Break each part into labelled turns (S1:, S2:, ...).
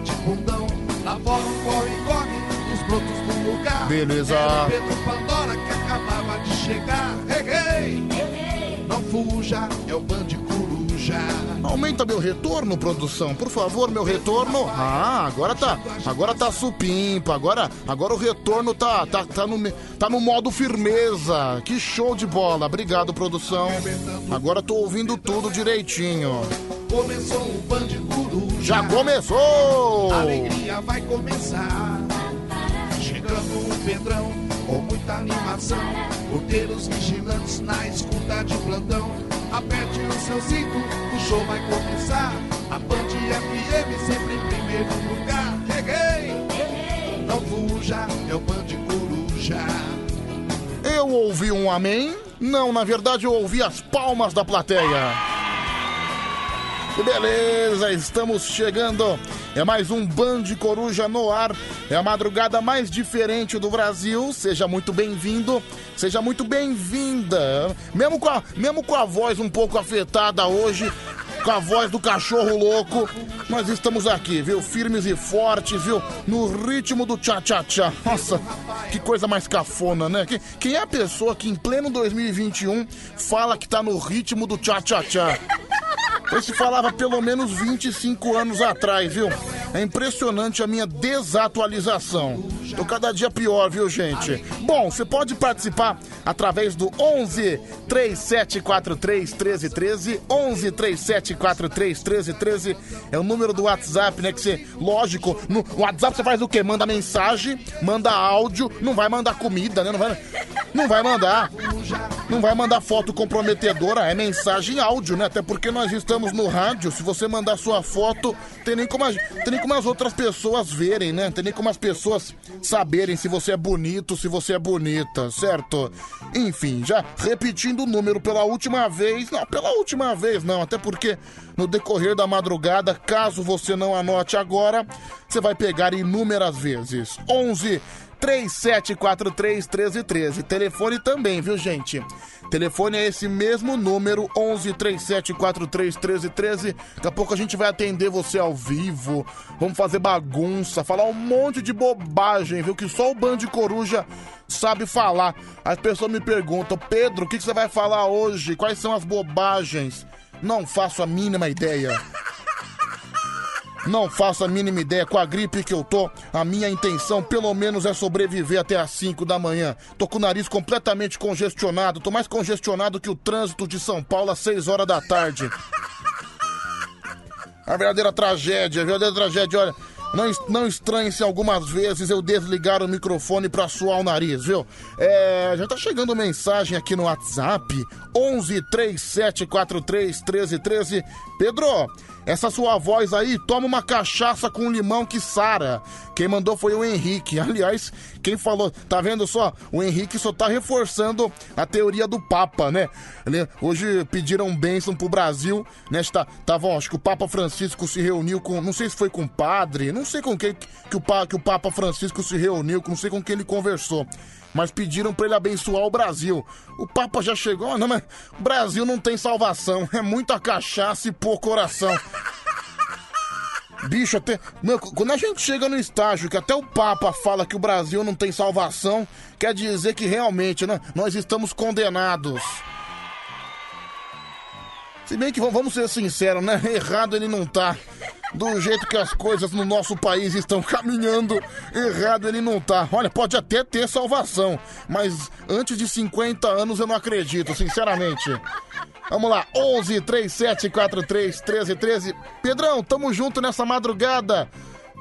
S1: de bundão. Lá fora um corre-corre, os brotos do lugar.
S2: Beleza.
S1: Era Pedro Pandora que acabava de chegar. Reguei! Não fuja, é o Band Coruja.
S2: Aumenta meu retorno, produção, por favor, meu retorno. Ah, agora tá, agora tá supimpa, agora, agora o retorno tá, tá, tá no, tá no modo firmeza. Que show de bola, obrigado, produção. Agora tô ouvindo tudo direitinho.
S1: Começou o Band Coruja.
S2: Já começou!
S1: A alegria vai começar. Chegando o Pedrão com muita animação. Porteiros vigilantes na escuta de plantão. Aperte o seu cinto, o show vai começar. A Band FM sempre em primeiro lugar. Cheguei! Não fuja, é o Band Coruja.
S2: Eu ouvi um amém? Não, na verdade eu ouvi as palmas da plateia. Que beleza, estamos chegando. É mais um Band Coruja no ar. É a madrugada mais diferente do Brasil. Seja muito bem-vindo, seja muito bem-vinda. Mesmo com, a, mesmo com a voz um pouco afetada hoje, com a voz do cachorro louco, nós estamos aqui, viu? Firmes e fortes, viu? No ritmo do tchá-tchá-tchá. Nossa, que coisa mais cafona, né? Que- Quem é a pessoa que em pleno 2021 fala que tá no ritmo do tchá-tchá-tchá? Isso falava pelo menos 25 anos atrás, viu? É impressionante a minha desatualização. Tô cada dia pior, viu, gente? Bom, você pode participar através do 11 3743 1313. 11 3743 1313 é o número do WhatsApp, né? Que você, lógico, no WhatsApp você faz o quê? Manda mensagem, manda áudio, não vai mandar comida, né? Não vai, não vai mandar. Não vai mandar foto comprometedora, é mensagem áudio, né? Até porque nós estamos no rádio. Se você mandar sua foto, tem nem como, a- tem nem como as outras pessoas verem, né? Tem nem como as pessoas saberem se você é bonito, se você é bonita, certo? Enfim, já repetindo o número pela última vez. Não, pela última vez não, até porque no decorrer da madrugada, caso você não anote agora, você vai pegar inúmeras vezes. 11 37431313. Telefone também, viu, gente? Telefone é esse mesmo número, 11 37431313. Daqui a pouco a gente vai atender você ao vivo. Vamos fazer bagunça, falar um monte de bobagem, viu? Que só o Band Coruja sabe falar. As pessoas me perguntam, Pedro, o que que você vai falar hoje? Quais são as bobagens? Não faço a mínima ideia. Não faço a mínima ideia com a gripe que eu tô. A minha intenção, pelo menos, é sobreviver até às 5 da manhã. Tô com o nariz completamente congestionado. Tô mais congestionado que o trânsito de São Paulo às 6 horas da tarde. A verdadeira tragédia, a verdadeira tragédia. Olha, não, não estranhe se algumas vezes eu desligar o microfone pra suar o nariz, viu? É, já tá chegando mensagem aqui no WhatsApp, 11 3743 1313. Pedro, essa sua voz aí, toma uma cachaça com limão que sara. Quem mandou foi o Henrique. Aliás, quem falou, tá vendo só? O Henrique só tá reforçando a teoria do Papa, né? Hoje pediram bênção pro Brasil, né? Tá, acho que o Papa Francisco se reuniu com, não sei se foi com o padre, não sei com quem que o, que o Papa Francisco se reuniu, não sei com quem ele conversou. Mas pediram pra ele abençoar o Brasil. O Papa já chegou, "Ah, não, mas o Brasil não tem salvação, é muita cachaça e pouco coração. Bicho, até. Meu, quando a gente chega no estágio que até o Papa fala que o Brasil não tem salvação, quer dizer que realmente né, nós estamos condenados. Se bem que vamos ser sinceros, né? Errado ele não tá. Do jeito que as coisas no nosso país estão caminhando, errado ele não tá. Olha, pode até ter salvação, mas antes de 50 anos eu não acredito, sinceramente. Vamos lá, 11 3743 1313. Pedrão, tamo junto nessa madrugada.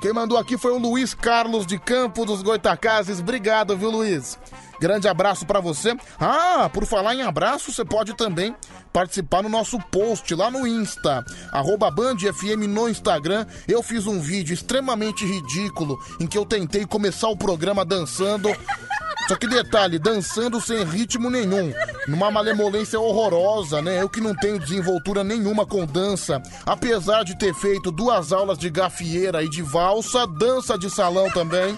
S2: Quem mandou aqui foi o Luiz Carlos de Campo dos Goitacazes. Obrigado, viu, Luiz? Grande abraço pra você. Ah, por falar em abraço, você pode também participar no nosso post lá no Insta, arroba Band FM no Instagram. Eu fiz um vídeo extremamente ridículo em que eu tentei começar o programa dançando. Só que detalhe, dançando sem ritmo nenhum, numa malemolência horrorosa, né? Eu que não tenho desenvoltura nenhuma com dança, apesar de ter feito duas aulas de gafieira e de valsa, dança de salão também.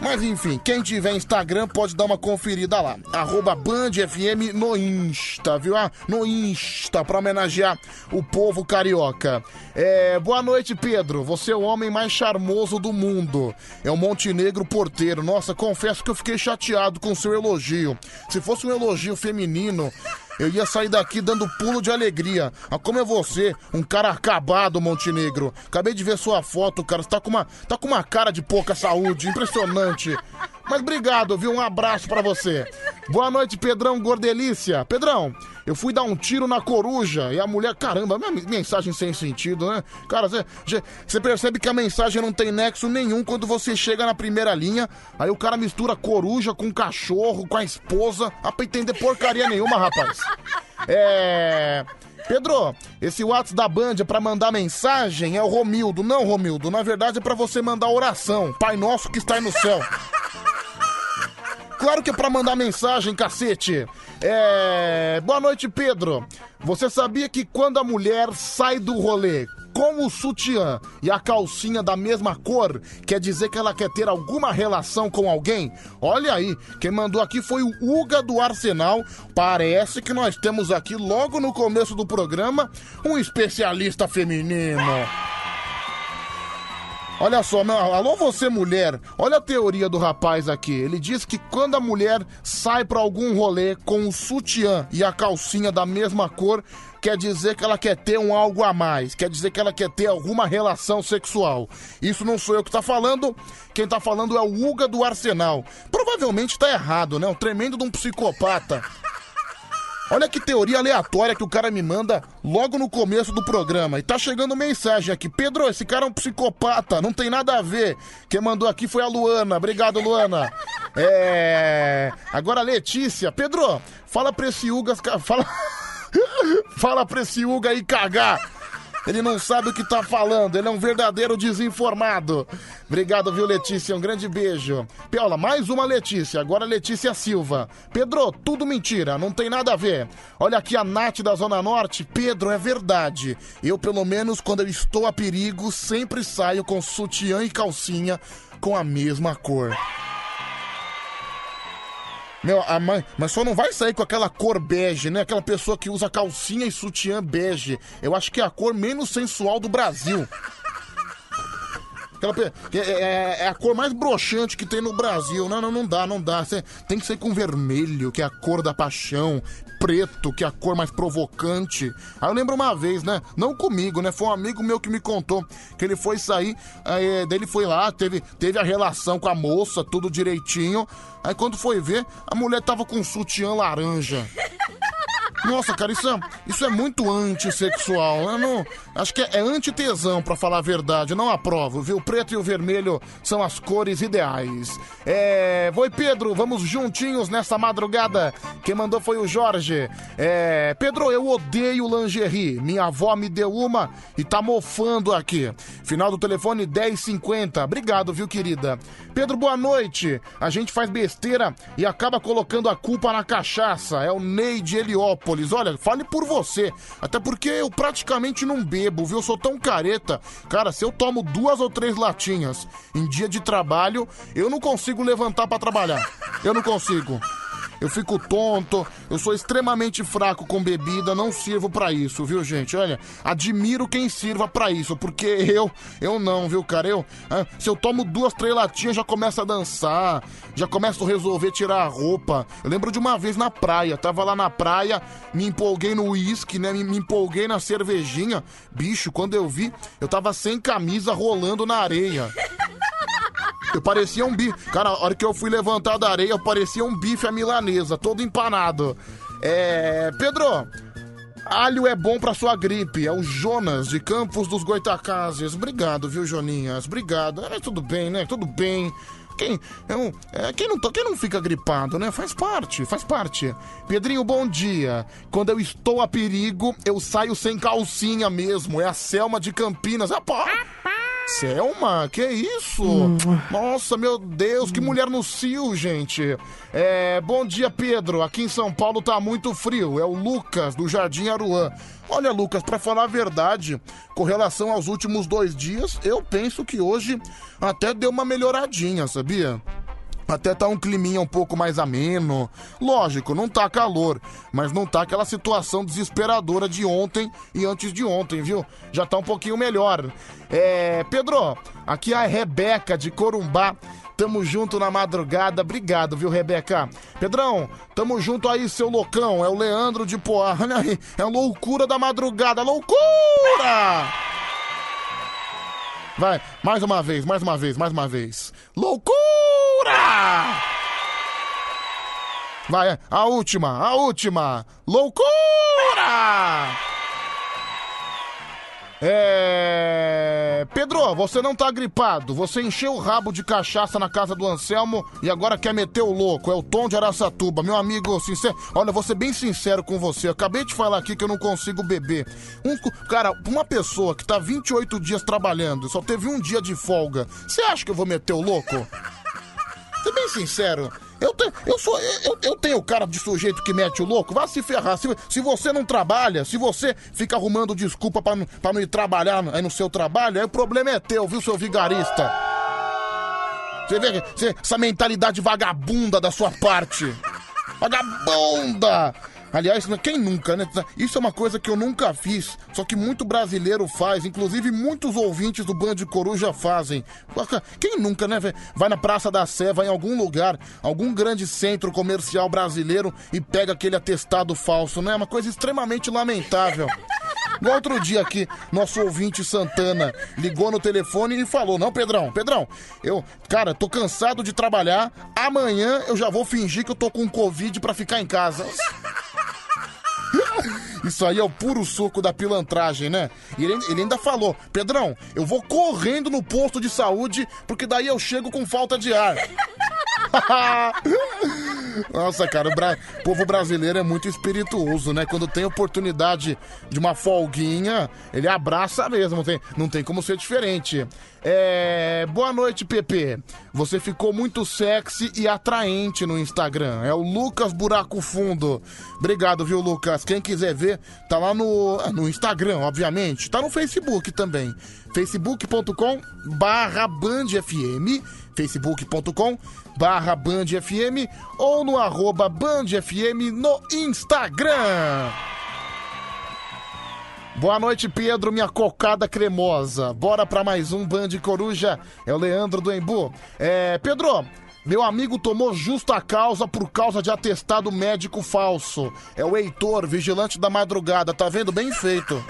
S2: Mas enfim, quem tiver Instagram pode dar uma conferida lá. Arroba Band FM no Insta, viu? Ah, no Insta, pra homenagear o povo carioca. É, boa noite, Pedro. Você é o homem mais charmoso do mundo. É o Montenegro Porteiro. Nossa, confesso que eu fiquei chateado com o seu elogio. Se fosse um elogio feminino, eu ia sair daqui dando pulo de alegria. Ah, como é você, um cara acabado, Montenegro. Acabei de ver sua foto, cara. Você tá com uma, tá com uma cara de pouca saúde, impressionante. Mas obrigado, viu? Um abraço para você. Boa noite, Pedrão Gordelícia. Pedrão, eu fui dar um tiro na coruja e a mulher, caramba, mensagem sem sentido, né? Cara, você percebe que a mensagem não tem nexo nenhum quando você chega na primeira linha, aí o cara mistura coruja com cachorro, com a esposa, ah, pra entender porcaria nenhuma, rapaz. É. Pedro, esse WhatsApp da Band é pra mandar mensagem é o Romildo. Não, Romildo, na verdade é para você mandar oração. Pai nosso que está no céu. Claro que é pra mandar mensagem, cacete. É. Boa noite, Pedro. Você sabia que quando a mulher sai do rolê com o sutiã e a calcinha da mesma cor, quer dizer que ela quer ter alguma relação com alguém? Olha aí, quem mandou aqui foi o Uga do Arsenal. Parece que nós temos aqui, logo no começo do programa, um especialista feminino. Olha só, meu, alô você mulher, olha a teoria do rapaz aqui. Ele diz que quando a mulher sai para algum rolê com o sutiã e a calcinha da mesma cor, quer dizer que ela quer ter um algo a mais, quer dizer que ela quer ter alguma relação sexual. Isso não sou eu que tá falando, quem tá falando é o Uga do Arsenal. Provavelmente tá errado, né? Um tremendo de um psicopata. Olha que teoria aleatória que o cara me manda logo no começo do programa. E tá chegando mensagem aqui. Pedro, esse cara é um psicopata, não tem nada a ver. Quem mandou aqui foi a Luana. Obrigado, Luana. É. Agora, Letícia. Pedro, fala pra esse Uga. Fala. fala pra esse Uga aí cagar. Ele não sabe o que tá falando, ele é um verdadeiro desinformado. Obrigado, viu, Letícia? Um grande beijo. Piola, mais uma Letícia, agora Letícia Silva. Pedro, tudo mentira, não tem nada a ver. Olha aqui a Nath da Zona Norte. Pedro, é verdade. Eu, pelo menos, quando eu estou a perigo, sempre saio com sutiã e calcinha com a mesma cor. Meu, a mãe, mas só não vai sair com aquela cor bege, né? Aquela pessoa que usa calcinha e sutiã bege. Eu acho que é a cor menos sensual do Brasil. Aquela, é, é, é, a cor mais broxante que tem no Brasil. Não, não, não dá, não dá. Cê, tem que ser com vermelho, que é a cor da paixão. Preto, que é a cor mais provocante. Aí eu lembro uma vez, né? Não comigo, né? Foi um amigo meu que me contou que ele foi sair, aí, daí ele foi lá, teve, teve a relação com a moça, tudo direitinho. Aí quando foi ver, a mulher tava com um sutiã laranja. Nossa, cara, isso é, isso é muito antissexual. Eu não, acho que é, é antitesão, pra falar a verdade. Eu não aprovo, viu? O preto e o vermelho são as cores ideais. É. Oi, Pedro, vamos juntinhos nessa madrugada. Quem mandou foi o Jorge. É. Pedro, eu odeio lingerie. Minha avó me deu uma e tá mofando aqui. Final do telefone 1050. Obrigado, viu, querida? Pedro, boa noite. A gente faz besteira e acaba colocando a culpa na cachaça. É o Ney de Olha, fale por você. Até porque eu praticamente não bebo, viu? Eu sou tão careta. Cara, se eu tomo duas ou três latinhas em dia de trabalho, eu não consigo levantar para trabalhar. Eu não consigo eu fico tonto, eu sou extremamente fraco com bebida, não sirvo para isso, viu, gente? Olha, admiro quem sirva para isso, porque eu, eu não, viu, cara? Eu, ah, se eu tomo duas, três latinhas, já começo a dançar, já começo a resolver tirar a roupa. Eu lembro de uma vez na praia, tava lá na praia, me empolguei no uísque, né? Me, me empolguei na cervejinha. Bicho, quando eu vi, eu tava sem camisa rolando na areia. Eu parecia um bife. Cara, a hora que eu fui levantar da areia, eu parecia um bife à milanesa, todo empanado. É. Pedro, alho é bom pra sua gripe. É o Jonas, de Campos dos Goitacazes. Obrigado, viu, Joninhas? Obrigado. É, tudo bem, né? Tudo bem. Quem, é, é, quem, não, quem não fica gripado, né? Faz parte, faz parte. Pedrinho, bom dia. Quando eu estou a perigo, eu saio sem calcinha mesmo. É a Selma de Campinas. Ah, pô. Selma, que isso? Nossa, meu Deus, que mulher no cio, gente. É, bom dia, Pedro. Aqui em São Paulo tá muito frio. É o Lucas, do Jardim Aruã. Olha, Lucas, para falar a verdade, com relação aos últimos dois dias, eu penso que hoje até deu uma melhoradinha, sabia? Até tá um climinha um pouco mais ameno. Lógico, não tá calor, mas não tá aquela situação desesperadora de ontem e antes de ontem, viu? Já tá um pouquinho melhor. É, Pedro, aqui é a Rebeca de Corumbá. Tamo junto na madrugada. Obrigado, viu, Rebeca? Pedrão, tamo junto aí, seu loucão. É o Leandro de Poá. Olha aí, é a loucura da madrugada. Loucura! Vai, mais uma vez, mais uma vez, mais uma vez. Loucura! Vai, a última, a última. Loucura! É. Pedro, você não tá gripado. Você encheu o rabo de cachaça na casa do Anselmo e agora quer meter o louco. É o Tom de Araçatuba. Meu amigo, sincero. Olha, vou ser bem sincero com você. Eu acabei de falar aqui que eu não consigo beber. Um, cara, uma pessoa que tá 28 dias trabalhando, só teve um dia de folga. Você acha que eu vou meter o louco? Ser bem sincero. Eu, te, eu sou. Eu, eu tenho cara de sujeito que mete o louco. Vá se ferrar. Se, se você não trabalha, se você fica arrumando desculpa pra, não- pra não ir trabalhar aí no seu trabalho, aí o problema é teu, viu, seu vigarista? Você vê que- essa mentalidade vagabunda da sua parte. Vagabunda! Aliás, quem nunca, né? Isso é uma coisa que eu nunca fiz, só que muito brasileiro faz, inclusive muitos ouvintes do Band Coruja fazem. Quem nunca, né? Vai na Praça da Sé, vai em algum lugar, algum grande centro comercial brasileiro e pega aquele atestado falso, né? É uma coisa extremamente lamentável. No outro dia aqui, nosso ouvinte Santana ligou no telefone e falou: Não, Pedrão, Pedrão, eu, cara, tô cansado de trabalhar. Amanhã eu já vou fingir que eu tô com Covid pra ficar em casa. Isso aí é o puro suco da pilantragem, né? E ele, ele ainda falou: Pedrão, eu vou correndo no posto de saúde, porque daí eu chego com falta de ar. Nossa, cara, o bra- povo brasileiro é muito espirituoso, né? Quando tem oportunidade de uma folguinha, ele abraça mesmo, não tem, não tem como ser diferente. É... Boa noite, Pepe. Você ficou muito sexy e atraente no Instagram. É o Lucas Buraco Fundo. Obrigado, viu, Lucas? Quem quiser ver, tá lá no, no Instagram, obviamente. Tá no Facebook também. facebook.com barra Band FM facebook.com barra Band FM ou no arroba Band FM no Instagram. Boa noite, Pedro, minha cocada cremosa. Bora pra mais um Band Coruja. É o Leandro do Embu. É, Pedro, meu amigo tomou justa causa por causa de atestado médico falso. É o Heitor, vigilante da madrugada. Tá vendo? Bem feito.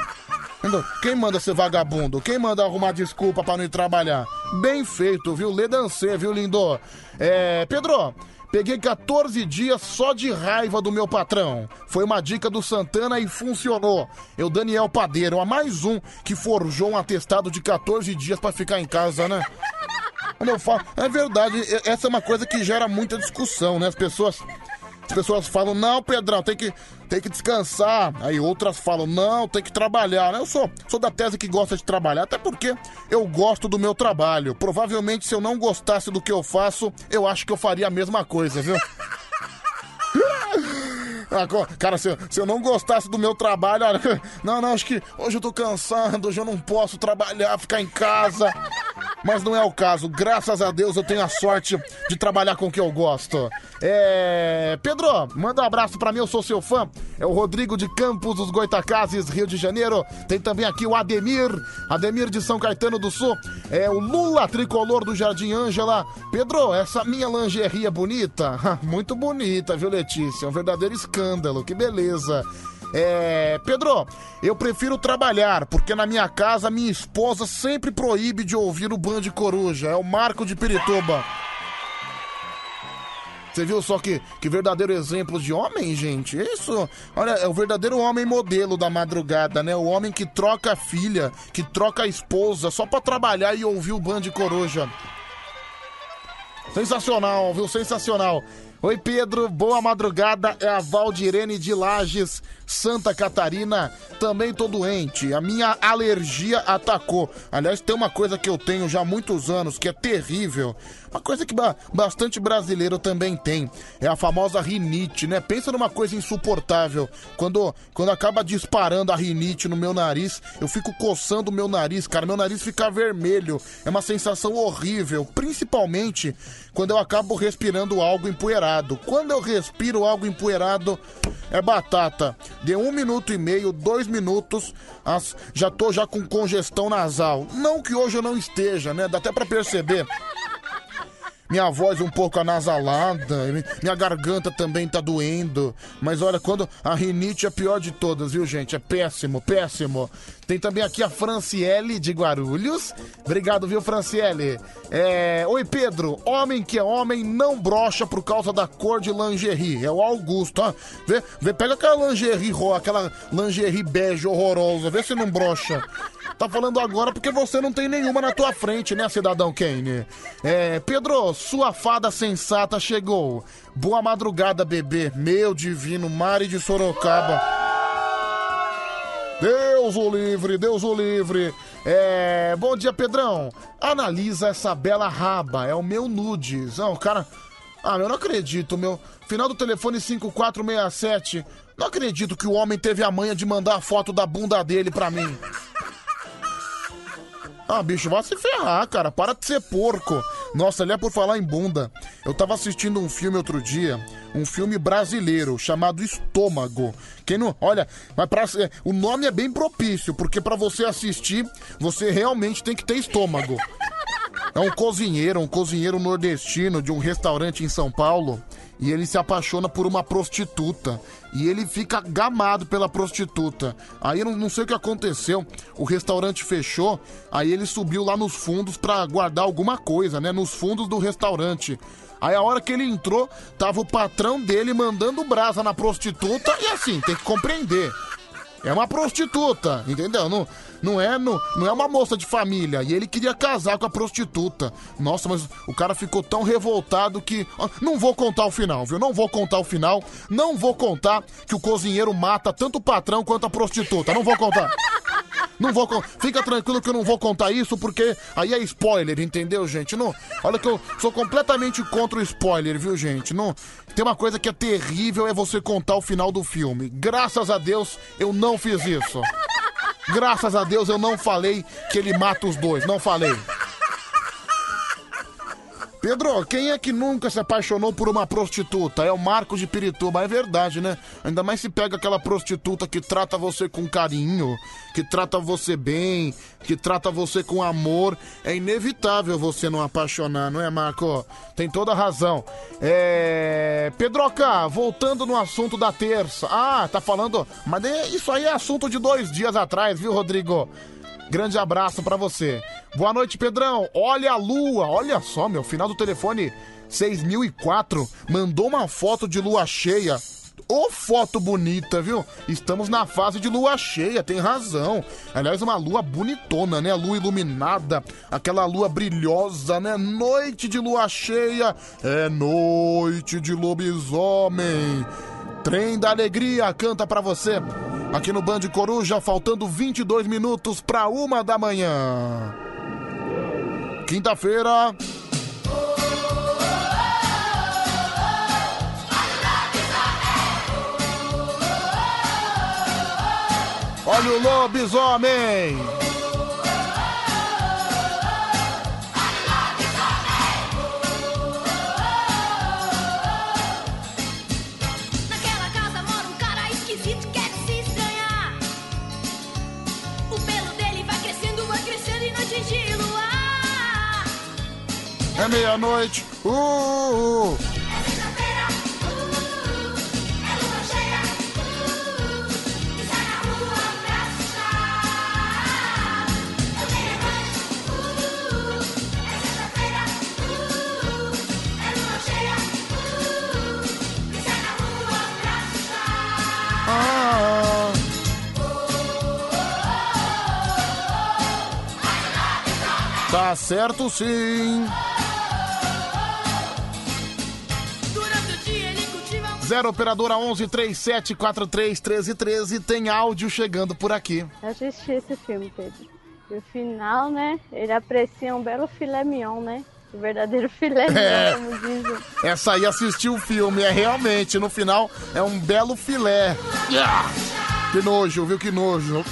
S2: Quem manda ser vagabundo? Quem manda arrumar desculpa pra não ir trabalhar? Bem feito, viu? Lê dancê, viu, lindo? É, Pedro, peguei 14 dias só de raiva do meu patrão. Foi uma dica do Santana e funcionou. Eu, Daniel Padeiro, a mais um que forjou um atestado de 14 dias pra ficar em casa, né? Eu falo, é verdade, essa é uma coisa que gera muita discussão, né? As pessoas, as pessoas falam, não, Pedrão, tem que, tem que descansar. Aí outras falam, não, tem que trabalhar. Eu sou, sou da tese que gosta de trabalhar, até porque eu gosto do meu trabalho. Provavelmente, se eu não gostasse do que eu faço, eu acho que eu faria a mesma coisa, viu? Cara, se, eu- se eu não gostasse do meu trabalho, não, não, acho que hoje eu tô cansado, hoje eu não posso trabalhar, ficar em casa. Mas não é o caso, graças a Deus eu tenho a sorte de trabalhar com o que eu gosto. É. Pedro, manda um abraço pra mim, eu sou seu fã. É o Rodrigo de Campos dos Goitacazes, Rio de Janeiro. Tem também aqui o Ademir, Ademir de São Caetano do Sul. É o Lula tricolor do Jardim Ângela. Pedro, essa minha lingerie é bonita? Muito bonita, viu, Letícia? É um verdadeiro escândalo, que beleza. É, Pedro, eu prefiro trabalhar, porque na minha casa minha esposa sempre proíbe de ouvir o Band Coruja. É o Marco de Pirituba. Você viu só que, que verdadeiro exemplo de homem, gente? Isso, olha, é o verdadeiro homem modelo da madrugada, né? O homem que troca a filha, que troca a esposa só pra trabalhar e ouvir o Band Coruja. Sensacional, viu? Sensacional. Oi, Pedro, boa madrugada. É a Valdirene de Lages, Santa Catarina. Também tô doente. A minha alergia atacou. Aliás, tem uma coisa que eu tenho já há muitos anos que é terrível. Uma coisa que ba bastante brasileiro também tem. É a famosa rinite, né? Pensa numa coisa insuportável. Quando, quando acaba disparando a rinite no meu nariz, eu fico coçando o meu nariz, cara. Meu nariz fica vermelho. É uma sensação horrível. Principalmente quando eu acabo respirando algo empoeirado. Quando eu respiro algo empoeirado, é batata. De um minuto e meio, dois minutos, as, já tô já com congestão nasal. Não que hoje eu não esteja, né? Dá até pra perceber minha voz um pouco anasalada, minha garganta também tá doendo. Mas olha, quando a rinite é a pior de todas, viu, gente? É péssimo, péssimo. Tem também aqui a Franciele de Guarulhos. Obrigado, viu, Franciele? É... Oi, Pedro. Homem que é homem não brocha por causa da cor de lingerie. É o Augusto, ó. Vê, vê, pega aquela lingerie, aquela lingerie bege horrorosa. Vê se não brocha. Tá falando agora porque você não tem nenhuma na tua frente, né, cidadão Kane? É, Pedro, sua fada sensata chegou. Boa madrugada, bebê. Meu divino Mari de Sorocaba. Deus o livre, Deus o livre. É, bom dia, Pedrão. Analisa essa bela raba, é o meu nudes. Não, cara. Ah, eu não acredito, meu. Final do telefone 5467. Não acredito que o homem teve a manha de mandar a foto da bunda dele pra mim. Ah, bicho, vai se ferrar, cara. Para de ser porco. Nossa, ali é por falar em bunda. Eu tava assistindo um filme outro dia, um filme brasileiro chamado Estômago. Quem não. Olha, mas pra, o nome é bem propício, porque para você assistir, você realmente tem que ter estômago. É um cozinheiro, um cozinheiro nordestino de um restaurante em São Paulo e ele se apaixona por uma prostituta. E ele fica gamado pela prostituta. Aí eu não, não sei o que aconteceu. O restaurante fechou. Aí ele subiu lá nos fundos para guardar alguma coisa, né? Nos fundos do restaurante. Aí a hora que ele entrou, tava o patrão dele mandando brasa na prostituta. E assim, tem que compreender. É uma prostituta, entendeu? Não, não, é, não, não é uma moça de família. E ele queria casar com a prostituta. Nossa, mas o cara ficou tão revoltado que. Não vou contar o final, viu? Não vou contar o final. Não vou contar que o cozinheiro mata tanto o patrão quanto a prostituta. Não vou contar. Não vou. Fica tranquilo que eu não vou contar isso porque aí é spoiler, entendeu, gente? Não. Olha que eu sou completamente contra o spoiler, viu, gente? Não. Tem uma coisa que é terrível é você contar o final do filme. Graças a Deus eu não fiz isso. Graças a Deus eu não falei que ele mata os dois, não falei. Pedro, quem é que nunca se apaixonou por uma prostituta? É o Marco de Pirituba, é verdade, né? Ainda mais se pega aquela prostituta que trata você com carinho, que trata você bem, que trata você com amor. É inevitável você não apaixonar, não é, Marco? Tem toda razão. É. Pedroca, voltando no assunto da terça. Ah, tá falando. Mas isso aí é assunto de dois dias atrás, viu, Rodrigo? Grande abraço para você. Boa noite, Pedrão. Olha a lua. Olha só, meu. Final do telefone 6004. Mandou uma foto de lua cheia. Ô, oh, foto bonita, viu? Estamos na fase de lua cheia, tem razão. Aliás, uma lua bonitona, né? Lua iluminada, aquela lua brilhosa, né? Noite de lua cheia, é noite de lobisomem. Trem da Alegria canta pra você. Aqui no Band Coruja, faltando 22 minutos para uma da manhã. Quinta-feira. Olha o lobisomem! É meia-noite. Uh, uh, uh. Ah. Tá certo sim. 0 operadora 11 37 43 13 13 tem áudio chegando por aqui.
S3: Eu assisti esse filme, Pedro. E o final, né? Ele aprecia um belo filé mignon, né? O verdadeiro filé mignon,
S2: É.
S3: como dizem.
S2: Essa aí assistiu o filme, é realmente, no final é um belo filé. Yeah! Que nojo, viu? Que nojo.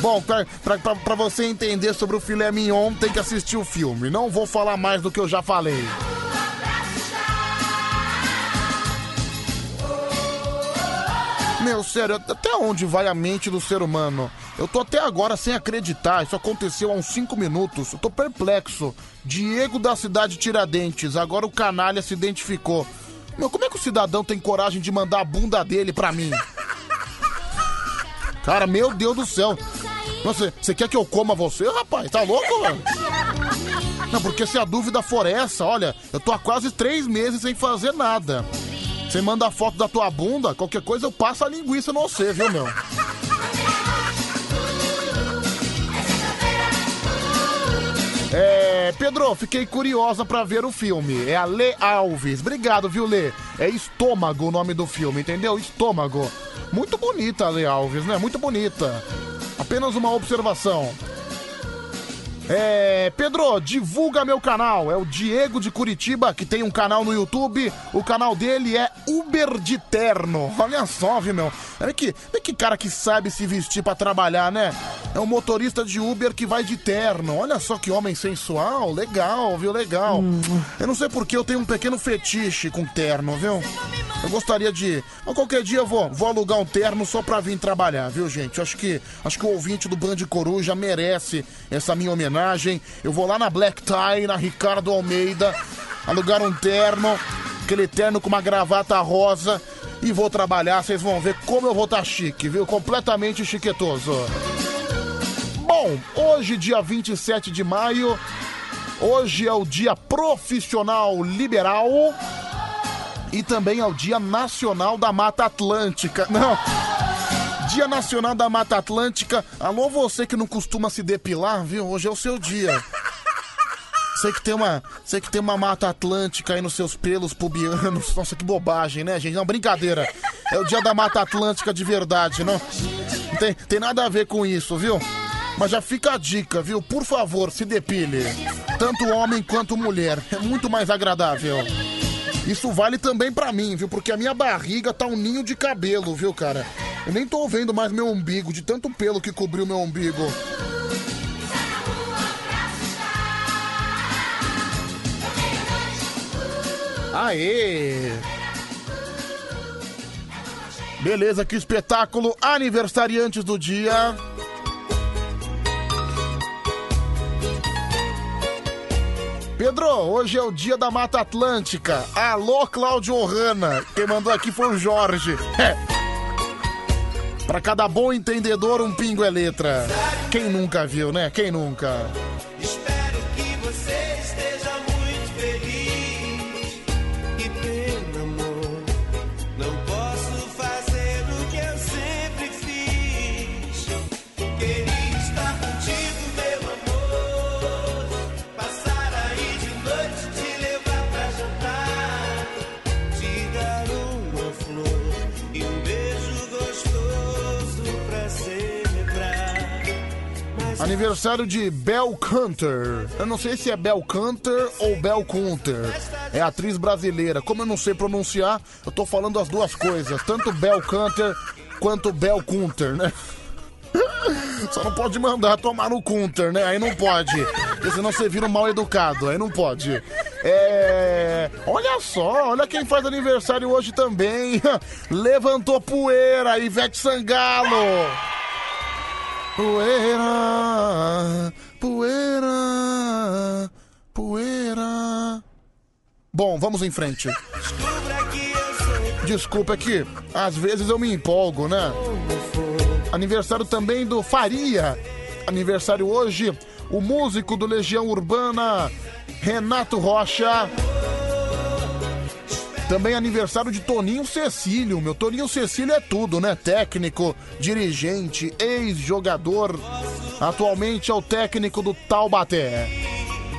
S2: Bom, pra você entender sobre o filé mignon, tem que assistir o filme. Não vou falar mais do que eu já falei. Meu, sério, até onde vai a mente do ser humano? Eu tô até agora sem acreditar, isso aconteceu há uns 5 minutos. Eu tô perplexo. Diego da cidade Tiradentes, agora o canalha se identificou. Meu, como é que o cidadão tem coragem de mandar a bunda dele pra mim? Cara, meu Deus do céu. Você, você quer que eu coma você, rapaz? Tá louco, velho? Não, porque se a dúvida for essa, olha, eu tô há quase três meses sem fazer nada. Você manda a foto da tua bunda, qualquer coisa eu passo a linguiça no você, viu, meu? É, Pedro, fiquei curiosa pra ver o filme. É a Lê Alves. Obrigado, viu, Lê? É Estômago o nome do filme, entendeu? Estômago. Muito bonita a Lê Alves, né? Muito bonita. Apenas uma observação. É, Pedro, divulga meu canal. É o Diego de Curitiba, que tem um canal no YouTube. O canal dele é Uber de Terno. Olha só, viu, meu? Olha que, olha que cara que sabe se vestir pra trabalhar, né? É um motorista de Uber que vai de terno. Olha só que homem sensual. Legal, viu? Legal. Eu não sei porque eu tenho um pequeno fetiche com terno, viu? Eu gostaria de. Mas qualquer dia eu vou, vou alugar um terno só pra vir trabalhar, viu, gente? Eu acho que, acho que o ouvinte do Band Coruja merece essa minha homenagem. Eu vou lá na Black Tie, na Ricardo Almeida, alugar um terno, aquele terno com uma gravata rosa e vou trabalhar. Vocês vão ver como eu vou estar chique, viu? Completamente chiquetoso. Bom, hoje, dia 27 de maio, hoje é o dia profissional liberal e também é o Dia Nacional da Mata Atlântica. Não. Dia Nacional da Mata Atlântica. Alô, você que não costuma se depilar, viu? Hoje é o seu dia. Sei que tem uma, sei que tem uma mata atlântica aí nos seus pelos pubianos. Nossa, que bobagem, né, gente? Não, brincadeira. É o dia da Mata Atlântica de verdade, não? Não tem, tem nada a ver com isso, viu? Mas já fica a dica, viu? Por favor, se depile. Tanto homem quanto mulher. É muito mais agradável. Isso vale também pra mim, viu? Porque a minha barriga tá um ninho de cabelo, viu, cara? Eu nem tô vendo mais meu umbigo, de tanto pelo que cobriu meu umbigo. Aê! Beleza, que espetáculo! Aniversariantes do dia. Pedro, hoje é o dia da Mata Atlântica. Alô, Cláudio Ohana. Quem mandou aqui foi o Jorge. É. Pra cada bom entendedor, um pingo é letra. Quem nunca viu, né? Quem nunca?
S4: Espero
S2: Aniversário de Bel Canter. Eu não sei se é Bel Canter ou Bel Kunter. É atriz brasileira. Como eu não sei pronunciar, eu tô falando as duas coisas. Tanto Bel Canter quanto Bel Kunter, né? Só não pode mandar tomar no Kunter, né? Aí não pode. Porque senão você vira um mal educado. Aí não pode. É. Olha só, olha quem faz aniversário hoje também. Levantou poeira, Ivete Sangalo. Poeira, poeira, poeira. Bom, vamos em frente. Desculpa é que às vezes eu me empolgo, né? Aniversário também do Faria. Aniversário hoje, o músico do Legião Urbana, Renato Rocha. Também aniversário de Toninho Cecílio. Meu Toninho Cecílio é tudo, né? Técnico, dirigente, ex-jogador. Atualmente é o técnico do Taubaté.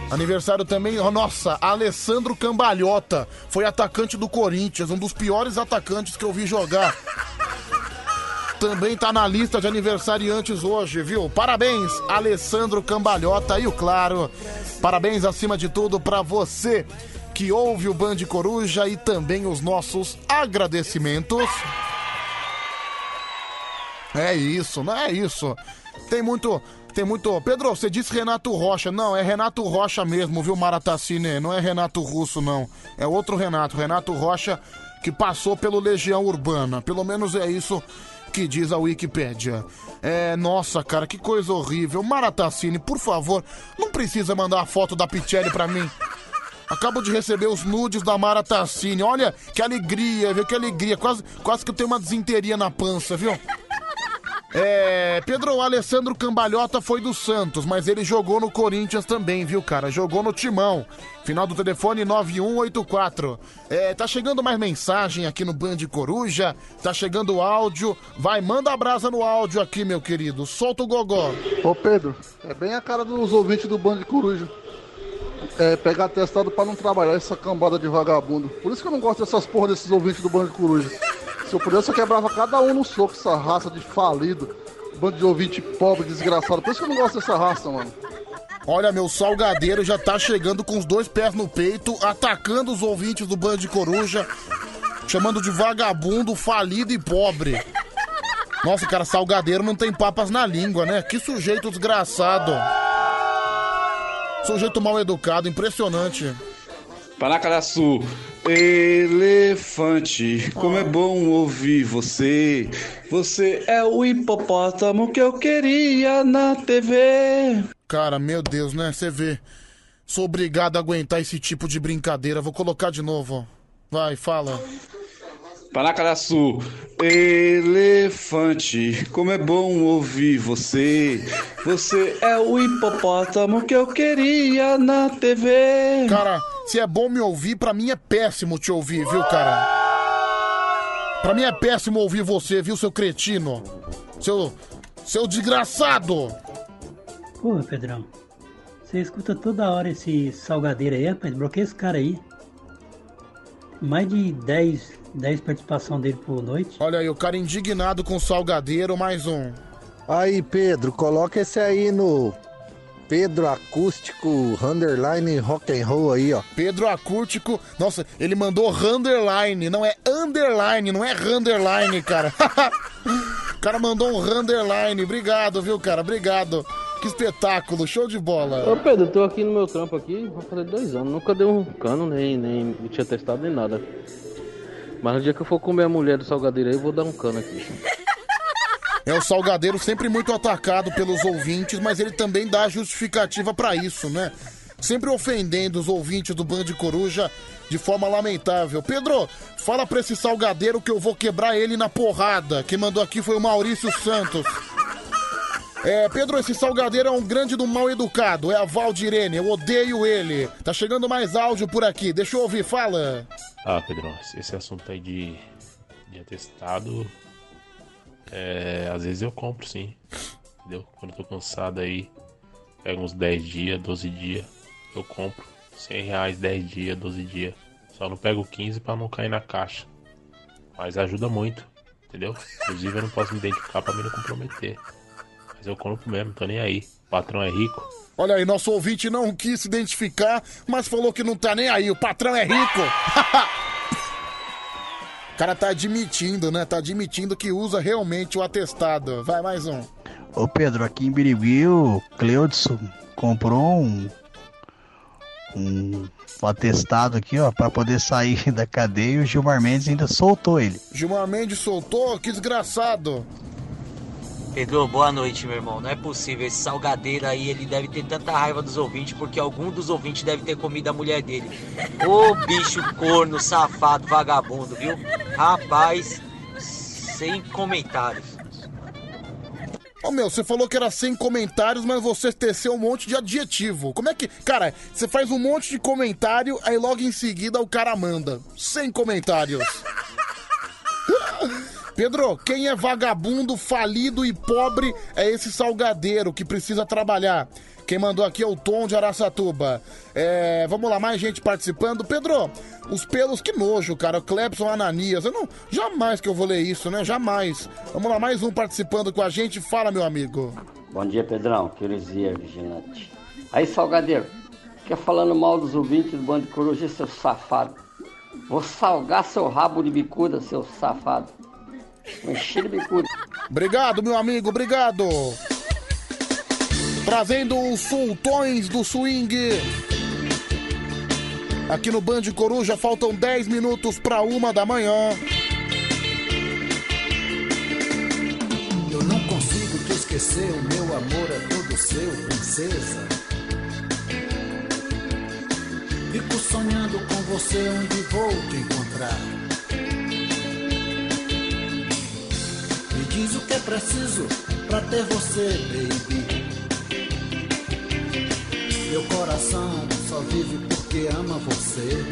S2: Aniversário também, oh, nossa, Alessandro Cambalhota. Foi atacante do Corinthians, um dos piores atacantes que eu vi jogar. Também tá na lista de aniversariantes hoje, viu? Parabéns, Alessandro Cambalhota. E o claro, parabéns acima de tudo para você que ouve o Band Coruja e também os nossos agradecimentos. É isso, não é isso. Tem muito, tem muito. Pedro, você disse Renato Rocha. Não, é Renato Rocha mesmo, viu, Maratacine? Não é Renato Russo, não. É outro Renato. Renato Rocha que passou pelo Legião Urbana. Pelo menos é isso que diz a Wikipédia. É, nossa, cara, que coisa horrível. Maratacine, por favor, não precisa mandar a foto da Pichelli pra mim. Acabo de receber os nudes da Mara Tassini. Olha que alegria, viu? Que alegria. Quase, quase que eu tenho uma desinteria na pança, viu? É, Pedro Alessandro Cambalhota foi do Santos, mas ele jogou no Corinthians também, viu, cara? Jogou no Timão. Final do telefone 9184. É, tá chegando mais mensagem aqui no Band Coruja, tá chegando áudio. Vai, manda a brasa no áudio aqui, meu querido. Solta o gogó.
S5: Ô Pedro, é bem a cara dos ouvintes do Band Coruja. É, pegar testado pra não trabalhar essa cambada de vagabundo. Por isso que eu não gosto dessas porra desses ouvintes do Band Coruja. Se eu pudesse, eu quebrava cada um no soco, essa raça de falido. Bando de ouvinte pobre, desgraçado. Por isso que eu não gosto dessa raça, mano.
S2: Olha, meu salgadeiro já tá chegando com os dois pés no peito, atacando os ouvintes do Band de Coruja, chamando de vagabundo, falido e pobre. Nossa, cara, salgadeiro não tem papas na língua, né? Que sujeito desgraçado. Sujeito mal educado, impressionante.
S6: Paracaraçu, elefante, como é bom ouvir você. Você é o hipopótamo que eu queria na TV.
S2: Cara, meu Deus, né? Você vê. Sou obrigado a aguentar esse tipo de brincadeira. Vou colocar de novo. ó. Vai, fala.
S6: Paracaraçu, elefante, como é bom ouvir você. Você é o hipopótamo que eu queria na TV.
S2: Cara, se é bom me ouvir, pra mim é péssimo te ouvir, viu, cara? Pra mim é péssimo ouvir você, viu, seu cretino? Seu. Seu desgraçado!
S7: Pô, Pedrão, você escuta toda hora esse salgadeiro aí, rapaz, bloqueia esse cara aí. Mais de 10, 10 participação dele por noite.
S2: Olha aí, o cara indignado com o salgadeiro, mais um.
S8: Aí, Pedro, coloca esse aí no Pedro Acústico Underline Rock and Roll aí, ó.
S2: Pedro Acústico. Nossa, ele mandou underline, não é underline, não é underline, cara. o cara mandou um underline. Obrigado, viu, cara? Obrigado. Que espetáculo, show de bola.
S9: Ô Pedro, eu tô aqui no meu trampo aqui, vai fazer dois anos. Nunca dei um cano, nem, nem tinha testado nem nada. Mas no dia que eu for comer a mulher do salgadeiro aí, eu vou dar um cano aqui.
S2: É o Salgadeiro sempre muito atacado pelos ouvintes, mas ele também dá justificativa pra isso, né? Sempre ofendendo os ouvintes do Band Coruja de forma lamentável. Pedro, fala pra esse Salgadeiro que eu vou quebrar ele na porrada. Quem mandou aqui foi o Maurício Santos. É, Pedro, esse salgadeiro é um grande do mal educado. É a Valdirene, eu odeio ele. Tá chegando mais áudio por aqui. Deixa eu ouvir, fala.
S10: Ah, Pedro, esse assunto aí de, de atestado. É, às vezes eu compro sim. Entendeu? Quando eu tô cansado aí, pego uns 10 dias, 12 dias, eu compro. 100 reais, 10 dias, 12 dias. Só não pego 15 pra não cair na caixa. Mas ajuda muito, entendeu? Inclusive eu não posso me identificar pra me não comprometer. Eu compro mesmo, tô nem aí. O patrão é rico.
S2: Olha aí, nosso ouvinte não quis se identificar, mas falou que não tá nem aí. O patrão é rico. o cara tá admitindo, né? Tá admitindo que usa realmente o atestado. Vai, mais um.
S11: Ô Pedro, aqui em Birigui o Cleudson comprou um, um atestado aqui, ó, pra poder sair da cadeia e o Gilmar Mendes ainda soltou ele.
S2: Gilmar Mendes soltou, que desgraçado.
S12: Pedro, boa noite, meu irmão. Não é possível. Esse salgadeiro aí, ele deve ter tanta raiva dos ouvintes, porque algum dos ouvintes deve ter comido a mulher dele. Ô bicho corno, safado, vagabundo, viu? Rapaz, sem comentários.
S2: Ô meu, você falou que era sem comentários, mas você teceu um monte de adjetivo. Como é que. Cara, você faz um monte de comentário, aí logo em seguida o cara manda. Sem comentários. Pedro, quem é vagabundo, falido e pobre é esse salgadeiro que precisa trabalhar. Quem mandou aqui é o Tom de Araçatuba. É, vamos lá, mais gente participando. Pedro, os pelos, que nojo, cara. O Ananias. Eu não, jamais que eu vou ler isso, né? Jamais. Vamos lá, mais um participando com a gente. Fala, meu amigo.
S13: Bom dia, Pedrão. Que heresia, vigilante. Aí, Salgadeiro, fica falando mal dos ouvintes do Bando de Coruja, seu safado. Vou salgar seu rabo de bicuda, seu safado. Vou encher de bicuda.
S2: Obrigado, meu amigo, obrigado. Trazendo os sultões do swing. Aqui no Band Coruja faltam 10 minutos para uma da manhã.
S14: Eu não consigo te esquecer, o meu amor é todo seu, princesa. Fico sonhando com você onde vou te encontrar. Me diz o que é preciso pra ter você, baby. Meu coração só vive porque ama você.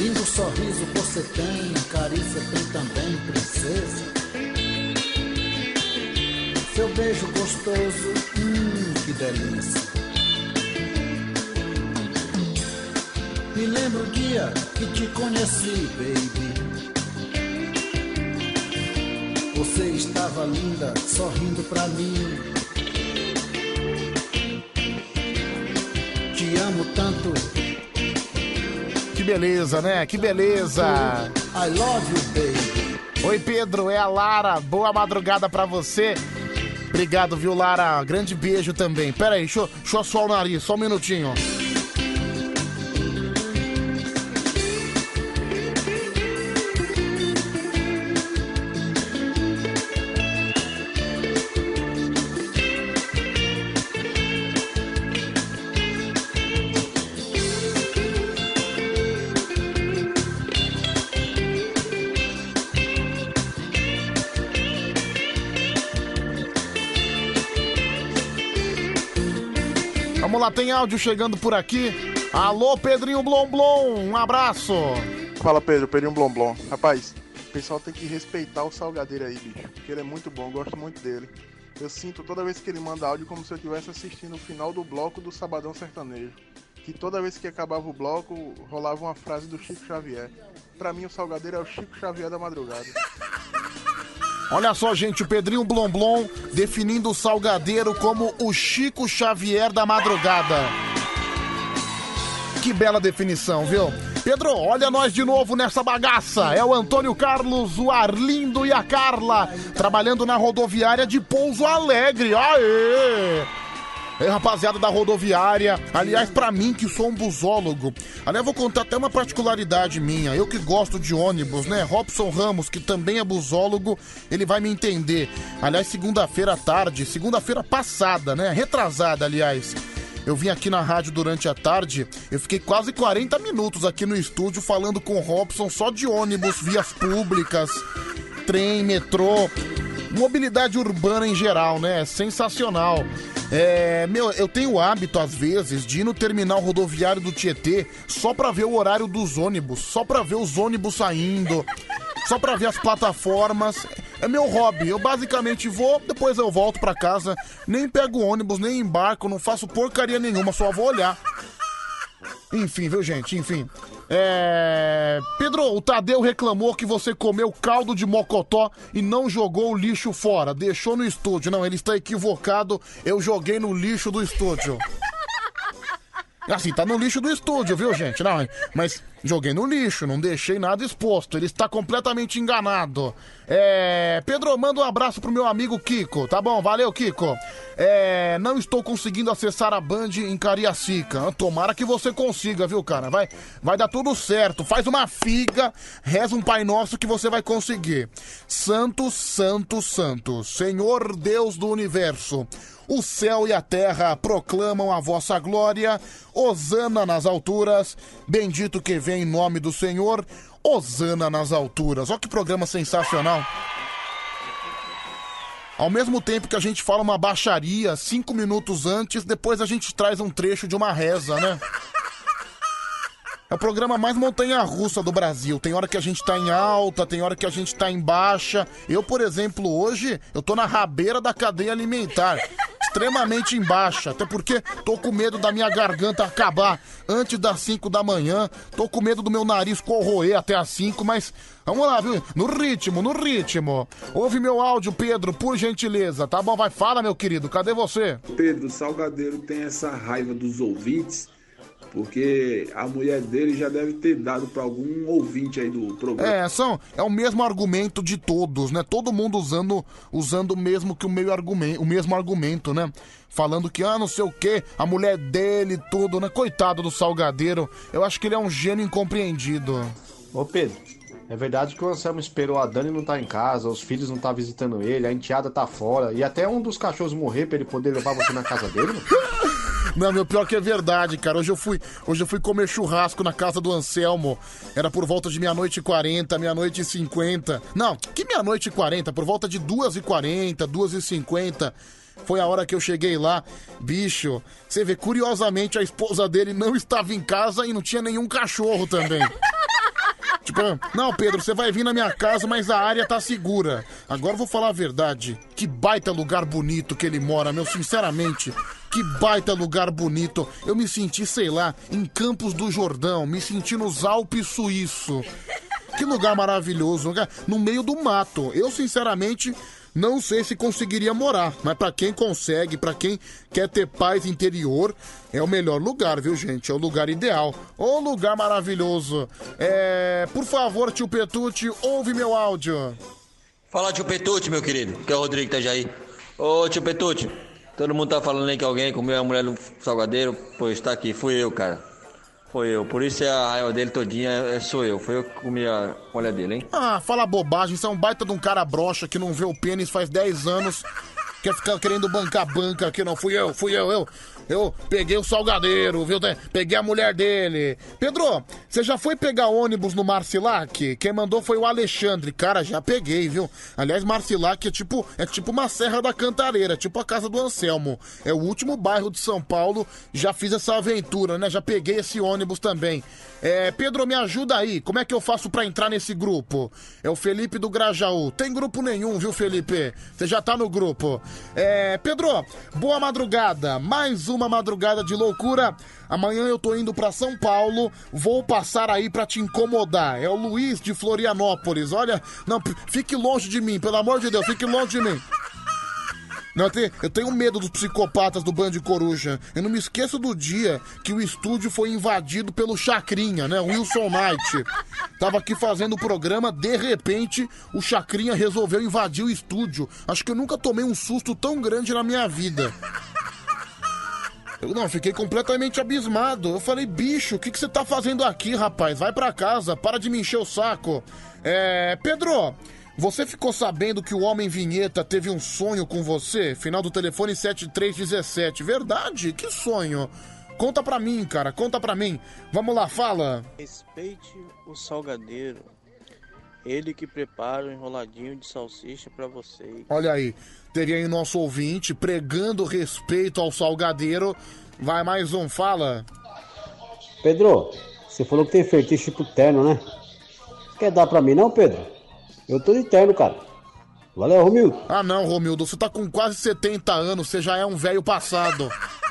S14: Lindo sorriso você tem, carícia tem também, princesa. Seu beijo gostoso, hum, que delícia. Me lembro o dia que te conheci, baby. Você estava linda, sorrindo pra mim. Te amo tanto.
S2: Que beleza, né? Que beleza.
S14: I love you, baby.
S2: Oi, Pedro, é a Lara. Boa madrugada pra você. Obrigado, viu, Lara? Grande beijo também. Pera aí, deixa, deixa eu assoar o nariz, só um minutinho. Tem áudio chegando por aqui. Alô, Pedrinho Blom Blom, um abraço.
S15: Fala Pedro, Pedrinho Blom Blom. Rapaz, o pessoal tem que respeitar o Salgadeiro aí, bicho. Porque ele é muito bom, eu gosto muito dele. Eu sinto toda vez que ele manda áudio como se eu estivesse assistindo o final do bloco do Sabadão Sertanejo. Que toda vez que acabava o bloco, rolava uma frase do Chico Xavier. Pra mim, o Salgadeiro é o Chico Xavier da madrugada.
S2: Olha só, gente, o Pedrinho Blom Blom definindo o Salgadeiro como o Chico Xavier da madrugada. Que bela definição, viu? Pedro, olha nós de novo nessa bagaça. É o Antônio Carlos, o Arlindo e a Carla, trabalhando na rodoviária de Pouso Alegre. Aê! É, rapaziada da rodoviária. Aliás, pra mim que sou um busólogo. Aliás, vou contar até uma particularidade minha. Eu que gosto de ônibus, né? Robson Ramos, que também é busólogo, ele vai me entender. Aliás, segunda-feira à tarde, segunda-feira passada, né? Retrasada, aliás. Eu vim aqui na rádio durante a tarde, eu fiquei quase 40 minutos aqui no estúdio falando com o Robson só de ônibus, vias públicas, trem, metrô, mobilidade urbana em geral, né? Sensacional. É, meu, eu tenho o hábito, às vezes, de ir no terminal rodoviário do Tietê só pra ver o horário dos ônibus, só pra ver os ônibus saindo, só pra ver as plataformas. É meu hobby. Eu basicamente vou, depois eu volto pra casa, nem pego ônibus, nem embarco, não faço porcaria nenhuma, só vou olhar. Enfim, viu, gente? Enfim. É... Pedro, o Tadeu reclamou que você comeu caldo de mocotó e não jogou o lixo fora. Deixou no estúdio. Não, ele está equivocado. Eu joguei no lixo do estúdio. Assim, tá no lixo do estúdio, viu, gente? Não, mas joguei no lixo, não deixei nada exposto. Ele está completamente enganado. É. Pedro, manda um abraço pro meu amigo Kiko, tá bom? Valeu, Kiko. É. Não estou conseguindo acessar a Band em Cariacica. Tomara que você consiga, viu, cara? Vai, vai dar tudo certo. Faz uma figa, reza um Pai Nosso que você vai conseguir. Santos, Santos, Santos, Senhor Deus do universo. O céu e a terra proclamam a vossa glória. Hosana nas alturas. Bendito que vem em nome do Senhor. Hosana nas alturas. Olha que programa sensacional. Ao mesmo tempo que a gente fala uma baixaria cinco minutos antes, depois a gente traz um trecho de uma reza, né? É o programa mais montanha-russa do Brasil. Tem hora que a gente tá em alta, tem hora que a gente tá em baixa. Eu, por exemplo, hoje, eu tô na rabeira da cadeia alimentar. Extremamente em baixa. Até porque tô com medo da minha garganta acabar antes das 5 da manhã. Tô com medo do meu nariz corroer até as 5, mas vamos lá, viu? No ritmo, no ritmo. Ouve meu áudio, Pedro, por gentileza. Tá bom? Vai, fala, meu querido. Cadê você?
S16: Pedro Salgadeiro tem essa raiva dos ouvintes, porque a mulher dele já deve ter dado pra algum ouvinte aí do programa.
S2: É, são, é o mesmo argumento de todos, né? Todo mundo usando usando mesmo que o meio argumento, o mesmo argumento, né? Falando que ah, não sei o que, a mulher dele tudo, né? Coitado do salgadeiro. Eu acho que ele é um gênio incompreendido.
S17: Ô Pedro, é verdade que o Anselmo esperou a Dani não tá em casa, os filhos não tá visitando ele, a enteada tá fora e até um dos cachorros morrer pra ele poder levar você na casa dele?
S2: Não, meu pior que é verdade, cara. Hoje eu fui, hoje eu fui comer churrasco na casa do Anselmo. Era por volta de meia-noite e 40, meia-noite e 50. Não, que meia-noite e 40? Por volta de 2 e 40, 2 e 50. Foi a hora que eu cheguei lá. Bicho, você vê, curiosamente a esposa dele não estava em casa e não tinha nenhum cachorro também. Tipo, não, Pedro, você vai vir na minha casa, mas a área tá segura. Agora eu vou falar a verdade. Que baita lugar bonito que ele mora, meu, sinceramente. Que baita lugar bonito. Eu me senti, sei lá, em Campos do Jordão, me senti nos Alpes Suíço. Que lugar maravilhoso, lugar no meio do mato. Eu, sinceramente, não sei se conseguiria morar, mas pra quem consegue, pra quem quer ter paz interior, é o melhor lugar, viu, gente? É o lugar ideal. Ô lugar maravilhoso. É, por favor, tio Petute, ouve meu áudio.
S18: Fala, tio Petute, meu querido, que é o Rodrigo Itajaí. Ô, tio Petute, todo mundo tá falando aí que alguém comeu a mulher no salgadeiro. Pois tá aqui, fui eu, cara. Foi eu, por isso é a raiva dele todinha, é, sou eu. Foi eu que comi a mulher dele, hein?
S2: Ah, fala bobagem, você é um baita de um cara broxa que não vê o pênis faz 10 anos. Quer ficar querendo bancar banca aqui, não. Fui eu, fui eu, eu. Eu peguei o salgadeiro, viu? Peguei a mulher dele. Pedro, você já foi pegar ônibus no Marcilac? Quem mandou foi o Alexandre. Cara, já peguei, viu? Aliás, Marcilac é tipo, é tipo uma serra da cantareira, tipo a casa do Anselmo. É o último bairro de São Paulo. Já fiz essa aventura, né? Já peguei esse ônibus também. É, Pedro, me ajuda aí. Como é que eu faço pra entrar nesse grupo? É o Felipe do Grajaú. Tem grupo nenhum, viu, Felipe? Você já tá no grupo. É, Pedro, boa madrugada. Mais uma madrugada de loucura. Amanhã eu tô indo pra São Paulo. Vou passar aí pra te incomodar. É o Luiz de Florianópolis. Olha, não, fique longe de mim, pelo amor de Deus, fique longe de mim. Não, eu, tenho, eu tenho medo dos psicopatas do Band Coruja. Eu não me esqueço do dia que o estúdio foi invadido pelo Chacrinha, né? Wilson Knight. Tava aqui fazendo o programa, de repente o Chacrinha resolveu invadir o estúdio. Acho que eu nunca tomei um susto tão grande na minha vida. Eu não, fiquei completamente abismado. Eu falei, bicho, o que, que você tá fazendo aqui, rapaz? Vai pra casa, para de me encher o saco. É. Pedro, você ficou sabendo que o Homem Vinheta teve um sonho com você? Final do telefone 7317. Verdade? Que sonho? Conta pra mim, cara, conta pra mim. Vamos lá, fala.
S19: Respeite o salgadeiro. Ele que prepara o enroladinho de salsicha pra vocês.
S2: Olha aí, teria aí nosso ouvinte pregando respeito ao salgadeiro. Vai mais um, fala.
S20: Pedro, você falou que tem feitiço pro terno, né? Quer dar pra mim não, Pedro? Eu tô de terno, cara. Valeu, Romildo.
S2: Ah não, Romildo, você tá com quase 70 anos, você já é um velho passado.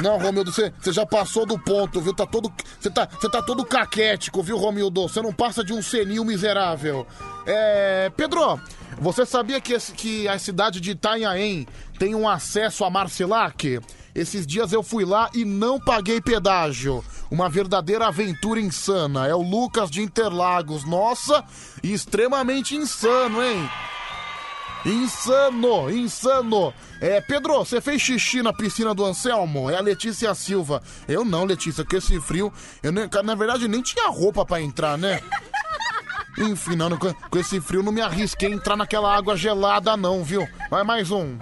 S2: Não, Romildo, você, já passou do ponto, viu? Tá todo, você, tá, você tá todo caquético, viu, Romildo? Você não passa de um senil miserável. É. Pedro, você sabia que, esse- que a cidade de Itanhaém tem um acesso a Marcilac? Esses dias eu fui lá e não paguei pedágio. Uma verdadeira aventura insana. É o Lucas de Interlagos. Nossa, extremamente insano, hein? Insano, insano. É, Pedro, você fez xixi na piscina do Anselmo? É a Letícia Silva. Eu não, Letícia, com esse frio, eu nem- na verdade nem tinha roupa pra entrar, né? Enfim, não, com com esse frio não me arrisquei a entrar naquela água gelada não, viu? Vai mais um.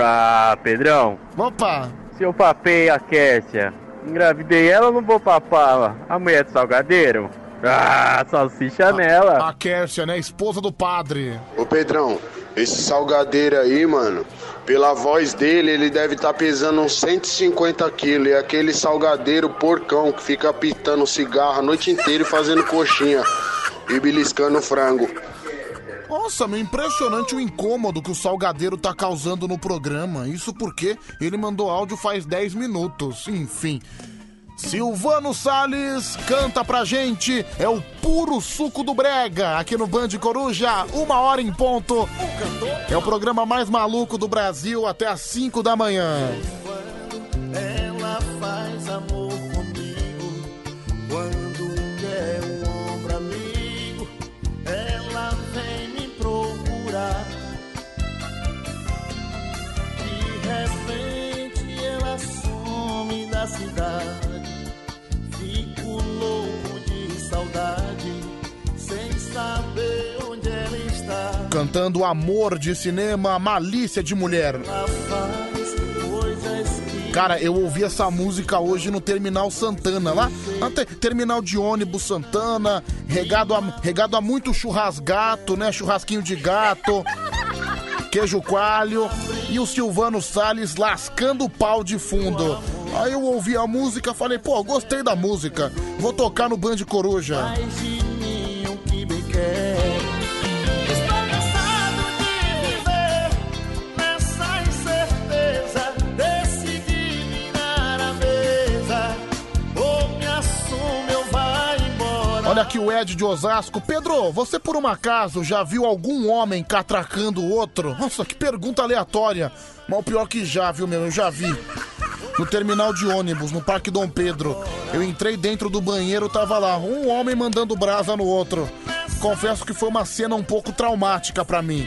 S21: Ah, Pedrão.
S2: Opa.
S21: Se eu papei a Kécia, engravidei ela ou não vou papar a mulher do salgadeiro? Ah, salsicha nela.
S2: A Kércia, né? Esposa do padre.
S22: Ô Pedrão,
S23: Esse salgadeiro aí, mano, pela voz dele, ele deve estar pesando uns 150 quilos. E aquele salgadeiro porcão que fica pitando cigarro a noite inteira e fazendo coxinha e beliscando frango.
S2: Nossa, meu, impressionante o incômodo que o Salgadeiro tá causando no programa. Isso porque ele mandou áudio faz 10 minutos. Enfim. Silvano Salles canta pra gente. É o puro suco do Brega. Aqui no Band Coruja, uma hora em ponto. É o programa mais maluco do Brasil até às 5 da manhã.
S4: Ela faz amor comigo quando quer um ombro amigo. Ela vem me procurar. De repente ela some da cidade.
S2: Cantando Amor de Cinema, Malícia de Mulher. Cara, eu ouvi essa música hoje no Terminal Santana, lá na te- terminal de ônibus Santana, regado a, regado a muito churrasgato, né? Churrasquinho de gato, queijo coalho e o Silvano Salles lascando o pau de fundo. Aí eu ouvi a música, falei, pô, gostei da música, vou tocar no Band Coruja. Olha aqui o Ed de Osasco. Pedro, você por um acaso já viu algum homem catracando o outro? Nossa, que pergunta aleatória. Mas o pior que já, viu, meu? Eu já vi. No terminal de ônibus, no Parque Dom Pedro. Eu entrei dentro do banheiro, tava lá, um homem mandando brasa no outro. Confesso que foi uma cena um pouco traumática pra mim.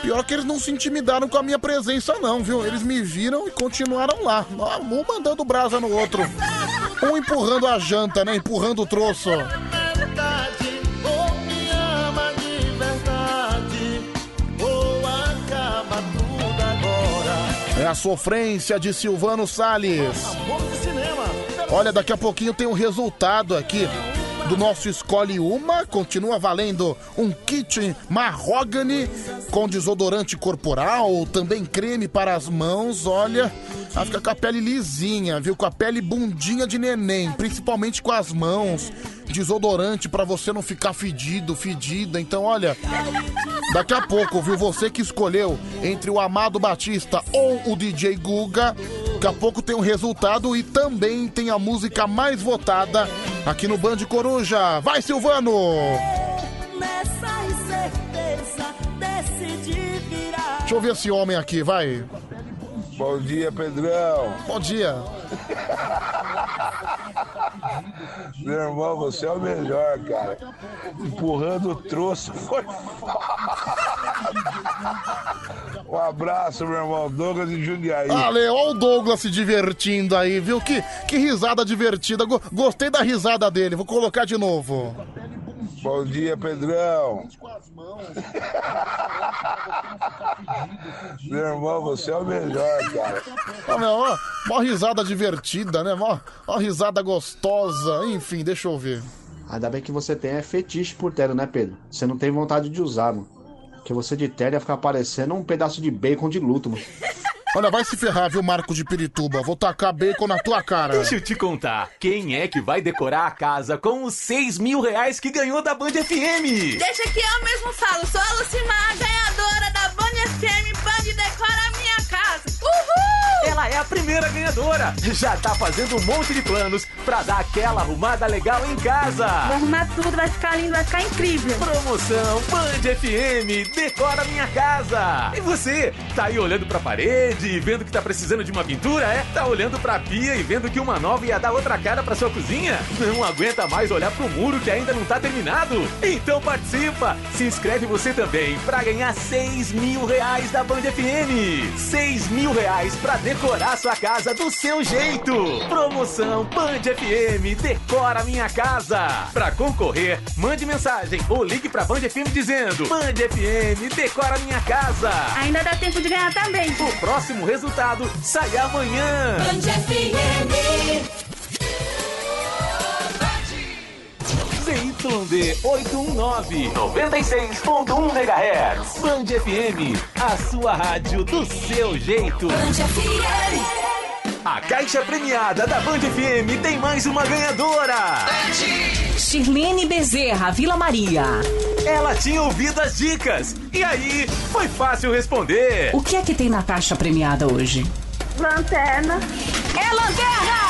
S2: Pior que eles não se intimidaram com a minha presença, não, viu? Eles me viram e continuaram lá. Um mandando brasa no outro. Um empurrando a janta, né? Empurrando o troço. É a sofrência de Silvano Salles. Olha, daqui a pouquinho tem o resultado aqui do nosso Escolhe Uma. Continua valendo um kit Mahogany com desodorante corporal, também creme para as mãos. Olha, vai ficar com a pele lisinha, viu? Com a pele bundinha de neném, principalmente com as mãos. Desodorante para você não ficar fedido, fedida. Então, olha, daqui a pouco, viu? Você que escolheu entre o Amado Batista ou o DJ Guga. Daqui a pouco tem o resultado e também tem a música mais votada aqui no Band Coruja. Vai, Silvano!
S4: Nessa incerteza, decidi virar.
S2: Deixa eu ver esse homem aqui, vai.
S22: Bom dia, Pedrão.
S2: Bom dia.
S22: Meu irmão, você é o melhor, cara. Empurrando o troço foi. Um abraço, meu irmão. Douglas de Jundiaí.
S2: Valeu, olha o Douglas se divertindo aí, viu? Que, que risada divertida. Go- Gostei da risada dele, vou colocar de novo.
S22: Bom dia, Pedrão. Meu irmão, você é o melhor, cara.
S2: Ó, meu, ó, mó risada divertida, né? Mó, mó risada gostosa. Enfim, deixa eu ver.
S17: Ainda bem que você tem é fetiche por terno, né, Pedro? Você não tem vontade de usar, mano. Porque você de terno ia ficar parecendo um pedaço de bacon de luto, mano.
S2: Olha, vai se ferrar, viu, Marco de Pirituba? Vou tacar bacon na tua cara.
S24: Deixa eu te contar, quem é que vai decorar a casa com os 6 mil reais que ganhou da Band FM?
S25: Deixa que eu mesmo falo. Sou a Lucimar, ganhadora da Band FM Band Decora a Minha Casa. Uhul!
S24: Ela é a primeira ganhadora. Já tá fazendo um monte de planos pra dar aquela arrumada legal em casa.
S25: Vou arrumar tudo, vai ficar lindo, vai ficar incrível.
S24: Promoção Band FM Decora Minha Casa. E você, tá aí olhando pra parede e vendo que tá precisando de uma pintura, é? Tá olhando pra pia e vendo que uma nova ia dar outra cara pra sua cozinha? Não aguenta mais olhar pro muro que ainda não tá terminado? Então participa! Se inscreve você também pra ganhar 6 mil reais da Band FM. 6 mil reais pra decorar sua casa do seu jeito. Promoção Band FM Decora Minha Casa. Pra concorrer, mande mensagem ou ligue pra Band FM dizendo Band FM Decora Minha Casa.
S25: Ainda dá tempo de ganhar também.
S24: O próximo resultado sai amanhã. ZYD 819, 96.1 MHz. Band FM, a sua rádio do seu jeito. Band FM. A caixa premiada da Band FM tem mais uma ganhadora.
S26: Shirlene Bezerra, Vila Maria.
S24: Ela tinha ouvido as dicas. E aí, foi fácil responder.
S26: O que é que tem na caixa premiada hoje?
S3: Lanterna.
S26: É lanterna!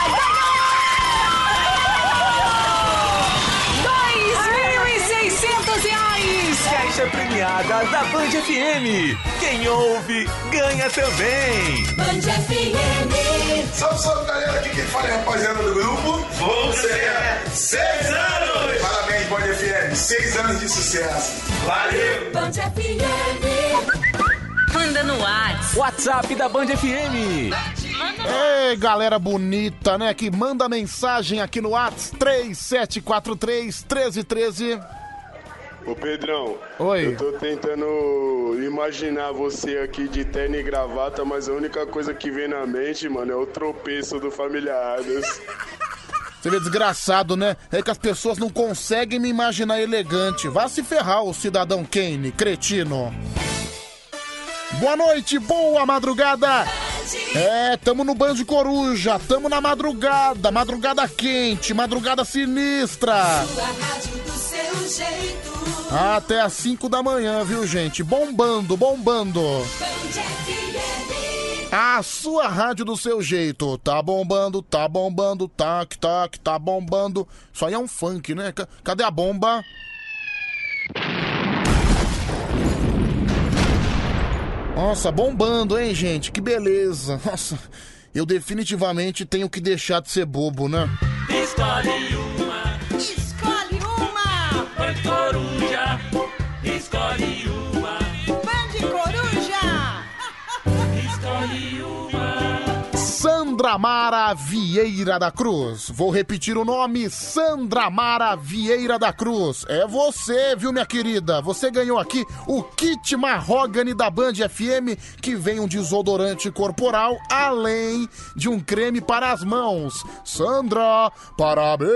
S24: Caixa premiada da Band FM. Quem ouve, ganha também.
S27: Band FM.
S28: Salve, salve galera, aqui quem fala é a rapaziada do grupo. Você é seis anos! Parabéns, Band FM, seis anos de sucesso. Valeu!
S27: Band FM.
S26: Manda no WhatsApp.
S24: WhatsApp da Band FM.
S2: Ei, galera bonita, né? Que manda mensagem aqui no WhatsApp 3743 1313.
S23: Ô Pedrão,
S2: Oi.
S23: eu tô tentando imaginar você aqui de terno e gravata, mas a única coisa que vem na mente, mano, é o tropeço do Família Adams.
S2: Você vê desgraçado, né? É que as pessoas não conseguem me imaginar elegante. Vá se ferrar, o cidadão Kane, cretino. Boa noite, boa madrugada. É, tamo no Band Coruja, tamo na madrugada, madrugada quente, madrugada sinistra. Até às 5 da manhã, viu, gente? Bombando, bombando. A sua rádio do seu jeito. Tá bombando, tá bombando, tac, tac, tá bombando. Isso aí é um funk, né? Ca- Cadê a bomba? Nossa, bombando, hein, gente? Que beleza. Nossa, eu definitivamente tenho que deixar de ser bobo, né?
S27: Escolhe Coruja. Escolhe uma. Band Coruja. Escolhe uma.
S2: Sandra Mara Vieira da Cruz. Vou repetir o nome: Sandra Mara Vieira da Cruz. É você, viu, minha querida? Você ganhou aqui o kit Mahogany da Band FM, que vem um desodorante corporal, além de um creme para as mãos. Sandra, parabéns!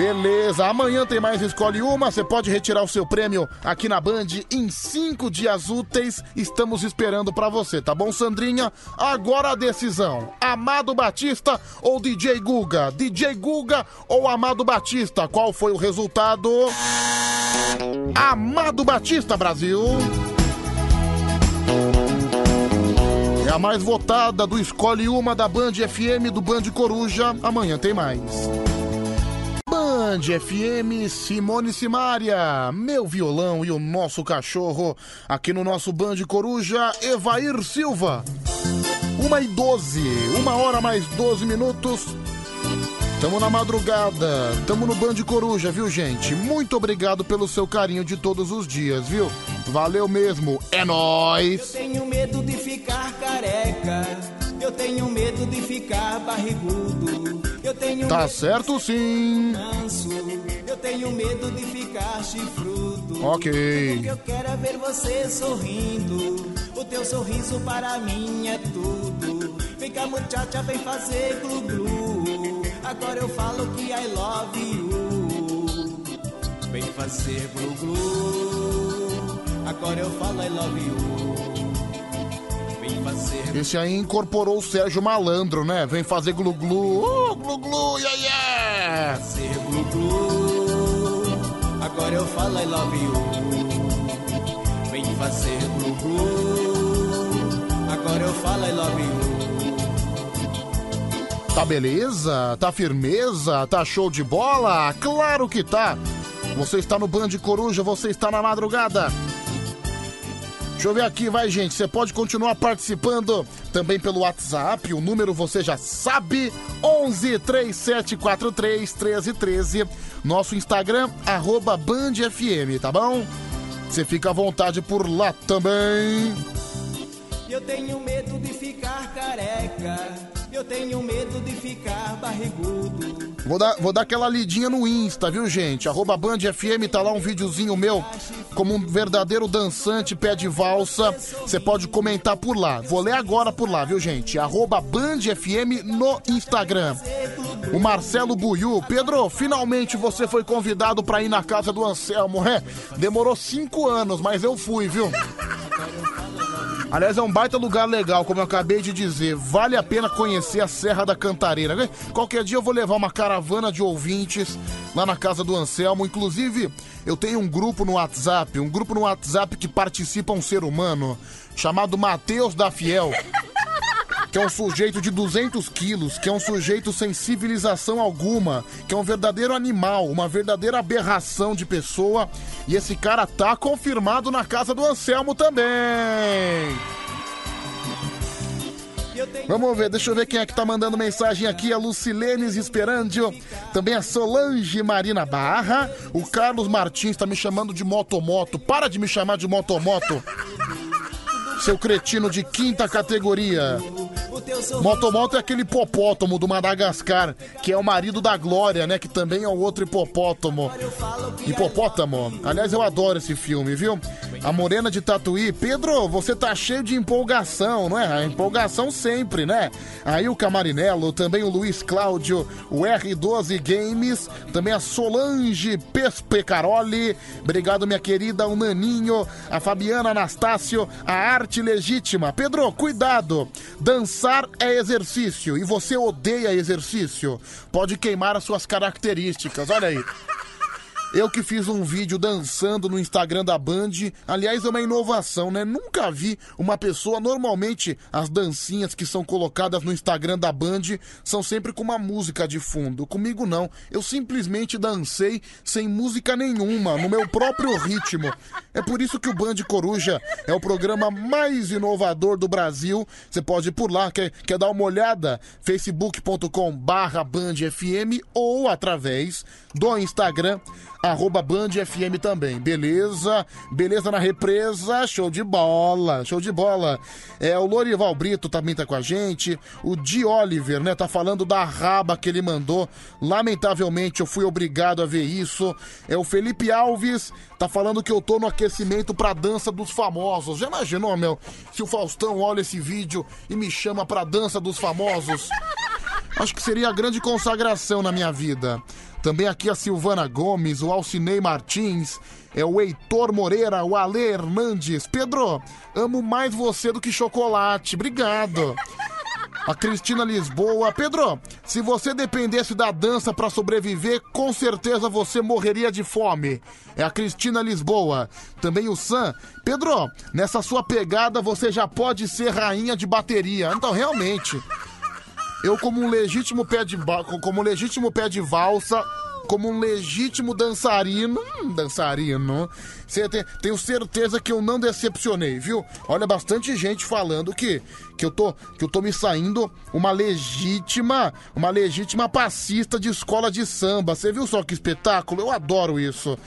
S2: Beleza, amanhã tem mais Escolhe Uma. Você pode retirar o seu prêmio aqui na Band em cinco dias úteis. Estamos esperando pra você, tá bom, Sandrinha? Agora a decisão: Amado Batista ou DJ Guga? DJ Guga ou Amado Batista? Qual foi o resultado? Amado Batista, Brasil. É a mais votada do Escolhe Uma da Band FM do Band Coruja. Amanhã tem mais. Band FM Simone Simária, meu violão e o nosso cachorro aqui no nosso Band Coruja, Evair Silva. Uma e doze, uma hora mais 12 minutos. Tamo na madrugada, tamo no Band Coruja, viu, gente? Muito obrigado pelo seu carinho de todos os dias, viu? Valeu mesmo, é nóis!
S29: tenho medo de ficar careca. Eu tenho medo de ficar barrigudo.
S2: Tá certo sim.
S29: Eu tenho medo de ficar chifrudo.
S2: Ok.
S29: Eu quero é ver você sorrindo. O teu sorriso para mim é tudo. Vem cá, muchacha, vem fazer glu-glu. Agora eu falo que I love you. Vem fazer glu-glu. Agora eu falo I love you.
S2: Esse aí incorporou o Sérgio Malandro, né? Vem fazer glu-glu. Uh, glu-glu, yeah, yeah!
S29: Fazer glu-glu. Agora eu falo I love you. Vem fazer glu-glu. Agora eu falo I love you.
S2: Tá beleza? Tá firmeza? Tá show de bola? Claro que tá! Você está no Band Coruja, você está na madrugada. Deixa eu ver aqui, vai, gente. Você pode continuar participando também pelo WhatsApp. O número você já sabe: 11 3743 1313. Nosso Instagram, arroba Band FM, tá bom? Você fica à vontade por lá também.
S29: Eu tenho medo de ficar careca. Eu tenho medo de ficar barrigudo.
S2: Vou dar, vou dar aquela lidinha no Insta, viu, gente? Arroba Band FM, tá lá um videozinho meu, como um verdadeiro dançante pé de valsa. Você pode comentar por lá. Vou ler agora por lá, viu, gente? Arroba Band FM no Instagram. O Marcelo Buiu. Pedro, finalmente você foi convidado pra ir na casa do Anselmo. É, demorou cinco anos, mas eu fui, viu? Aliás, é um baita lugar legal, como eu acabei de dizer. Vale a pena conhecer a Serra da Cantareira. Qualquer dia eu vou levar uma caravana de ouvintes lá na casa do Anselmo. Inclusive, eu tenho um grupo no WhatsApp, um grupo no WhatsApp que participa um ser humano chamado Matheus da Fiel. Que é um sujeito de 200 quilos, que é um sujeito sem civilização alguma, que é um verdadeiro animal, uma verdadeira aberração de pessoa. E esse cara tá confirmado na casa do Anselmo também. Vamos ver, deixa eu ver quem é que tá mandando mensagem aqui. A Lucilenes Esperandio, também a Solange Marina Barra. O Carlos Martins tá me chamando de motomoto. Para de me chamar de motomoto. Seu cretino de quinta categoria. Motomoto é aquele hipopótamo do Madagascar, que é o marido da Glória, né? Que também é o outro hipopótamo. Hipopótamo. Aliás, eu adoro esse filme, viu? A Morena de Tatuí. Pedro, você tá cheio de empolgação, não é? A empolgação sempre, né? Aí o Camarinello, também o Luiz Cláudio, o R12 Games, também a Solange Pespecaroli. Obrigado, minha querida, o Naninho, a Fabiana Anastácio, a Arte Legítima. Pedro, cuidado! Dançar é exercício e você odeia exercício. Pode queimar as suas características. Olha aí. Eu que fiz um vídeo dançando no Instagram da Band. Aliás, é uma inovação, né? Nunca vi uma pessoa. Normalmente, as dancinhas que são colocadas no Instagram da Band são sempre com uma música de fundo. Comigo, não. Eu simplesmente dancei sem música nenhuma, no meu próprio ritmo. É por isso que o Band Coruja é o programa mais inovador do Brasil. Você pode ir por lá, quer, quer dar uma olhada? facebook.com/barra bandfm ou através do Instagram arroba Band FM também, beleza? Beleza na represa, show de bola, show de bola. É, o Lorival Brito também tá com a gente, o Di Oliver, né, tá falando da raba que ele mandou, lamentavelmente eu fui obrigado a ver isso. É o Felipe Alves, tá falando que eu tô no aquecimento pra dança dos famosos. Já imaginou, meu, se o Faustão olha esse vídeo e me chama pra dança dos famosos? Acho que seria a grande consagração na minha vida. Também aqui a Silvana Gomes, o Alcinei Martins, é o Heitor Moreira, o Ale Hernandes. Pedro, amo mais você do que chocolate. Obrigado. A Cristina Lisboa. Pedro, se você dependesse da dança para sobreviver, com certeza você morreria de fome. É a Cristina Lisboa. Também o Sam. Pedro, nessa sua pegada você já pode ser rainha de bateria. Então, realmente. Eu, como um legítimo pé de, como um legítimo pé de valsa, como um legítimo dançarino, hum, dançarino, tem- tenho certeza que eu não decepcionei, viu? Olha, bastante gente falando que, que, eu tô, que eu tô me saindo uma legítima, uma legítima passista de escola de samba. Você viu só que espetáculo? Eu adoro isso.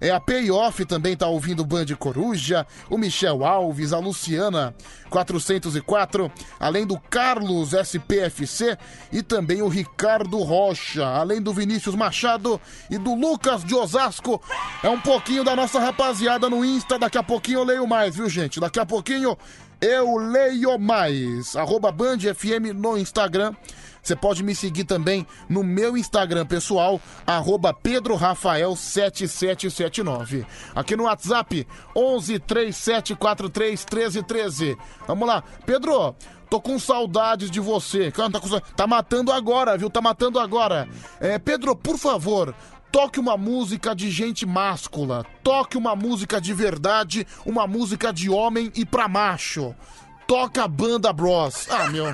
S2: É a Payoff também tá ouvindo o Band Coruja, o Michel Alves, a Luciana 404, além do Carlos SPFC e também o Ricardo Rocha, além do Vinícius Machado e do Lucas de Osasco. É um pouquinho da nossa rapaziada no Insta, daqui a pouquinho eu leio mais, viu gente? Daqui a pouquinho eu leio mais. Arroba Band FM no Instagram. Você pode me seguir também no meu Instagram pessoal, arroba pedrorafael7779. Aqui no WhatsApp, 11 3743 1313. Vamos lá. Pedro, tô com saudades de você. Tá, com tá matando agora, viu? Tá matando agora. É, Pedro, por favor, Toque uma música de gente máscula. Toque uma música de verdade, uma música de homem e pra macho. Toca a banda Bros. Ah, meu.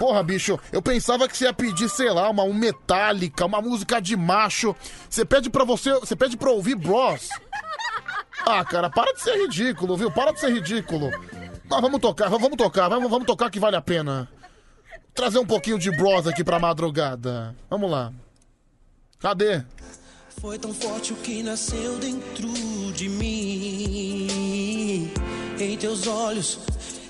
S2: Porra, bicho, eu pensava que você ia pedir, sei lá, uma um metálica, uma música de macho. Você pede pra você, você pede pra ouvir Bros. Ah, cara, para de ser ridículo, viu? Para de ser ridículo. Não, vamos tocar, vamos tocar, vamos, vamos tocar que vale a pena. Trazer um pouquinho de Bros aqui pra madrugada. Vamos lá. Cadê?
S4: Foi tão forte o que nasceu dentro de mim. Em teus olhos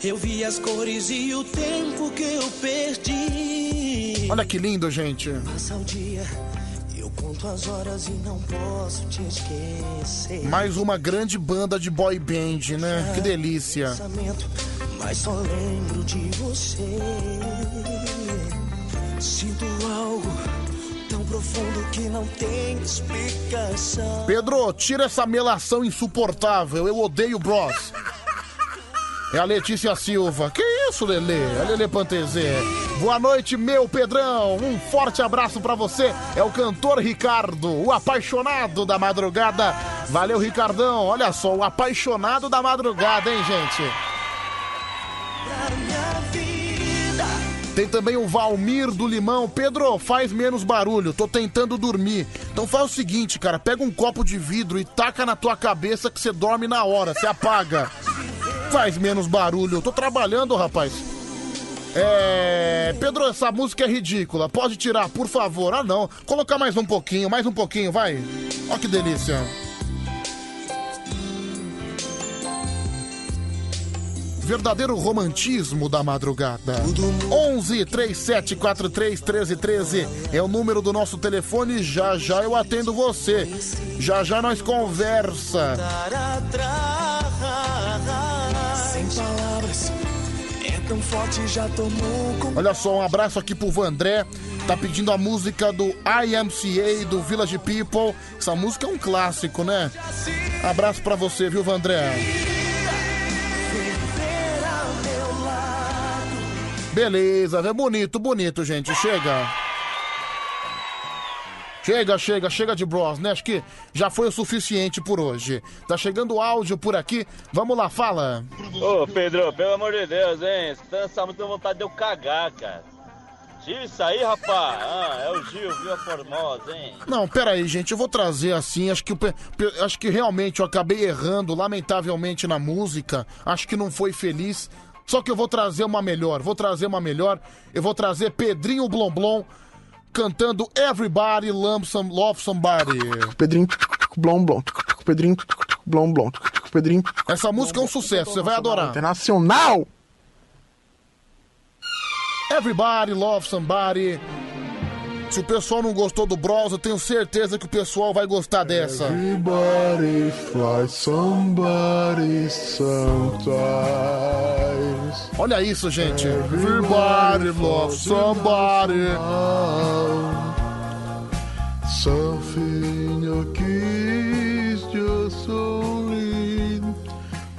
S4: eu vi as cores e o tempo que eu perdi.
S2: Olha que lindo, gente.
S4: Passa o dia, eu conto as horas e não posso te esquecer.
S2: Mais uma grande banda de boy band, né? Que delícia.
S4: Mas só lembro de você.
S30: Sinto algo tão profundo que não tem explicação.
S2: Pedro, tira essa melação insuportável. Eu odeio Bros. É a Letícia Silva. Que isso, Lelê? É Lelê Pantezê. Boa noite, meu Pedrão. Um forte abraço pra você. É o cantor Ricardo, o apaixonado da madrugada. Valeu, Ricardão. Olha só, o apaixonado da madrugada, hein, gente? Tem também o Valmir do Limão. Pedro, faz menos barulho, tô tentando dormir. Então faz o seguinte, cara, pega um copo de vidro e taca na tua cabeça que você dorme na hora, você apaga. Faz menos barulho, eu tô trabalhando, rapaz. É. Pedro, essa música é ridícula. Pode tirar, por favor. Ah, não. Colocar mais um pouquinho, mais um pouquinho, vai. Ó que delícia. Verdadeiro romantismo da madrugada. 11 37 43 13 13 é o número do nosso telefone. Já já eu atendo você. Já já nós conversa.
S30: Palavras, é tão forte, já tomou
S2: Olha só, um abraço aqui pro Vandré. Tá pedindo a música do IMCA, do Village People. Essa música é um clássico, né? Abraço pra você, viu, Vandré? Beleza, é bonito, bonito, gente. Chega. Chega, chega, chega de bros, né? Acho que já foi o suficiente por hoje. Tá chegando áudio por aqui. Vamos lá, fala.
S21: Ô, Pedro, pelo amor de Deus, hein? Tá essa música, vontade de eu cagar, cara. Tira isso aí, rapaz. Ah, é o Gil, viu a Formosa, hein?
S2: Não, pera aí, gente, eu vou trazer assim, acho que, acho que realmente eu acabei errando, lamentavelmente, na música, acho que não foi feliz, só que eu vou trazer uma melhor, vou trazer uma melhor, eu vou trazer Pedrinho Blomblom cantando Everybody Love, Some, Love Somebody.
S15: Pedrinho Blom Blom. Pedrinho Blom Blom. Pedrinho.
S2: Essa música é um sucesso, você vai adorar.
S15: Internacional!
S2: Everybody Love Somebody. Se o pessoal não gostou do Bros, eu tenho certeza que o pessoal vai gostar dessa.
S22: Everybody fly somebody sometimes.
S2: Olha isso, gente. Everybody love somebody.
S22: Something your kiss just only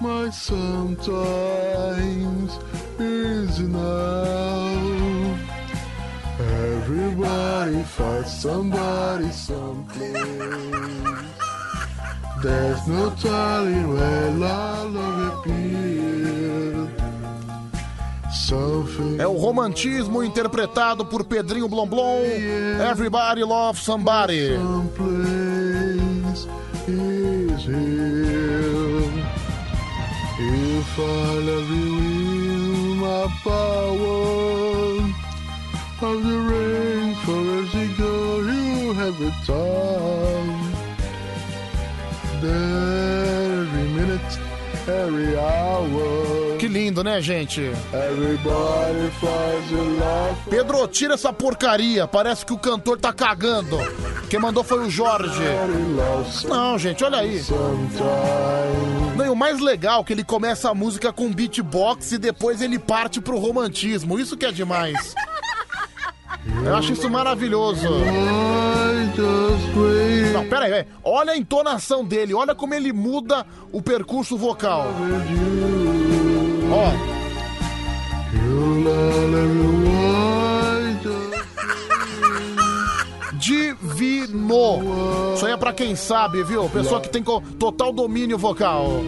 S22: my sometimes is now. Everybody fight somebody someplace. There's no telling where love appears.
S2: É o romantismo interpretado por Pedrinho Blomblom. Everybody love somebody.
S22: If I love you in my power of the you go, you have a time. Every minute, every hour.
S2: Que lindo, né, gente?
S22: Everybody flies your.
S2: Pedro, tira essa porcaria. Parece que o cantor tá cagando. Quem mandou foi o Jorge. Não, gente, olha aí. Não, e o mais legal é que ele começa a música com beatbox e depois ele parte pro romantismo. Isso que é demais. Eu acho isso maravilhoso. Não, pera aí, olha a entonação dele, olha como ele muda o percurso vocal. Ó. Divino. Isso aí é pra quem sabe, viu? Pessoa que tem total domínio vocal.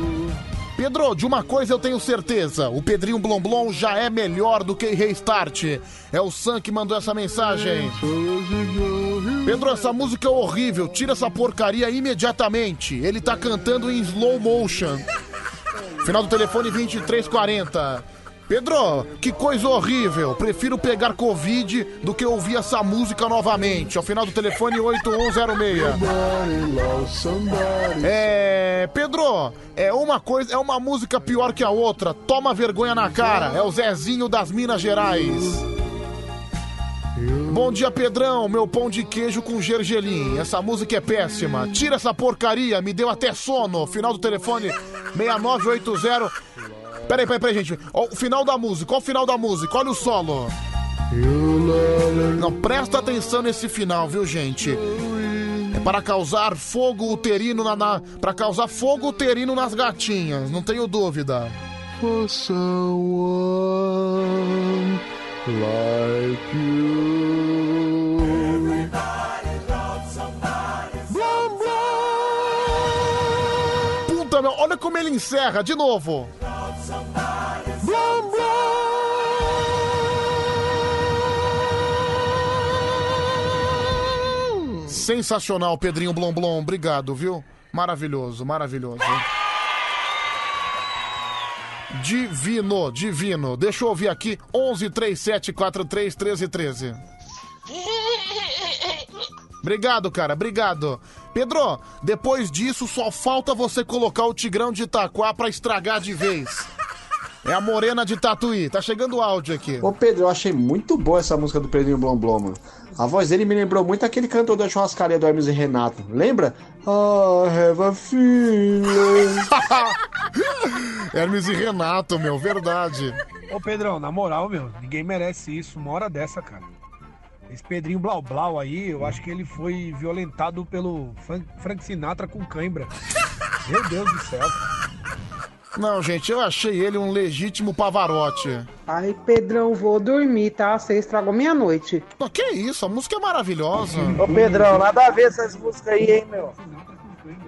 S2: Pedro, de uma coisa eu tenho certeza: o Pedrinho Blomblom já é melhor do que Restart. É o Sam que mandou essa mensagem. Pedro, essa música é horrível. Tira essa porcaria imediatamente. Ele tá cantando em slow motion. Final do telefone 2340. Pedro, que coisa horrível. Prefiro pegar Covid do que ouvir essa música novamente. Ao final do telefone 8106. É. Pedro, é uma coisa, é uma música pior que a outra. Toma vergonha na cara. É o Zezinho das Minas Gerais. Bom dia, Pedrão. Meu pão de queijo com gergelim. Essa música é péssima. Tira essa porcaria, me deu até sono. Final do telefone 6980. Peraí, peraí, peraí, gente. Ó, o final da música, olha o final da música, olha o solo. Não, presta atenção nesse final, viu, gente? É para causar fogo uterino na, na para causar fogo uterino nas gatinhas, não tenho dúvida.
S22: For someone like you.
S2: Puta, meu, olha como ele encerra de novo. Sensacional, Pedrinho Blom Blom. Obrigado, viu? Maravilhoso, maravilhoso. Divino, divino. Deixa eu ouvir aqui. 11 37 43 13 13. Obrigado, cara, obrigado. Pedro, depois disso só falta você colocar o Tigrão de Itaquá pra estragar de vez. É a Morena de Tatuí. Tá chegando o áudio aqui.
S17: Ô Pedro, eu achei muito boa essa música do Pedrinho Blom Blom, mano. A voz dele me lembrou muito aquele cantor da churrascaria do Hermes e Renato. Lembra? I have a feeling.
S2: Hermes e Renato, meu, verdade.
S31: Ô Pedrão, na moral, meu, ninguém merece isso uma hora dessa, cara. Esse Pedrinho Blau Blau aí, eu acho que ele foi violentado pelo Fran- Frank Sinatra com cãibra. Meu Deus do céu.
S2: Não, gente, eu achei ele um legítimo Pavarotti.
S32: Ai, Pedrão, vou dormir, tá? Você estragou minha noite.
S2: Pô, que isso? A música é maravilhosa.
S33: Ô Pedrão, nada a ver essas músicas aí, hein, meu?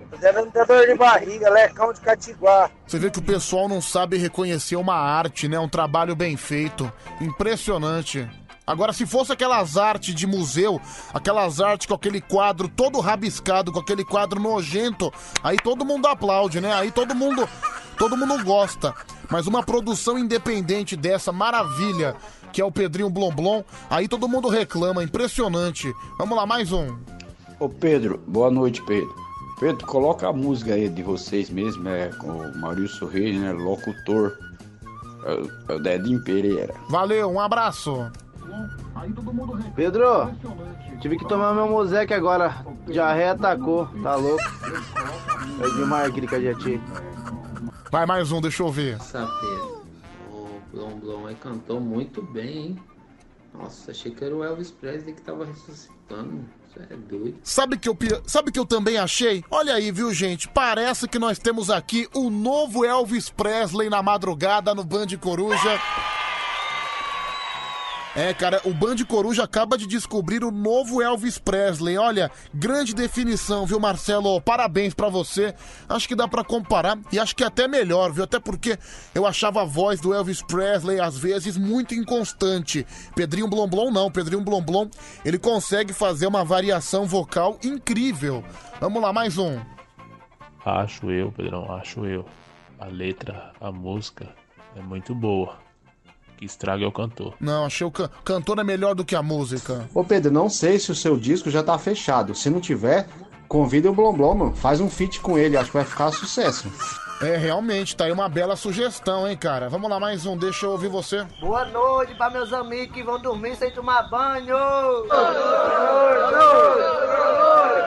S33: Fazendo até dor de barriga, lecão de catiguá.
S2: Você vê que o pessoal não sabe reconhecer uma arte, né? Um trabalho bem feito. Impressionante. Agora, se fosse aquelas artes de museu, aquelas artes com aquele quadro todo rabiscado, com aquele quadro nojento, aí todo mundo aplaude, né? Aí todo mundo, todo mundo gosta. Mas uma produção independente dessa maravilha, que é o Pedrinho Blom Blom, aí todo mundo reclama, impressionante. Vamos lá, mais um.
S34: Ô Pedro, boa noite, Pedro. Pedro, coloca a música aí de vocês mesmo, é com o Maurício Reis, né? Locutor. É o- é o Dedinho Pereira.
S2: Valeu, um abraço.
S33: Pedro, tive que tomar meu Mosec agora. Diarreia atacou, tá louco? É o Gilmar aqui de Cajati.
S2: Vai mais um, deixa eu ver.
S35: Sapeiro. O Blom Blom aí cantou muito bem, hein? Nossa, achei que era o Elvis Presley que tava ressuscitando. Isso é doido.
S2: Sabe que eu sabe que eu também achei? Olha aí, viu, gente? Parece que nós temos aqui o novo Elvis Presley na madrugada no Band Coruja. É, cara, o Band Coruja acaba de descobrir o novo Elvis Presley. Olha, grande definição, viu, Marcelo? Parabéns pra você. Acho que dá pra comparar e acho que é até melhor, viu? Até porque eu achava a voz do Elvis Presley às vezes muito inconstante. Pedrinho Blom Blom não, Pedrinho Blom Blom, ele consegue fazer uma variação vocal incrível. Vamos lá, mais um.
S36: Acho eu, Pedrão, acho eu. A letra, a música é muito boa. Que estraga é o cantor.
S2: Não, achei o can- cantor é melhor do que a música.
S17: Ô Pedro, não sei se o seu disco já tá fechado. Se não tiver, convida o Blom Blom, mano. Faz um feat com ele, acho que vai ficar sucesso.
S2: É, realmente, tá aí uma bela sugestão, hein, cara. Vamos lá, mais um, deixa eu ouvir você.
S33: Boa noite pra meus amigos que vão dormir sem tomar banho.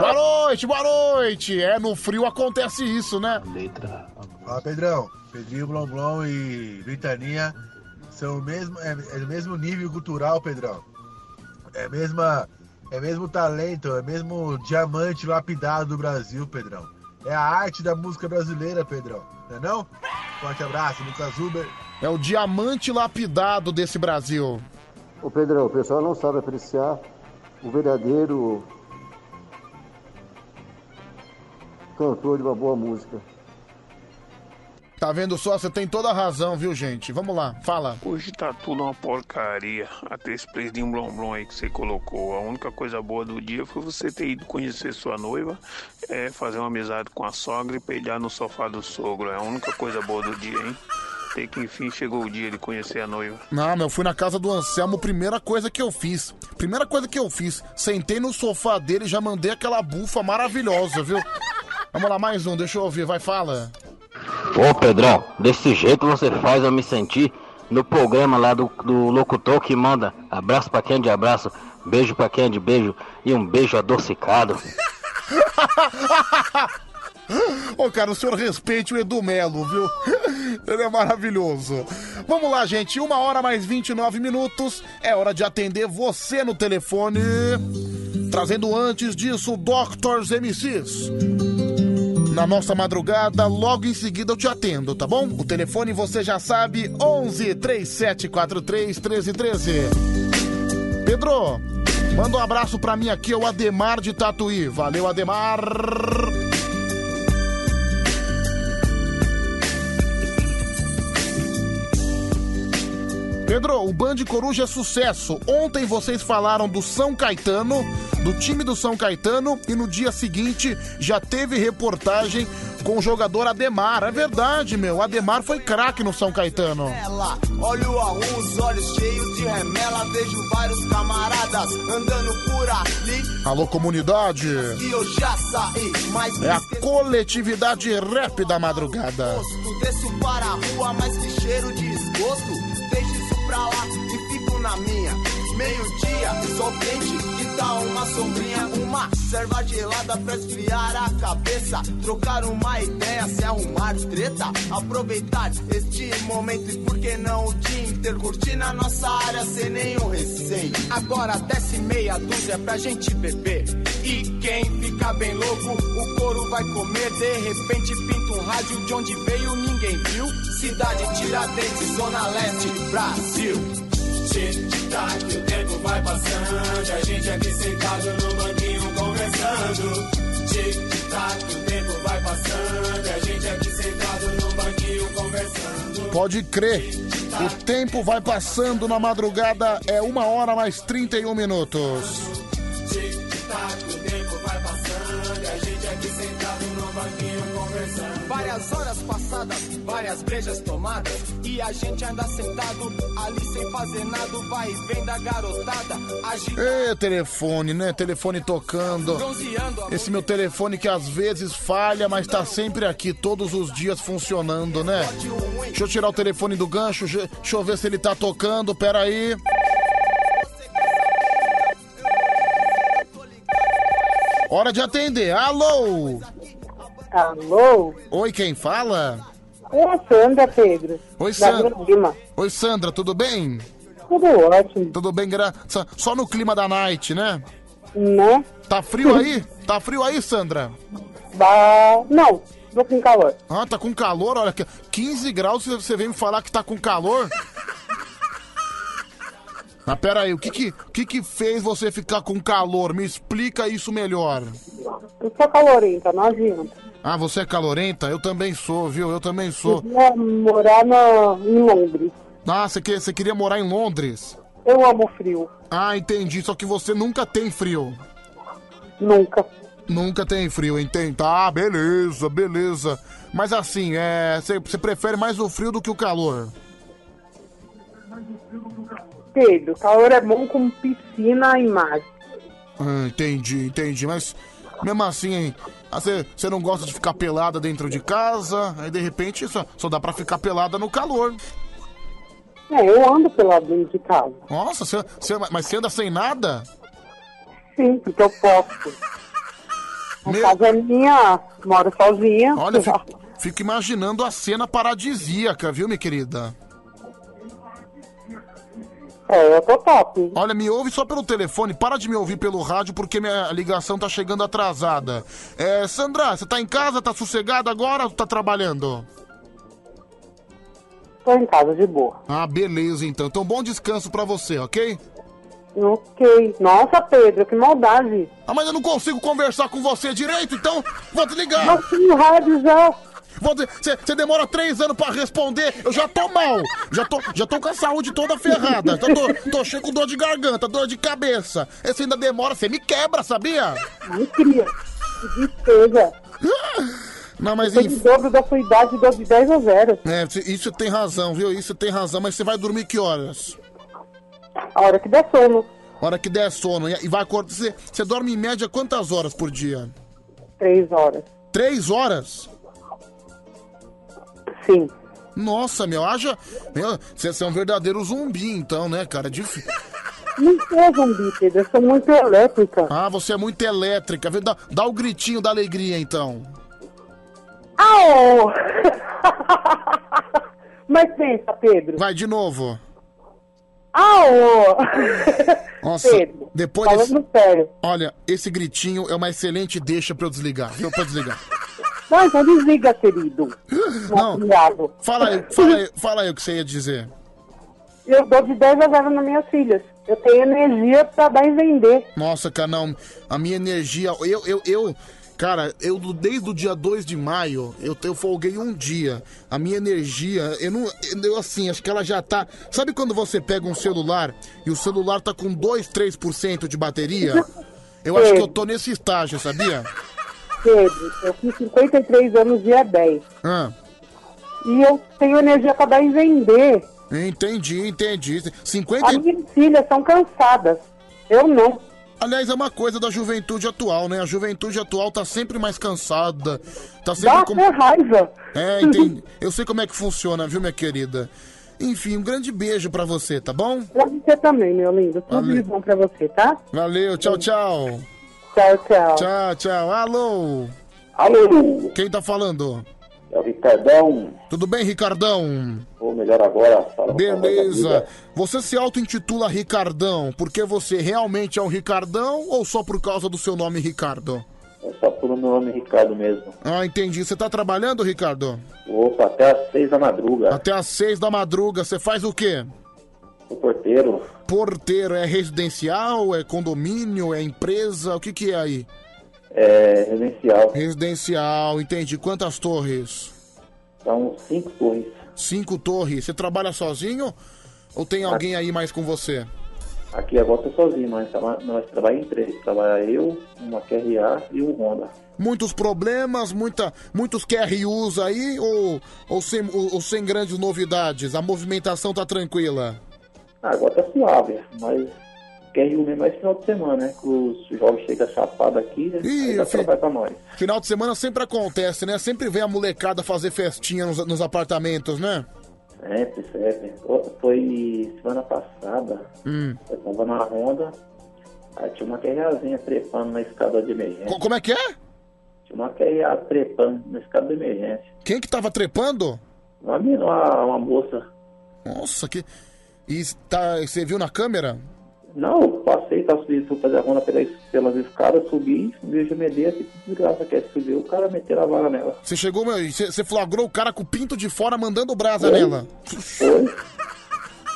S2: Boa noite, boa noite! É, no frio acontece isso, né?
S36: Letra.
S37: Fala, Pedrão. Pedrinho Blom Blom e Vitaninha são o mesmo, é, é o mesmo nível cultural, Pedrão. É mesma, é mesmo talento, é mesmo diamante lapidado do Brasil, Pedrão. É a arte da música brasileira, Pedrão. Não é não? Forte abraço, Lucas Uber.
S2: É o diamante lapidado desse Brasil.
S38: Ô Pedrão, o pessoal não sabe apreciar o verdadeiro cantor de uma boa música.
S2: Tá vendo só? Você tem toda a razão, viu, gente? Vamos lá, fala.
S39: Hoje tá tudo uma porcaria. Até esse presidinho blom blom aí que você colocou. A única coisa boa do dia foi você ter ido conhecer sua noiva, é, fazer uma amizade com a sogra e peidar no sofá do sogro. É a única coisa boa do dia, hein? Até que enfim chegou o dia de conhecer a noiva.
S2: Não, meu, eu fui na casa do Anselmo, primeira coisa que eu fiz. Primeira coisa que eu fiz, sentei no sofá dele e já mandei aquela bufa maravilhosa, viu? Vamos lá, mais um, deixa eu ouvir, vai, fala.
S40: Ô Pedrão, desse jeito você faz eu me sentir no programa lá do, do locutor que manda abraço pra quem é de abraço, beijo pra quem é de beijo e um beijo adocicado.
S2: Ô, cara, o senhor respeite o Edu Melo, viu? Ele é maravilhoso. Vamos lá, gente. Uma hora mais 29 minutos. É hora de atender você no telefone. Trazendo antes disso Doctors MCs. Na nossa madrugada, logo em seguida eu te atendo, tá bom? O telefone você já sabe: 11 3743 1313. Pedro, manda um abraço pra mim aqui, é o Ademar de Tatuí. Valeu, Ademar. Pedro, o Band Coruja é sucesso. Ontem vocês falaram do São Caetano, do time do São Caetano, e no dia seguinte já teve reportagem com o jogador Ademar. É verdade, meu. Ademar foi craque no São Caetano.
S30: Ela, olho a um, os olhos cheios de remela. Vejo vários camaradas andando por ali.
S2: Alô, comunidade.
S30: E eu já saí, mas
S2: É a coletividade rap da madrugada.
S30: Desço para a rua, mas que cheiro de esgoto. Pra lá na minha. Meio-dia, sol quente e dá uma sombrinha. Uma serva gelada pra esfriar a cabeça. Trocar uma ideia, se arrumar treta. Aproveitar este momento e por que não o dia inteiro curtir na nossa área sem nenhum receio. Agora desce meia dúzia pra gente beber. E quem fica bem louco, o couro vai comer. De repente pinta um rádio de onde veio, ninguém viu. Cidade Tiradentes, Zona Leste, Brasil.
S4: Tic-tac, o tempo vai passando. A gente aqui sentado no banquinho conversando. Tic-tac, o tempo vai passando. A gente aqui sentado no banquinho conversando.
S2: Pode crer. O tempo vai passando na madrugada, é uma hora mais 31 minutos.
S4: Tic-tac,
S30: Várias horas passadas, várias brejas tomadas E a gente anda sentado ali sem fazer nada Vai e vem da garotada agita
S2: Ê, telefone, né? Telefone tocando. Esse meu telefone que às vezes falha, mas tá sempre aqui, todos os dias funcionando, né? Deixa eu tirar o telefone do gancho, deixa eu ver se ele tá tocando, pera aí. Hora de atender. Alô?
S32: Alô?
S2: Oi, quem fala?
S32: É a Sandra, Pedro.
S2: Oi, Sandra. Oi, Sandra, tudo bem?
S32: Tudo ótimo.
S2: Tudo bem, gra... só- no clima da night, né?
S32: Né?
S2: Tá frio aí? Tá frio aí, Sandra?
S32: Ba... Não, tô com calor.
S2: Ah, tá com calor? Olha, aqui, 15 graus você vem me falar que tá com calor? Mas pera aí, o que que, o que que fez você ficar com calor? Me explica isso melhor.
S32: Eu sou calorenta, não adianta.
S2: Ah, você é calorenta? Eu também sou, viu? Eu também sou.
S32: Queria morar na... em Londres.
S2: Ah, você, que, você queria morar em Londres?
S32: Eu amo frio.
S2: Ah, entendi. Só que você nunca tem frio.
S32: Nunca.
S2: Nunca tem frio, entende? Tá, beleza, beleza. Mas assim, é, você você prefere mais o frio do que o calor?
S32: Pedro, calor é bom com piscina e mar.
S2: Ah, entendi, entendi. Mas mesmo assim, ah, Você você não gosta de ficar pelada dentro de casa, aí de repente só, só dá pra ficar pelada no calor.
S32: É, eu ando pela dentro de casa.
S2: Nossa, você, você- mas você anda sem nada?
S32: Sim, porque eu posso. A casa é minha, moro sozinha.
S2: Olha, fico, fico imaginando a cena paradisíaca, viu, minha querida?
S32: É, eu tô top.
S2: Olha, me ouve só pelo telefone, para de me ouvir pelo rádio porque minha ligação tá chegando atrasada. É, Sandra, você tá em casa, tá sossegada agora ou tá trabalhando?
S32: Tô em casa de boa.
S2: Ah, beleza então. Então bom descanso pra você, ok?
S32: Ok. Nossa, Pedro, que maldade.
S2: Ah, mas eu não consigo conversar com você direito, então vou te ligar.
S32: Mas tem rádio já.
S2: Você demora três anos pra responder, eu já tô mal. Já tô, já tô com a saúde toda ferrada. Já tô, tô cheio com dor de garganta, dor de cabeça. Esse ainda demora, você me quebra, sabia?
S32: Ai, cria. Que despesa.
S2: Não, mas
S32: tô de dobro da sua idade, dou de 10 a 0.
S2: É, isso tem razão, viu? Isso tem razão, mas você vai dormir que horas?
S32: A hora que der sono.
S2: Hora que der sono. E vai acordar. Você, você dorme em média quantas horas por dia?
S32: Três horas.
S2: Três horas?
S32: Sim.
S2: Nossa, meu, haja. Meu, você é um verdadeiro zumbi, então, né, cara? Difícil.
S32: Não sou zumbi, Pedro. Eu sou muito elétrica.
S2: Ah, você é muito elétrica. Dá, dá o gritinho da alegria, então.
S32: Oh! Mas pensa, Pedro.
S2: Vai de novo.
S32: Ah, ô!
S2: Nossa,
S32: Pedro,
S2: depois
S32: falando sério.
S2: Olha, esse gritinho é uma excelente deixa pra eu desligar, viu? Pra desligar.
S32: Não, então desliga, querido.
S2: Não,
S32: Viado.
S2: fala aí, fala aí, fala aí o que você ia dizer.
S32: Eu dou de 10 a 0 nas minhas filhas. Eu tenho energia pra dar e vender.
S2: Nossa, cara, não, a minha energia, eu, eu, eu, cara, eu desde o dia 2 de maio, eu, eu folguei um dia. A minha energia, eu não, eu assim, acho que ela já tá, sabe quando você pega um celular e o celular tá com 2, 3% de bateria? Eu acho que eu tô nesse estágio, sabia?
S32: Pedro, eu fiz 53 anos dia 10.
S2: Ah,
S32: E eu tenho energia pra dar e vender.
S2: entendi, entendi. 50
S32: As minhas filhas são cansadas. Eu não.
S2: Aliás, é uma coisa da juventude atual, né? A juventude atual tá sempre mais cansada. Tá
S32: Dá
S2: sempre com...
S32: até raiva.
S2: É, entendi. Eu sei como é que funciona, viu, minha querida? Enfim, um grande beijo pra você, tá bom?
S32: Pra você também, meu lindo. Tudo
S2: Valeu.
S32: de bom pra você, tá?
S2: Valeu, tchau, tchau.
S32: Tchau, tchau.
S2: Tchau, tchau. Alô?
S41: Alô?
S2: Quem tá falando?
S41: É o Ricardão.
S2: Tudo bem, Ricardão?
S41: Ou melhor agora, fala
S2: Beleza. Você se auto-intitula Ricardão porque você realmente é um Ricardão ou só por causa do seu nome Ricardo?
S41: É só por meu nome Ricardo mesmo.
S2: Ah, entendi. Você tá trabalhando, Ricardo?
S41: Opa, até às seis da madruga.
S2: Até às seis da madruga. Você faz o quê?
S41: O porteiro.
S2: Porteiro. É residencial? É condomínio? É empresa? O que que é aí?
S41: É residencial.
S2: Residencial, entendi. Quantas torres?
S41: São cinco torres.
S2: Cinco torres. Você trabalha sozinho? Ou tem alguém aí mais com você?
S41: Aqui agora tô sozinho, mas traba- nós trabalhamos em três. Trabalha eu, uma QRA e um Honda.
S2: Muitos problemas, muita, muitos QRUs aí ou, ou, sem, ou, ou sem grandes novidades? A movimentação tá tranquila?
S41: Ah, agora tá suave, mas mesmo é esse final de semana, né? Que os jovens chegam chapados aqui, né?
S2: Ih,
S41: aí trabalho pra nós.
S2: Final de semana sempre acontece, né? Sempre vem a molecada fazer festinha nos, nos apartamentos, né?
S41: Sempre, sempre. Foi semana passada,
S2: Hum.
S41: eu tava na Honda, aí tinha uma QRAzinha trepando na escada de emergência.
S2: Co- Como é que é?
S41: Tinha uma QRA trepando na escada de emergência.
S2: Quem que tava trepando?
S41: Uma, menina, uma, uma moça.
S2: Nossa, que. E tá, você viu na câmera?
S41: Não, passei, tava subindo, fui fazer a ronda pelas, pelas escadas, subi, subi o GMD, que desgraça que é subir, o cara meteu a vara nela.
S2: Você chegou, meu, você flagrou o cara com o pinto de fora mandando brasa nela.
S41: Foi.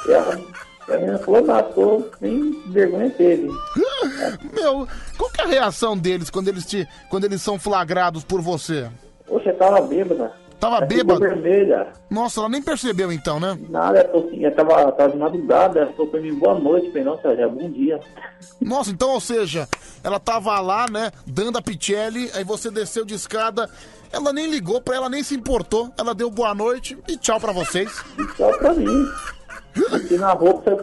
S41: E a, e a menina falou, nada, tô, nem vergonha teve.
S2: Meu, qual que é a reação deles quando eles te, quando eles são flagrados por você?
S41: Poxa, tava bêbada.
S2: Tava
S41: Ela
S2: bêbado?
S41: vermelha.
S2: Nossa, ela nem percebeu então, né?
S41: Nada, falou assim, eu tava, tava de madrugada, ela falou pra mim, boa noite, falei, nossa, já é bom dia.
S2: Nossa, então, ou seja, ela tava lá, né, dando a Pichelli, aí você desceu de escada, ela nem ligou pra ela, nem se importou, ela deu boa noite e tchau pra vocês.
S41: Tchau pra mim. Aqui na roupa,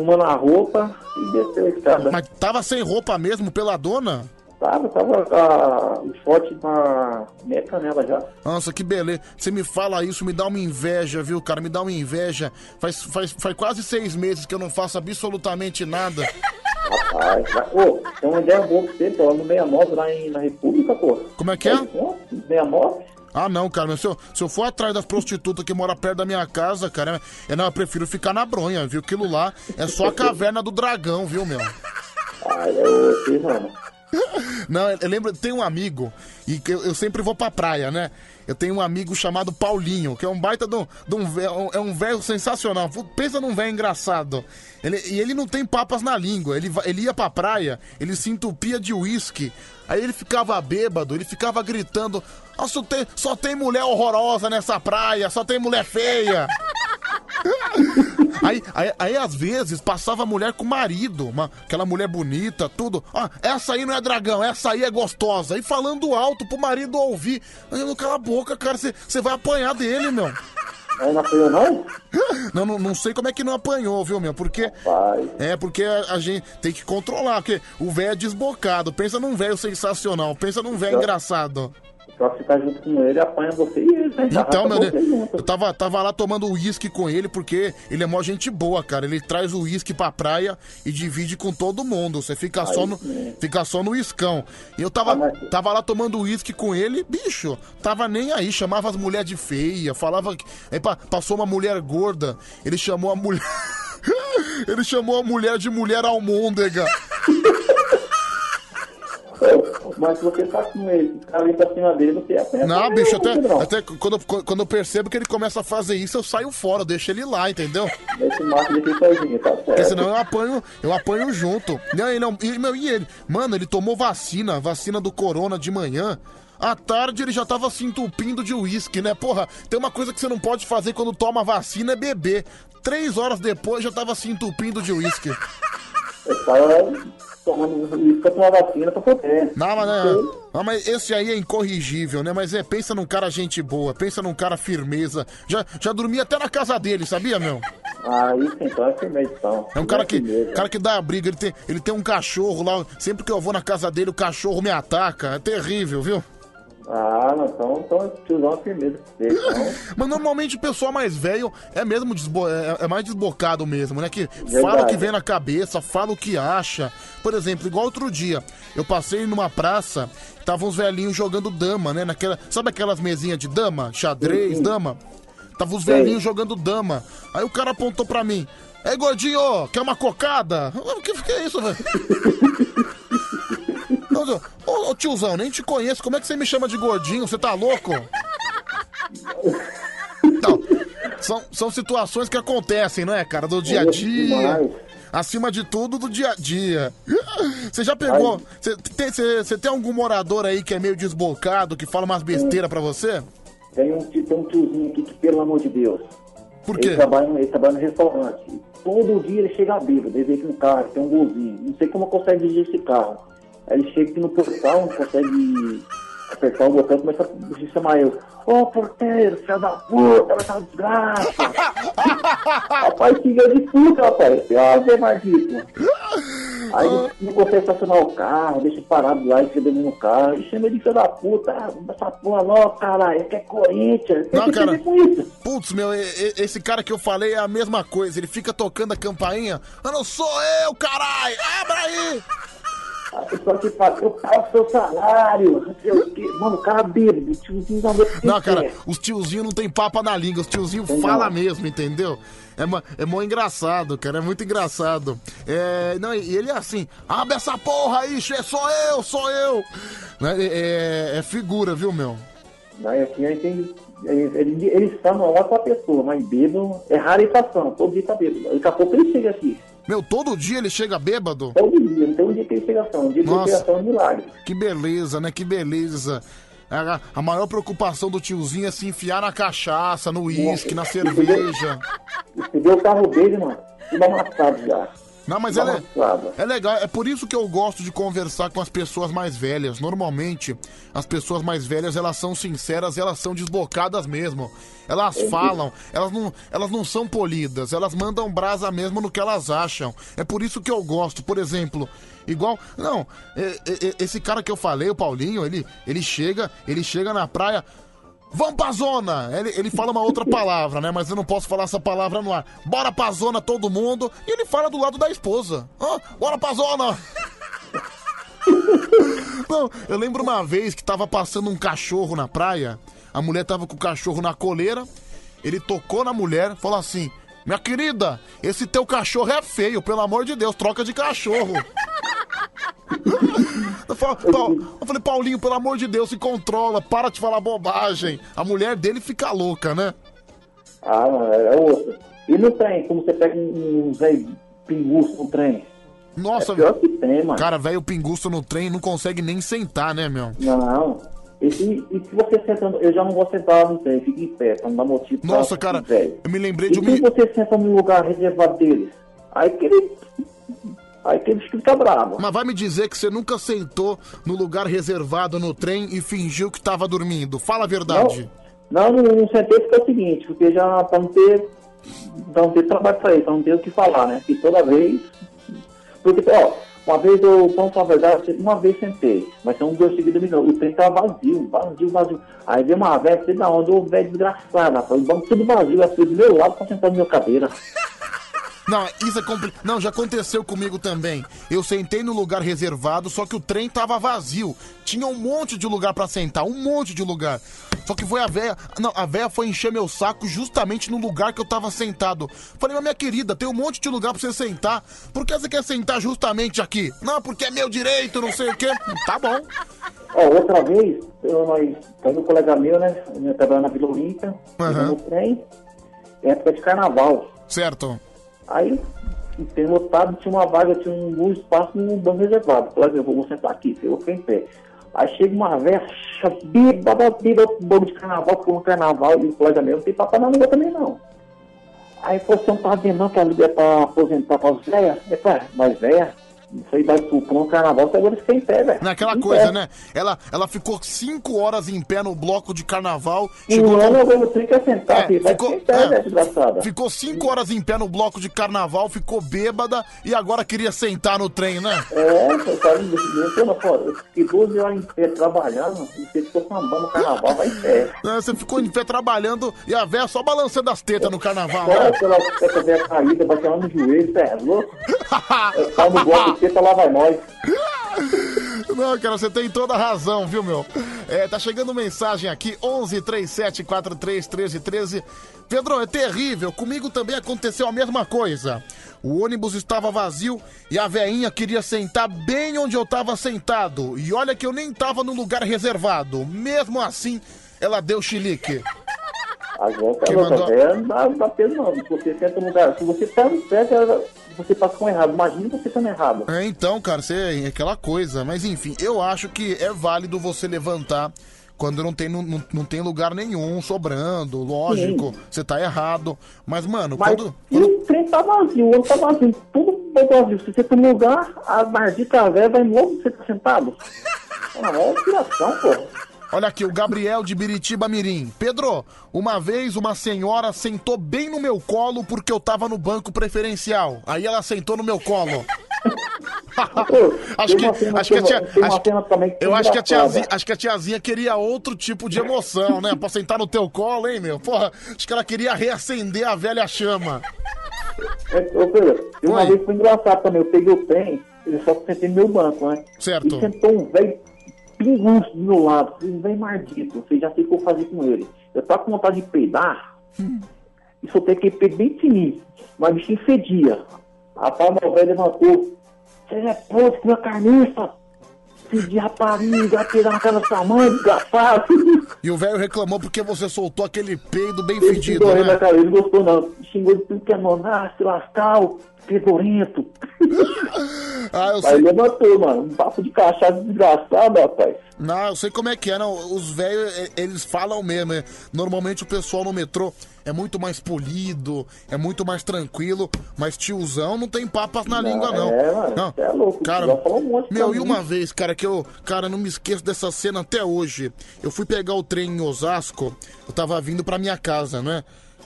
S41: uma na roupa e desceu a escada.
S2: Mas tava sem roupa mesmo, pela dona?
S41: Tava, tava ah, o short na meia canela já.
S2: Nossa, que beleza. Você me fala isso, me dá uma inveja, viu, cara? Me dá uma inveja. Faz, faz, faz quase seis meses que eu não faço absolutamente nada.
S41: Rapaz, vai- ô, tem uma ideia boa pra você, pô, no 69, lá em, na República, pô.
S2: Como é que é?
S41: 69?
S2: Ah, não, cara, se eu, se eu for atrás das prostitutas que moram perto da minha casa, cara, eu, não, eu prefiro ficar na bronha, viu? Aquilo lá é só a caverna do dragão, viu, meu?
S41: Ah, eu sei, mano.
S2: Não, eu lembro, tem um amigo, e eu, eu sempre vou pra praia, né? Eu tenho um amigo chamado Paulinho, que é um baita de um, de um é um velho sensacional. Pensa num velho engraçado. Ele, e ele não tem papas na língua. Ele, ele ia pra praia, ele se entupia de uísque. Aí ele ficava bêbado, ele ficava gritando: Nossa, só tem, só tem mulher horrorosa nessa praia, só tem mulher feia. Aí, aí, aí, às vezes passava mulher com marido, uma, aquela mulher bonita, tudo. Ah, essa aí não é dragão, essa aí é gostosa. E falando alto pro marido ouvir. Aí eu não cala a boca, cara, você vai apanhar dele, meu.
S41: Não apanhou, não?
S2: Não, não, não sei como é que não apanhou, viu, meu? Porque. É, porque a, a gente tem que controlar, porque o velho é desbocado. Pensa num velho sensacional, pensa num velho engraçado.
S41: Só tá junto com ele, apanha você e ele vai
S2: Então, meu Deus, eu tava, tava lá tomando uísque com ele, porque ele é mó gente boa, cara. Ele traz o uísque pra praia e divide com todo mundo. Você fica só no, fica só no iscão. E eu tava, tava lá tomando uísque com ele, bicho, tava nem aí. Chamava as mulheres de feia, falava. que- Aí pa- passou uma mulher gorda, ele chamou a mulher. ele chamou a mulher de mulher almôndega.
S41: Mas se você tá com ele, ficar ali pra cima dele, você apanha.
S2: Não, bicho, até,
S41: Pedrão.
S2: até quando, eu- quando eu percebo que ele começa a fazer isso, eu saio fora, eu deixo ele lá, entendeu?
S41: Esse macho deixa ele sozinho, tá certo.
S2: Porque senão eu apanho, eu apanho junto. Não, e, não, e, meu, e ele? Mano, ele tomou vacina, vacina do corona de manhã. À tarde ele já tava se entupindo de uísque, né? Porra, tem uma coisa que você não pode fazer quando toma vacina é beber. Três horas depois já tava se entupindo de uísque.
S41: Ele tava pra tomar vacina pra poder.
S2: Não, mas, né, não, mas esse aí é incorrigível, né? Mas é, pensa num cara gente boa, pensa num cara firmeza. Já, já dormi até na casa dele, sabia, meu?
S41: Ah, isso então é firmeza, então.
S2: É um cara que, cara que dá a briga, ele tem, ele tem um cachorro lá. Sempre que eu vou na casa dele, o cachorro me ataca. É terrível, viu?
S41: Ah, não, então, então tiozão é firmeza. Então,
S2: Mas normalmente o pessoal mais velho é mesmo desbo- é, é mais desbocado mesmo, né? Que
S41: Verdade.
S2: fala o que vem na cabeça, fala o que acha. Por exemplo, igual outro dia, eu passei numa praça, tava uns velhinhos jogando dama, né? Naquela, sabe aquelas mesinhas de dama, xadrez, dama? Tava os velhinhos jogando dama. Aí o cara apontou pra mim. Ei, gordinho, quer uma cocada? O que, que é isso, velho? Ô, ô, tiozão, nem te conheço. Como é que você me chama de gordinho? Você tá louco? Não, são, são situações que acontecem, não é, cara? Do dia a dia. Acima de tudo, do dia a dia. Você já pegou. Você tem, você- você tem algum morador aí que é meio desbocado, que fala umas besteiras pra você?
S41: tem um, tem um tiozinho aqui que, pelo amor de Deus.
S2: Por quê?
S41: Ele trabalha, no- ele trabalha no restaurante. Todo dia ele chega bêbado, ele vem com um carro, tem um golzinho. Não sei como consegue dirigir esse carro. Aí ele chega aqui no portal, consegue apertar o botão, começa a chamar eu. Ô porteiro, filho da puta, vai uma desgraça. rapaz, filha de puta, rapaz. Ave Marquito. Aí ele não consegue estacionar o carro, deixa parado lá, dentro no carro, e chama ele de filho da puta, ah, essa porra não, caralho, ele quer Corinthians. Tem
S2: Não,
S41: que
S2: cara.
S41: ter com isso.
S2: Putz, meu, e- e- esse cara que eu falei é a mesma coisa. Ele fica tocando a campainha. Ah, não sou eu, caralho! Abra aí!
S41: A pessoa que fala, eu pago seu salário, o. Mano, o cara bêbado, o tiozinho não
S2: Não, cara, os tiozinhos não tem papa na língua, os tiozinhos falam mesmo, entendeu? É, mó- é mó engraçado, cara, é muito engraçado. É, não, e ele é assim, abre essa porra aí, che- sou eu, sou eu. Né, É, é- é figura, viu, meu?
S41: Aí aqui a gente tem. Eles, eles, eles falam lá com a pessoa, mas bêbado é rarificação, todo dia tá bêbado. Daqui a pouco ele chega aqui.
S2: Meu, todo dia ele chega bêbado?
S41: Todo dia, um dia que ele chega um dia
S2: Nossa.
S41: chega só é um milagre.
S2: Que beleza, né? Que beleza. A, a maior preocupação do tiozinho é se enfiar na cachaça, no uísque, na cerveja.
S41: Você vê o carro dele, mano, tudo amassado já.
S2: Não, mas é, le- é legal, é por isso que eu gosto de conversar com as pessoas mais velhas. Normalmente, as pessoas mais velhas, elas são sinceras, elas são desbocadas mesmo. Elas falam, elas não, elas não são polidas, elas mandam brasa mesmo no que elas acham. É por isso que eu gosto, por exemplo, igual, não, esse cara que eu falei, o Paulinho, ele, ele chega, ele chega na praia, Vamos pra zona! Ele, ele fala uma outra palavra, né? Mas eu não posso falar essa palavra no ar. Bora pra zona todo mundo. E ele fala do lado da esposa. Ó, bora pra zona! Não, eu lembro uma vez que tava passando um cachorro na praia. A mulher tava com o cachorro na coleira. Ele tocou na mulher, falou assim: Minha querida, esse teu cachorro é feio, pelo amor de Deus, troca de cachorro. Eu falo- eu falei, Paulinho, pelo amor de Deus, se controla, para de falar bobagem. A mulher dele fica louca, né?
S41: Ah, é outro. E no trem, como você pega um um velho pinguço no trem?
S2: Nossa,
S41: É pior que tem, mano.
S2: cara, velho pinguço no trem não consegue nem sentar, né, meu?
S41: Não. E se, e se você sentando, eu já não vou sentar no trem, fica em pé, pra não dar motivo pra-
S2: Nossa, cara, eu me lembrei
S41: E
S2: de um
S41: se você senta no lugar reservado deles? Aí que ele. Aí que ele fica bravo.
S2: Mas vai me dizer que você nunca sentou no lugar reservado no trem e fingiu que tava dormindo. Fala a verdade.
S41: Não, não, não sentei porque é o seguinte, porque já pra não ter. Pra não ter trabalho pra ele, pra não ter o que falar, né? Porque toda vez. Porque, ó, Uma vez eu, vamos falar a verdade, uma vez sentei, mas são dois seguidos de novo. O trem tava vazio, vazio, vazio. Aí veio uma velha, sei da onde, o velho desgraçado, rapaz, o banco tudo vazio, ela foi do meu lado pra sentar na minha cadeira.
S2: Não, isso é compli... Não, já aconteceu comigo também. Eu sentei no lugar reservado, só que o trem tava vazio. Tinha um monte de lugar pra sentar, um monte de lugar. Só que foi a véia. Não, a véia foi encher meu saco justamente no lugar que eu tava sentado. Falei, mas minha querida, tem um monte de lugar pra você sentar. Por que você quer sentar justamente aqui? Não, porque é meu direito, não sei o quê. Tá bom.
S41: Ó, outra vez, eu, nós, tem um colega meu, né, eu trabalhando na Vila Olímpia, no trem, época de carnaval.
S2: Certo.
S41: Aí, tem lotado, tinha uma vaga, tinha um, espaço no banco reservado. Falei, eu vou sentar aqui, eu vou ficar em pé. Aí chega uma velha, bíbada, bíbada, banco de carnaval, por um carnaval, e o colega meu não tem papai na língua também não. Aí você não tá vendo não que a liga é pra aposentar para os velhas? Eu falei, "Ah, mas velha, isso aí vai pro um carnaval, você agora fica em pé, velho.
S2: Naquela
S41: Em
S2: coisa,
S41: pé.
S2: né? Ela, ela ficou cinco horas em pé no bloco de carnaval.
S41: E o ano eu vou ter que sentar, filho, vai
S2: ficou,
S41: em pé,
S2: é,
S41: velho, desgraçada.
S2: ficou cinco horas em pé no bloco de carnaval, ficou bêbada e agora queria sentar no trem, né?
S41: É, eu pô, eu fiquei 12 horas em pé trabalhando, e você ficou sambando no carnaval, vai em pé.
S2: É, Você ficou em pé trabalhando e a véia só balançando as tetas no carnaval,
S41: Só
S2: né?
S41: essa velha caída, batendo no joelho, você é louco? É no bloco de teta, lá vai nós.
S2: Não, cara, você tem toda a razão, viu, meu? É, tá chegando mensagem aqui, 11 37 43 13 13. Pedro, é terrível. Comigo também aconteceu a mesma coisa. O ônibus estava vazio e a veinha queria sentar bem onde eu tava sentado. E olha que eu nem tava no lugar reservado. Mesmo assim, ela deu chilique.
S41: Agora,
S2: Quem
S41: cara,
S2: mandou-
S41: velha não dá, não dá peso não. Se você senta no lugar, se você tá no pé, cara, você passa com errado. Imagina você estando errado.
S2: É, então, cara, você é aquela coisa. Mas enfim, eu acho que é válido você levantar quando não tem, não, não- tem lugar nenhum sobrando. Lógico, você tá errado. Mas, mano,
S41: Mas
S2: quando.
S41: e o trem tá vazio, o tá vazio, tudo tá vazio. Se você tá no lugar, a maldita velha vai logo você tá sentado. É inspiração, pô.
S2: Olha aqui, o Gabriel de Biritiba Mirim. Pedro, uma vez uma senhora sentou bem no meu colo porque eu tava no banco preferencial. Aí ela sentou no meu colo. acho que, acho que a tia, acho, eu acho que a tiazinha, acho que a tiazinha queria outro tipo de emoção, né? Pra sentar no teu colo, hein, meu? Porra, acho que ela queria reacender a velha chama.
S41: É, ô, Pedro, uma vez foi engraçado também. Eu peguei o trem, ele só sentei no meu banco, né?
S2: Certo.
S41: E sentou um velho pinguço do meu lado, um velho mardito. Você já sei o que eu fazer com ele. Eu tava com vontade de peidar e soltei aquele peido bem fininho, mas o bichinho fedia. Rapaz, meu velho levantou. Você é podre, que minha carniça. De rapariga, peidar na casa da sua mãe, desgraçado.
S2: E o velho reclamou porque você soltou aquele peido bem
S41: Ele
S2: fedido, né?
S41: na cara, ele não gostou não. Xingou de tudo que é nome. Ah, se lascar, o pedorento.
S2: Ah, eu
S41: Aí
S2: sei.
S41: levantou, mano. Um papo de cachaça desgraçado, rapaz.
S2: Não, eu sei como é que é, não. Os velhos, eles falam mesmo. é. Normalmente o pessoal no metrô é muito mais polido, é muito mais tranquilo, mas tiozão não tem papas na língua, não.
S41: é, mano,
S2: não.
S41: cê é louco,
S2: Cara,
S41: já falou um monte
S2: meu, e
S41: mim.
S2: uma vez, cara, que eu, cara, não me esqueço dessa cena até hoje. Eu fui pegar o trem em Osasco, eu tava vindo pra minha casa, né?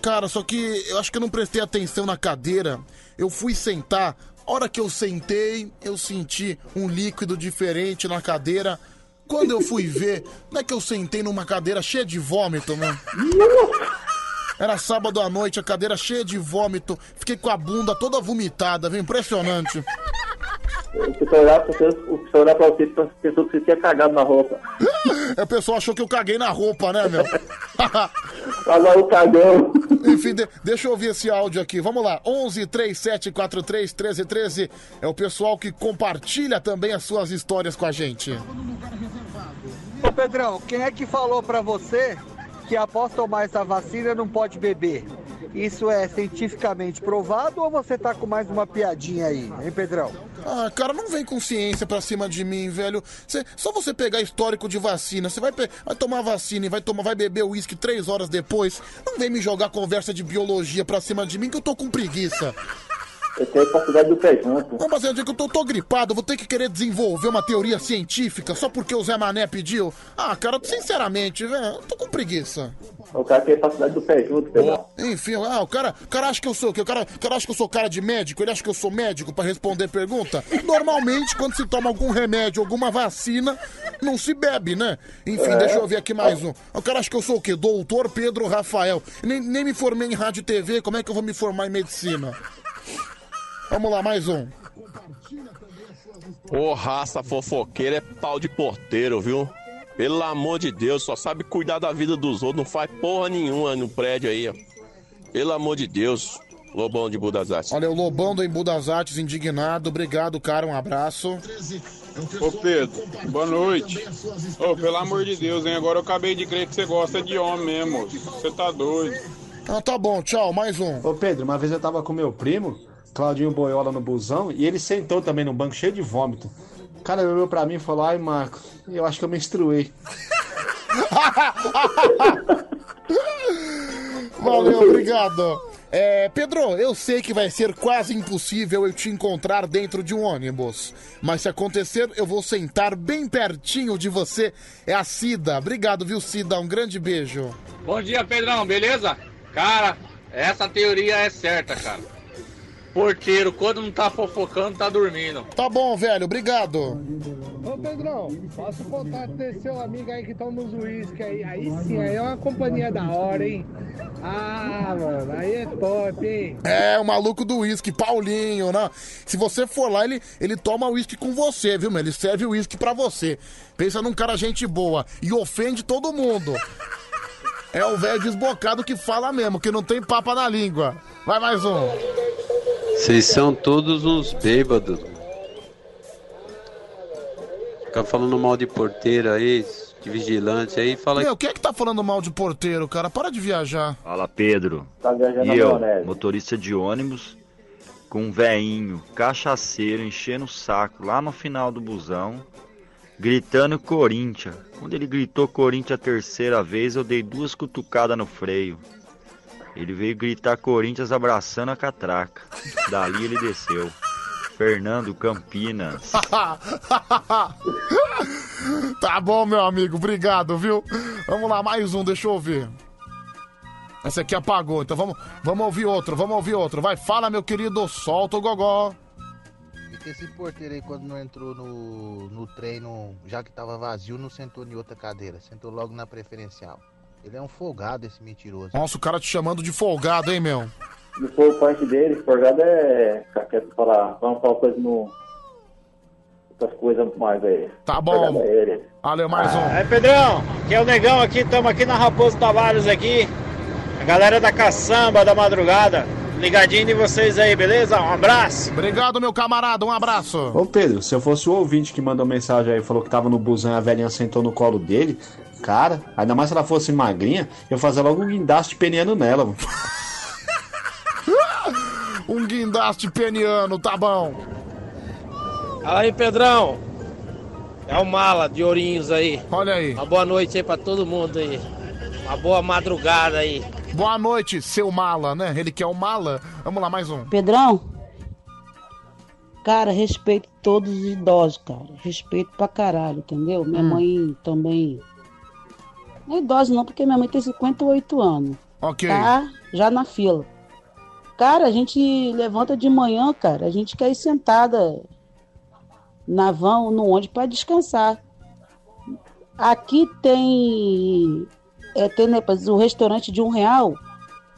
S2: Cara, só que eu acho que eu não prestei atenção na cadeira. Eu fui sentar, a hora que eu sentei, eu senti um líquido diferente na cadeira. Quando eu fui ver, não é que eu sentei numa cadeira cheia de vômito, mano? Era sábado à noite, a cadeira cheia de vômito. Fiquei com a bunda toda vomitada, viu? Impressionante.
S41: O pessoal olhar pra você, o pessoal olhar pra você pensou que você tinha cagado na roupa.
S2: É, o pessoal achou que eu caguei na roupa, né, meu?
S41: Agora o cagão.
S2: Enfim, de- deixa eu ouvir esse áudio aqui. Vamos lá. 11 37 43 13 13 é o pessoal que compartilha também as suas histórias com a gente.
S42: Ô Pedrão, quem é que falou pra você que após tomar essa vacina não pode beber? Isso é cientificamente provado ou você tá com mais uma piadinha aí, hein, Pedrão?
S2: Ah, cara, não vem com ciência pra cima de mim, velho. Cê- só você pegar histórico de vacina, você vai, vai tomar vacina e vai, tomar, vai beber uísque três horas depois. Não vem me jogar conversa de biologia pra cima de mim que eu tô com preguiça.
S41: Eu tenho capacidade do pé junto.
S2: Não, mas é que eu tô, tô gripado, eu vou ter que querer desenvolver uma teoria científica só porque o Zé Mané pediu. Ah, cara, sinceramente, velho, eu tô com preguiça.
S41: O cara tem capacidade do pé junto, Pedrão.
S2: Enfim, ah, o cara, o cara acha que eu sou o quê? O cara, o cara acha que eu sou cara de médico? Ele acha que eu sou médico pra responder pergunta? Normalmente, quando se toma algum remédio, alguma vacina, não se bebe, né? Enfim,
S41: É.
S2: deixa eu ver aqui mais um. O cara acha que eu sou o quê? Doutor Pedro Rafael. Nem, nem me formei em rádio e TV, como é que eu vou me formar em medicina? Vamos lá, mais um.
S43: Ô, raça fofoqueira é pau de porteiro, viu? Pelo amor de Deus, só sabe cuidar da vida dos outros, não faz porra nenhuma no prédio aí, ó. Pelo amor de Deus, Lobão de Budas Artes.
S2: Olha, o Lobão do Embu das Artes, indignado. Obrigado, cara, um abraço.
S44: Ô Pedro, boa noite. Ô, pelo amor de Deus, hein? Agora eu acabei de crer que você gosta de homem mesmo. Você tá doido.
S2: Ah, tá bom, tchau, mais um.
S17: Ô Pedro, uma vez eu tava com meu primo, Claudinho Boiola, no busão, e ele sentou também no banco cheio de vômito. O cara olhou pra mim e falou, ai Marco, eu acho que eu menstruei.
S2: Valeu, obrigado. É, Pedro, eu sei que vai ser quase impossível eu te encontrar dentro de um ônibus. Mas se acontecer, eu vou sentar bem pertinho de você. É a Cida. Obrigado, viu, Cida? Um grande beijo.
S45: Bom dia, Pedrão, beleza? Cara, essa teoria é certa, cara. Porteiro, quando não tá fofocando, tá dormindo.
S2: Tá bom, velho, obrigado.
S46: Ô Pedrão, passa o contato desse seu amigo aí que toma os uísque aí. Aí sim, aí é uma companhia da hora, hein? Ah, mano, aí é top, hein?
S2: É, o maluco do uísque, Paulinho, né? Se você for lá, ele, ele toma uísque com você, viu, meu? Ele serve o uísque pra você. Pensa num cara gente boa e ofende todo mundo. É o velho desbocado que fala mesmo, que não tem papa na língua. Vai mais um.
S47: Vocês são todos uns bêbados. Fica falando mal de porteiro aí, de vigilante aí, fala
S2: Meu, quem é que tá falando mal de porteiro, cara? Para de viajar.
S48: Fala Pedro.
S41: Tá viajando
S48: E eu,
S41: maionese.
S48: motorista de ônibus, com um veinho, cachaceiro, enchendo o saco lá no final do busão, gritando Corinthians. Quando ele gritou Corinthians a terceira vez, eu dei duas cutucadas no freio. Ele veio gritar Corinthians abraçando a catraca. Dali ele desceu. Fernando Campinas.
S2: tá bom, meu amigo, obrigado, viu? Vamos lá, mais um, deixa eu ver. Esse aqui apagou, então vamos, vamos ouvir outro, vamos ouvir outro. Vai, fala, meu querido, solta o gogó.
S49: Que esse porteiro aí, quando não entrou no, no treino, já que tava vazio, não sentou em outra cadeira, sentou logo na preferencial. Ele é um folgado, esse mentiroso.
S2: Nossa, o cara te chamando de folgado, hein, meu?
S41: Se for o parte dele, forgado é. Quer falar, vamos falar coisa no. Outras coisas mais aí.
S2: Tá bom.
S41: É.
S2: Valeu, mais um.
S45: É, Pedrão, que é o Negão aqui, estamos aqui na Raposo Tavares aqui. A galera da caçamba da madrugada. Ligadinho em vocês aí, beleza? Um abraço.
S2: Obrigado, meu camarada, um abraço.
S17: Ô Pedro, se eu fosse o ouvinte que mandou mensagem aí, falou que tava no busão e a velhinha sentou no colo dele, cara, ainda mais se ela fosse magrinha, eu fazia logo um guindaste peniano nela. mano.
S2: Um guindaste peniano, tá bom.
S45: Aí, Pedrão. É o Mala de Ourinhos aí.
S2: Olha aí.
S45: Uma boa noite aí pra todo mundo aí. Uma boa madrugada aí.
S2: Boa noite, seu mala, né? Ele que é o mala. Vamos lá, mais um.
S50: Pedrão, cara, respeito todos os idosos, cara. Respeito pra caralho, entendeu? Minha
S2: Hum.
S50: mãe também. Não é idosa não, porque minha mãe tem 58 anos.
S2: Ok.
S50: Tá já na fila. Cara, a gente levanta de manhã, cara. A gente quer ir sentada na van ou no ônibus pra descansar. Aqui tem. É, tem né, o restaurante de um real.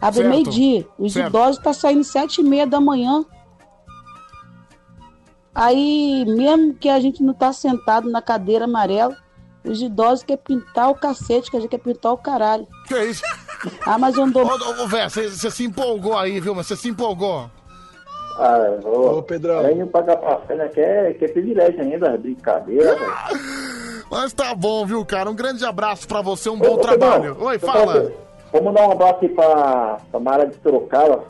S50: Abre meio-dia. Os
S2: Certo.
S50: idosos tá saindo sete e meia da manhã. Aí, mesmo que a gente não tá sentado na cadeira amarela, os idosos querem pintar o cacete, que a gente quer pintar o caralho.
S2: Que isso?
S50: Ah, mas eu não dou.
S2: Ô, ô, você se empolgou aí, viu? Mas você se empolgou.
S41: Ah, ô,
S2: Ô, Pedrão.
S41: Não pagar pra fé, que é, que é privilégio ainda, brincadeira, velho.
S2: Mas tá bom, viu, cara? Um grande abraço pra você, um bom trabalho. Oi, fala.
S41: Vamos dar um abraço aí pra, pra Mara de Sorocaba.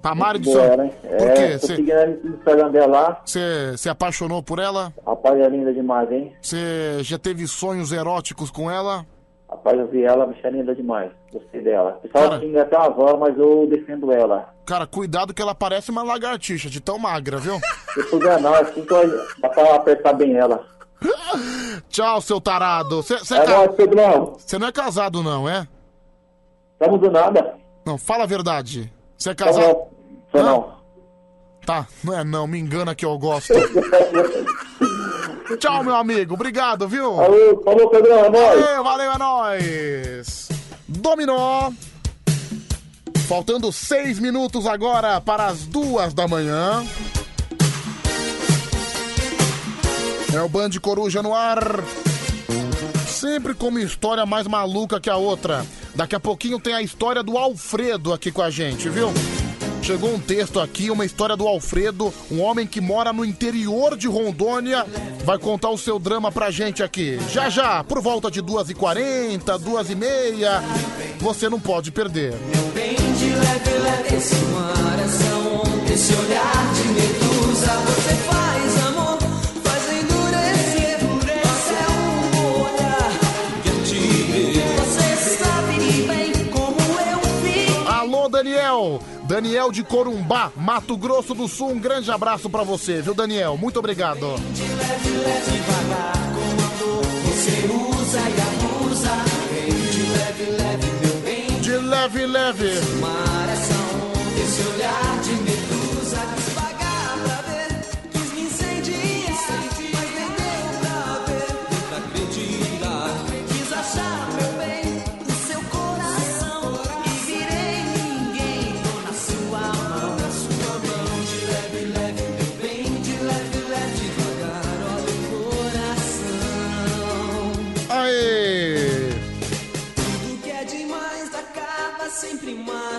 S2: Pra Mari de Sorocaba.
S41: né?
S2: Por
S41: É,
S2: quê?
S41: tô
S2: Cê-
S41: seguindo Instagram dela.
S2: Você se apaixonou por ela?
S41: Rapaz, é linda demais, hein?
S2: Você já teve sonhos eróticos com ela?
S41: Rapaz, eu vi ela, bicha linda demais. Gostei dela. O pessoal xinga até a avó, mas eu defendo ela.
S2: Cara, cuidado que ela parece uma lagartixa, de tão magra, viu?
S41: Se puder não, assim que eu- dá pra apertar bem ela.
S2: Tchau, seu tarado. Você
S41: É nóis, Pedrão.
S2: Você não é casado, não, é?
S41: Estamos do nada.
S2: Não, fala a verdade. Você é
S41: Tá
S2: casado?
S41: Sou não.
S2: Tá, não é não, me engana que eu gosto. Tchau, meu amigo. Obrigado, viu?
S41: Falou, falou, Pedrão, é nóis.
S2: Valeu, valeu, é nóis. Dominó. Faltando seis minutos agora para as duas da manhã. É o Band Coruja no ar. Sempre com uma história mais maluca que a outra. Daqui a pouquinho tem a história do Alfredo aqui com a gente, viu? Chegou um texto aqui, uma história do Alfredo, um homem que mora no interior de Rondônia, vai contar o seu drama pra gente aqui. Já já, por volta de 2h40, 2h30, você não pode perder.
S29: Bem de leve, leve esse coração, esse olhar de medusa. Você faz
S2: Daniel! Daniel de Corumbá, Mato Grosso do Sul, um grande abraço pra você, viu, Daniel? Muito obrigado.
S29: De leve, leve, devagar, com a dor. Você usa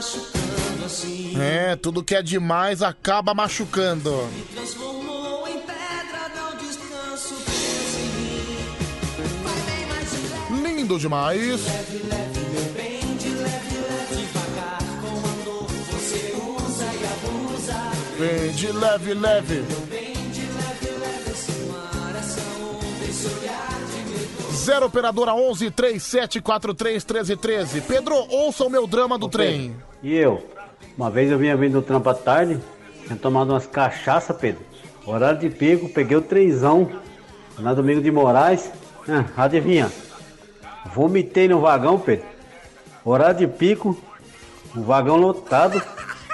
S29: machucando assim.
S2: É, tudo que é demais acaba machucando.
S29: Transformou em pedra, não descanso, pensa em mim.
S2: Lindo demais.
S29: leve, leve, meu bem, de leve, leve, devagar, com a dor. Você usa e abusa.
S2: Vem de leve, leve.
S29: Bem de leve, leve, esse coração, esse olhar de medo.
S2: Zero operadora 11 3743 1313. Pedro, ouça o meu drama do trem.
S47: E eu? Uma vez eu vinha vindo do trampo à tarde, tinha tomado umas cachaça, Pedro. Horário de pico, peguei o trenzão na Domingo de Moraes. Ah, adivinha? Vomitei no vagão, Pedro. Horário de pico, o vagão lotado.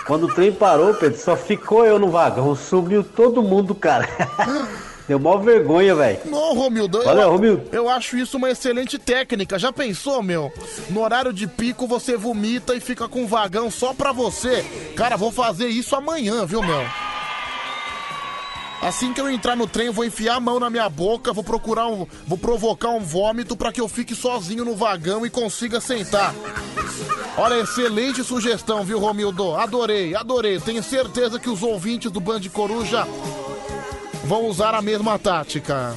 S47: Quando o trem parou, Pedro, só ficou eu no vagão. Subiu todo mundo, cara. Deu mó vergonha, velho.
S2: Não, Romildo,
S47: Valeu,
S2: eu,
S47: Romildo.
S2: eu acho isso uma excelente técnica. Já pensou, meu? No horário de pico você vomita e fica com um vagão só pra você. Cara, vou fazer isso amanhã, viu, meu? Assim que eu entrar no trem, eu vou enfiar a mão na minha boca, vou procurar um. Vou provocar um vômito pra que eu fique sozinho no vagão e consiga sentar. Olha, excelente sugestão, viu, Romildo? Adorei, adorei. Tenho certeza que os ouvintes do Band Coruja vão usar a mesma tática.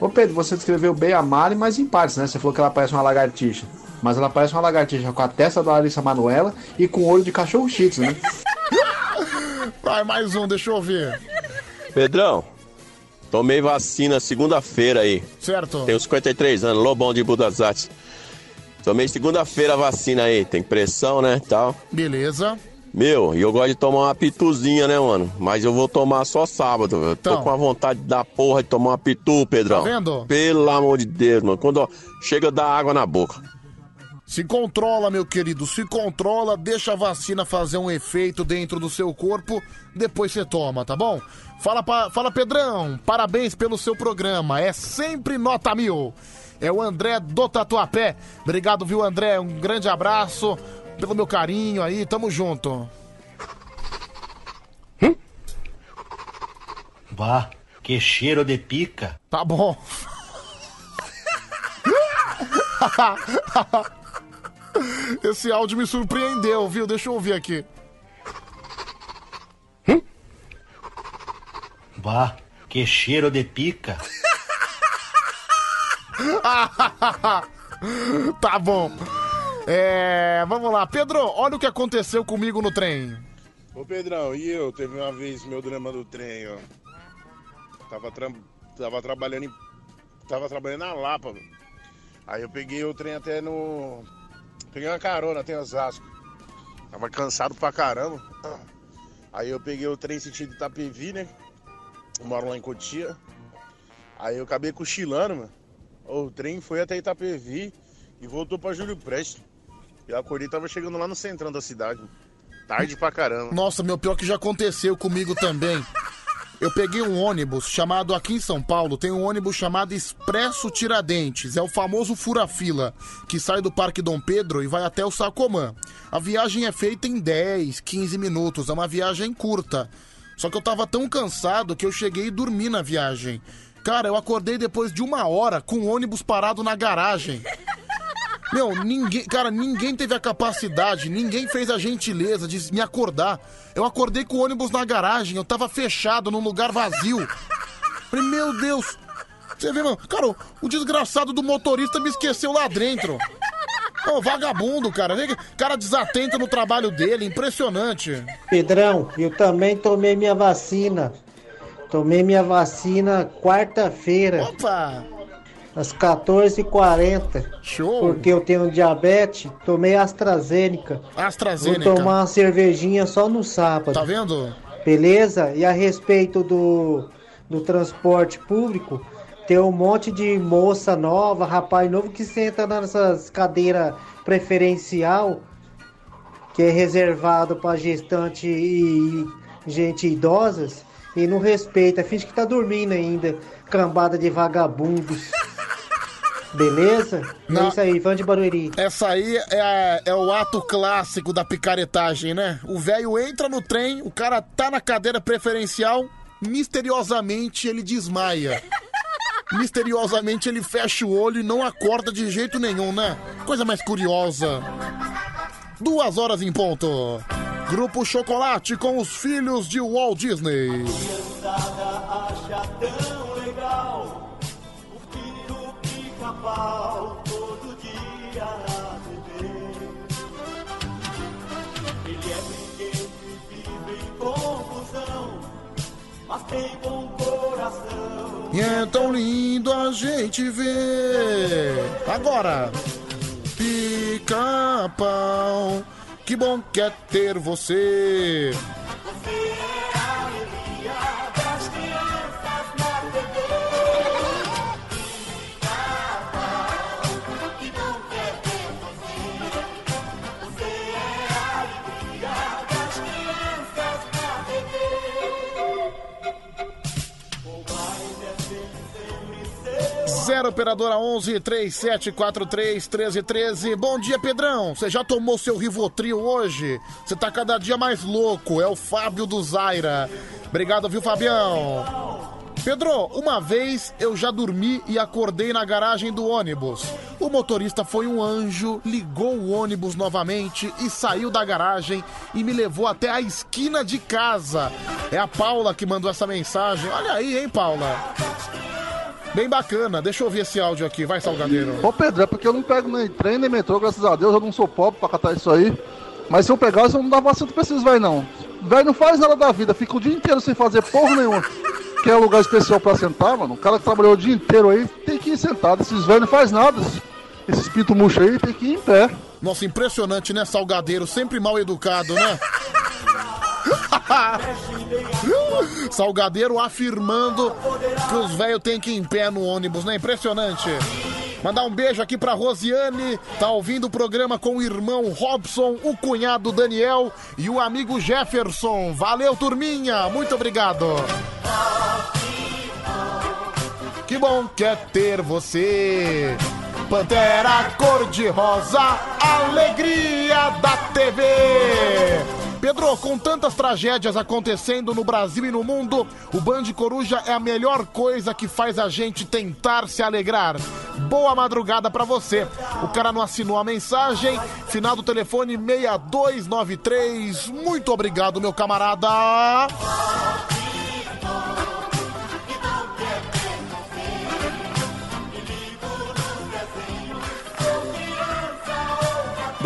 S17: Ô Pedro, você descreveu bem a Mari, mas em partes, né? Você falou que ela parece uma lagartixa. Mas ela parece uma lagartixa com a testa da Larissa Manuela e com o olho de cachorro cheats, né?
S2: Vai, mais um, deixa eu ver.
S43: Pedrão, tomei vacina segunda-feira aí.
S2: Certo.
S43: Tenho 53 anos, Lobão de Budas Artes. Tomei segunda-feira a vacina aí, tem pressão, né, tal.
S2: Beleza.
S43: Meu, e eu gosto de tomar uma pituzinha, né, mano? Mas eu vou tomar só sábado. Eu tô
S2: Então.
S43: com a vontade da porra de tomar uma pitu, Pedrão.
S2: Tá vendo?
S43: Pelo amor de Deus, mano. Quando ó, chega da água na boca.
S2: Se controla, meu querido, se controla, deixa a vacina fazer um efeito dentro do seu corpo, depois você toma, tá bom? Fala, pa- fala Pedrão, parabéns pelo seu programa, é sempre nota mil. É o André do Tatuapé. Obrigado, viu, André? Um grande abraço pelo meu carinho aí, tamo junto.
S51: Bah, que cheiro de pica.
S2: Tá bom. Esse áudio me surpreendeu, viu? Deixa eu ouvir aqui.
S51: Bah, que cheiro de pica.
S2: tá bom. É, vamos lá. Pedro, olha o que aconteceu comigo no trem.
S52: Ô Pedrão, e eu? Teve uma vez meu drama do trem, ó. Tava, tra- tava trabalhando em. Tava trabalhando na Lapa, mano. Aí eu peguei o trem até no. Peguei uma carona até Osasco. Tava cansado pra caramba. Aí eu peguei o trem sentido Itapevi, né? Eu moro lá em Cotia. Aí eu acabei cochilando, mano. O trem foi até Itapevi e voltou pra Júlio Prestes. Eu acordei tava chegando lá no centrão da cidade. Tarde pra caramba.
S2: Nossa, meu pior que já aconteceu comigo também. Eu peguei um ônibus chamado aqui em São Paulo, tem um ônibus chamado Expresso Tiradentes, é o famoso fura-fila, que sai do Parque Dom Pedro e vai até o Sacomã. A viagem é feita em 10, 15 minutos, é uma viagem curta. Só que eu tava tão cansado que eu cheguei e dormi na viagem. Cara, eu acordei depois de uma hora com o ônibus parado na garagem. Meu, ninguém, cara, ninguém teve a capacidade, ninguém fez a gentileza de me acordar. Eu acordei com o ônibus na garagem, eu tava fechado num lugar vazio. Falei, meu Deus. Você vê, mano, cara, o- o desgraçado do motorista me esqueceu lá dentro. Ô, vagabundo, cara. Cara desatento no trabalho dele, impressionante.
S53: Pedrão, eu também tomei minha vacina. Tomei minha vacina quarta-feira.
S2: Opa!
S53: Às 14h40.
S2: Show!
S53: Porque eu tenho diabetes, tomei AstraZeneca.
S2: AstraZeneca.
S53: Vou tomar uma cervejinha só no sábado.
S2: Tá vendo?
S53: Beleza? E a respeito do, do transporte público, tem um monte de moça nova, rapaz novo que senta nessas cadeiras preferencial que é reservado para gestante e gente idosas e não respeita, finge que tá dormindo ainda, cambada de vagabundos. Beleza?
S2: Não.
S53: É isso aí, Van de Barueri.
S2: Essa aí é, é o ato clássico da picaretagem, né? O velho entra no trem, o cara tá na cadeira preferencial, misteriosamente ele desmaia. Misteriosamente ele fecha o olho e não acorda de jeito nenhum, né? Coisa mais curiosa. Duas horas em ponto. Grupo Chocolate com os filhos de Walt Disney.
S4: E
S2: é tão lindo a gente ver. Agora, pica-pau, que bom que é ter você.
S4: Das
S2: 0 operadora 11 3743 1313. Bom dia, Pedrão. Você já tomou seu Rivotril hoje? Você tá cada dia mais louco. É o Fábio do Zaira. Obrigado, viu, Fabião? Pedro, uma vez eu já dormi e acordei na garagem do ônibus. O motorista foi um anjo, ligou o ônibus novamente e saiu da garagem e me levou até a esquina de casa. É a Paula que mandou essa mensagem. Olha aí, hein, Paula? Bem bacana. Deixa eu ouvir esse áudio aqui. Vai, Salgadeiro.
S54: Ô Pedro, é porque eu não pego nem trem nem metrô, graças a Deus, eu não sou pobre pra catar isso aí. Mas se eu pegasse, eu não dava assunto pra esses velhos, não. Velho não faz nada da vida, fica o dia inteiro sem fazer porra nenhuma. Quer lugar especial pra sentar, mano? O cara que trabalhou o dia inteiro aí tem que ir sentado. Esses velhos não faz nada. Esses pinto murcho aí tem que ir em pé.
S2: Nossa, impressionante, né, Salgadeiro? Sempre mal educado, né? Salgadeiro afirmando que os velhos têm que ir em pé no ônibus, né? Impressionante. Mandar um beijo aqui pra Rosiane, tá ouvindo o programa com o irmão Robson, o cunhado Daniel e o amigo Jefferson. Valeu, turminha, muito obrigado. Que bom que é ter você. Pantera cor-de-rosa, alegria da TV. Pedro, com tantas tragédias acontecendo no Brasil e no mundo, o Band Coruja é a melhor coisa que faz a gente tentar se alegrar. Boa madrugada pra você. O cara não assinou a mensagem. Final do telefone 6293. Muito obrigado, meu camarada.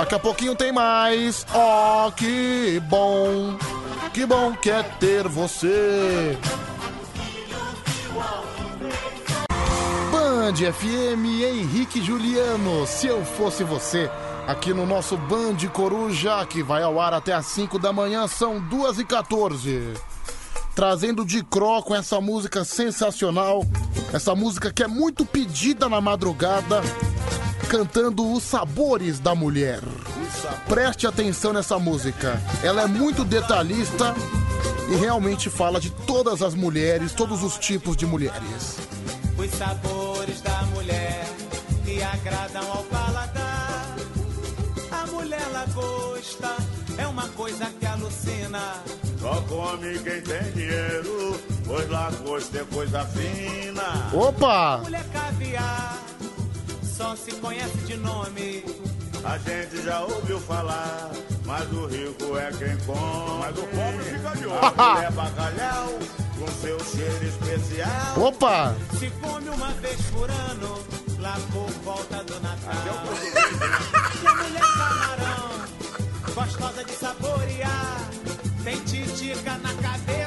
S2: Daqui a pouquinho tem mais. Oh, que bom. Que bom que é ter você. Band FM, Henrique Juliano, se eu fosse você, aqui no nosso Band Coruja, que vai ao ar até às 5 da manhã, são 2 e 14 Trazendo de Cro com essa música sensacional, essa música que é muito pedida na madrugada, cantando os sabores da mulher. Preste atenção nessa música, ela é muito detalhista e realmente fala de todas as mulheres, todos os tipos de mulheres.
S30: Os sabores da mulher que agradam ao paladar. A mulher lagosta é uma coisa que alucina.
S4: Só come quem tem dinheiro, pois lagosta é coisa fina.
S2: Opa!
S30: Mulher caviar só se conhece de nome.
S4: A gente já ouviu falar, mas o rico é quem come. Mas o pobre fica de olho. A mulher bacalhau, com seu cheiro especial.
S2: Opa!
S30: Se come uma vez por ano, lá por volta do Natal. E a mulher camarão, gostosa de saborear. Tem titica na cabeça,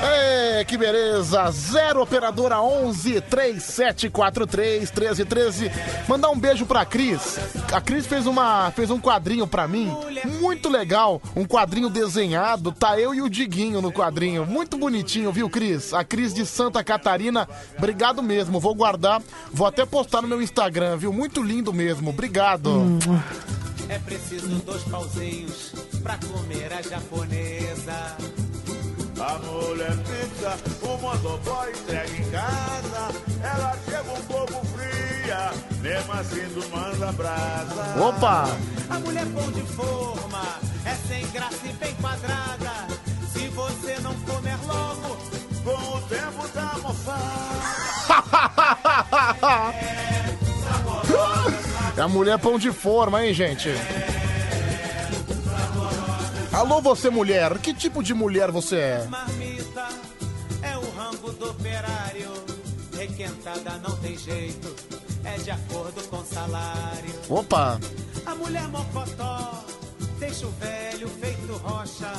S2: Ê, que beleza! Zero Operadora 11 3743 1313. Mandar um beijo pra Cris. A Cris fez, uma, fez um quadrinho pra mim, muito legal. Um quadrinho desenhado. Tá eu e o Diguinho no quadrinho. Muito bonitinho, viu, Cris? A Cris de Santa Catarina. Obrigado mesmo. Vou guardar. Vou até postar no meu Instagram, viu? Muito lindo mesmo. Obrigado.
S30: É preciso dois pauzinhos pra comer a japonesa.
S4: A mulher fixa, o motoboy entrega em casa. Ela chega um pouco fria, mesmo assim tu manda brasa.
S2: Opa!
S30: A mulher pão de forma é sem graça e bem quadrada. Se você não comer logo,
S4: com o tempo tá mofada.
S2: É a mulher pão de forma, hein, gente? Alô, você mulher, que tipo de mulher você é?
S30: marmita é o rango do operário. Requentada não tem jeito, é de acordo com salário.
S2: Opa!
S30: A mulher mocotó deixa o velho feito rocha,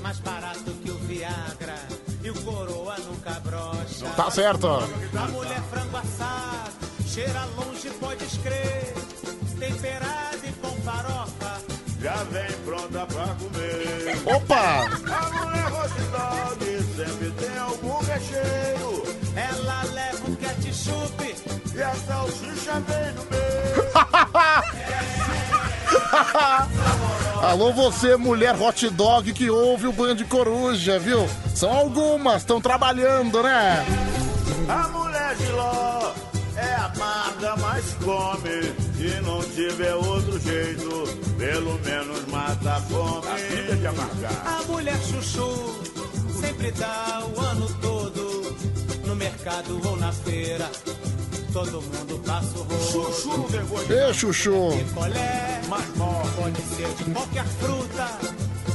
S30: mais barato que o Viagra e o coroa nunca brocha.
S2: Tá certo.
S30: A mulher frango assado, cheira longe, pode escrever, temperado e com farofa.
S4: Já vem pronta pra comer.
S2: Opa!
S4: A mulher hot dog sempre tem algum recheio.
S30: Ela leva o ketchup
S4: e a salsicha vem no meio.
S2: Alô, você, mulher hot dog que ouve o Band Coruja, viu? São algumas, estão trabalhando, né?
S4: A mulher de ló é amarga, mas come. Se não tiver outro jeito, pelo menos mata a fome. A vida de amargar.
S30: A mulher chuchu sempre dá o ano todo no mercado ou na feira. Todo mundo passa o rosto.
S4: Chuchu vergonha.
S2: Ê, Chuchu!
S30: Picolé,
S4: mas mó.
S30: pode ser de qualquer fruta.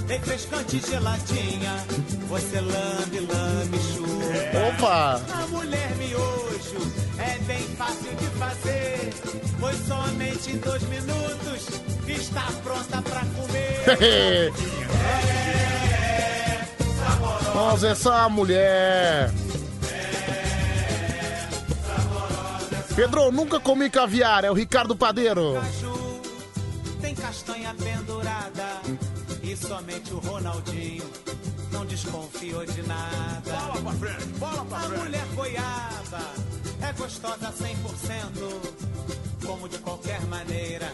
S30: Refrescante geladinha, você lambe, lambe, chupa.
S2: Opa!
S30: A mulher miojo é bem fácil de fazer, pois somente em dois minutos está pronta pra comer.
S2: Nossa, essa mulher. Pedro, nunca comi caviar, é o Ricardo Padeiro.
S30: Tem castanha pendurada e somente o Ronaldinho não desconfiou de nada.
S4: Bola pra frente, bola pra
S30: A
S4: frente.
S30: mulher goiaba é gostosa 100%, como de qualquer maneira.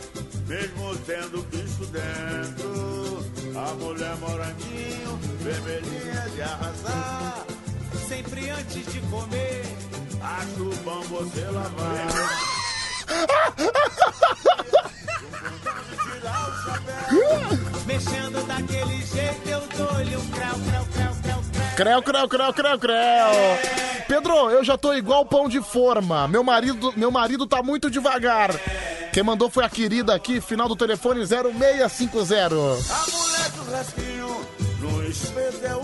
S4: Mesmo tendo bicho dentro, a mulher moranguinho, vermelhinha de arrasar.
S30: Sempre antes de comer,
S4: acho bom você lavar.
S30: Mexendo daquele jeito, eu dou-lhe um creu, creu, creu, creu, creu.
S2: Creu, creu, creu, creu, creu. Pedro, eu já tô igual pão de forma. Meu marido, meu marido tá muito devagar. Quem mandou foi a querida aqui, final do telefone 0650.
S4: A mulher do rasquinho, no espeto é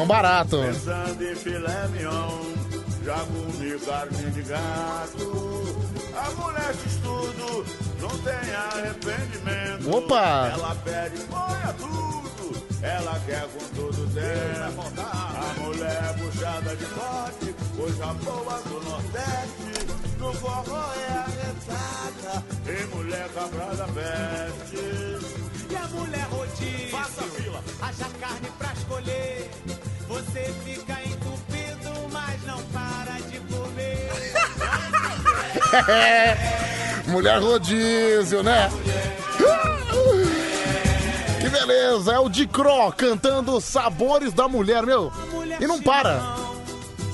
S4: um barato.
S2: Opa!
S4: Ela tudo. Quer com todo tempo. A mulher puxada pode, pode, coisa boa do Nordeste. No forró é arretada, e mulher cabrada veste.
S30: E a mulher rodízio,
S4: Faça fila.
S30: haja carne pra escolher. Você fica entupido, mas não para de comer.
S2: Mulher rodízio, né? Que beleza, é o Dicró cantando Sabores da Mulher, meu. E não para.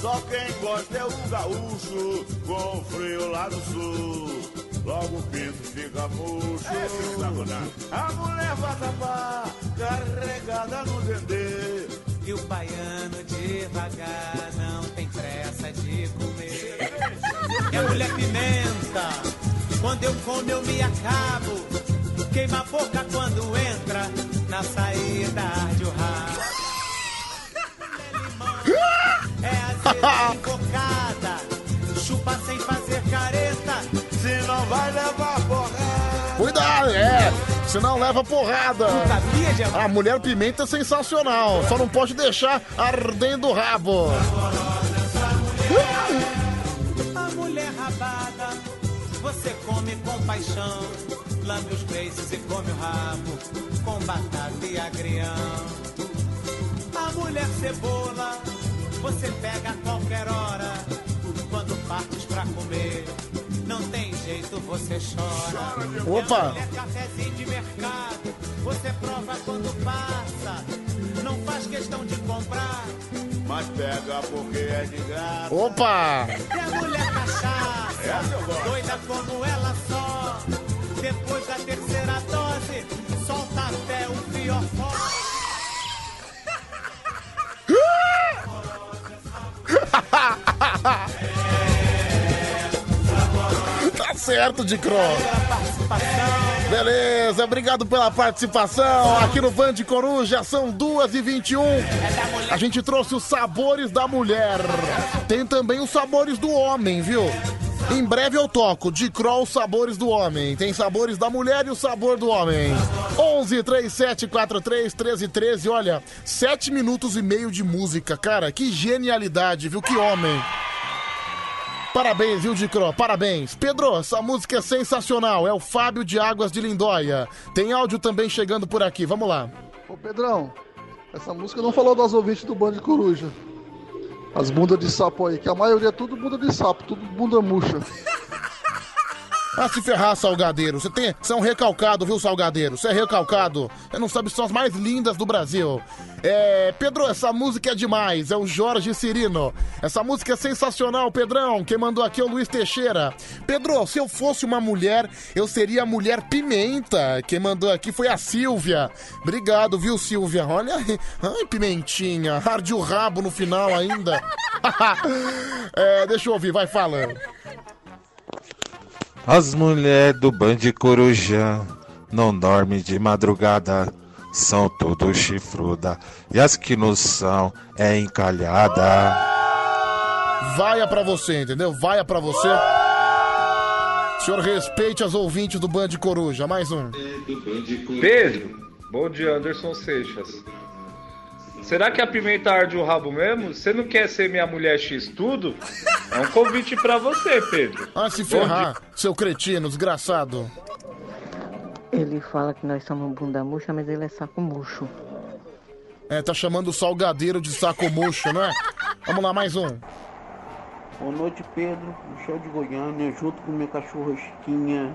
S4: Só quem gosta é o gaúcho, com o frio lá no sul. Logo o pinto fica murcho. A mulher vatapá, carregada no dendê.
S30: E o baiano devagar não tem pressa de comer. É mulher pimenta, quando eu como eu me acabo. Queima a boca quando entra, na saída arde o rabo. É azeda invocada, chupa sem fazer careta.
S4: Se não vai levar porrada.
S2: Cuidado, é. Senão leva porrada. A mulher pimenta é sensacional. Só não pode deixar ardendo o rabo.
S30: A mulher rabada, você come com paixão. Lambe os beiços e come o rabo, com batata e agrião. A mulher cebola, você pega a qualquer hora. Quando partes pra comer, não tem jeito, você chora.
S2: Opa.
S30: É a mulher cafezinho de mercado, você prova quando passa. Não faz questão de comprar.
S4: Mas pega porque é de graça.
S2: Opa!
S30: E a mulher cachaça, doida como ela só. Depois da terceira dose, solta até o fiofó.
S2: Tá certo, Dicró. Beleza, obrigado pela participação aqui no Band Coruja. São 2h21. A gente trouxe os sabores da mulher. Tem também os sabores do homem, viu? Em breve eu toco de Kroll Sabores do Homem. Tem sabores da mulher e o sabor do homem. 11 37 43 13 13. Olha, 7 minutos e meio de música, cara. Que genialidade, viu? Que homem. Parabéns, viu, Dicró? Parabéns. Pedro, essa música é sensacional. É o Fábio de Águas de Lindóia. Tem áudio também chegando por aqui. Vamos lá.
S54: Ô Pedrão, essa música não falou das ouvintes do Band Coruja. As bundas de sapo aí, que a maioria é tudo bunda de sapo, tudo bunda murcha.
S2: Ah, se ferrar, Salgadeiro. Você tem... Você é um recalcado, viu, Salgadeiro? Você é recalcado. Você não sabe, são as mais lindas do Brasil. É... Pedro, essa música é demais. É o Jorge Cirino. Essa música é sensacional, Pedrão. Quem mandou aqui é o Luiz Teixeira. Pedro, se eu fosse uma mulher, eu seria a mulher pimenta. Quem mandou aqui foi a Silvia. Obrigado, viu, Silvia? Olha, ai, pimentinha. Arde o rabo no final ainda. é, deixa eu ouvir, vai falando.
S55: As mulheres do Band Coruja não dormem de madrugada, são tudo chifruda. E as que não são é encalhada.
S2: Vaia pra você, entendeu? Vaia pra você. Senhor, respeite as ouvintes do Band Coruja. Mais um.
S56: Pedro, bom dia, Anderson Seixas. Será que a pimenta arde o rabo mesmo? Você não quer ser minha mulher X tudo? É um convite pra você, Pedro.
S2: Ah, se ferrar, seu cretino, desgraçado.
S57: Ele fala que nós somos bunda murcha, mas ele é saco murcho.
S2: É, tá chamando o salgadeiro de saco murcho, não é? Vamos lá, mais um.
S58: Boa noite, Pedro. Show de Goiânia, junto com meu cachorro Chiquinha,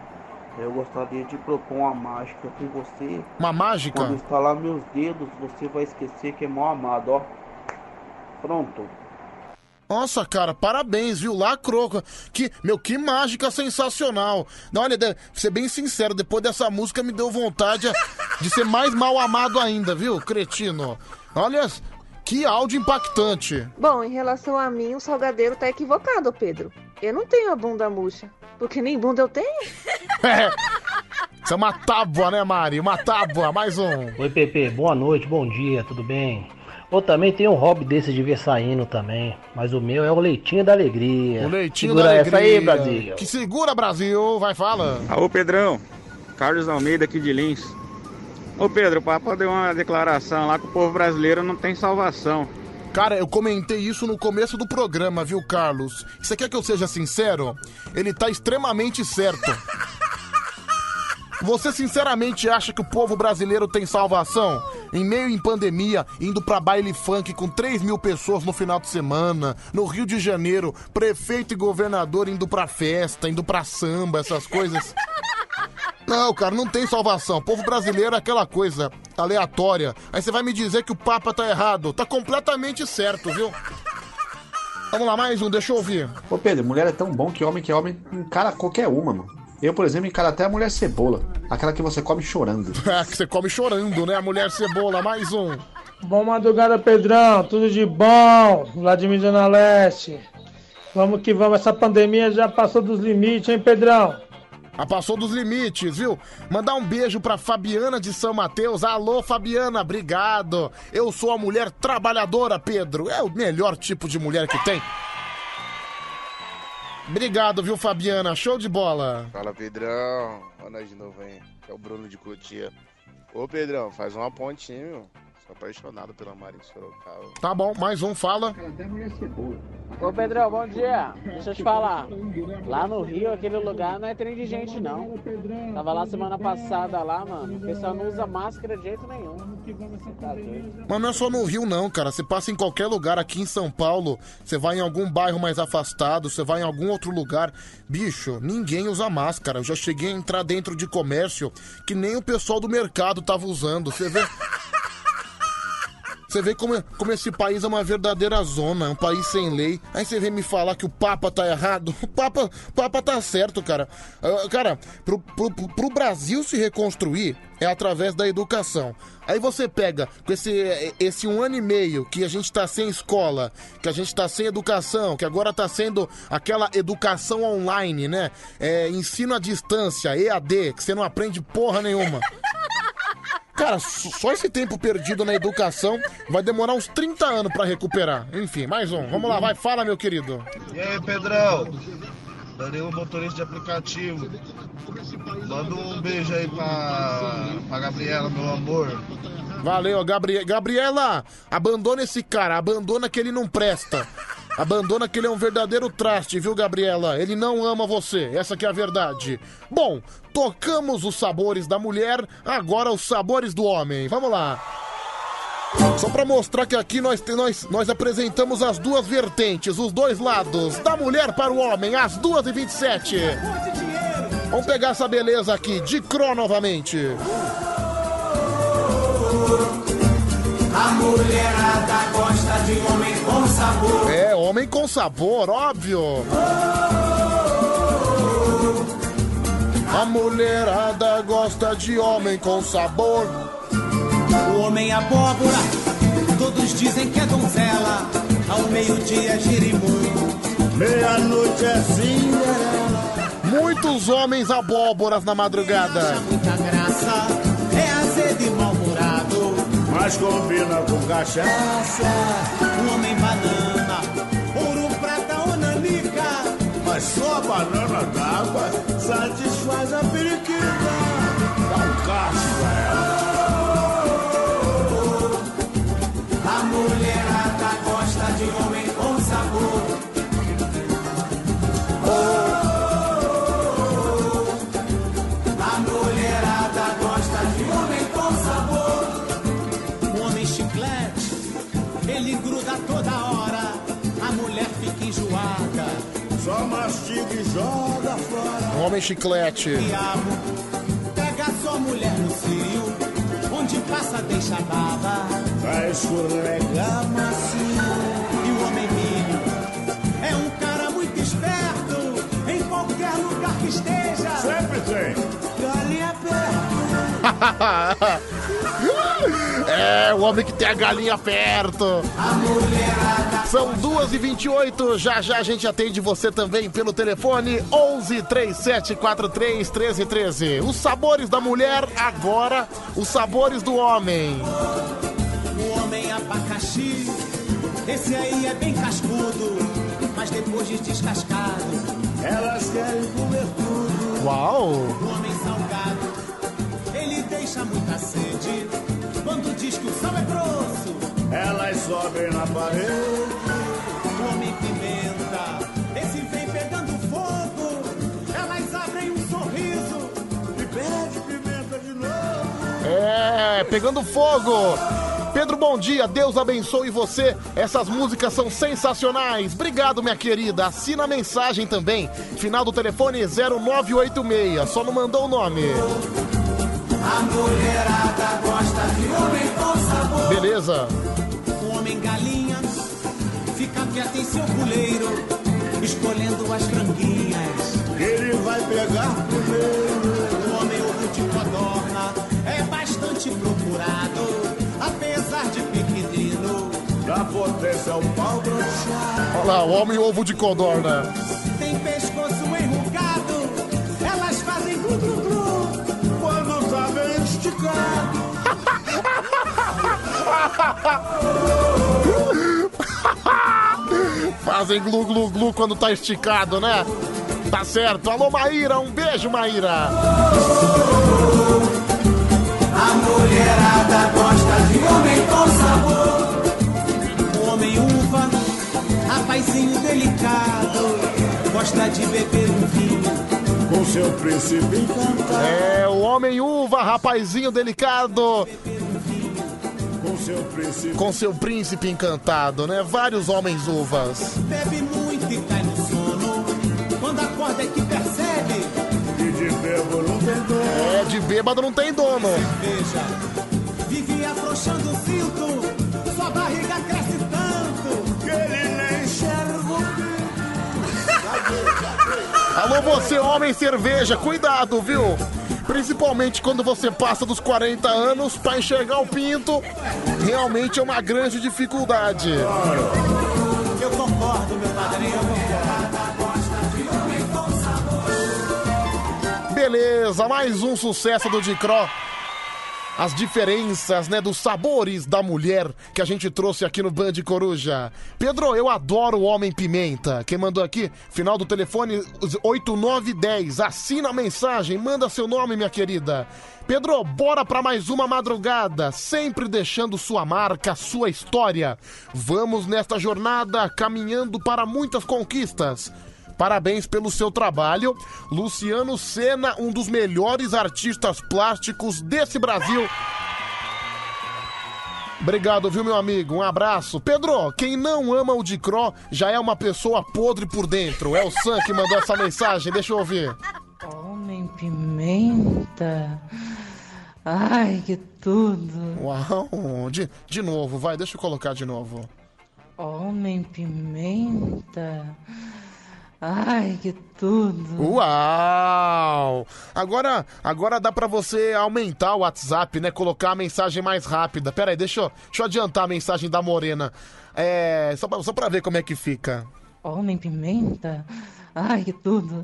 S58: eu gostaria de propor uma mágica com você.
S2: Uma mágica?
S58: Quando estalar meus dedos, você vai esquecer que é mal amado, ó. Pronto.
S2: Nossa, cara, parabéns, viu? Lacrou. Que, meu, que mágica sensacional. Não, olha, de- ser bem sincero, depois dessa música me deu vontade de ser mais mal amado ainda, viu, cretino? Olha, que áudio impactante.
S59: Bom, em relação a mim, o salgadeiro tá equivocado, Pedro. Eu não tenho a bunda murcha. Porque nem bunda eu tenho.
S2: É. Isso é uma tábua, né, Mari? Uma tábua, mais um.
S60: Oi, Pepe, boa noite, bom dia, tudo bem? Ou também tem um hobby desse de ver saindo também, mas o meu é o leitinho da alegria.
S2: O leitinho
S60: Segura
S2: da
S60: essa aí,
S2: alegria.
S60: Brasil.
S2: Que segura, Brasil. Vai, fala.
S61: Alô, Pedrão. Carlos Almeida aqui de Lins. Ô, Pedro, para poder uma declaração lá que o povo brasileiro não tem salvação.
S2: Cara, eu comentei isso no começo do programa, viu, Carlos? Você quer que eu seja sincero? Ele tá extremamente certo. Você sinceramente acha que o povo brasileiro tem salvação? Em meio em pandemia, indo pra baile funk com 3 mil pessoas no final de semana, no Rio de Janeiro, prefeito e governador indo pra festa, indo pra samba, essas coisas. Não, cara, não tem salvação. O povo brasileiro é aquela coisa aleatória. Aí você vai me dizer que o Papa tá errado. Tá completamente certo, viu? Vamos lá, mais um, deixa eu ouvir.
S17: Ô Pedro, mulher é tão bom que homem que é homem encara qualquer uma, mano. Eu, por exemplo, encaro até a mulher cebola. Aquela que você come chorando.
S2: Ah, que você come chorando, né? A mulher cebola, mais um.
S62: Bom madrugada, Pedrão. Tudo de bom. Vladimir Zona Leste. Vamos que vamos. Essa pandemia já passou dos limites, hein, Pedrão?
S2: Ah, passou dos limites, viu? Mandar um beijo pra Fabiana de São Mateus. Alô, Fabiana, obrigado. Eu sou a mulher trabalhadora, Pedro. É o melhor tipo de mulher que tem. Obrigado, viu, Fabiana? Show de bola.
S52: Fala, Pedrão. Olha nós de novo aí. É o Bruno de Cotia. Ô, Pedrão, faz uma pontinha, meu. Sou apaixonado pela Maria de Sorocaba.
S2: Tá bom, mais um, fala.
S63: Ô Pedrão, bom dia. Deixa eu te falar. Lá no Rio, aquele lugar não é trem de gente, não. Tava lá semana passada lá, mano. O pessoal não usa máscara de jeito nenhum. Tá.
S2: Mas não é só no Rio, não, cara. Você passa em qualquer lugar aqui em São Paulo, você vai em algum bairro mais afastado, você vai em algum outro lugar. Bicho, ninguém usa máscara. Eu já cheguei a entrar dentro de comércio que nem o pessoal do mercado tava usando. Você vê. Você vê como, como esse país é uma verdadeira zona, é um país sem lei. Aí você vem me falar que o Papa tá errado. O Papa, Papa tá certo, cara. Ah, cara, pro, pro- pro Brasil se reconstruir é através da educação. Aí você pega com esse, esse um ano e meio que a gente tá sem escola, que a gente tá sem educação, que agora tá sendo aquela educação online, né? É, ensino à distância, EAD, que você não aprende porra nenhuma. Cara, só esse tempo perdido na educação vai demorar uns 30 anos pra recuperar. Enfim, mais um. Vamos lá, vai, fala, meu querido.
S64: E aí, Pedrão? Danilo, motorista de aplicativo. Manda um beijo aí pra, pra Gabriela, meu amor.
S2: Valeu, Gabriela. Gabriela, abandona esse cara, abandona que ele não presta. Abandona que ele é um verdadeiro traste, viu, Gabriela? Ele não ama você, essa que é a verdade. Bom, tocamos os sabores da mulher, agora os sabores do homem. Vamos lá. Só pra mostrar que aqui nós, nós, nós apresentamos as duas vertentes, os dois lados, da mulher para o homem, às 2h27. Vamos pegar essa beleza aqui, de Cro novamente.
S30: A mulherada gosta de homem com sabor.
S2: É, homem com sabor, óbvio. A mulherada gosta de homem com sabor.
S30: O homem abóbora, todos dizem que é donzela. Ao meio-dia é girimum. Meia-noite é Cinderela.
S2: Muitos homens abóboras na madrugada.
S30: Muita graça, Mas combina com cachaça. Homem banana, ouro, prata ou nanica. Mas só a banana d'água satisfaz a periquita. Dá um cacho pra ela. Homem chiclete. Diabo, pega sua mulher no cio. Onde passa deixa a baba. Vai escorregar macio. E o homem milho é um cara muito esperto. Em qualquer lugar que esteja. Sempre tem. Galinha perto.
S2: É, o homem que tem a galinha perto. São 2h28, já já a gente atende você também pelo telefone 11 3743 1313. Os sabores da mulher, agora os sabores do homem.
S30: O homem abacaxi, esse aí é bem cascudo, mas depois de descascado, elas querem comer tudo.
S2: Uau!
S30: O homem salgado, ele deixa muita sede, elas
S4: sobem na parede.
S30: Homem pimenta, esse vem pegando fogo. Elas abrem um sorriso
S4: e pede pimenta de novo.
S2: É, pegando fogo. Pedro, bom dia. Deus abençoe você. Essas músicas são sensacionais. Obrigado, minha querida. Assina a mensagem também. Final do telefone 0986. Só não mandou o nome.
S30: A mulherada gosta de homem com.
S2: Beleza.
S30: O homem galinha fica quieto em seu puleiro, escolhendo as franguinhas.
S4: Ele vai pegar primeiro.
S30: O homem ovo de codorna é bastante procurado, apesar de pequenino.
S4: Da potência ao pau brochado.
S2: Olha lá, o homem ovo de codorna.
S30: Tem pescoço enrugado, elas fazem glu glu glu
S4: quando tá bem esticado.
S2: Fazem glu glu glu quando tá esticado, né? Tá certo. Alô, Maíra, um beijo, Maíra.
S30: A mulherada gosta de homem com sabor. O homem uva, rapazinho delicado, gosta de beber um vinho.
S4: Com seu príncipe encantado.
S2: É, o homem uva, rapazinho delicado.
S4: Com seu príncipe.
S2: Com seu príncipe encantado, né? Vários homens uvas.
S30: Bebe muito e cai no sono. Quando acorda é que percebe.
S4: E de bêbado não tem dono.
S2: É, de bêbado não tem dono.
S30: Veja, vive afrouxando o cinto. Sua barriga cresce tanto.
S4: Que ele nem enxerga o
S2: Alô, você, homem cerveja, cuidado, viu? Principalmente quando você passa dos 40 anos, pra enxergar o pinto, realmente é uma grande dificuldade.
S30: Eu concordo, meu padrinho.
S2: Beleza, mais um sucesso do Dicró. As diferenças, né, dos sabores da mulher que a gente trouxe aqui no Band Coruja. Pedro, eu adoro o Homem Pimenta. Quem mandou aqui? Final do telefone 8910. Assina a mensagem, manda seu nome, minha querida. Pedro, bora pra mais uma madrugada, sempre deixando sua marca, sua história. Vamos nesta jornada caminhando para muitas conquistas. Parabéns pelo seu trabalho. Luciano Sena, um dos melhores artistas plásticos desse Brasil. Obrigado, viu, meu amigo? Um abraço. Pedro, quem não ama o Dicró já é uma pessoa podre por dentro. É o Sam que mandou essa mensagem. Deixa eu ouvir.
S57: Homem pimenta. Ai, que tudo.
S2: Uau, de, de novo, vai, deixa eu colocar de novo.
S57: Homem pimenta. Ai, que tudo.
S2: Uau! Agora, agora dá pra você aumentar o WhatsApp, né? Colocar a mensagem mais rápida. Pera aí, deixa eu, deixa eu adiantar a mensagem da Morena. É, só pra, só pra ver como é que fica.
S57: Homem pimenta. Ai, que tudo.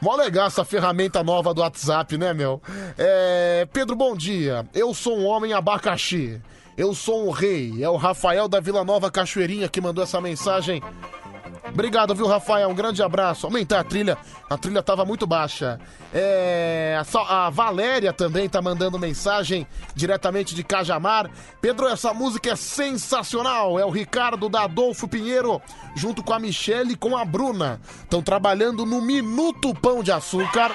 S2: Mó legal essa ferramenta nova do WhatsApp, né, meu? É, Pedro, bom dia. Eu sou um homem abacaxi. Eu sou um rei. É o Rafael da Vila Nova Cachoeirinha que mandou essa mensagem. Obrigado, viu, Rafael? Um grande abraço. Aumentar a trilha. A trilha tava muito baixa. É, a Valéria também tá mandando mensagem diretamente de Cajamar. Pedro, essa música é sensacional. É o Ricardo da Adolfo Pinheiro, junto com a Michelle e com a Bruna. Estão trabalhando no Minuto Pão de Açúcar.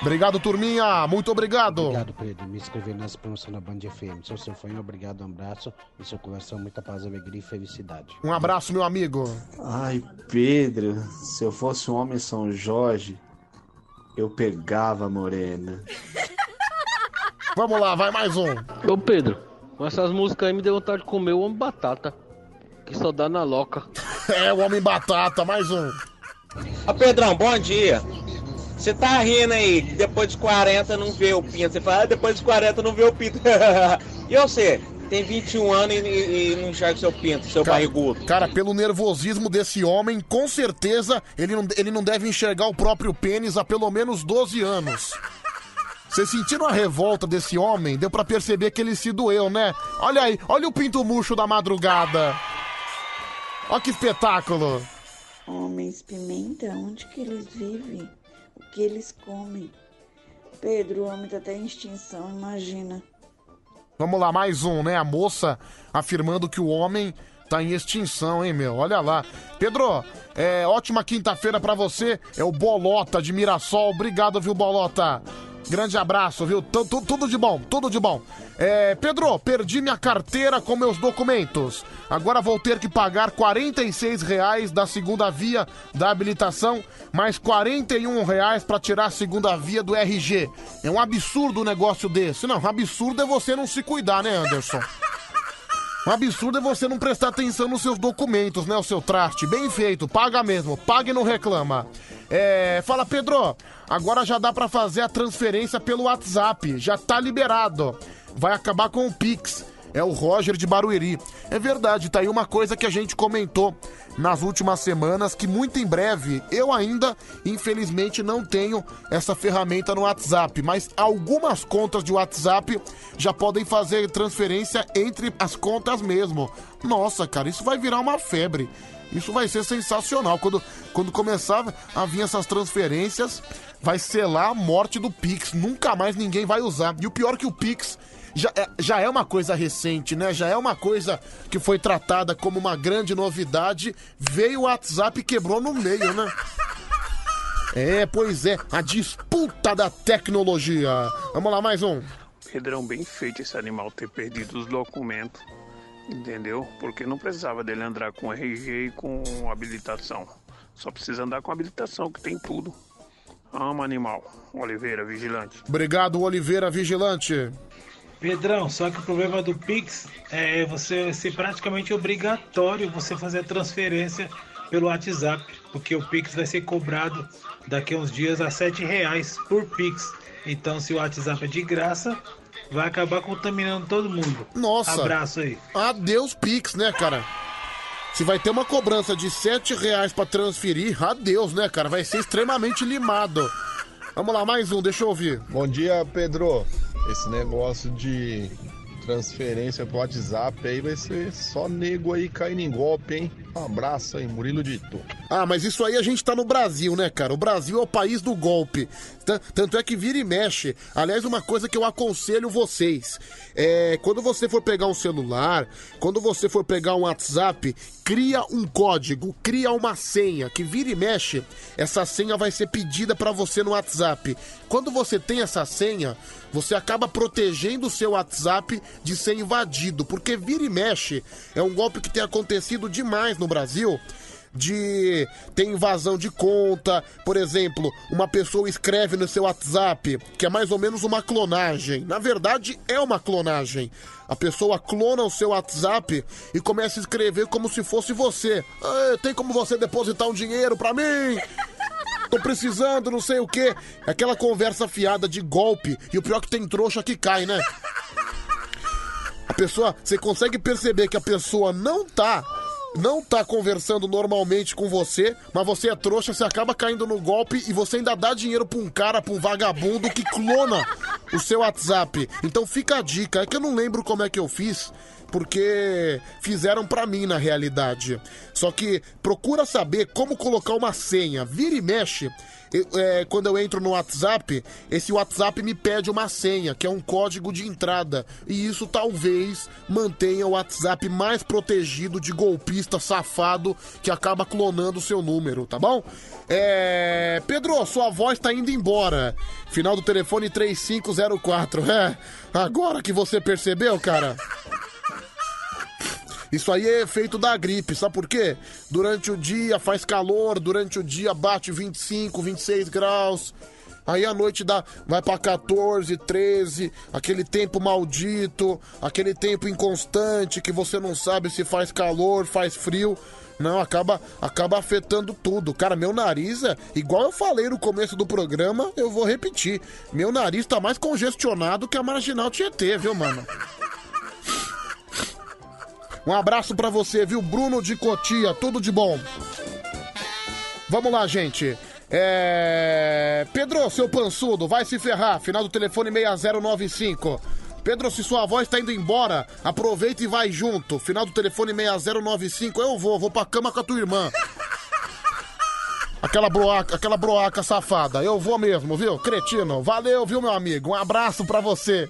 S2: Obrigado, turminha. Muito obrigado.
S65: Obrigado, Pedro. Me inscrever nessa promoção da Band FM. Sou seu fã, obrigado, um abraço. E seu conversão, muita paz, alegria e felicidade.
S2: Um abraço, meu amigo.
S17: Ai, Pedro, se eu fosse um homem São Jorge, eu pegava a morena.
S2: Vamos lá, vai mais um.
S66: Ô Pedro, com essas músicas aí me deu vontade de comer o homem batata. Que só dá na loca.
S2: É, o Homem Batata, mais um.
S67: Ô Pedrão, bom dia. Você tá rindo aí, depois dos 40 não vê o pinto. Você fala, ah, depois dos 40 não vê o pinto. e você? Tem 21 anos e, e- e não enxerga seu pinto, seu barrigudo.
S2: Cara, pelo nervosismo desse homem, com certeza ele não, ele não deve enxergar o próprio pênis há pelo menos 12 anos. Vocês sentiram a revolta desse homem? Deu pra perceber que ele se doeu, né? Olha aí, olha o pinto murcho da madrugada. Olha que espetáculo.
S68: Homens pimenta, onde que eles vivem? Que eles comem? Pedro, o homem tá até em extinção, imagina.
S2: Vamos lá, mais um, né? A moça afirmando que o homem tá em extinção, hein, meu? Olha lá. Pedro, é, ótima quinta-feira pra você. É o Bolota de Mirassol. Obrigado, viu, Bolota? Grande abraço, viu? Tu- tu- tudo de bom, tudo de bom. É, Pedro, perdi minha carteira com meus documentos. Agora vou ter que pagar 46 reais da segunda via da habilitação, mais 41 reais pra tirar a segunda via do RG. É um absurdo um negócio desse. Não, absurdo é você não se cuidar, né, Anderson? Um absurdo é você não prestar atenção nos seus documentos, né? O seu traste. Bem feito, paga mesmo, paga e não reclama. É, fala, Pedro, agora já dá pra fazer a transferência pelo WhatsApp, já tá liberado. Vai acabar com o Pix. É o Roger de Barueri. É verdade, tá aí uma coisa que a gente comentou nas últimas semanas, que muito em breve, eu ainda, infelizmente, não tenho essa ferramenta no WhatsApp, mas algumas contas de WhatsApp já podem fazer transferência entre as contas mesmo. Nossa, cara, isso vai virar uma febre. Isso vai ser sensacional. Quando, quando começar a vir essas transferências, vai selar a morte do Pix. Nunca mais ninguém vai usar. E o pior é que o Pix já é, já é uma coisa recente, né? Já é uma coisa que foi tratada como uma grande novidade. Veio o WhatsApp e quebrou no meio, né? É, pois é, a disputa da tecnologia. Vamos lá, mais um.
S69: Pedrão, bem feito esse animal ter perdido os documentos, entendeu? Porque não precisava dele andar com RG e com habilitação. Só precisa andar com habilitação, que tem tudo. Ama animal. Oliveira, vigilante.
S2: Obrigado, Oliveira Vigilante.
S62: Pedrão, só que o problema do Pix é você ser praticamente obrigatório você fazer a transferência pelo WhatsApp, porque o Pix vai ser cobrado daqui a uns dias a 7 reais por Pix. Então, se o WhatsApp é de graça, vai acabar contaminando todo mundo.
S2: Nossa.
S62: Abraço aí.
S2: Adeus, Pix, né, cara? Se vai ter uma cobrança de 7 reais pra transferir, adeus, né, cara? Vai ser extremamente limado. Vamos lá, mais um, deixa eu ouvir.
S70: Bom dia, Pedro. Esse negócio de transferência pro WhatsApp aí vai ser só nego aí caindo em golpe, hein? Abraço aí, Murilo Dito.
S2: Ah, mas isso aí a gente tá no Brasil, né, cara? O Brasil é o país do golpe. Tan- Tanto é que vira e mexe. Aliás, uma coisa que eu aconselho vocês: é quando você for pegar um celular, quando você for pegar um WhatsApp, cria um código, cria uma senha, que vira e mexe, essa senha vai ser pedida pra você no WhatsApp. Quando você tem essa senha, você acaba protegendo o seu WhatsApp de ser invadido, porque vira e mexe é um golpe que tem acontecido demais no Brasil de ter invasão de conta, por exemplo, uma pessoa escreve no seu WhatsApp, que é mais ou menos uma clonagem. Na verdade, é uma clonagem. A pessoa clona o seu WhatsApp e começa a escrever como se fosse você. "Ah, tem como você depositar um dinheiro pra mim? Tô precisando, não sei o quê. Aquela conversa fiada de golpe. E o pior é que tem trouxa que cai, né? A pessoa, você consegue perceber que a pessoa não tá não tá conversando normalmente com você, mas você é trouxa, você acaba caindo no golpe e você ainda dá dinheiro pra um cara, pra um vagabundo que clona o seu WhatsApp. Então fica a dica, é que eu não lembro como é que eu fiz, porque fizeram pra mim na realidade. Só que procura saber como colocar uma senha, vira e mexe. Eu- é, quando eu entro no WhatsApp, esse WhatsApp me pede uma senha, que é um código de entrada. E isso talvez mantenha o WhatsApp mais protegido de golpista safado que acaba clonando o seu número, tá bom? É... Pedro, sua voz tá indo embora. Final do telefone 3504. É, agora que você percebeu, cara? Isso aí é efeito da gripe, sabe por quê? Durante o dia faz calor, durante o dia bate 25, 26 graus. Aí à noite dá, vai pra 14, 13, aquele tempo maldito, aquele tempo inconstante que você não sabe se faz calor, faz frio. Não, acaba, acaba afetando tudo. Cara, meu nariz é, igual eu falei no começo do programa, eu vou repetir. Meu nariz tá mais congestionado que a marginal Tietê, viu, mano? Um abraço pra você, viu? Bruno de Cotia, tudo de bom. Vamos lá, gente. É... Pedro, seu pançudo, vai se ferrar. Final do telefone 6095. Pedro, se sua voz tá indo embora, aproveita e vai junto. Final do telefone 6095. Eu vou, vou pra cama com a tua irmã. Aquela broaca, aquela broaca safada. Eu vou mesmo, viu? Cretino. Valeu, viu, meu amigo? Um abraço pra você.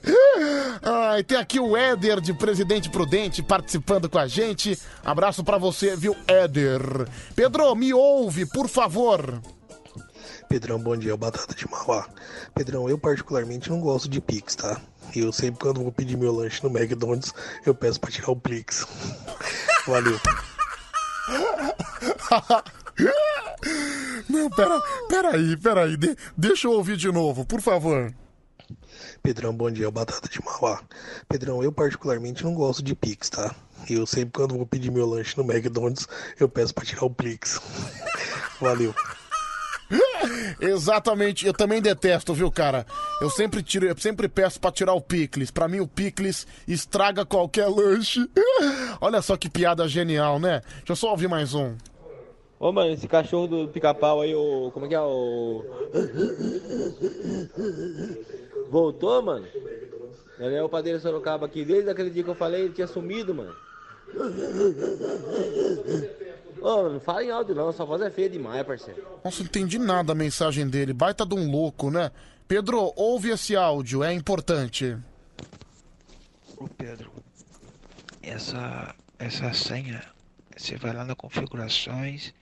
S2: Ai, tem aqui o Éder de Presidente Prudente participando com a gente. Abraço pra você, viu, Éder? Pedro, me ouve, por favor.
S71: Pedrão, bom dia, Batata de Mauá. Pedrão, eu particularmente não gosto de Pix, tá? E eu sempre quando vou pedir meu lanche no McDonald's, eu peço pra tirar o Pix. Valeu.
S2: Não, pera, pera aí, pera aí. De- deixa eu ouvir de novo, por favor.
S71: Pedrão, bom dia, Batata de Mauá. Pedrão, eu particularmente não gosto de Pix, tá? Eu sempre quando vou pedir meu lanche no McDonald's, eu peço pra tirar o Pix. Valeu.
S2: Exatamente, eu também detesto, viu, cara? Eu sempre tiro, eu sempre peço pra tirar o picles. Pra mim o picles estraga qualquer lanche. Olha só que piada genial, né? Deixa eu só ouvir mais um.
S72: Ô, mano, esse cachorro do pica-pau aí, o. Como é que é? O. Voltou, mano? Ele é o padeiro Sorocaba aqui. Desde aquele dia que eu falei, ele tinha sumido, mano. Ô, mano, não fala em áudio não, sua voz é feia demais, parceiro.
S2: Nossa, não entendi nada a mensagem dele. Baita de um louco, né? Pedro, ouve esse áudio, é importante.
S73: Ô Pedro, essa, essa senha, você vai lá na configurações,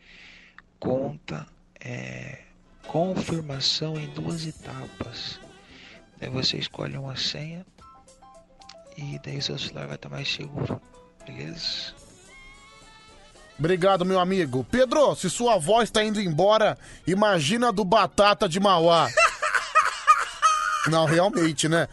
S73: conta, é, confirmação em duas etapas. Daí você escolhe uma senha e daí seu celular vai estar mais seguro, beleza?
S2: Obrigado, meu amigo. Pedro, se sua voz tá indo embora, imagina do Batata de Mauá. Não, realmente, né?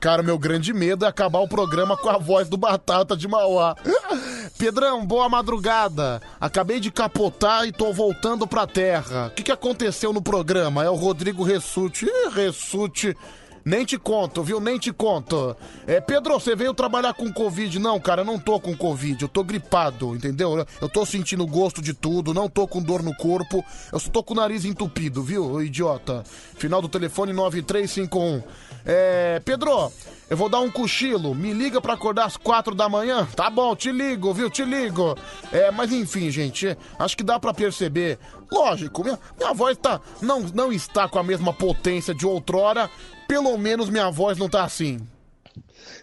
S2: Cara, meu grande medo é acabar o programa com a voz do Batata de Mauá. Pedrão, boa madrugada. Acabei de capotar e tô voltando pra terra. O que, que aconteceu no programa? É o Rodrigo Ressute. Ih, Ressute. Nem te conto, viu? Nem te conto. É, Pedro, você veio trabalhar com Covid? Não, cara, eu não tô com Covid. Eu tô gripado, entendeu? Eu tô sentindo gosto de tudo, não tô com dor no corpo. Eu só tô com o nariz entupido, viu, idiota? Final do telefone 9351. É, Pedro, eu vou dar um cochilo. Me liga pra acordar às quatro da manhã? Tá bom, te ligo, viu? Te ligo. É, mas enfim, gente, acho que dá pra perceber. Lógico, minha, minha voz tá, não, não está com a mesma potência de outrora. Pelo menos minha voz não tá assim.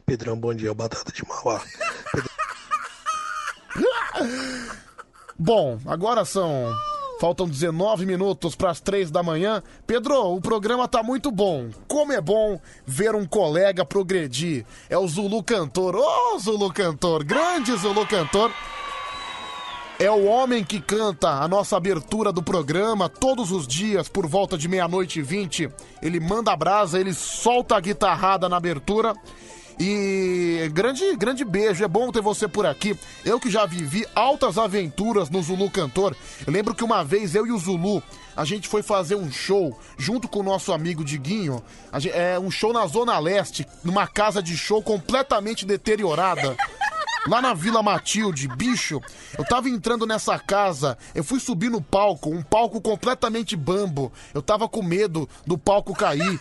S71: Pedrão, bom dia, Batata de Mauá.
S2: Bom, agora são. Faltam 19 minutos para as 3 da manhã. Pedro, o programa tá muito bom. Como é bom ver um colega progredir. É o Zulu Cantor. Ô, Zulu Cantor, grande Zulu Cantor. É o homem que canta a nossa abertura do programa todos os dias por volta de meia-noite e vinte. Ele manda a brasa, ele solta a guitarrada na abertura. E grande, grande beijo, é bom ter você por aqui. Eu que já vivi altas aventuras no Zulu Cantor. Eu lembro que uma vez eu e o Zulu, a gente foi fazer um show junto com o nosso amigo Diguinho. A gen- É um show na Zona Leste, numa casa de show completamente deteriorada. Lá na Vila Matilde, bicho, eu tava entrando nessa casa, eu fui subir no palco, um palco completamente bambo. Eu tava com medo do palco cair.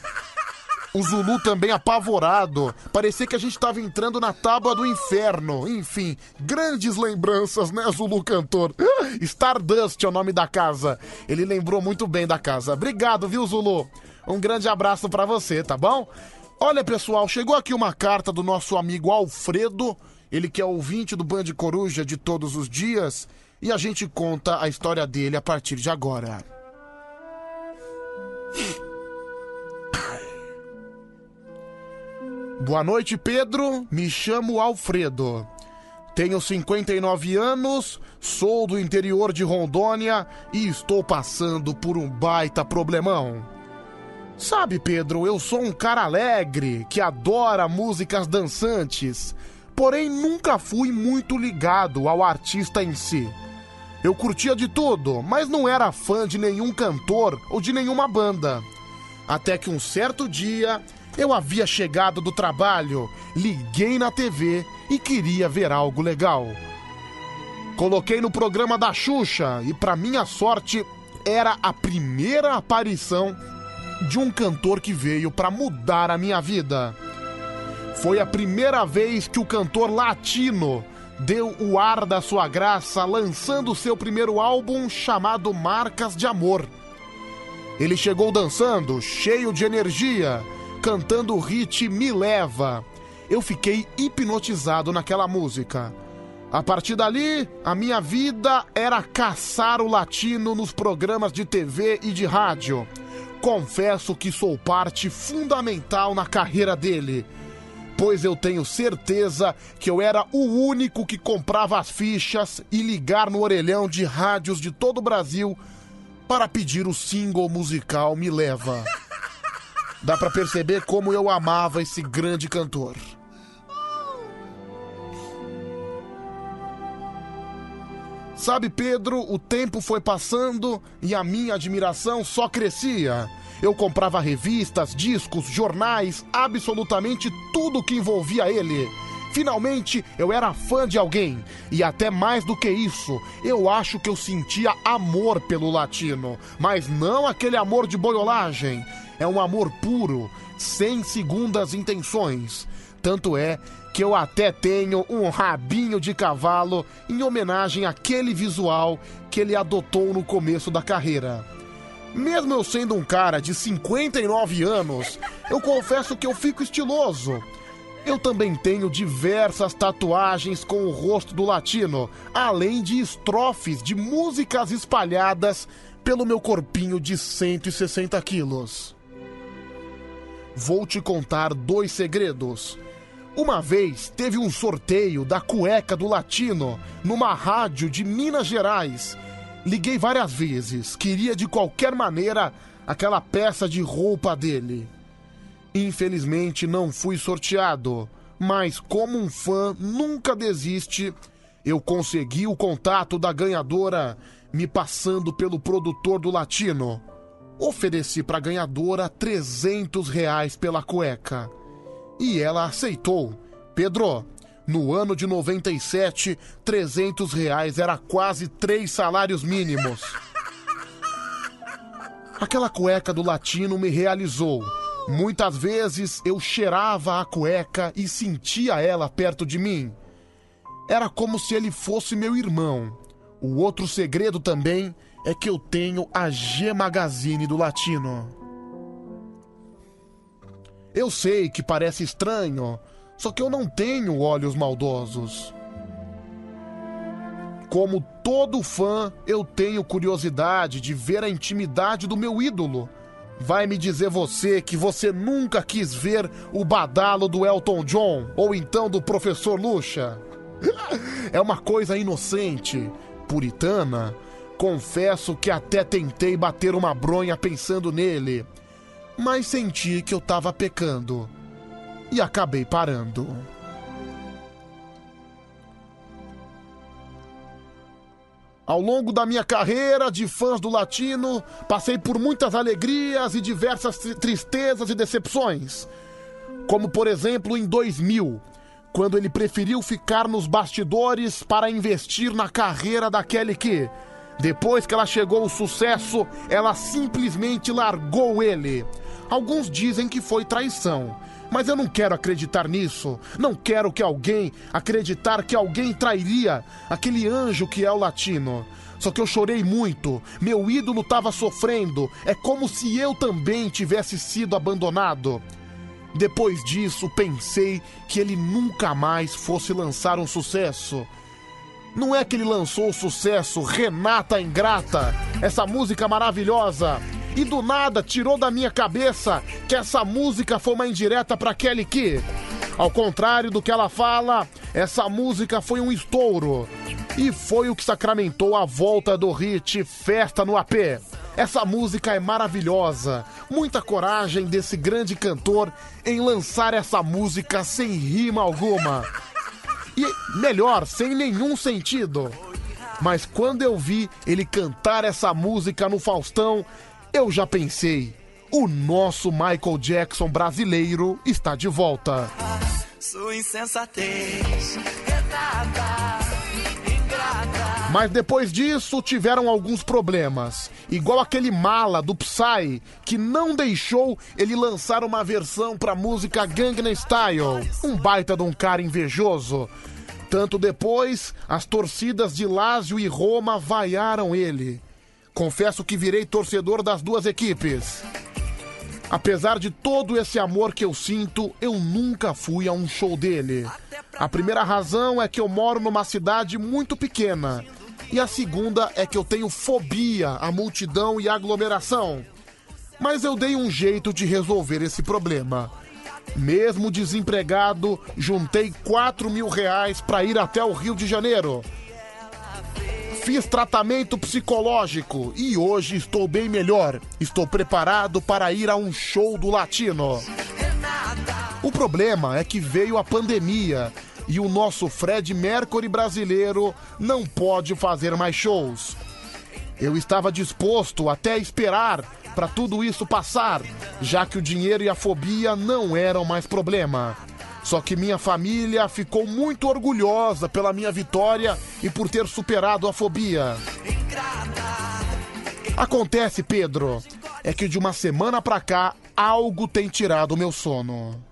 S2: O Zulu também apavorado. Parecia que a gente tava entrando na tábua do inferno. Enfim, grandes lembranças, né, Zulu cantor? Stardust é o nome da casa. Ele lembrou muito bem da casa. Obrigado, viu, Zulu? Um grande abraço pra você, tá bom? Olha, pessoal, chegou aqui uma carta do nosso amigo Alfredo, ele que é ouvinte do Band Coruja de todos os dias, e a gente conta a história dele a partir de agora. Boa noite, Pedro. Me chamo Alfredo. Tenho 59 anos, sou do interior de Rondônia e estou passando por um baita problemão. Sabe, Pedro, eu sou um cara alegre que adora músicas dançantes, porém nunca fui muito ligado ao artista em si. Eu curtia de tudo, mas não era fã de nenhum cantor ou de nenhuma banda. Até que um certo dia eu havia chegado do trabalho, liguei na TV e queria ver algo legal. Coloquei no programa da Xuxa e, para minha sorte, era a primeira aparição de um cantor que veio para mudar a minha vida. Foi a primeira vez que o cantor latino deu o ar da sua graça lançando seu primeiro álbum chamado Marcas de Amor. Ele chegou dançando, cheio de energia, cantando o hit Me Leva. Eu fiquei hipnotizado naquela música. A partir dali, a minha vida era caçar o latino nos programas de TV e de rádio. Confesso que sou parte fundamental na carreira dele, pois eu tenho certeza que eu era o único que comprava as fichas e ligar no orelhão de rádios de todo o Brasil para pedir o single musical Me Leva. Dá pra perceber como eu amava esse grande cantor. Sabe, Pedro, o tempo foi passando e a minha admiração só crescia. Eu comprava revistas, discos, jornais, absolutamente tudo que envolvia ele. Finalmente eu era fã de alguém. E até mais do que isso, eu acho que eu sentia amor pelo latino. Mas não aquele amor de boiolagem. É um amor puro, sem segundas intenções. Tanto é que eu até tenho um rabinho de cavalo em homenagem àquele visual que ele adotou no começo da carreira. Mesmo eu sendo um cara de 59 anos, eu confesso que eu fico estiloso. Eu também tenho diversas tatuagens com o rosto do latino, além de estrofes de músicas espalhadas pelo meu corpinho de 160 quilos. Vou te contar dois segredos. Uma vez teve um sorteio da cueca do Latino numa rádio de Minas Gerais. Liguei várias vezes, queria de qualquer maneira aquela peça de roupa dele. Infelizmente não fui sorteado, mas como um fã nunca desiste, eu consegui o contato da ganhadora me passando pelo produtor do Latino. Ofereci para a ganhadora 300 reais pela cueca. E ela aceitou. Pedro, no ano de 97, 300 reais era quase três salários mínimos. Aquela cueca do latino me realizou. Muitas vezes eu cheirava a cueca e sentia ela perto de mim. Era como se ele fosse meu irmão. O outro segredo também é que eu tenho a G Magazine do Latino. Eu sei que parece estranho, só que eu não tenho olhos maldosos. Como todo fã, eu tenho curiosidade de ver a intimidade do meu ídolo. Vai me dizer você que você nunca quis ver o badalo do Elton John ou então do professor Lucha? É uma coisa inocente, puritana. Confesso que até tentei bater uma bronha pensando nele, mas senti que eu tava pecando e acabei parando. Ao longo da minha carreira de fãs do latino, passei por muitas alegrias e diversas tri- tristezas e decepções. Como, por exemplo, em 2000, quando ele preferiu ficar nos bastidores para investir na carreira da Kelly Key. Depois que ela chegou ao sucesso, ela simplesmente largou ele. Alguns dizem que foi traição, mas eu não quero acreditar nisso. Não quero que alguém acreditar que alguém trairia aquele anjo que é o latino. Só que eu chorei muito. Meu ídolo estava sofrendo. É como se eu também tivesse sido abandonado. Depois disso, pensei que ele nunca mais fosse lançar um sucesso. Não é que ele lançou o sucesso Renata Ingrata, essa música maravilhosa, e do nada tirou da minha cabeça que essa música foi uma indireta para Kelly Key. Ao contrário do que ela fala, essa música foi um estouro. E foi o que sacramentou a volta do hit Festa no AP. Essa música é maravilhosa. Muita coragem desse grande cantor em lançar essa música sem rima alguma. E melhor, sem nenhum sentido. Mas quando eu vi ele cantar essa música no Faustão, eu já pensei: o nosso Michael Jackson brasileiro está de volta.
S4: Sua insensatez, ingrata.
S2: Mas depois disso tiveram alguns problemas. Igual aquele mala do Psy, que não deixou ele lançar uma versão pra música Gangnam Style. Um baita de um cara invejoso. Tanto depois, as torcidas de Lazio e Roma vaiaram ele. Confesso que virei torcedor das duas equipes. Apesar de todo esse amor que eu sinto, eu nunca fui a um show dele. A primeira razão é que eu moro numa cidade muito pequena. E a segunda é que eu tenho fobia à multidão e aglomeração. Mas eu dei um jeito de resolver esse problema. Mesmo desempregado, juntei 4 mil reais para ir até o Rio de Janeiro. Fiz tratamento psicológico e hoje estou bem melhor. Estou preparado para ir a um show do Latino. O problema é que veio a pandemia e o nosso Fred Mercury brasileiro não pode fazer mais shows. Eu estava disposto até esperar para tudo isso passar, já que o dinheiro e a fobia não eram mais problema. Só que minha família ficou muito orgulhosa pela minha vitória e por ter superado a fobia. Acontece, Pedro, é que de uma semana pra cá algo tem tirado o meu sono.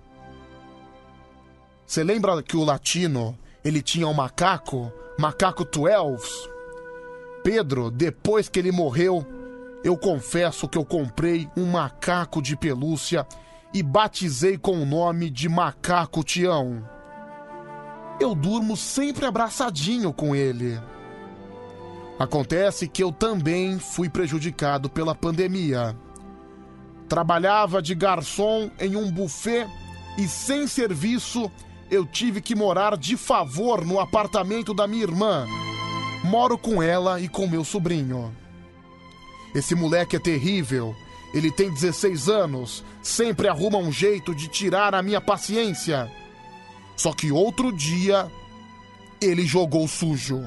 S2: Você lembra que o latino, ele tinha um macaco, macaco 12? Pedro, depois que ele morreu, eu confesso que eu comprei um macaco de pelúcia e batizei com o nome de Macaco Tião. Eu durmo sempre abraçadinho com ele. Acontece que eu também fui prejudicado pela pandemia. Trabalhava de garçom em um buffet e, sem serviço, eu tive que morar de favor no apartamento da minha irmã. Moro com ela e com meu sobrinho. Esse moleque é terrível. Ele tem 16 anos, sempre arruma um jeito de tirar a minha paciência. Só que outro dia, ele jogou sujo.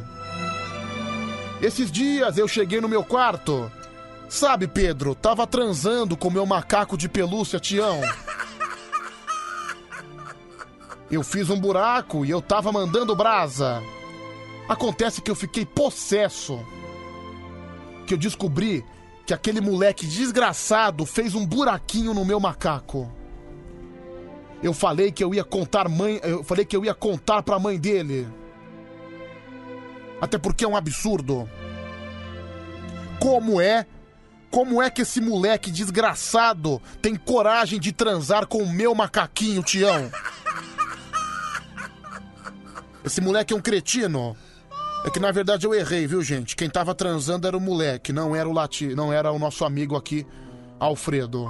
S2: Esses dias eu cheguei no meu quarto. Sabe, Pedro, tava transando com meu macaco de pelúcia, Tião. Eu fiz um buraco e eu tava mandando brasa. Acontece que eu fiquei possesso. Que eu descobri que aquele moleque desgraçado fez um buraquinho no meu macaco. Eu falei que eu ia contar mãe, eu falei que eu ia contar pra mãe dele. Até porque é um absurdo. Como é? Como é que esse moleque desgraçado tem coragem de transar com o meu macaquinho, Tião? Esse moleque é um cretino. É que na verdade eu errei, viu, gente? Quem tava transando era o moleque, não era o lati, não era o nosso amigo aqui, Alfredo.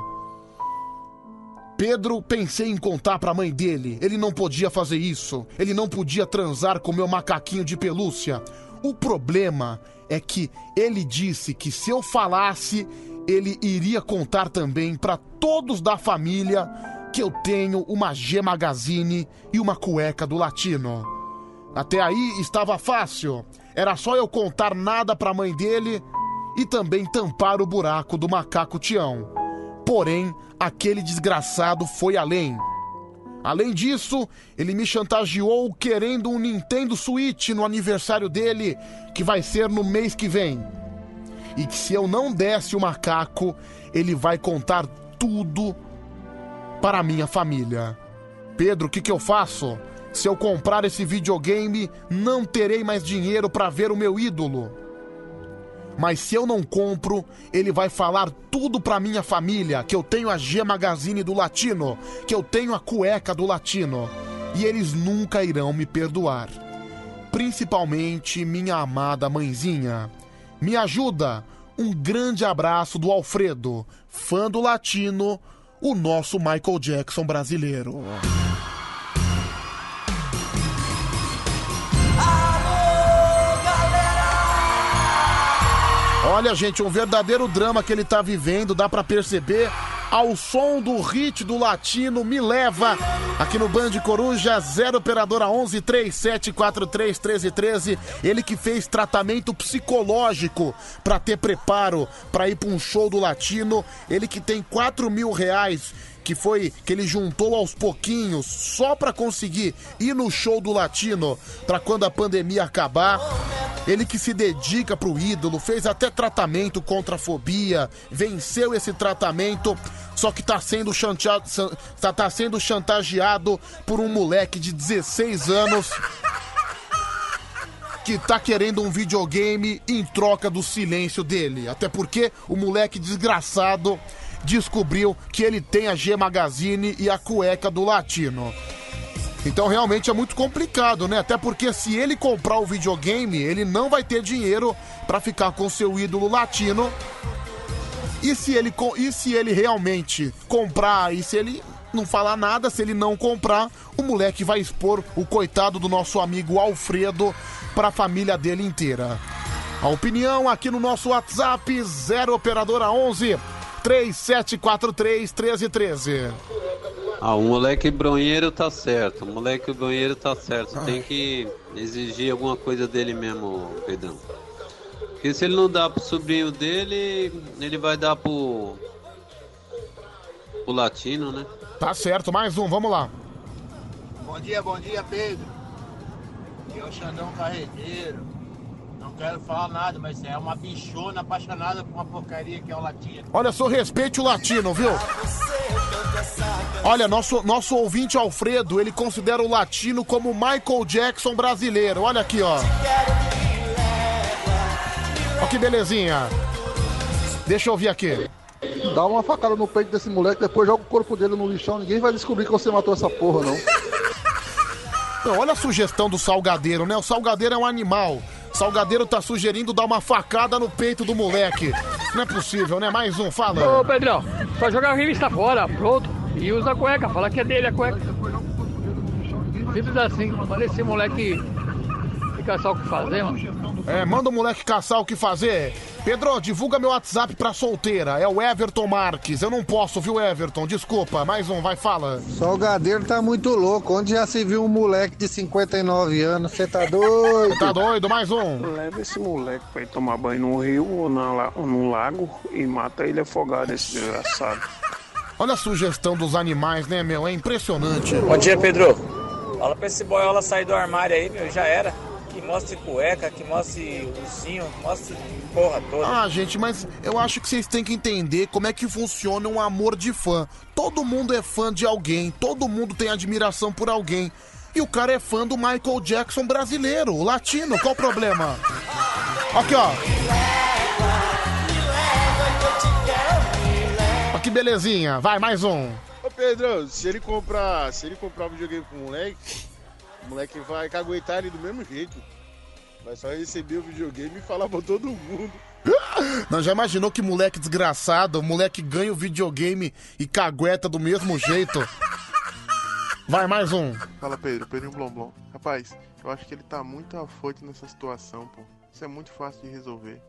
S2: Pedro, pensei em contar pra mãe dele. Ele não podia fazer isso. Ele não podia transar com meu macaquinho de pelúcia. O problema é que ele disse que se eu falasse, ele iria contar também pra todos da família que eu tenho uma G Magazine e uma cueca do Latino. Até aí estava fácil. Era só eu contar nada pra mãe dele e também tampar o buraco do macaco Tião. Porém, aquele desgraçado foi além. Além disso, ele me chantageou querendo um Nintendo Switch no aniversário dele, que vai ser no mês que vem. E que se eu não desse o macaco, ele vai contar tudo para a minha família. Pedro, o que, que eu faço? Se eu comprar esse videogame, não terei mais dinheiro para ver o meu ídolo. Mas se eu não compro, ele vai falar tudo pra minha família, que eu tenho a G Magazine do Latino, que eu tenho a cueca do Latino, e eles nunca irão me perdoar. Principalmente minha amada mãezinha. Me ajuda. Um grande abraço do Alfredo, fã do Latino, o nosso Michael Jackson brasileiro. Olha, gente, um verdadeiro drama que ele tá vivendo, dá pra perceber. Ao som do hit do latino Me Leva, aqui no Band Coruja, 0 operadora 11 3743 1313. Ele que fez tratamento psicológico pra ter preparo pra ir pra um show do latino. Ele que tem 4 mil reais que foi que ele juntou aos pouquinhos só pra conseguir ir no show do Latino pra quando a pandemia acabar. Ele que se dedica pro ídolo, fez até tratamento contra a fobia, venceu esse tratamento, só que tá sendo, chanteado, tá, tá sendo chantageado por um moleque de 16 anos moleque tá querendo um videogame em troca do silêncio dele. Até porque o moleque desgraçado descobriu que ele tem a G Magazine e a cueca do latino. Então realmente é muito complicado, né? Até porque se ele comprar o videogame, ele não vai ter dinheiro pra ficar com seu ídolo latino. E se ele e se ele realmente comprar e se ele não falar nada, se ele não comprar, o moleque vai expor o coitado do nosso amigo Alfredo pra família dele inteira. A opinião aqui no nosso WhatsApp 0 operadora 11 3743 1313.
S74: Ah, o moleque bronheiro tá certo. O moleque bronheiro tá certo.
S2: Ah.
S74: Tem que exigir alguma coisa dele mesmo, Pedrão. Porque se ele não dá pro sobrinho dele, ele vai dar pro. pro latino, né?
S2: Tá certo, mais um, vamos lá.
S75: Bom dia, bom dia, Pedro. Aqui é o Xandão Carreteiro. Não quero falar nada, mas é uma bichona apaixonada por uma porcaria que é o latino.
S2: Olha só, respeite o latino, viu? Olha, nosso, nosso ouvinte Alfredo, ele considera o latino como o Michael Jackson brasileiro. Olha aqui, ó. Olha que belezinha. Deixa eu ouvir aqui.
S54: Dá uma facada no peito desse moleque, depois joga o corpo dele no lixão. Ninguém vai descobrir que você matou essa porra, não.
S2: Não, olha a sugestão do salgadeiro, né? O salgadeiro é um animal. Salgadeiro tá sugerindo dar uma facada no peito do moleque. Não é possível, né? Mais um, fala.
S76: Ô Pedrão, só jogar a revista fora, pronto. E usa a cueca, fala que é dele a cueca. Simples assim, manda esse moleque ficar só o que fazer, mano.
S2: É, manda o moleque caçar o que fazer. Pedro, divulga meu WhatsApp pra solteira. É o Everton Marques. Eu não posso, viu, Everton? Desculpa. Mais um, vai, fala.
S77: Salgadeiro tá muito louco. Onde já se viu um moleque de 59 anos? Você tá doido?
S2: Tá doido? Mais um.
S78: Leva esse moleque pra ir tomar banho no rio ou, na, ou no lago e mata ele afogado, esse desgraçado.
S2: Olha a sugestão dos animais, né, meu? É impressionante.
S79: Bom dia, Pedro. Fala pra esse boiola sair do armário aí, meu, já era. Que mostre cueca, que mostre ursinho, mostre porra toda.
S2: Ah, gente, mas eu acho que vocês têm que entender como é que funciona um amor de fã. Todo mundo é fã de alguém, todo mundo tem admiração por alguém. E o cara é fã do Michael Jackson brasileiro, o latino, qual o problema? Aqui, ó. Ó que belezinha. Vai, mais um.
S52: Ô Pedro, se ele comprar. Se ele comprar um videogame pro moleque, o moleque vai caguetar ele do mesmo jeito. Vai só receber o videogame e falar pra todo mundo.
S2: Não, já imaginou que moleque desgraçado, o moleque ganha o videogame e cagueta do mesmo jeito? Vai, mais um.
S80: Fala Pedro, Pedrinho Blomblom. Rapaz, eu acho que ele tá muito afoito nessa situação, pô. Isso é muito fácil de resolver.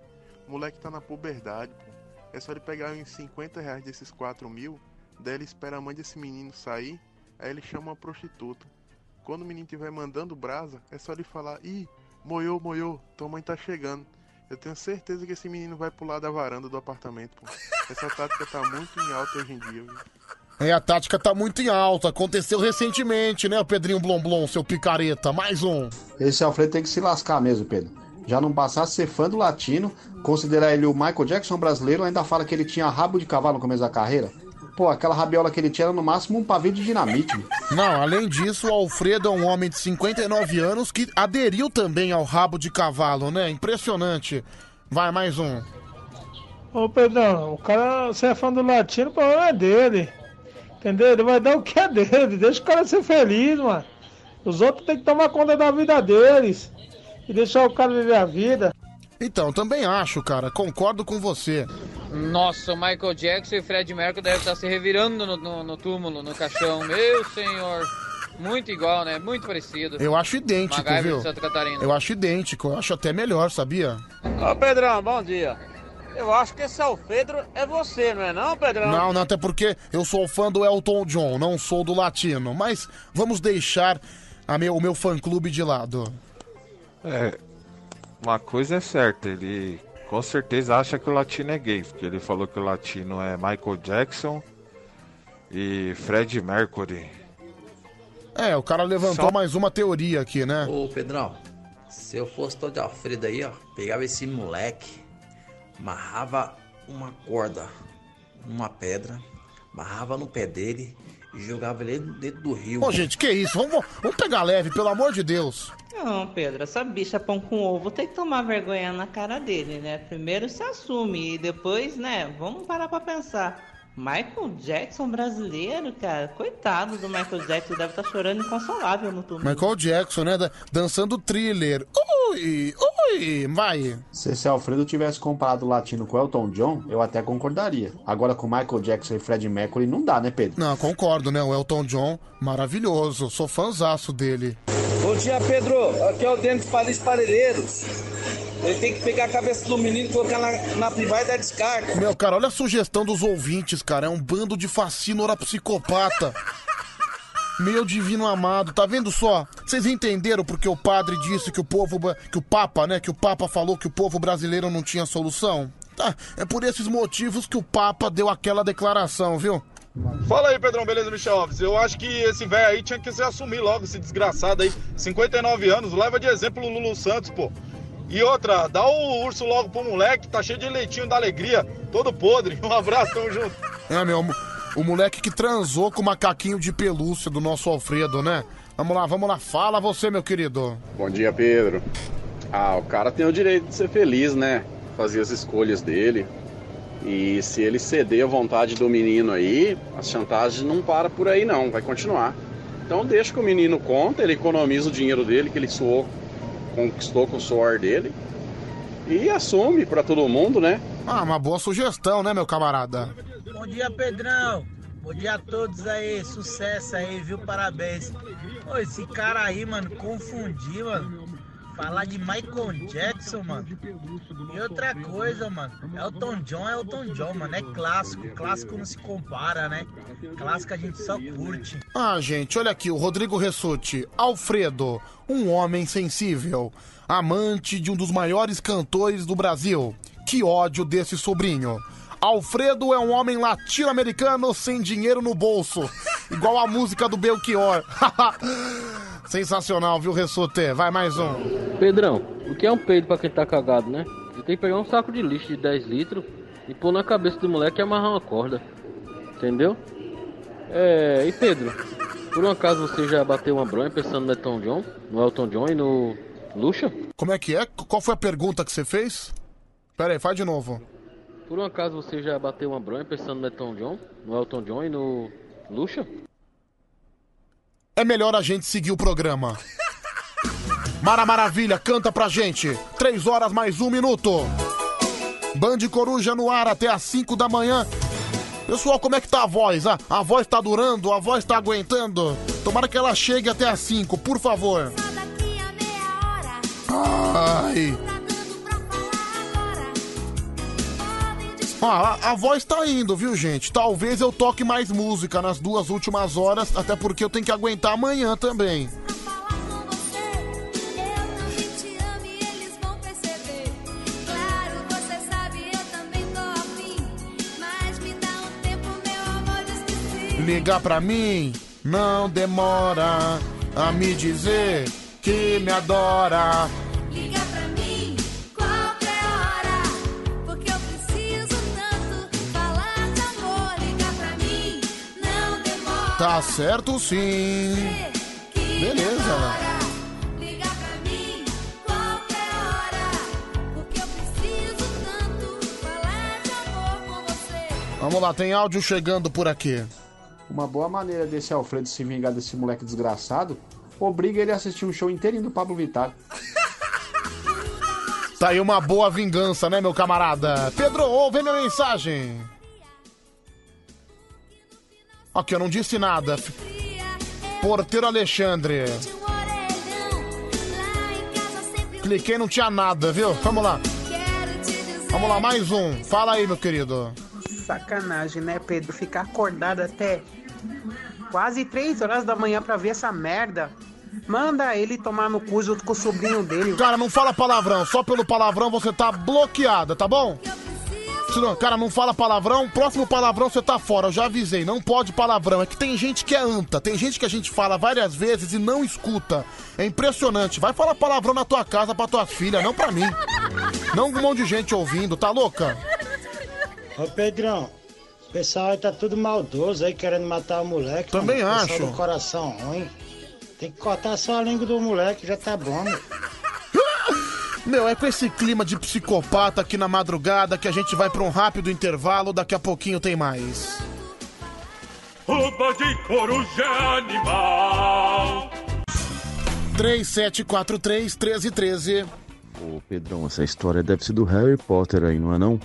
S80: O moleque tá na puberdade, pô. É só ele pegar uns 50 reais desses 4 mil, daí ele espera a mãe desse menino sair, aí ele chama uma prostituta. Quando o menino tiver mandando brasa, é só ele falar, ih, moiou, moiou, tua mãe tá chegando. Eu tenho certeza que esse menino vai pular da varanda do apartamento, pô. Essa tática tá muito em alta hoje em dia, viu?
S2: É, a tática tá muito em alta. Aconteceu recentemente, né, o Pedrinho Blomblom, seu picareta? Mais um.
S17: Esse Alfredo tem que se lascar mesmo, Pedro. Já não bastasse ser fã do latino, considerar ele o Michael Jackson brasileiro, ainda fala que ele tinha rabo de cavalo no começo da carreira. Pô, aquela rabiola que ele tinha era no máximo um pavio de dinamite. meu.
S2: Não, além disso, o Alfredo é um homem de 59 anos que aderiu também ao rabo de cavalo, né? Impressionante. Vai, mais um.
S81: Ô Pedrão, o cara, você é fã do latino, o problema é dele. Entendeu? Ele vai dar o que é dele. Deixa o cara ser feliz, mano. Os outros têm que tomar conta da vida deles. E deixar o cara viver a vida.
S2: Então, também acho, cara. Concordo com você.
S82: Nossa, o Michael Jackson e Fred Mercury devem estar se revirando no, no- no túmulo, no caixão. Meu senhor. Muito igual, né? Muito parecido.
S2: Eu acho idêntico,
S82: MacGyver
S2: viu?
S82: de Santa Catarina.
S2: Eu acho idêntico. Eu acho até melhor, sabia?
S79: Ô Pedrão, bom dia. Eu acho que esse Alfredo é você, não é não, Pedrão?
S2: Não, não, até porque eu sou fã do Elton John, não sou do latino. Mas vamos deixar a meu, o meu fã-clube de lado.
S55: É, uma coisa é certa, ele com certeza acha que o latino é gay, porque ele falou que o latino é Michael Jackson e Fred Mercury.
S2: É, o cara levantou
S55: Só-
S2: mais uma teoria aqui, né?
S83: Ô Pedrão, se eu fosse todo de Alfredo aí, ó, pegava esse moleque, amarrava uma corda numa pedra, amarrava no pé dele
S84: jogava ele dentro do rio.
S2: Ô, gente, que isso? Vamos, vamos pegar leve, pelo amor de Deus.
S74: Não, Pedro, essa bicha pão com ovo tem que tomar vergonha na cara dele, né? Primeiro se assume e depois, né, vamos parar pra pensar. Michael Jackson brasileiro, cara, coitado do Michael Jackson, deve estar chorando inconsolável no túmulo.
S2: Michael Jackson, né? da- Dançando thriller. Ui, ui, vai.
S17: Se esse Alfredo tivesse comparado o latino com Elton John, eu até concordaria. Agora com Michael Jackson e Fred Mercury não dá, né, Pedro?
S2: Não, concordo, né? O Elton John, maravilhoso. Sou fãzaço dele.
S85: Bom dia, Pedro. Aqui é o Denis Paris Parelheiros. Ele tem que pegar a cabeça do menino, colocar na, na privada e dar descarga.
S2: Meu, cara, olha a sugestão dos ouvintes, cara. É um bando de fascínora psicopata. Meu divino amado, tá vendo só? Vocês entenderam porque o padre disse que o povo, que o Papa, né? Que o Papa falou que o povo brasileiro não tinha solução? Tá, é por esses motivos que o Papa deu aquela declaração, viu?
S86: Fala aí, Pedrão, beleza, Michel Alves? Eu acho que esse velho aí tinha que se assumir logo, esse desgraçado aí. 59 anos, leva de exemplo o Lulu Santos, pô. E outra, dá o urso logo pro moleque, tá cheio de leitinho da alegria, todo podre. Um abraço, tamo junto.
S2: É, meu, o moleque que transou com o macaquinho de pelúcia do nosso Alfredo, né? Vamos lá, vamos lá. Fala você, meu querido.
S87: Bom dia, Pedro. Ah, o cara tem o direito de ser feliz, né? Fazer as escolhas dele. E se ele ceder à vontade do menino aí, as chantagens não para por aí não, vai continuar. Então deixa que o menino conta, ele economiza o dinheiro dele que ele suou, conquistou com o suor dele. E assume pra todo mundo, né?
S2: Ah, uma boa sugestão, né, meu camarada?
S88: Bom dia, Pedrão. Bom dia a todos aí. Sucesso aí, viu? Parabéns. Ô, esse cara aí, mano, confundi, mano. Falar de Michael Jackson, mano. E outra coisa, mano. Elton John é Elton John, mano. É clássico. Clássico não se compara, né? Clássico a gente só curte.
S2: Ah, gente, olha aqui, o Rodrigo Ressuti. Alfredo, um homem sensível, amante de um dos maiores cantores do Brasil. Que ódio desse sobrinho. Alfredo é um homem latino-americano sem dinheiro no bolso. Igual a música do Belchior. Sensacional, viu, Ressuti? Vai mais um.
S89: Pedrão, o que é um peido pra quem tá cagado, né? Você tem que pegar um saco de lixo de 10 litros e pôr na cabeça do moleque e amarrar uma corda. Entendeu? É, e Pedro, por um acaso você já bateu uma bronha pensando no Elton John, no Elton John e no Luxa?
S2: Como é que é? Qual foi a pergunta que você fez? Pera aí, faz de novo.
S89: Por um acaso você já bateu uma bronha pensando no Elton John, no Elton John e no Luxa?
S2: É melhor a gente seguir o programa. Mara Maravilha, canta pra gente. Três horas mais um minuto. Band Coruja no ar até às 5 da manhã. Pessoal, como é que tá a voz? Ah, a voz tá durando? A voz tá aguentando? Tomara que ela chegue até às 5, por favor. Ai. Ó, a, a voz tá indo, viu, gente? Talvez eu toque mais música nas duas últimas horas, até porque eu tenho que aguentar amanhã também. Ligar pra mim, não demora a me dizer que me adora. Tá certo sim. Beleza. Vamos lá, tem áudio chegando por aqui.
S17: Uma boa maneira desse Alfredo se vingar desse moleque desgraçado, obriga ele a assistir um show inteirinho do Pablo Vittar.
S2: Tá aí uma boa vingança, né, meu camarada? Pedro, ouve minha mensagem. Aqui, eu não disse nada. Porteiro Alexandre. Cliquei, não tinha nada, viu? Vamos lá. Vamos lá, mais um. Fala aí, meu querido.
S90: Sacanagem, né, Pedro? Ficar acordado até quase 3 horas da manhã pra ver essa merda. Manda ele tomar no cu junto com o sobrinho dele.
S2: Cara, não fala palavrão. Só pelo palavrão você tá bloqueada, tá bom? Cara, não fala palavrão. Próximo palavrão você tá fora. Eu já avisei. Não pode palavrão. É que tem gente que é anta. Tem gente que a gente fala várias vezes e não escuta. É impressionante. Vai falar palavrão na tua casa pra tuas filhas, não pra mim. Não um monte de gente ouvindo. Tá louca?
S91: Ô Pedrão,
S92: O pessoal aí tá tudo maldoso aí, querendo matar o moleque.
S2: Também
S92: mano. Pessoal
S2: acho.
S92: do coração ruim. Tem que cortar só a língua do moleque, já tá bom, meu.
S2: Meu, é com esse clima de psicopata aqui na madrugada que a gente vai pra um rápido intervalo, daqui a pouquinho tem mais.
S93: Roupa de coruja é animal.
S2: 3743 1313.
S94: Ô Pedrão, essa história deve ser do Harry Potter aí, não é não?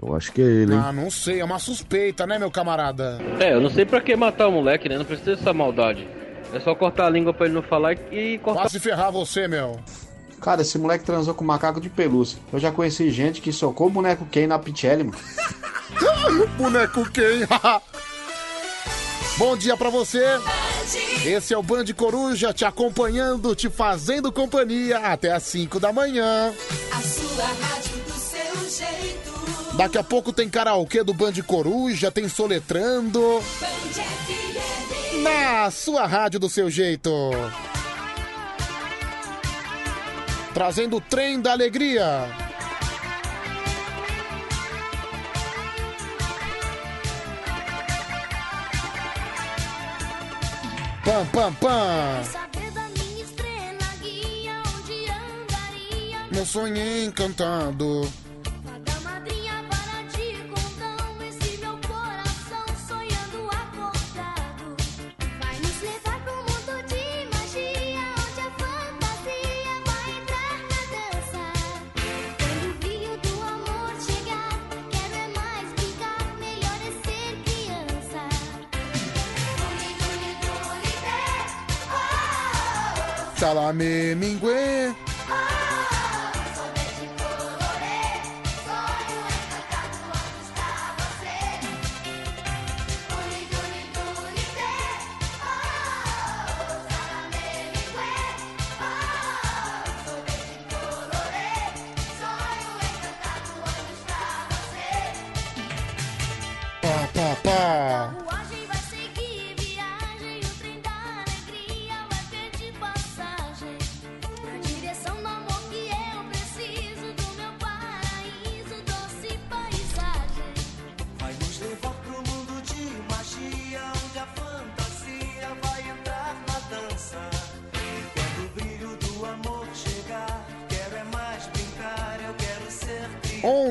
S94: Eu acho que é ele, hein?
S2: Ah, não sei, é uma suspeita, né, meu camarada?
S89: É, eu não sei pra que matar o moleque, né? Não precisa dessa maldade. É só cortar a língua pra ele não falar e e cortar.
S2: Quase ferrar você, meu.
S17: Cara, esse moleque transou com macaco de pelúcia. Eu já conheci gente que socou o boneco Ken na Pichelli, mano.
S2: Boneco quem? Bom dia pra você. Esse é o Band Coruja te acompanhando, te fazendo companhia até às 5 da manhã.
S4: A sua rádio do seu jeito.
S2: Daqui a pouco tem karaokê do Band Coruja, tem soletrando.
S4: Band FM.
S2: Na sua rádio do seu jeito. Trazendo o trem da alegria. Pam, pam, pam. Meu sonho é encantado. Salame mingue. Pá, pá, pá.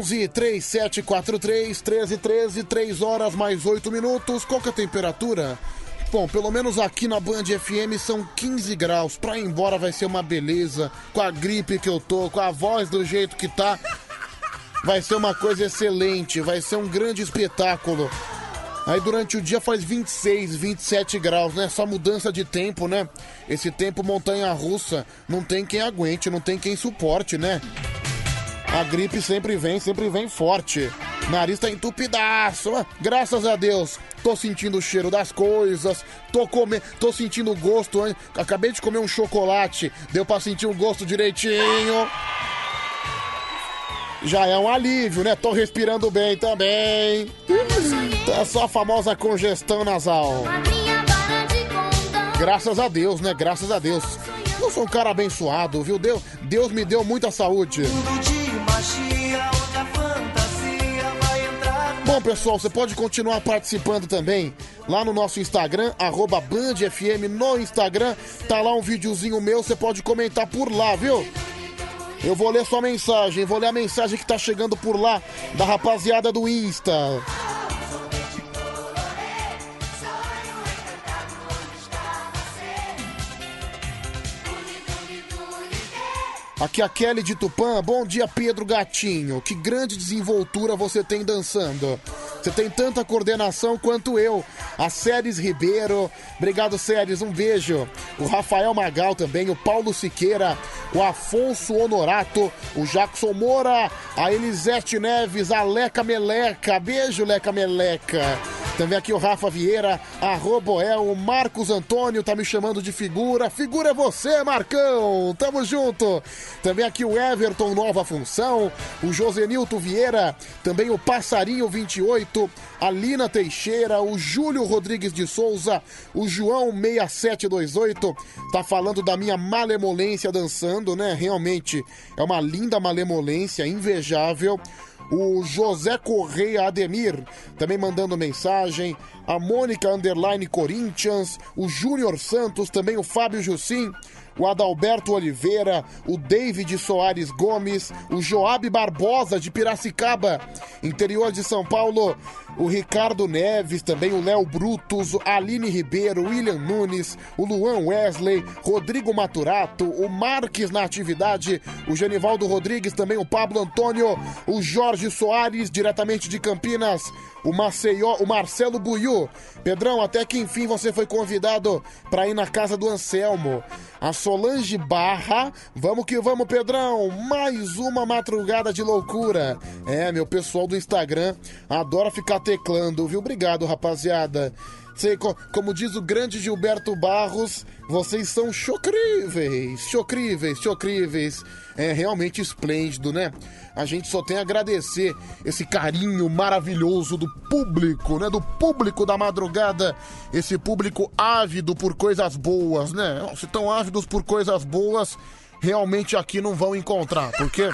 S2: 11 3743 1313, 3 horas mais 8 minutos. Qual que é a temperatura? Bom, pelo menos aqui na Band FM são 15 graus. Pra ir embora vai ser uma beleza. Com a gripe que eu tô, com a voz do jeito que tá. Vai ser uma coisa excelente. Vai ser um grande espetáculo. Aí durante o dia faz 26, 27 graus, né? Só mudança de tempo, né? Esse tempo montanha russa, não tem quem aguente, não tem quem suporte, né? A gripe sempre vem, sempre vem forte. Nariz tá entupidaço. Graças a Deus, tô sentindo o cheiro das coisas. Tô comendo, tô sentindo o gosto. hein? Acabei de comer um chocolate, deu pra sentir o gosto direitinho. Já é um alívio, né? Tô respirando bem também. É só a famosa congestão nasal. Graças a Deus, né? Graças a Deus. Eu sou um cara abençoado, viu? Deus, Deus me deu muita saúde. Bom, pessoal, você pode continuar participando também lá no nosso Instagram, arroba BandFM no Instagram. Tá lá um videozinho meu, você pode comentar por lá, viu? Eu vou ler sua mensagem, vou ler a mensagem que tá chegando por lá da rapaziada do Insta. Aqui a Kelly de Tupã. Bom dia, Pedro Gatinho. Que grande desenvoltura você tem dançando. Você tem tanta coordenação quanto eu. A Séries Ribeiro. Obrigado, Séries. Um beijo. O Rafael Magal também. O Paulo Siqueira. O Afonso Honorato. O Jackson Moura. A Elisete Neves. A Leca Meleca. Beijo, Leca Meleca. Também aqui o Rafa Vieira. A Roboel. O Marcos Antônio tá me chamando de figura. Figura é você, Marcão. Tamo junto. Também aqui o Everton Nova Função. O Josenilton Vieira. Também o Passarinho 28. A Lina Teixeira. O Júlio Rodrigues de Souza. O João 6728. Tá falando da minha malemolência dançando, né? Realmente é uma linda malemolência, invejável. O José Correia Ademir também mandando mensagem. A Mônica Underline Corinthians. O Júnior Santos, também o Fábio Jussim. O Adalberto Oliveira, o David Soares Gomes, o Joab Barbosa de Piracicaba, interior de São Paulo, o Ricardo Neves, também o Léo Brutus, a Aline Ribeiro, William Nunes, o Luan Wesley, Rodrigo Maturato, o Marques na atividade, o Genivaldo Rodrigues, também o Pablo Antônio, o Jorge Soares, diretamente de Campinas, o Maceió, o Marcelo Buiu. Pedrão, até que enfim você foi convidado para ir na casa do Anselmo. A Solange Barra, vamos que vamos, Pedrão, mais uma madrugada de loucura. É, meu pessoal do Instagram adora ficar teclando, viu? Obrigado, rapaziada. Sei, co- como diz o grande Gilberto Barros, vocês são chocríveis, chocríveis, chocríveis. É realmente esplêndido, né? A gente só tem a agradecer esse carinho maravilhoso do público, né? Do público da madrugada. Esse público ávido por coisas boas, né? Se estão ávidos por coisas boas, realmente aqui não vão encontrar, porque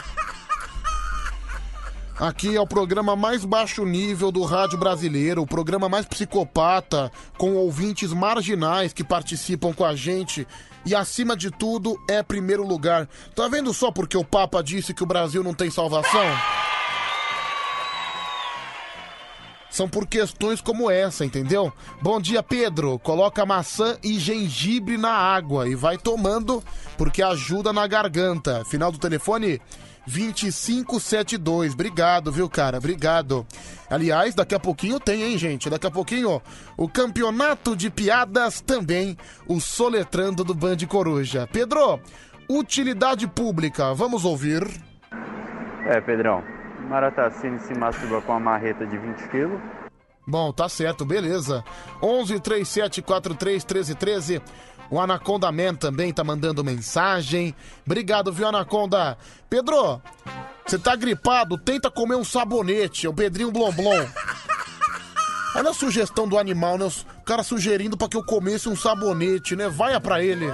S2: Aqui é o programa mais baixo nível do rádio brasileiro, o programa mais psicopata, com ouvintes marginais que participam com a gente. E acima de tudo, é primeiro lugar. Tá vendo só porque o Papa disse que o Brasil não tem salvação? São por questões como essa, entendeu? Bom dia, Pedro. Coloca maçã e gengibre na água e vai tomando porque ajuda na garganta. Final do telefone 2572. Obrigado, viu, cara? Obrigado. Aliás, daqui a pouquinho tem, hein, gente? Daqui a pouquinho o campeonato de piadas também, o soletrando do Band Coruja. Pedro, utilidade pública. Vamos ouvir.
S95: É, Pedrão. Maratacine se masturba com uma marreta de 20 quilos.
S2: Bom, tá certo, beleza. 11 37 43 13 13. O Anaconda Man também tá mandando mensagem. Obrigado, viu, Anaconda? Pedro, você tá gripado? Tenta comer um sabonete, é o Pedrinho Blomblom. Olha a sugestão do animal, né? O cara sugerindo pra que eu comesse um sabonete, né? Vai pra ele.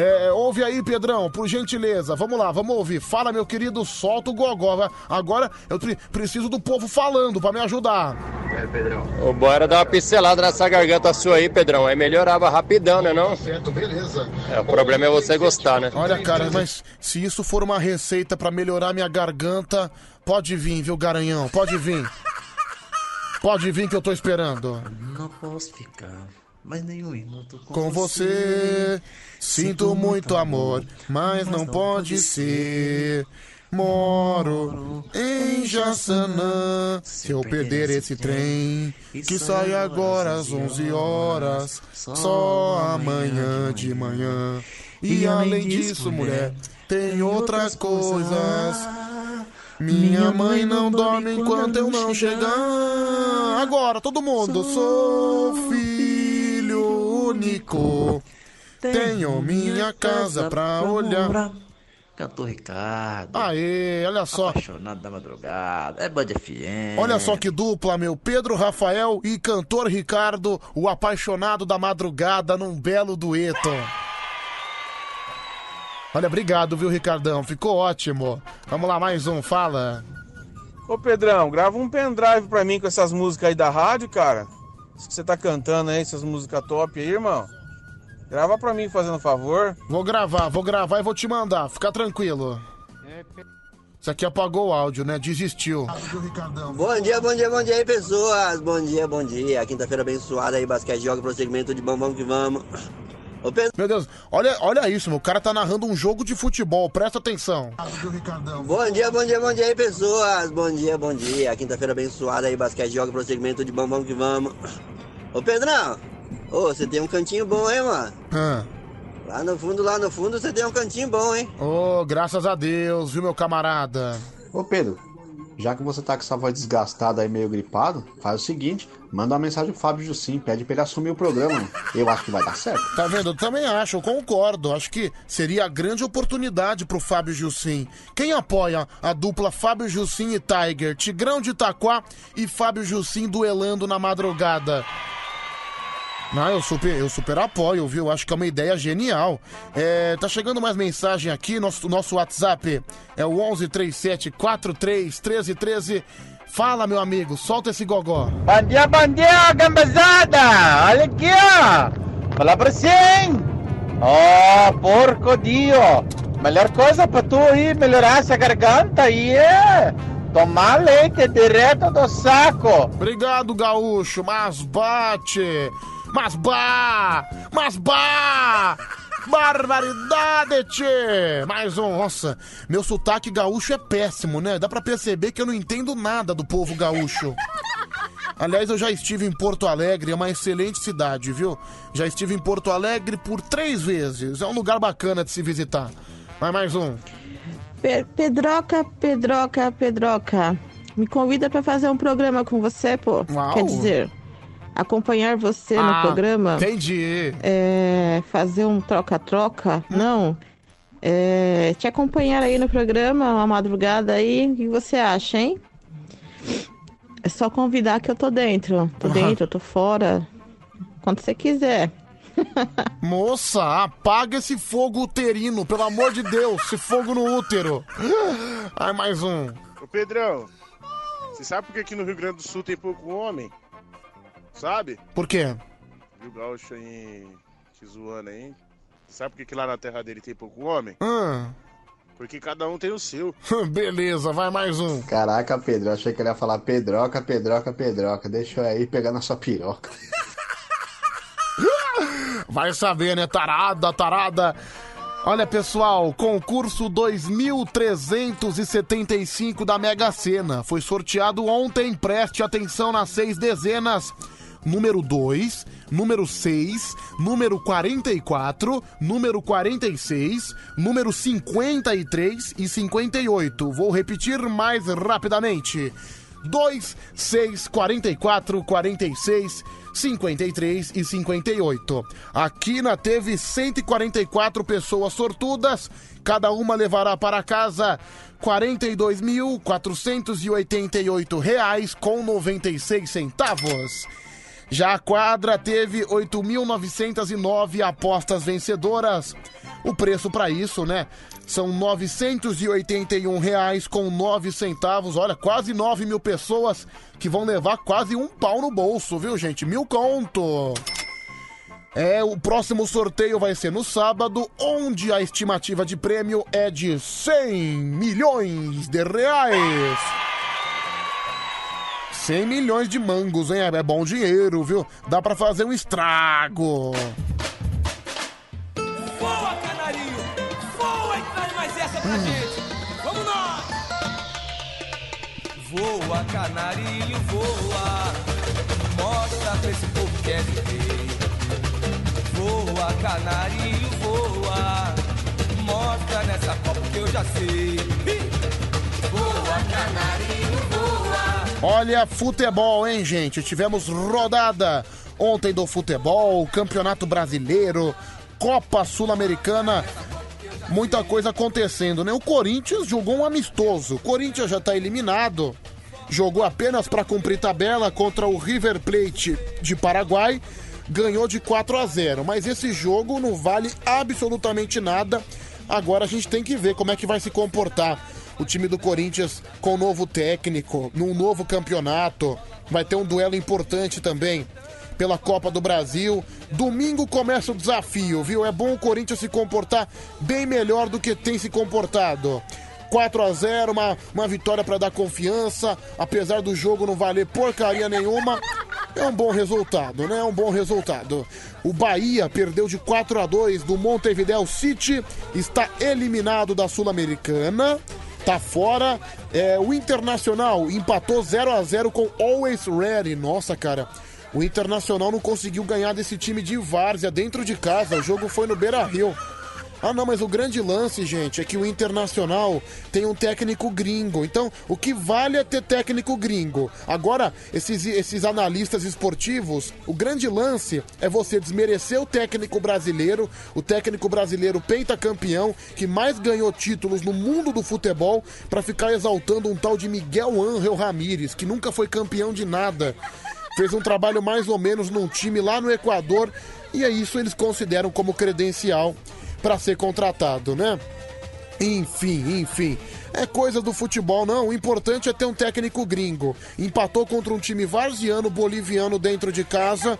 S2: É, ouve aí, Pedrão, por gentileza. Vamos lá, vamos ouvir. Fala, meu querido, solta o gogó. Agora eu pre- preciso do povo falando pra me ajudar.
S95: É, Pedrão.
S96: O bom era dar uma pincelada nessa garganta sua aí, Pedrão. Aí melhorava rapidão, né não?
S2: Certo, beleza.
S96: É, o problema é você gostar, né?
S2: Olha, cara, mas se isso for uma receita pra melhorar minha garganta, pode vir, viu, Garanhão? Pode vir. Pode vir que eu tô esperando.
S84: Não posso ficar mais nenhum minuto com,
S2: Com você, sinto muito amor, mas não pode ser. Moro em Jaçanã. Se eu perder esse trem, que sai agora às 11 horas, só amanhã de manhã. E além disso, mulher, tem outras coisas. Minha mãe não dorme enquanto eu não chegar. Agora, todo mundo. Sou filho único. Tenho minha casa pra olhar.
S84: Cantor Ricardo.
S2: Aê, olha só.
S84: Apaixonado da madrugada. É Band FM.
S2: Olha só que dupla, meu. Pedro Rafael e cantor Ricardo, o apaixonado da madrugada, num belo dueto. Olha, obrigado, viu, Ricardão? Ficou ótimo. Vamos lá, mais um, fala.
S97: Ô Pedrão, grava um pendrive pra mim com essas músicas aí da rádio, cara. Isso que você tá cantando aí, essas músicas top aí, irmão. Grava pra mim, fazendo favor.
S2: Vou gravar, vou gravar e vou te mandar. Fica tranquilo. Isso aqui apagou o áudio, né? Desistiu.
S98: Bom dia, bom dia, bom dia aí, pessoas. Bom dia, bom dia. Quinta-feira abençoada aí, basquete joga prosseguimento de bom, vamos que vamos. Ô, Pedro.
S2: Meu Deus, olha, olha isso, meu. O cara tá narrando um jogo de futebol. Presta atenção.
S98: Bom dia, bom dia, bom dia aí, pessoas. Bom dia, bom dia. Quinta-feira abençoada aí, basquete joga prosseguimento de bom, vamos que vamos. Ô, Pedrão. Ô, você tem um cantinho bom, hein, mano?
S2: Ah.
S98: Lá no fundo, lá no fundo, você tem um cantinho bom, hein?
S2: Oh, graças a Deus, viu, meu camarada?
S17: Ô Pedro, já que você tá com essa voz desgastada aí, meio gripado, faz o seguinte, manda uma mensagem pro Fábio Jussim, pede pra ele assumir o programa. Eu acho que vai dar certo.
S2: Tá vendo? Eu também acho, eu concordo. Acho que seria a grande oportunidade pro Fábio Jussim. Quem apoia a dupla Fábio Jussim e Tiger? Tigrão de Itaquá e Fábio Jussim duelando na madrugada. Não, eu super, eu super apoio, viu? Eu Acho que é uma ideia genial. É, tá chegando mais mensagem aqui, nosso, nosso WhatsApp é o 11 37 43 13 13. Fala, meu amigo, solta esse gogó.
S99: Bom dia, bom dia, gambazada! Olha aqui, ó! Falar pra você, hein? Ó, porco dio! Melhor coisa pra tu aí melhorar essa garganta aí é tomar leite direto do saco.
S2: Obrigado, gaúcho, mas bate! Mas bah! Mas bah! Barbaridade, tchê! Mais um, nossa, meu sotaque gaúcho é péssimo, né? Dá pra perceber que eu não entendo nada do povo gaúcho. Aliás, eu já estive em Porto Alegre, é uma excelente cidade, viu? Já estive em Porto Alegre por três vezes. É um lugar bacana de se visitar. Vai mais um.
S100: Pe- Pedroca, Pedroca, Pedroca. Me convida pra fazer um programa com você, pô.
S2: Uau.
S100: Quer dizer, acompanhar você
S2: Ah,
S100: no programa.
S2: Entendi.
S100: É, fazer um troca-troca. Não. É, te acompanhar aí no programa, uma madrugada aí. O que você acha, hein? É só convidar que eu tô dentro. Tô dentro, tô fora. Quando você quiser.
S2: Moça, apaga esse fogo uterino, pelo amor de Deus, esse fogo no útero. Ai, mais um.
S101: Ô Pedrão, você sabe por que aqui no Rio Grande do Sul tem pouco homem? Sabe?
S2: Por quê?
S101: Viu o gaúcho aí te zoando aí? Sabe por que, que lá na terra dele tem pouco homem?
S2: Ah,
S101: Porque cada um tem o seu.
S2: beleza, vai mais um.
S17: Caraca, Pedro, achei que ele ia falar Pedroca, Pedroca, Pedroca. Deixa eu aí pegar na sua piroca.
S2: Vai saber, né? Tarada, tarada. Olha, pessoal, concurso 2375 da Mega Sena. Foi sorteado ontem. Preste atenção nas seis dezenas. Número 2, número 6, número 44, número 46, número 53 e 58. Vou repetir mais rapidamente. 2, 6, 44, 46, 53 e 58. A Quina teve 144 pessoas sortudas, cada uma levará para casa R$ 42.488 reais com 96 centavos. Já a quadra teve 8.909 apostas vencedoras. O preço para isso, né? São 981 reais com 9 centavos. Olha, quase 9 mil pessoas que vão levar quase um pau no bolso, viu, gente? Mil conto. É, o próximo sorteio vai ser no sábado, onde a estimativa de prêmio é de 100 milhões de reais. 100 milhões de mangos, hein? É bom dinheiro, viu? Dá pra fazer um estrago.
S102: Voa, canarinho! Voa e traz mais essa pra gente! Vamos nós! Voa, canarinho, voa! Mostra pra esse povo que é rei. Voa, canarinho, voa! Mostra nessa copa que eu já sei. Voa, canarinho, voa!
S2: Olha, futebol, hein, gente? Tivemos rodada ontem do futebol, Campeonato Brasileiro, Copa Sul-Americana. Muita coisa acontecendo, né? O Corinthians jogou um amistoso. O Corinthians já tá eliminado. Jogou apenas para cumprir tabela contra o River Plate de Paraguai. Ganhou de 4 a 0. Mas esse jogo não vale absolutamente nada. Agora a gente tem que ver como é que vai se comportar o time do Corinthians com o novo técnico, num novo campeonato. Vai ter um duelo importante também pela Copa do Brasil. Domingo começa o desafio, viu? É bom o Corinthians se comportar bem melhor do que tem se comportado. 4 a 0 uma, uma vitória para dar confiança, apesar do jogo não valer porcaria nenhuma. É um bom resultado, né? É um bom resultado. O Bahia perdeu de 4 a 2 do Montevideo City, está eliminado da Sul-Americana, tá fora. É, o Internacional empatou 0 a 0 com Always Ready. Nossa, cara. O Internacional não conseguiu ganhar desse time de Várzea dentro de casa. O jogo foi no Beira-Rio. Ah, não, mas o grande lance, gente, é que o Internacional tem um técnico gringo. Então, o que vale é ter técnico gringo. Agora, esses, esses analistas esportivos, o grande lance é você desmerecer o técnico brasileiro, o técnico brasileiro pentacampeão, que mais ganhou títulos no mundo do futebol, pra ficar exaltando um tal de Miguel Ángel Ramírez, que nunca foi campeão de nada. fez um trabalho mais ou menos num time lá no Equador e é isso eles consideram como credencial para ser contratado, né? Enfim, enfim. É coisa do futebol, não. O importante é ter um técnico gringo. Empatou contra um time varziano boliviano dentro de casa.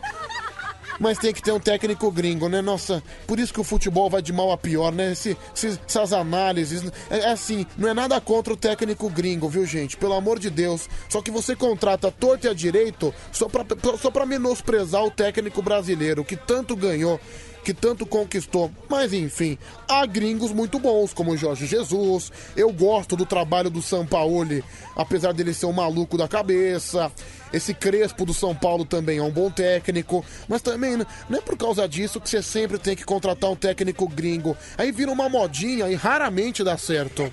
S2: Mas tem que ter um técnico gringo, né? Nossa, por isso que o futebol vai de mal a pior, né? Esse, esse- essas análises. É, é assim, não é nada contra o técnico gringo, viu, gente? Pelo amor de Deus. Só que você contrata torto e a direito só pra, só pra menosprezar o técnico brasileiro, que tanto ganhou que tanto conquistou. Mas enfim, há gringos muito bons, como Jorge Jesus. Eu gosto do trabalho do Sampaoli, apesar dele ser um maluco da cabeça. Esse Crespo do São Paulo também é um bom técnico. Mas também n- não é por causa disso que você sempre tem que contratar um técnico gringo. Aí vira uma modinha e raramente dá certo.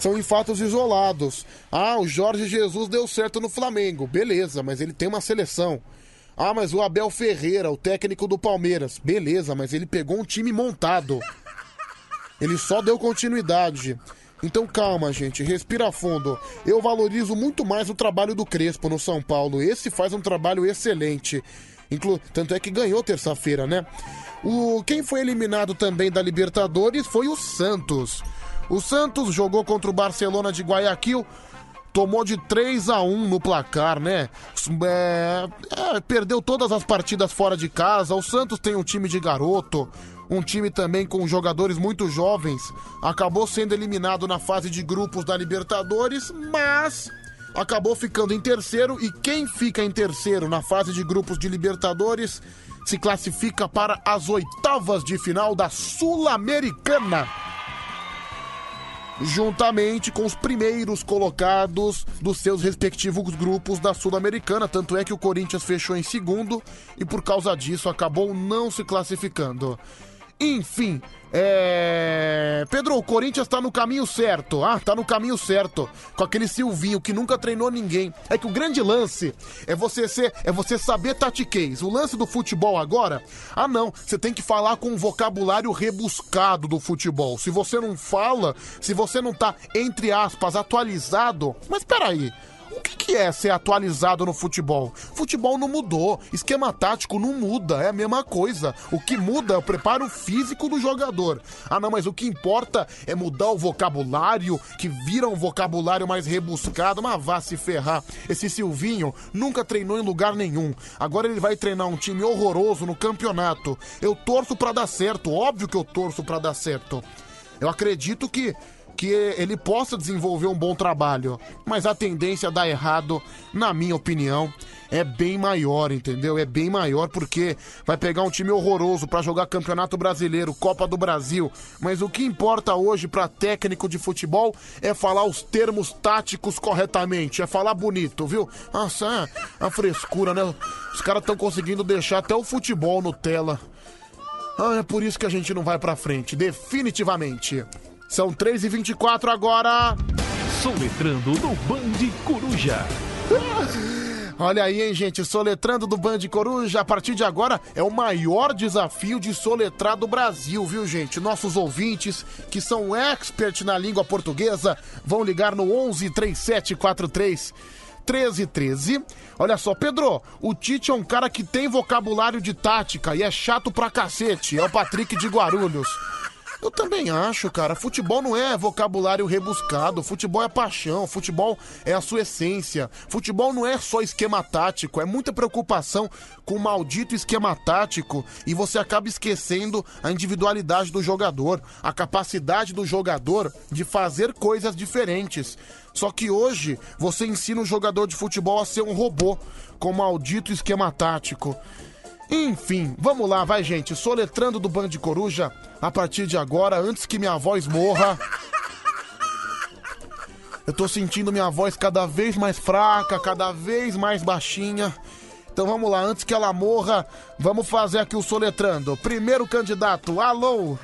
S2: São em fatos isolados. Ah, o Jorge Jesus deu certo no Flamengo. Beleza, mas ele tem uma seleção. Ah, mas o Abel Ferreira, o técnico do Palmeiras. Beleza, mas ele pegou um time montado. Ele só deu continuidade. Então calma, gente, respira fundo. Eu valorizo muito mais o trabalho do Crespo no São Paulo. Esse faz um trabalho excelente. Inclu... Tanto é que ganhou terça-feira, né? O... Quem foi eliminado também da Libertadores foi o Santos. O Santos jogou contra o Barcelona de Guayaquil. Tomou de 3 a 1 no placar, né? É, é, perdeu todas as partidas fora de casa. O Santos tem um time de garoto, um time também com jogadores muito jovens. Acabou sendo eliminado na fase de grupos da Libertadores, mas acabou ficando em terceiro. E quem fica em terceiro na fase de grupos de Libertadores se classifica para as oitavas de final da Sul-Americana juntamente com os primeiros colocados dos seus respectivos grupos da Sul-Americana. Tanto é que o Corinthians fechou em segundo e por causa disso acabou não se classificando. Enfim, é. Pedro, o Corinthians tá no caminho certo. Ah, tá no caminho certo. Com aquele Silvinho que nunca treinou ninguém. É que o grande lance é você ser, é você saber tatiquez. O lance do futebol agora, ah não, você tem que falar com um vocabulário rebuscado do futebol. Se você não fala, se você não tá, entre aspas, atualizado. Mas peraí. O que, que é ser atualizado no futebol? Futebol não mudou, esquema tático não muda, é a mesma coisa. O que muda é o preparo físico do jogador. Ah, não, mas o que importa é mudar o vocabulário, que vira um vocabulário mais rebuscado. Mas vá se ferrar. Esse Silvinho nunca treinou em lugar nenhum. Agora ele vai treinar um time horroroso no campeonato. Eu torço pra dar certo, óbvio que eu torço pra dar certo. Eu acredito que que ele possa desenvolver um bom trabalho, mas a tendência a dar errado, na minha opinião, é bem maior, entendeu? É bem maior porque vai pegar um time horroroso pra jogar Campeonato Brasileiro, Copa do Brasil, mas o que importa hoje pra técnico de futebol é falar os termos táticos corretamente, é falar bonito, viu? Nossa, a frescura, né? Os caras estão conseguindo deixar até o futebol Nutella. Ah, é por isso que a gente não vai pra frente, definitivamente. São 3h24 agora.
S103: Soletrando no Band Coruja.
S2: Olha aí, hein, gente, soletrando do Band Coruja, a partir de agora é o maior desafio de soletrar do Brasil, viu, gente? Nossos ouvintes, que são expert na língua portuguesa, vão ligar no 11 3743 1313. Olha só, Pedro, o Tite é um cara que tem vocabulário de tática e é chato pra cacete. É o Patrick de Guarulhos. Eu também acho, cara. Futebol não é vocabulário rebuscado. Futebol é paixão. Futebol é a sua essência. Futebol não é só esquema tático. É muita preocupação com o maldito esquema tático e você acaba esquecendo a individualidade do jogador, a capacidade do jogador de fazer coisas diferentes. Só que hoje você ensina o jogador de futebol a ser um robô com o maldito esquema tático. Enfim, vamos lá, vai gente, soletrando do Band Coruja a partir de agora, antes que minha voz morra. Eu tô sentindo minha voz cada vez mais fraca, cada vez mais baixinha. Então vamos lá, antes que ela morra, vamos fazer aqui o soletrando. Primeiro candidato, alô?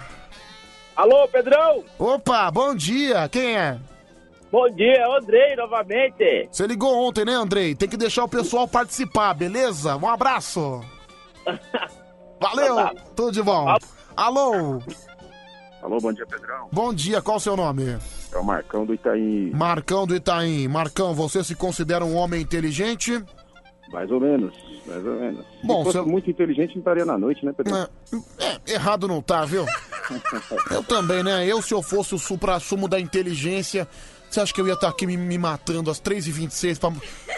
S104: Alô, Pedrão?
S2: Opa, bom dia, quem é?
S104: Bom dia, Andrei, novamente.
S2: Você ligou ontem, né, Andrei? Tem que deixar o pessoal participar, beleza? Um abraço. Valeu, tudo de bom. Alô?
S83: Alô, bom dia, Pedrão.
S2: Bom dia, qual o seu nome?
S83: É o Marcão do Itaí.
S2: Marcão do Itaim. Marcão, você se considera um homem inteligente?
S83: Mais ou menos, mais ou menos.
S2: Bom,
S83: Se fosse muito inteligente, não estaria na noite, né, Pedro?
S2: É, errado não tá, viu? Eu também, né? Eu, se eu fosse o supra-sumo da inteligência, você acha que eu ia estar aqui me, me matando às 3h26 pra,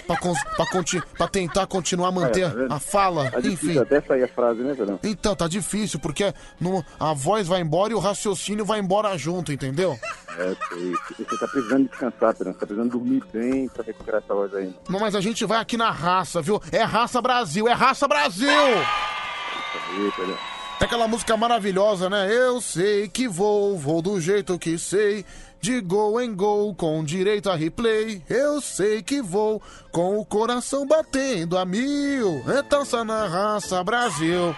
S2: pra, cons- pra, conti- pra tentar continuar a manter
S83: É, tá vendo?
S2: a fala?
S83: Tá difícil
S2: Enfim.
S83: até sair a frase, né, Pedrão?
S2: Então, tá difícil, porque no- a voz vai embora e o raciocínio vai embora junto, entendeu?
S83: É, sei. Você tá precisando descansar, Pedrão. Você tá precisando dormir bem pra recuperar essa voz aí.
S2: Não, Mas a gente vai aqui na raça, viu? É raça Brasil, é raça Brasil! Tem aquela música maravilhosa, né? Eu sei que vou, vou do jeito que sei. De gol em gol, com direito a replay. Eu sei que vou, com o coração batendo a mil. Então só na raça Brasil.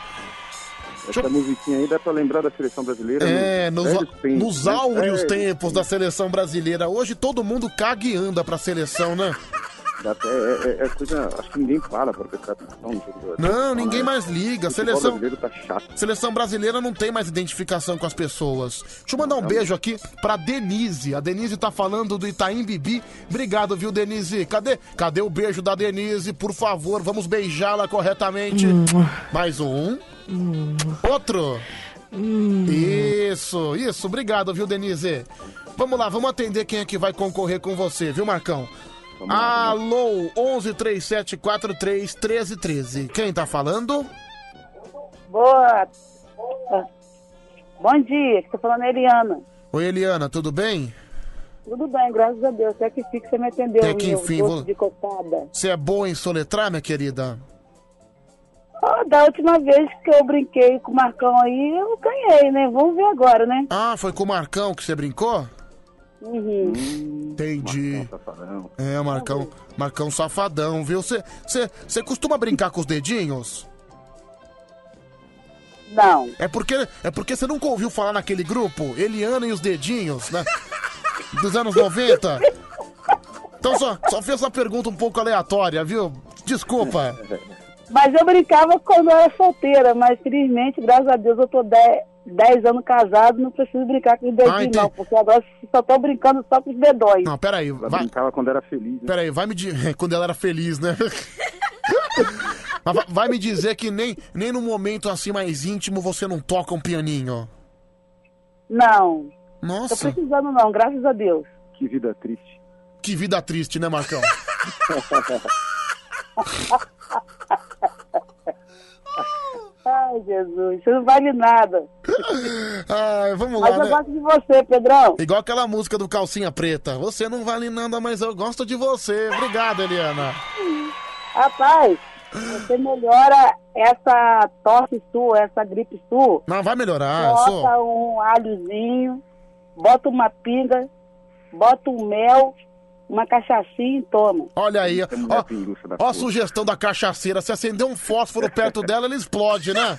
S83: Essa musiquinha aí dá pra lembrar da seleção brasileira.
S2: É, nos,
S83: velhos tempos,
S2: nos
S83: né?
S2: áureos
S83: É,
S2: tempos da seleção brasileira. Hoje todo mundo caga e anda pra seleção, né?
S83: É, é- é coisa. Acho que ninguém para pra prestar atenção no jogo
S2: Não, ninguém mais liga. Seleção,
S83: brasileiro tá chato.
S2: Seleção brasileira não tem mais identificação com as pessoas. Deixa eu mandar um beijo aqui pra Denise. A Denise tá falando do Itaim Bibi. Obrigado, viu, Denise? Cadê? Cadê o beijo da Denise? Por favor, vamos beijá-la corretamente. Mais um. Outro. Isso, isso. Obrigado, viu, Denise? Vamos lá, vamos atender quem é que vai concorrer com você, viu, Marcão? Alô, 11 37 43 13 13. Quem tá falando?
S105: Boa. Bom dia, que tá falando a Eliana.
S2: Oi, Eliana, tudo bem?
S105: Tudo bem, graças a Deus. Até que fique você me atendeu,
S2: Até que enfim, vou-
S105: de.
S2: Você é boa em soletrar, minha querida?
S105: Ah, da última vez que eu brinquei com o Marcão aí, eu ganhei, né? Vamos ver agora, né?
S2: Ah, foi com o Marcão que você brincou?
S105: Uhum.
S2: Entendi.
S83: Safadão.
S2: É, Marcão, Marcão safadão, viu? Você, você, você costuma brincar com os dedinhos?
S105: Não.
S2: É porque, é porque você nunca ouviu falar naquele grupo? Eliana e os dedinhos, né? Dos anos 90? Então só, só fiz essa pergunta um pouco aleatória, viu? Desculpa.
S105: Mas eu brincava quando eu era solteira, mas felizmente, graças a Deus, eu tô 10 anos casado, não preciso brincar com os dedinhos,
S2: Ah,
S105: não, porque agora só tô brincando só com os dedóis.
S2: Não, peraí.
S83: Ela
S2: Vai,
S83: brincava quando era feliz. Né?
S2: peraí, vai me dizer. Quando ela era feliz, né? Mas vai- me dizer que nem, nem no momento assim mais íntimo você não toca um pianinho.
S105: Não.
S2: Nossa.
S105: Tô precisando não, graças a Deus.
S83: Que vida triste.
S2: Que vida triste, né, Marcão?
S105: Ai, Jesus, você não vale nada.
S2: Ai, vamos
S105: Mas
S2: lá,
S105: eu
S2: né?
S105: gosto de você, Pedrão.
S2: Igual aquela música do Calcinha Preta. Você não vale nada, mas eu gosto de você. Obrigado, Eliana.
S105: Rapaz, você melhora essa tosse sua, essa gripe sua.
S2: Não, vai melhorar. eu sou-
S105: Bota um alhozinho, bota uma pinga, bota um mel, uma cachaçinha e toma.
S2: Olha aí, ó, ó a sugestão da cachaceira. Se acender um fósforo perto dela, ela explode, né?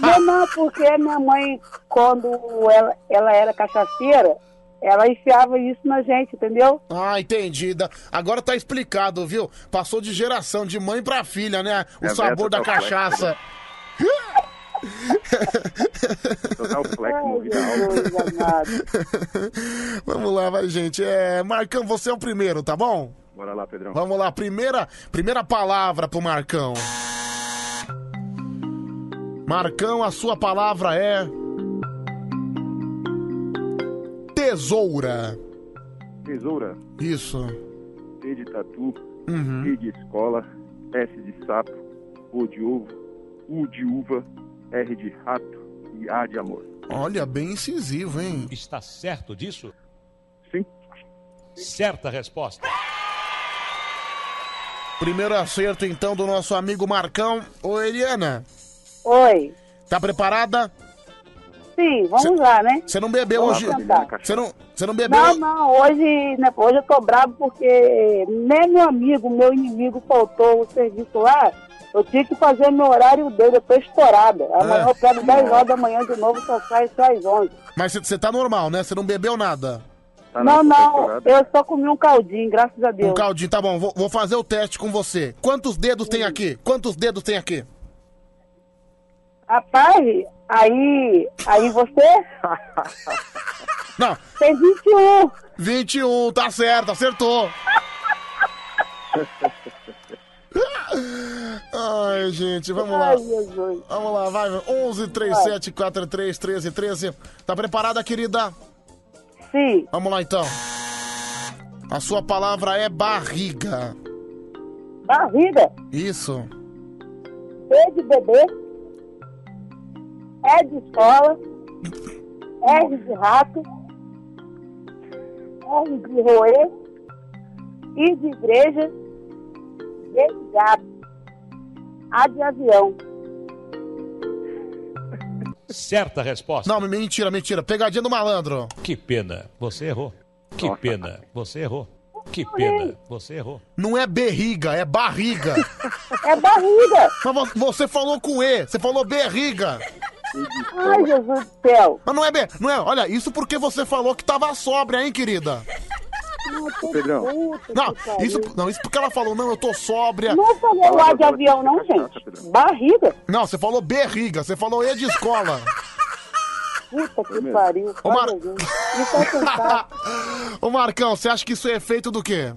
S105: Não, não, porque minha mãe, quando ela, ela era cachaceira, ela enfiava isso na gente, entendeu?
S2: Ah, entendi. Da- Agora tá explicado, viu? Passou de geração de mãe pra filha, né? O
S83: É,
S2: sabor da
S83: tá
S2: cachaça.
S83: Flex no.
S2: Vamos lá, vai, gente. É, Marcão, você é o primeiro, tá bom?
S83: Bora lá, Pedrão.
S2: Vamos lá, primeira, primeira palavra pro Marcão. Marcão, a sua palavra é. Tesoura.
S83: Tesoura.
S2: Isso.
S83: T de tatu.
S2: Uhum.
S83: E de escola. S de sapo. O de ovo. U de uva. R de rato. E A de amor.
S2: Olha, bem incisivo, hein?
S103: Está certo disso?
S83: Sim.
S103: Certa resposta.
S2: Primeiro acerto, então, do nosso amigo Marcão. Ô, Eliana.
S105: Oi.
S2: Tá preparada?
S105: Sim, vamos lá, né?
S2: Você não bebeu
S105: Vamos
S2: hoje? Você não, você não bebeu?
S105: Não, não, hoje, né, hoje eu tô bravo porque nem meu amigo, meu inimigo faltou o serviço lá. Eu tinha que fazer meu horário dele, eu tô estourada. Amanhã
S2: É.
S105: eu pego 10 horas da manhã de novo, só sai só às 11.
S2: Mas você- tá normal, né? Você não bebeu nada.
S83: Tá
S105: não, não, eu só comi um caldinho, graças a Deus.
S2: Um caldinho, tá bom. Vou, vou fazer o teste com você. Quantos dedos tem aqui? Quantos dedos tem aqui?
S105: Rapaz, aí, aí você
S2: Não.
S105: tem 21.
S2: 21, tá certo, acertou. Ai, gente, vamos lá.
S105: Ai.
S2: Vamos lá, vai. 11 37 43 13 13. Tá preparada, querida?
S105: Sim.
S2: Vamos lá, então. A sua palavra é barriga.
S105: Barriga.
S2: Isso.
S105: B de bebê. E de escola. R de rato. R de roer. I de igreja. G de gato. A de avião.
S103: Certa resposta.
S2: Não, mentira, mentira. Pegadinha do malandro.
S103: Que pena, você errou. Que pena, você errou. Que pena, você errou.
S2: Não é berriga, é barriga.
S105: É barriga.
S2: Mas vo- você falou com E, você falou berriga.
S105: Ai, Jesus do céu.
S2: Mas não é be... não é. Olha, isso porque você falou que tava sóbria, hein, querida?
S83: Pedrão.
S2: Não, isso, não, isso porque ela falou, não, eu tô sóbria.
S105: Não falei lá de avião, não, gente. Barriga.
S2: Não, você falou berriga, você falou E de escola.
S105: Puta que pariu.
S2: Ô, Mar-
S105: é.
S2: Ô Marcão, você acha que isso é efeito do quê?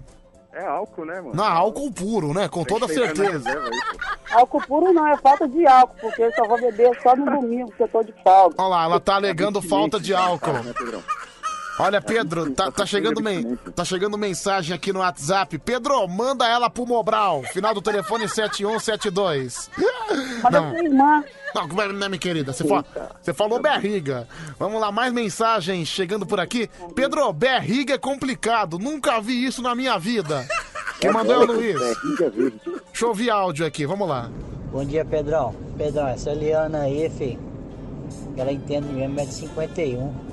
S83: É álcool, né, mano?
S2: Não, álcool puro, né? Com toda certeza.
S105: Álcool puro não, é falta de álcool, porque eu só vou beber só no domingo, porque eu tô de folga.
S2: Olha lá, ela tá alegando falta de álcool. Olha, Pedro, tá, tá chegando men tá chegando mensagem aqui no WhatsApp. Pedro, manda ela pro Mobral. Final do telefone 7172.
S105: Manda
S2: Não.
S105: irmã.
S2: Não, como é, né, minha querida? Você, fa- você falou berriga. Vamos lá, mais mensagens chegando por aqui. Pedro, berriga é complicado. Nunca vi isso na minha vida. Quem mandou é o Luiz. Deixa eu ouvir áudio aqui, vamos lá.
S106: Bom dia, Pedrão. Pedrão, essa Eliana aí, filho, ela entende mesmo, é de 51.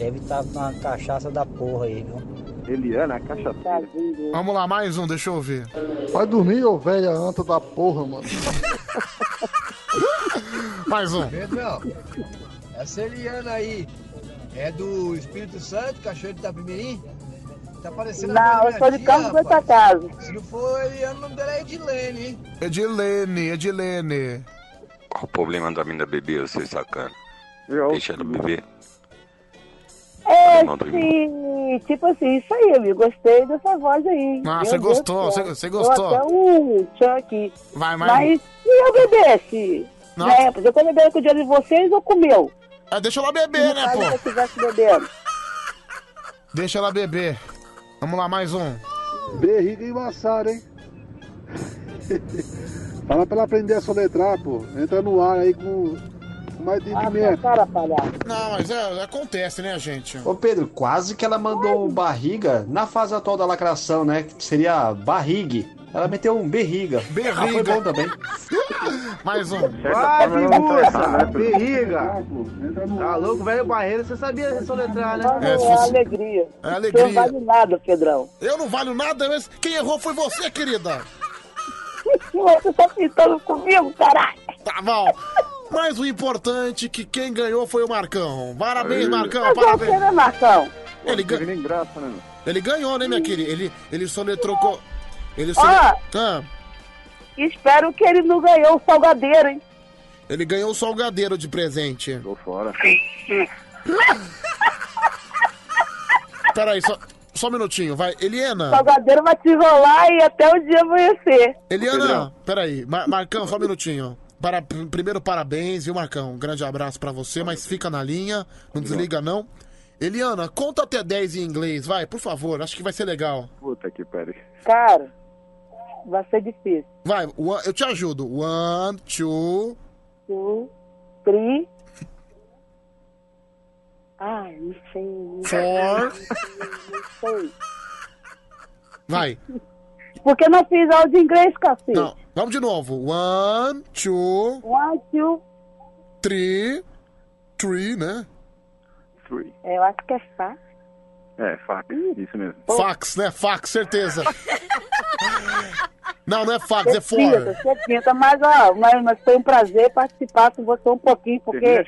S106: Deve estar numa cachaça da porra aí, viu?
S83: Eliana, a cachaça.
S2: Vamos lá, mais um, deixa eu ouvir.
S107: Vai dormir, ô velha anta da porra, mano.
S2: Mais um.
S108: Pedrão, essa Eliana aí é do Espírito Santo, Cachoeiro de Itapemirim? Tá parecendo
S105: Não, eu sou de Campos do. Goitacazes.
S108: Se não for Eliana, o nome dela é Edilene, hein?
S2: Edilene, Edilene.
S109: Qual o problema da mina beber, você sacana? Deixa ela beber.
S105: É,
S109: Não, tô
S105: sim, tipo assim, isso aí, amigo. Gostei dessa voz aí.
S2: Ah, você gostou, você- gostou.
S105: Até um aqui.
S2: Vai, vai.
S105: Mas se eu bebesse?
S2: Não.
S105: Na época, eu beber com o dinheiro de vocês ou com o meu?
S2: Ah, deixa ela beber, né,
S105: Se
S2: pô?
S105: eu estivesse bebendo.
S2: Deixa ela beber. Vamos lá, mais um.
S107: Berriga embaçada, hein? Fala pra ela aprender a soletrar, pô. Entra no ar aí com, com mais entendimento.
S105: Cara, palhaço.
S2: Não, mas é, acontece, né, gente?
S17: Ô Pedro, quase que ela mandou barriga na fase atual da lacração, né? Que seria barrigue. Ela meteu um berriga.
S2: Berriga.
S17: Ah, foi bom também.
S2: Mais um.
S107: Vai,
S108: moça, berriga. Tá louco, velho barreiro, você sabia soletrar, né?
S2: É,
S105: É
S2: fosse-
S105: alegria.
S2: É alegria.
S105: Não vale nada, Pedrão.
S2: Eu não valho nada, mas quem errou foi você, querida.
S105: Você tá pintando comigo, caralho.
S2: Tá bom. Mas o importante é que quem ganhou foi o Marcão. Parabéns, Marcão,
S105: Mas
S2: parabéns.
S105: você, né, Marcão?
S2: Ele, ga-
S83: Nem graça, né,
S2: ele ganhou, né, minha querida? Ele, ele soletrou. co- Ele,
S105: Ó.
S2: sole... ah,
S105: Espero que ele não ganhou o salgadeiro, hein?
S2: ele ganhou o salgadeiro de presente.
S83: Tô fora.
S2: Peraí, só, só um minutinho, vai.
S105: O
S2: Eliana.
S105: salgadeiro vai te enrolar e até o dia amanhecer.
S2: Eliana, peraí. Mar Marcão, só um minutinho. Para, primeiro, parabéns, viu, Marcão? Um grande abraço pra você, mas fica na linha, não desliga não. Eliana, conta até 10 em inglês, vai, por favor, acho que vai ser legal.
S83: Puta que pariu.
S105: Cara, vai ser difícil.
S2: Vai, one- eu te ajudo. One, two,
S105: Two, three. Ai, não sei.
S2: Four.
S105: Não sei.
S2: vai.
S105: Porque não fiz aula de inglês, cacete.
S2: Não, vamos de novo. One, two,
S105: One, two.
S2: three, three, né?
S83: Three.
S105: É, Eu acho que é fácil.
S83: É, fax, isso mesmo.
S2: Fax, né? Fax, certeza. não, não é fax, é
S105: Você
S2: for.
S105: pinta, você pinta, mas, ó, mas, mas foi um prazer participar com você um pouquinho, porque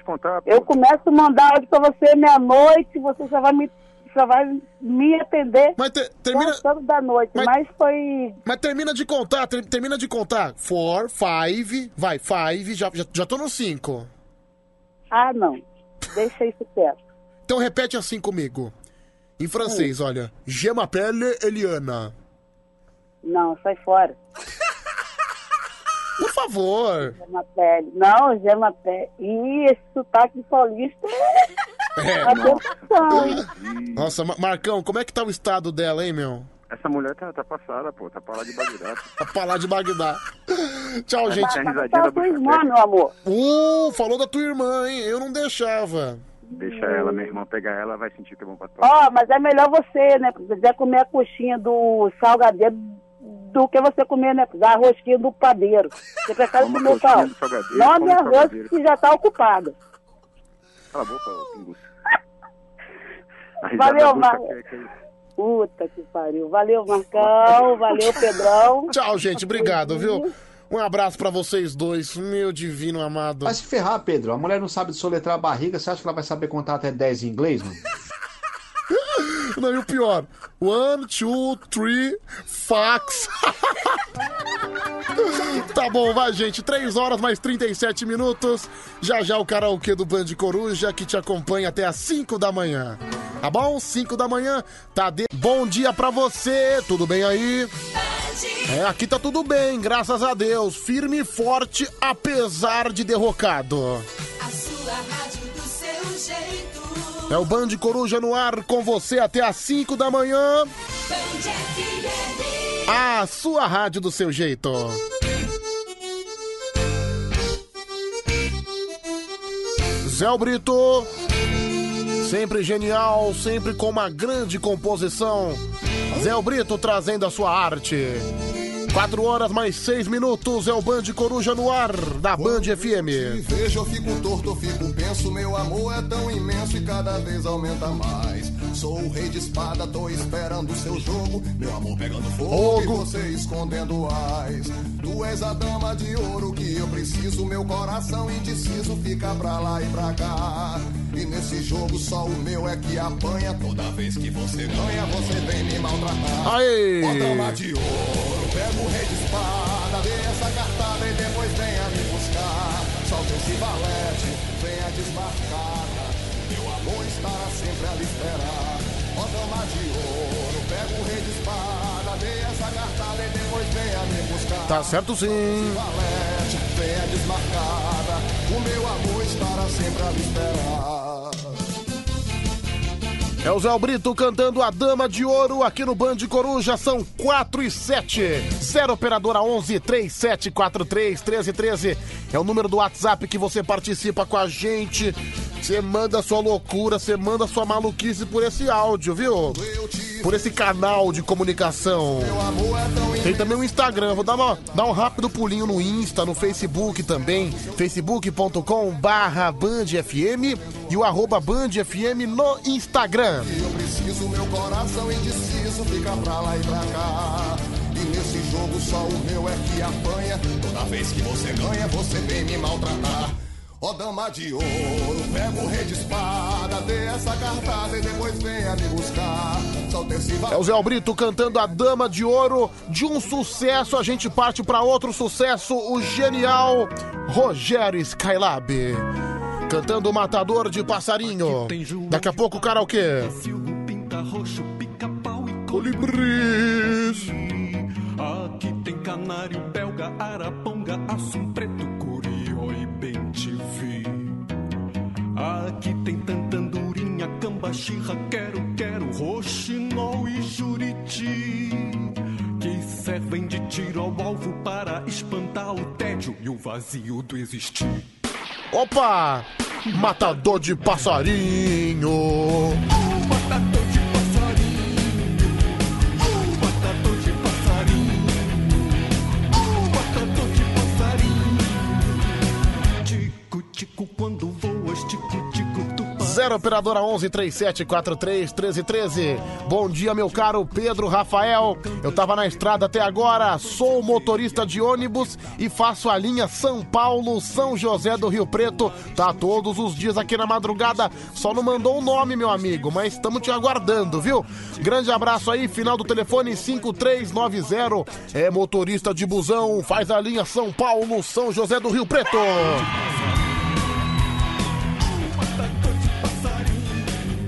S105: eu começo a mandar áudio pra você meia-noite, você só vai me, só vai me atender
S2: Mas te- termina-
S105: da noite,
S2: Mas-
S105: mas, foi...
S2: Mas termina de contar, ter- termina de contar. Four, five, vai, five, já, já, já tô no cinco.
S105: Ah, não, deixa isso quieto.
S2: Então repete assim comigo. Em francês, olha. Je m'appelle Eliana.
S105: Não, sai fora.
S2: favor.
S105: Gema Pele. Não, Gema Pele. Ih, esse sotaque paulista é...
S2: Nossa, Ma- Marcão, como é que tá o estado dela, hein, meu?
S83: Essa mulher tá, tá passada, pô. Tá pra lá de Bagdá.
S2: Tá pra lá de Bagdá. Tchau,
S83: Essa
S2: gente.
S83: a risadinha da
S105: tua
S83: bruxa
S105: irmã, meu amor.
S2: Uh, falou da tua irmã, hein? Eu não deixava.
S83: Deixa ela, meu irmão, pegar ela, vai sentir que é bom pra tu.
S105: Ó, mas é melhor você, né? Se quiser comer a coxinha do salgadeiro do que você comer, né? A rosquinha do padeiro. Você prefere comer
S83: coxinha
S105: qual?
S83: do salgadeiro,
S105: Nome
S83: come o
S105: arroz que já tá ocupada.
S83: Cala a boca, ô pinguço. A risada
S105: Valeu,
S83: da bruxa
S105: Mar...
S83: quer- quer-
S105: Puta que pariu. Valeu, Marcão. Valeu, Pedrão.
S2: Tchau, gente. Obrigado, viu? Um abraço pra vocês dois, meu divino amado.
S17: Vai se ferrar, Pedro. A mulher não sabe soletrar a barriga, você acha que ela vai saber contar até 10 em inglês, mano?
S2: Não, e o pior. One, two, three, fax. tá bom, vai, gente. 3 horas mais 37 minutos. Já já o karaokê do Band Coruja que te acompanha até as 5 da manhã. Tá bom? 5 da manhã. Tá de... Bom dia pra você. Tudo bem aí? É, aqui tá tudo bem, graças a Deus. Firme e forte, apesar de derrocado.
S110: A sua rádio do seu jeito.
S2: É o Band Coruja no ar com você até as 5 da manhã. A sua rádio do seu jeito. Zé Brito, sempre genial, sempre com uma grande composição. Zé Brito trazendo a sua arte. 4 horas mais 6 minutos é o Band Coruja no ar da Band FM.
S111: Te vejo, eu fico torto, eu fico penso. Meu amor é tão imenso e cada vez aumenta mais. Sou o rei de espada, tô esperando o seu jogo. Meu amor pegando fogo, e você escondendo as. Tu és a dama de ouro que eu preciso. Meu coração indeciso fica pra lá e pra cá. E nesse jogo só o meu é que apanha. Toda vez que você ganha, você vem me maltratar.
S2: Aê!
S111: Ó, dama de ouro, pega o rei de espada, dê essa cartada e depois venha me buscar. Solta esse valete, venha desmarcada. Meu amor estará sempre a lhe esperar. Ó dama de ouro, pega o rei de espada, dê essa cartada e depois venha me buscar.
S2: Tá certo sim.
S111: Valete, venha desmarcada. O meu amor estará sempre a lhe esperar.
S2: É o Zé Brito cantando a Dama de Ouro aqui no Band Coruja. São 4 e 7. 0 Operadora 11 3743 1313. É o número do WhatsApp que você participa com a gente. Você manda sua loucura, você manda sua maluquice por esse áudio, viu? Por esse canal de comunicação. Tem também o Instagram. Vou dar, uma, dar um rápido pulinho no Insta, no Facebook também. facebook.com barra BandFM e o arroba BandFM no Instagram.
S111: Eu preciso, meu coração indeciso fica pra lá e pra cá. E nesse jogo só o meu é que apanha. Toda vez que você ganha, você vem me maltratar. Ó dama de ouro, pega o rei de espada, dê essa cartada e depois venha me buscar.
S2: É o Zé Brito cantando a Dama de Ouro. De um sucesso, a gente parte para outro sucesso, o genial Rogério Skylab. Cantando o Matador de Passarinho. Daqui a pouco o karaokê. Colibris.
S112: Aqui tem canário, belga, araponga, assum preto, bem te vi. Aqui tem tantandurinha, cambaxirra, quero, quero, roxinol e juriti. Que servem de tiro ao alvo para espantar o tédio e o vazio do existir.
S2: Opa! Matador de Passarinho. 0 Operadora 11 3743 1313. Bom dia, meu caro Pedro Rafael. Eu tava na estrada até agora, sou motorista de ônibus e faço a linha São Paulo, São José do Rio Preto. Tá todos os dias aqui na madrugada. Só não mandou o nome, meu amigo, mas estamos te aguardando, viu? Grande abraço aí, final do telefone 5390. É motorista de busão, faz a linha São Paulo, São José do Rio Preto.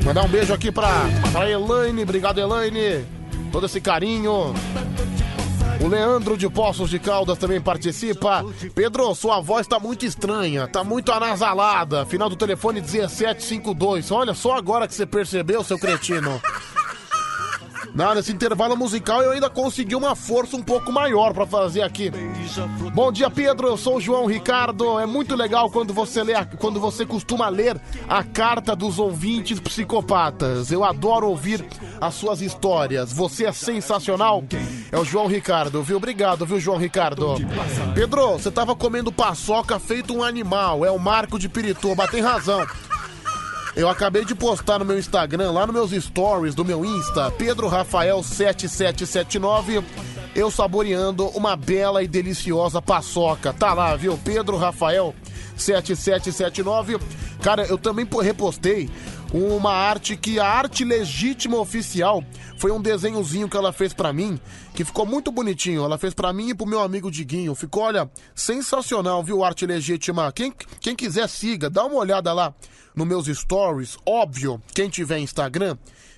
S2: Mandar um beijo aqui pra, pra Elaine, obrigado Elaine, todo esse carinho. O Leandro de Poços de Caldas também participa. Pedro, sua voz tá muito estranha, tá muito anasalada. Final do telefone 1752. Olha, só agora que você percebeu, seu cretino. Não, nesse intervalo musical eu ainda consegui uma força um pouco maior pra fazer aqui. Bom dia, Pedro. Eu sou o João Ricardo. É muito legal quando você lê, a- quando você costuma ler a carta dos ouvintes psicopatas. Eu adoro ouvir as suas histórias. Você é sensacional. É o João Ricardo, viu? Obrigado, viu, João Ricardo? Pedro, você tava comendo paçoca feito um animal. É o Marco de Pirituba. Tem razão. Eu acabei de postar no meu Instagram, lá nos meus stories do meu Insta, Pedro Rafael 7779, eu saboreando uma bela e deliciosa paçoca. Tá lá, viu? Pedro Rafael 7779. Cara, eu também repostei uma arte que a arte legítima oficial foi um desenhozinho que ela fez pra mim, que ficou muito bonitinho. Ela fez pra mim e pro meu amigo Diguinho. Ficou, olha, sensacional, viu? Arte legítima. Quem, quem quiser siga, dá uma olhada lá nos meus stories. Óbvio, quem tiver Instagram,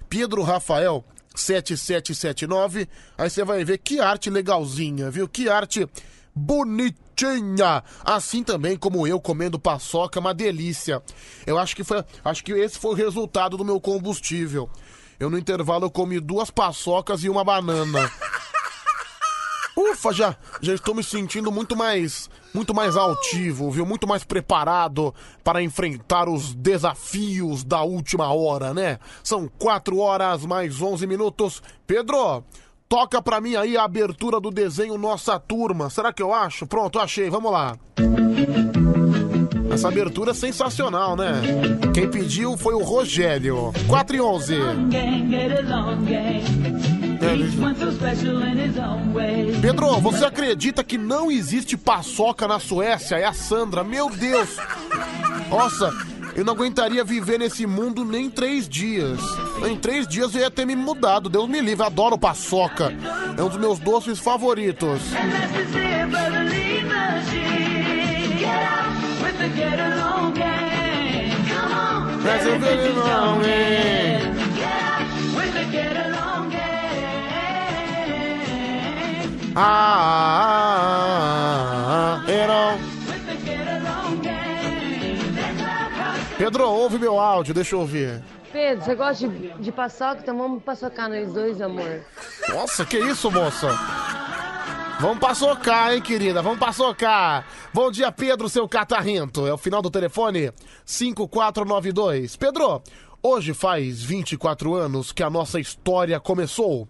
S2: Pedro Rafael 7779. Aí você vai ver que arte legalzinha, viu? Que arte bonitinha. Assim também como eu comendo paçoca, uma delícia. Eu acho que foi, acho que esse foi o resultado do meu combustível. Eu no intervalo eu comi duas paçocas e uma banana. Ufa, já, já estou me sentindo muito mais, muito mais altivo, viu? Muito mais preparado para enfrentar os desafios da última hora, né? São 4 horas mais 11 minutos. Pedro, toca pra mim aí a abertura do desenho Nossa Turma. Será que eu acho? Pronto, achei. Vamos lá. Essa abertura é sensacional, né? Quem pediu foi o Rogério. 4 e 11. Pedro, você acredita que não existe paçoca na Suécia? É a Sandra. Meu Deus! Nossa, eu não aguentaria viver nesse mundo nem três dias. Em três dias eu ia ter me mudado. Deus me livre, adoro paçoca. É um dos meus doces favoritos. Não, hein? Ah, ah, ah, Pedro, ouve meu áudio, deixa eu ouvir.
S113: Pedro, você gosta de, de paçoca? Então vamos paçocar nós dois, amor.
S2: Nossa, que isso, moça? Vamos paçocar, hein, querida? Vamos paçocar. Bom dia, Pedro, seu catarrento. É o final do telefone 5492. Pedro, hoje faz 24 anos que a nossa história começou.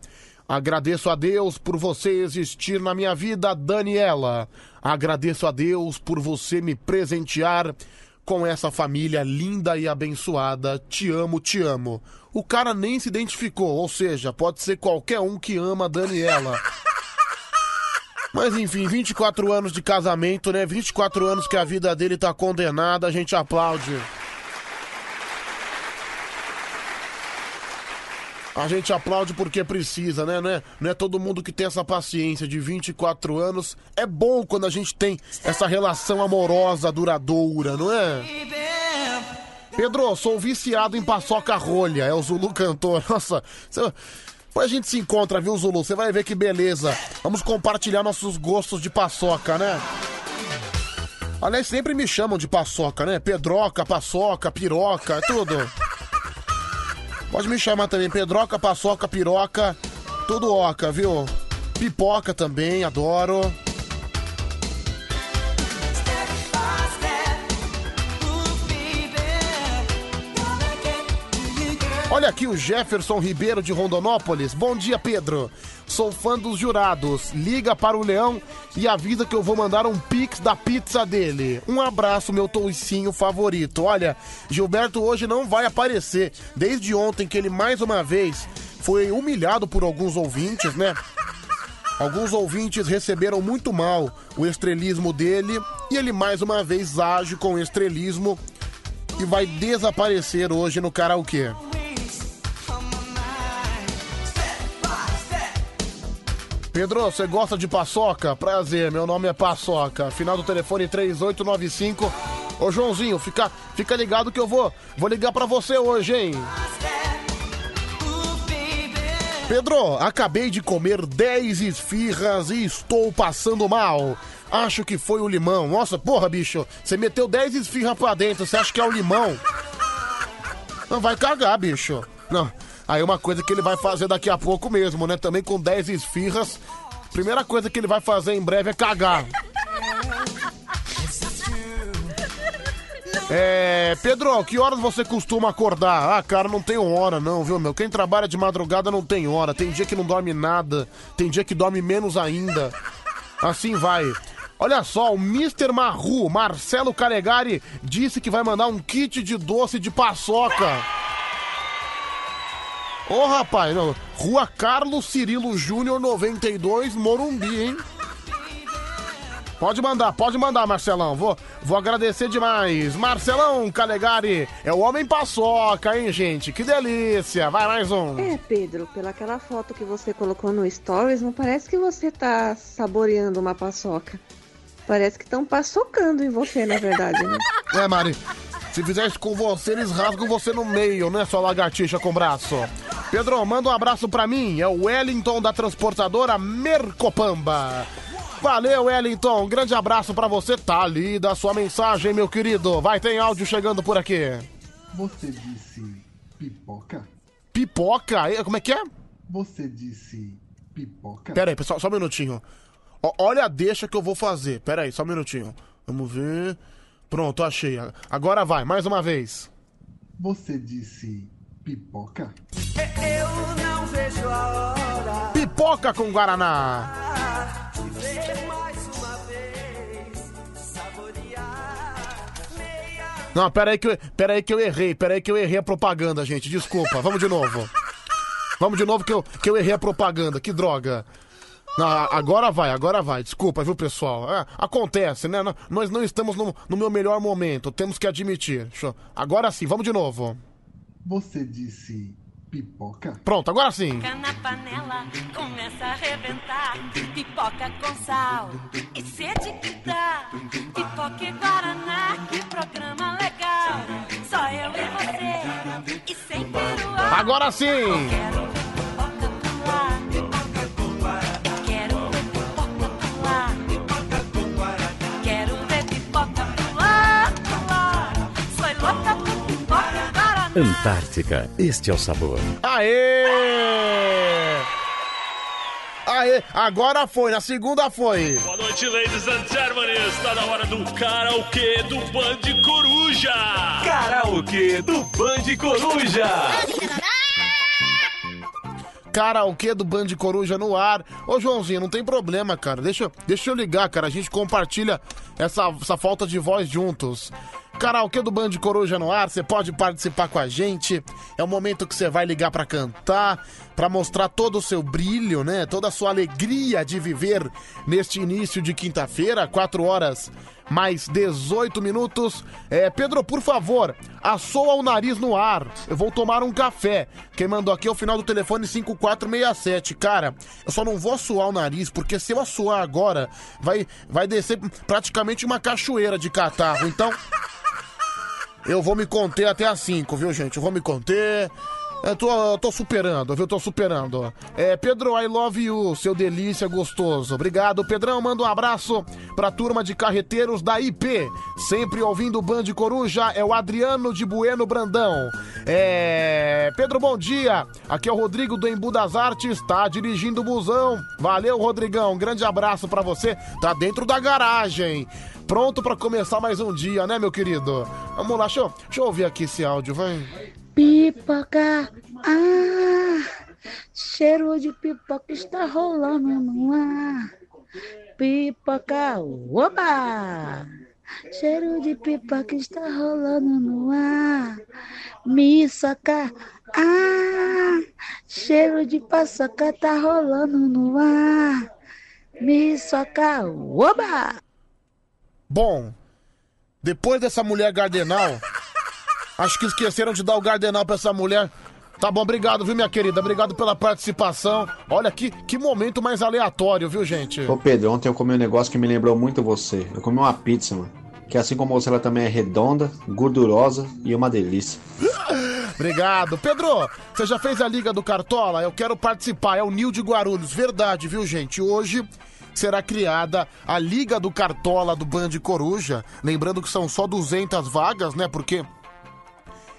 S2: Agradeço a Deus por você existir na minha vida, Daniela. Agradeço a Deus por você me presentear com essa família linda e abençoada. Te amo, te amo. O cara nem se identificou, ou seja, pode ser qualquer um que ama a Daniela. Mas enfim, 24 anos de casamento, né? 24 anos que a vida dele tá condenada, a gente aplaude. A gente aplaude porque precisa, né? Não é, não é todo mundo que tem essa paciência de 24 anos. É bom quando a gente tem essa relação amorosa duradoura, não é? Pedro, sou viciado em paçoca rolha, é o Zulu cantor. Nossa, depois a gente se encontra, viu, Zulu? Você vai ver que beleza. Vamos compartilhar nossos gostos de paçoca, né? Aliás, sempre me chamam de paçoca, né? Pedroca, paçoca, piroca, é tudo. Pode me chamar também, Pedroca, paçoca, piroca, tudo oca, viu? Pipoca também, adoro. Olha aqui o Jefferson Ribeiro de Rondonópolis. Bom dia, Pedro. Sou fã dos jurados. Liga para o Leão e avisa que eu vou mandar um pix da pizza dele. Um abraço, meu toucinho favorito. Olha, Gilberto hoje não vai aparecer. Desde ontem que ele mais uma vez foi humilhado por alguns ouvintes, né? Alguns ouvintes receberam muito mal o estrelismo dele e ele mais uma vez age com estrelismo e vai desaparecer hoje no karaokê. Pedro, você gosta de paçoca? Prazer, meu nome é Paçoca. Final do telefone 3895. Ô Joãozinho, fica, fica ligado que eu vou, vou ligar pra você hoje, hein? Pedro, acabei de comer 10 esfirras e estou passando mal. Acho que foi o limão. Nossa, porra, bicho. Você meteu 10 esfirras pra dentro. Você acha que é o limão? Não vai cagar, bicho. Não. Aí uma coisa que ele vai fazer daqui a pouco mesmo, né? Também com 10 esfirras. Primeira coisa que ele vai fazer em breve é cagar. É, Pedro, que horas você costuma acordar? Ah, cara, não tenho hora não, viu, meu? Quem trabalha de madrugada não tem hora. Tem dia que não dorme nada, tem dia que dorme menos ainda. Assim vai. Olha só, o Mr. Marru, Marcelo Calegari, disse que vai mandar um kit de doce de paçoca. Ô, rapaz, não. Rua Carlos Cirilo Júnior, 92, Morumbi, hein? Pode mandar, pode mandar, Marcelão. Vou, vou agradecer demais. Marcelão Calegari é o homem paçoca, hein, gente? Que delícia. Vai mais um.
S114: É, Pedro, pelaquela foto que você colocou no Stories, não parece que você tá saboreando uma paçoca. Parece que estão paçocando em você, na verdade, né?
S2: É, Mari. Se fizer isso com você, eles rasgam você no meio, né, sua lagartixa com braço? Pedro, manda um abraço pra mim. É o Wellington da transportadora Mercopamba. Valeu, Wellington. Um grande abraço pra você. Tá ali da sua mensagem, meu querido. Vai, tem áudio chegando por aqui.
S115: Você disse pipoca?
S2: Pipoca? Eh, Como é que é?
S115: Você disse pipoca?
S2: Pera aí, pessoal, só um minutinho. Olha a deixa que eu vou fazer. Pera aí, só um minutinho. Vamos ver. Pronto, achei. Agora vai, mais uma vez.
S115: Você disse pipoca?
S110: Eu não vejo a hora
S2: Pipoca com Guaraná.
S110: de ver mais uma vez saborear
S2: Não, pera aí que eu, pera aí que eu errei. Pera aí que eu errei a propaganda, gente. Desculpa. Vamos de novo. Vamos de novo que eu, que eu errei a propaganda. Que droga. Não, agora vai, agora vai. Desculpa, viu, pessoal? É, acontece, né? Nó- Nós não estamos no, no meu melhor momento. Temos que admitir. Eu- Agora sim, vamos de novo.
S115: Você disse pipoca?
S2: Pronto, agora sim.
S116: Pipoca na panela, começa a arrebentar. Pipoca com sal e sede que dá. Pipoca e Guaraná, que programa legal. Só eu e você, e sem peruá.
S2: Agora sim.
S103: Antártica, este é o sabor.
S2: Aê! Aê, agora foi, na segunda foi.
S117: Boa noite, ladies and gentlemen. Está na hora do karaokê do Band Coruja.
S118: Karaokê do Band Coruja.
S2: Karaokê do Band Coruja no ar. Ô, Joãozinho, não tem problema, cara. Deixa, eu- deixa eu ligar, cara. A gente compartilha essa, essa falta de voz juntos. Karaokê do Band Coruja no ar, você pode participar com a gente. É o momento que você vai ligar pra cantar, pra mostrar todo o seu brilho, né? Toda a sua alegria de viver neste início de quinta-feira, 4 horas mais 18 minutos. É, Pedro, por favor, assoa o nariz no ar. Eu vou tomar um café. Quem mandou aqui é o final do telefone 5467. Cara, eu só não vou assoar o nariz, porque se eu assoar agora, vai, vai descer praticamente uma cachoeira de catarro. Então. Eu vou me conter até as 5, viu, gente? Eu vou me conter. Eu tô, eu tô superando, viu? Tô superando. É, Pedro, I love you, seu delícia gostoso. Obrigado, Pedrão. Manda um abraço pra turma de carreteiros da IP. Sempre ouvindo o Band Coruja, é o Adriano de Bueno Brandão. É. Pedro, bom dia. Aqui é o Rodrigo do Embu das Artes, tá dirigindo o busão. Valeu, Rodrigão. Grande abraço pra você. Tá dentro da garagem. Pronto pra começar mais um dia, né, meu querido? Vamos lá, deixa eu, deixa eu ouvir aqui esse áudio, vai.
S119: Pipoca, ah, cheiro de pipoca está rolando no ar. Pipoca, oba! Cheiro de pipoca está rolando no ar. Miçoca, ah, cheiro de paçoca tá rolando no ar. Miçoca, oba!
S2: Bom, depois dessa mulher gardenal, acho que esqueceram de dar o gardenal pra essa mulher. Tá bom, obrigado, viu, minha querida? Obrigado pela participação. Olha que, que momento mais aleatório, viu, gente?
S17: Ô Pedro, ontem eu comi um negócio que me lembrou muito você. Eu comi uma pizza, mano. Que assim como você, ela também é redonda, gordurosa e uma delícia.
S2: Obrigado. Pedro, você já fez a Liga do Cartola? Eu quero participar. É o Nil de Guarulhos. Verdade, viu, gente? Hoje será criada a Liga do Cartola do Band Coruja. Lembrando que são só 200 vagas, né? Porque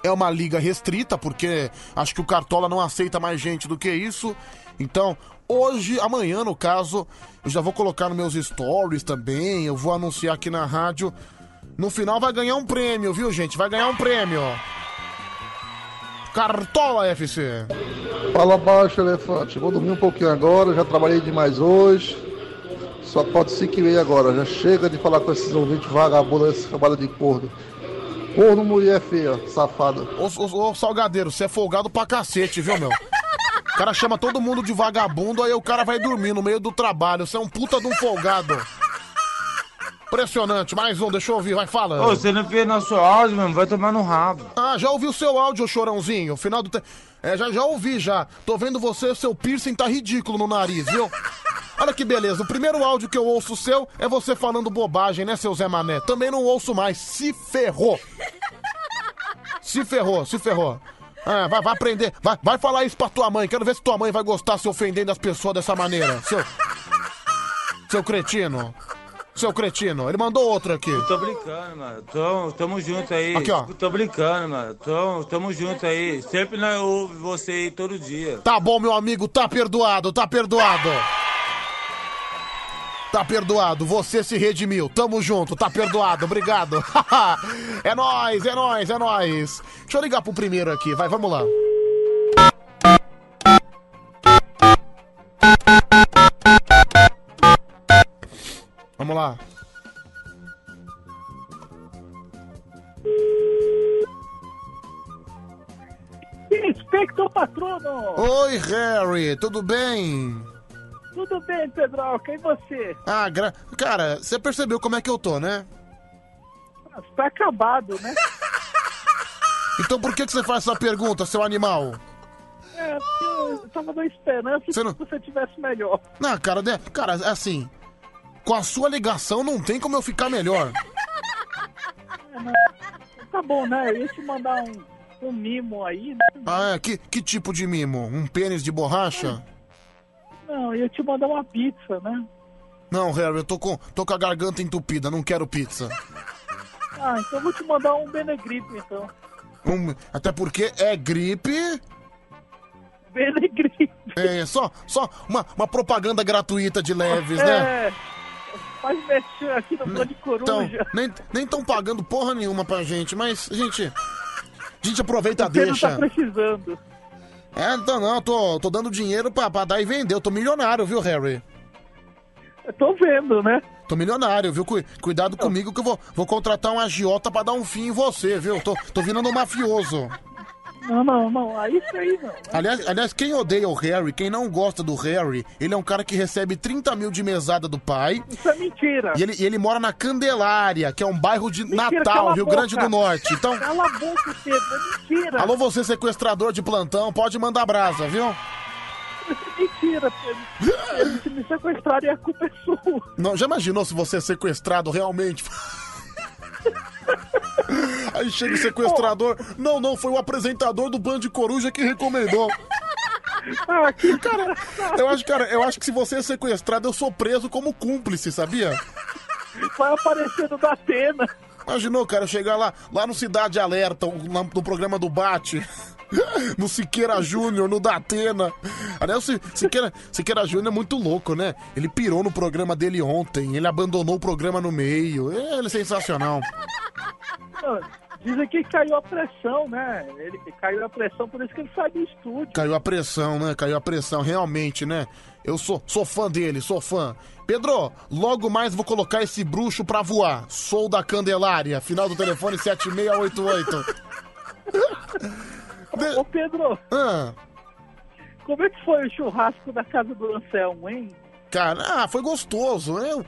S2: é uma liga restrita, porque acho que o Cartola não aceita mais gente do que isso. Então, hoje, amanhã, no caso, eu já vou colocar nos meus stories também. Eu vou anunciar aqui na rádio. No final vai ganhar um prêmio, viu, gente? Vai ganhar um prêmio. Cartola FC.
S107: Fala baixo, elefante. Vou dormir um pouquinho agora, já trabalhei demais hoje. Só pode se querer agora. Já chega de falar com esses ouvintes vagabundos, esse trabalho de corno. Corno, mulher feia, safada.
S2: Ô, ô, ô, Salgadeiro, você é folgado pra cacete, viu, meu? O cara chama todo mundo de vagabundo, aí o cara vai dormir no meio do trabalho. Você é um puta de um folgado. Impressionante. Mais um, deixa eu ouvir, vai falando.
S120: Ô, você não fez nosso áudio, mano, vai tomar no rabo.
S2: Ah, já ouvi o seu áudio, ô chorãozinho. O final do te... É, já, já ouvi já. Tô vendo você, seu piercing tá ridículo no nariz, viu? Olha que beleza. O primeiro áudio que eu ouço seu é você falando bobagem, né, seu Zé Mané? Também não ouço mais. Se ferrou. Se ferrou, se ferrou. Ah, vai, vai aprender. Vai, vai falar isso pra tua mãe. Quero ver se tua mãe vai gostar se ofendendo as pessoas dessa maneira. Seu. Seu cretino. Seu cretino. Ele mandou outro aqui.
S120: Eu tô brincando, mano. Tô, tamo junto aí.
S2: Aqui, ó.
S120: Tô brincando, mano. Tô, tamo junto aí. Sempre nós ouve você aí todo dia.
S2: Tá bom, meu amigo, tá perdoado, tá perdoado. Tá perdoado, você se redimiu. Tamo junto, tá perdoado, obrigado. é nóis, é nóis, é nóis. Deixa eu ligar pro primeiro aqui, vai, vamos lá. Vamos lá.
S78: Inspector Patrono!
S2: Oi, Harry, tudo bem?
S78: Tudo bem, Pedroca, e você?
S2: Ah, gra... cara, você percebeu como é que eu tô, né?
S78: Você tá acabado, né?
S2: Então por que, que você faz essa pergunta, seu animal?
S78: É, porque eu tava dando esperança
S2: Você não-
S78: que você tivesse melhor.
S2: Não, cara, né? cara, assim, com a sua ligação não tem como eu ficar melhor.
S78: É, mas Tá bom, né? Eu ia te mandar um, um mimo aí, né?
S2: Ah, é? Que, que tipo de mimo? Um pênis de borracha?
S78: Não, eu ia te mandar uma pizza, né?
S2: Não, Harry, eu tô com, tô com a garganta entupida, não quero pizza.
S78: Ah, então eu vou te mandar um Benegripe, então.
S2: Um- até porque é gripe.
S78: Benegripe.
S2: É, só, só uma, uma propaganda gratuita de leves, né?
S78: É, faz mexer aqui no Band
S2: Então,
S78: Coruja.
S2: nem nem estão pagando porra nenhuma pra gente, mas, gente, a gente aproveita e
S78: Você não
S2: deixa.
S78: tá precisando.
S2: É, então não, tô, tô dando dinheiro pra, pra dar e vender. Eu tô milionário, viu, Harry?
S78: Eu tô vendo, né?
S2: Tô milionário, viu? Cu- cuidado comigo que eu vou, vou contratar um agiota pra dar um fim em você, viu? Tô, tô virando um mafioso.
S78: Não, não, não. Aí isso aí não.
S2: Aliás, aliás, quem odeia o Harry, quem não gosta do Harry, ele é um cara que recebe 30 mil de mesada do pai.
S78: Isso é mentira.
S2: E ele, e ele mora na Candelária, que é um bairro de
S78: Mentira,
S2: Natal, Rio. Grande do Norte. Então,
S78: Cala a boca, Pedro. É mentira.
S2: alô você sequestrador de plantão, pode mandar brasa, viu?
S78: É mentira, Pedro. Eles se me sequestrarem, a culpa é sua.
S2: Não, já imaginou se você é sequestrado realmente? Aí chega o sequestrador. Não, não, foi o apresentador do Band Coruja que recomendou.
S78: Ah, que
S2: cara, eu acho, cara, eu acho que se você é sequestrado, eu sou preso como cúmplice, sabia?
S78: Vai aparecendo da Atena.
S2: Imaginou, cara, chegar lá, lá no Cidade Alerta, lá no programa do Bate, no Siqueira Júnior, no Datena. Aliás, o Si- Siqueira, Siqueira Júnior é muito louco, né? Ele pirou no programa dele ontem, ele abandonou o programa no meio. Ele é sensacional.
S78: Dizem que caiu a pressão, né? Ele caiu a pressão, por isso que ele sai do estúdio.
S2: Caiu a pressão, né? Caiu a pressão, realmente, né? Eu sou, sou fã dele, sou fã. Pedro, logo mais vou colocar esse bruxo pra voar. Sou da Candelária, final do telefone 7688.
S78: Ô, Pedro,
S2: Ah,
S78: como é que foi o churrasco da casa do Anselmo, hein?
S2: cara, ah, foi gostoso. Eu,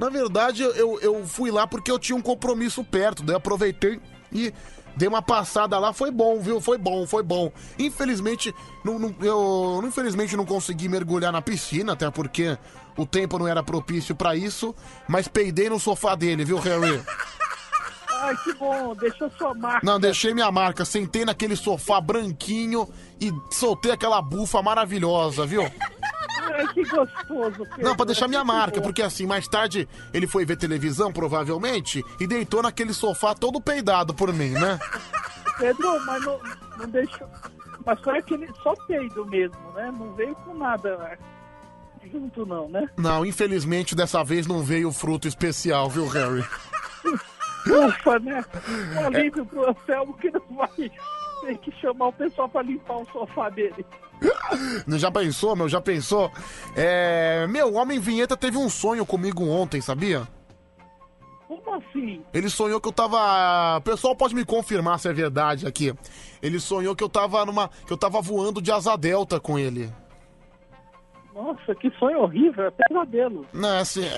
S2: na verdade, eu, eu fui lá porque eu tinha um compromisso perto, daí eu aproveitei e dei uma passada lá. Foi bom, viu? Foi bom, foi bom. Infelizmente, não, não- eu infelizmente não consegui mergulhar na piscina, até porque o tempo não era propício pra isso, mas peidei no sofá dele, viu, Harry?
S78: Ai, que bom, deixou sua marca.
S2: Não, deixei minha marca. Sentei naquele sofá branquinho e soltei aquela bufa maravilhosa, viu?
S78: Ai, que gostoso, Pedro.
S2: Não, pra deixar minha marca, porque assim, mais tarde ele foi ver televisão, provavelmente, e deitou naquele sofá todo peidado por mim, né?
S78: Pedro, mas não, não deixou. Mas foi aquele só peido mesmo, né? Não veio com nada né? junto, não, né?
S2: Não, infelizmente dessa vez não veio o fruto especial, viu, Harry?
S78: Ufa, né? Um alívio pro Anselmo que não vai ter que chamar o pessoal pra limpar o sofá dele.
S2: Já pensou, meu? Já pensou? É... Meu, o Homem Vinheta teve um sonho comigo ontem, sabia?
S78: Como assim?
S2: Ele sonhou que eu tava. O pessoal pode me confirmar se é verdade aqui. Ele sonhou que eu tava numa. que eu tava voando de asa delta com ele.
S78: Nossa, que sonho horrível, é pesadelo.
S2: Não, é assim.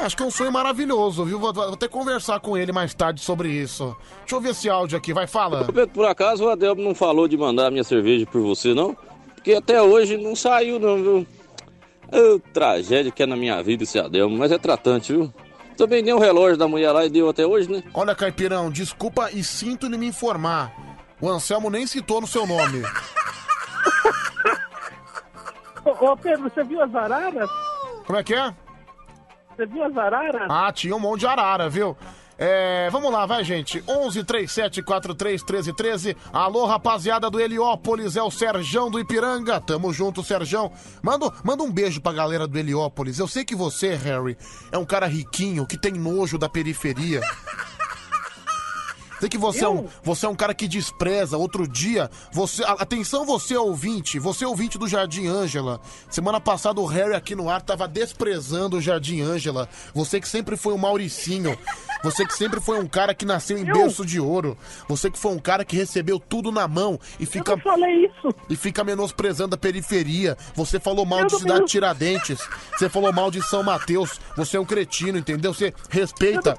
S2: é- Acho que é um sonho maravilhoso, viu? Vou, vou até conversar com ele mais tarde sobre isso. Deixa eu ver esse áudio aqui, vai, fala.
S121: Pedro, por acaso o Adelmo não falou de mandar a minha cerveja por você, não? Porque até hoje não saiu, não, viu? Ô, tragédia que é na minha vida esse Adelmo, mas é tratante, viu? Também nem o relógio da mulher lá e deu até hoje, né?
S2: Olha, Caipirão, desculpa e sinto em me informar. O Anselmo nem citou no seu nome.
S78: Ô, ô, Pedro, você viu as araras?
S2: Como é que é?
S78: Você viu as araras?
S2: Ah, tinha um monte de arara, viu? É, vamos lá, vai, gente. 11 37 43 13 13. Alô, rapaziada do Heliópolis, é o Serjão do Ipiranga. Tamo junto, Serjão. Manda, manda um beijo pra galera do Heliópolis. Eu sei que você, Harry, é um cara riquinho que tem nojo da periferia. Sei que você é, um, você é um cara que despreza. Outro dia, você. Atenção, você ouvinte, você ouvinte do Jardim Ângela. Semana passada o Harry aqui no ar tava desprezando o Jardim Ângela. Você que sempre foi um Mauricinho. Você que sempre foi um cara que nasceu em berço de ouro. Você que foi um cara que recebeu tudo na mão e fica.
S78: Eu falei isso.
S2: E fica menosprezando a periferia. Você falou mal
S78: Eu
S2: de Cidade Tiradentes. Você falou mal de São Mateus. Você é um cretino, entendeu? Você respeita.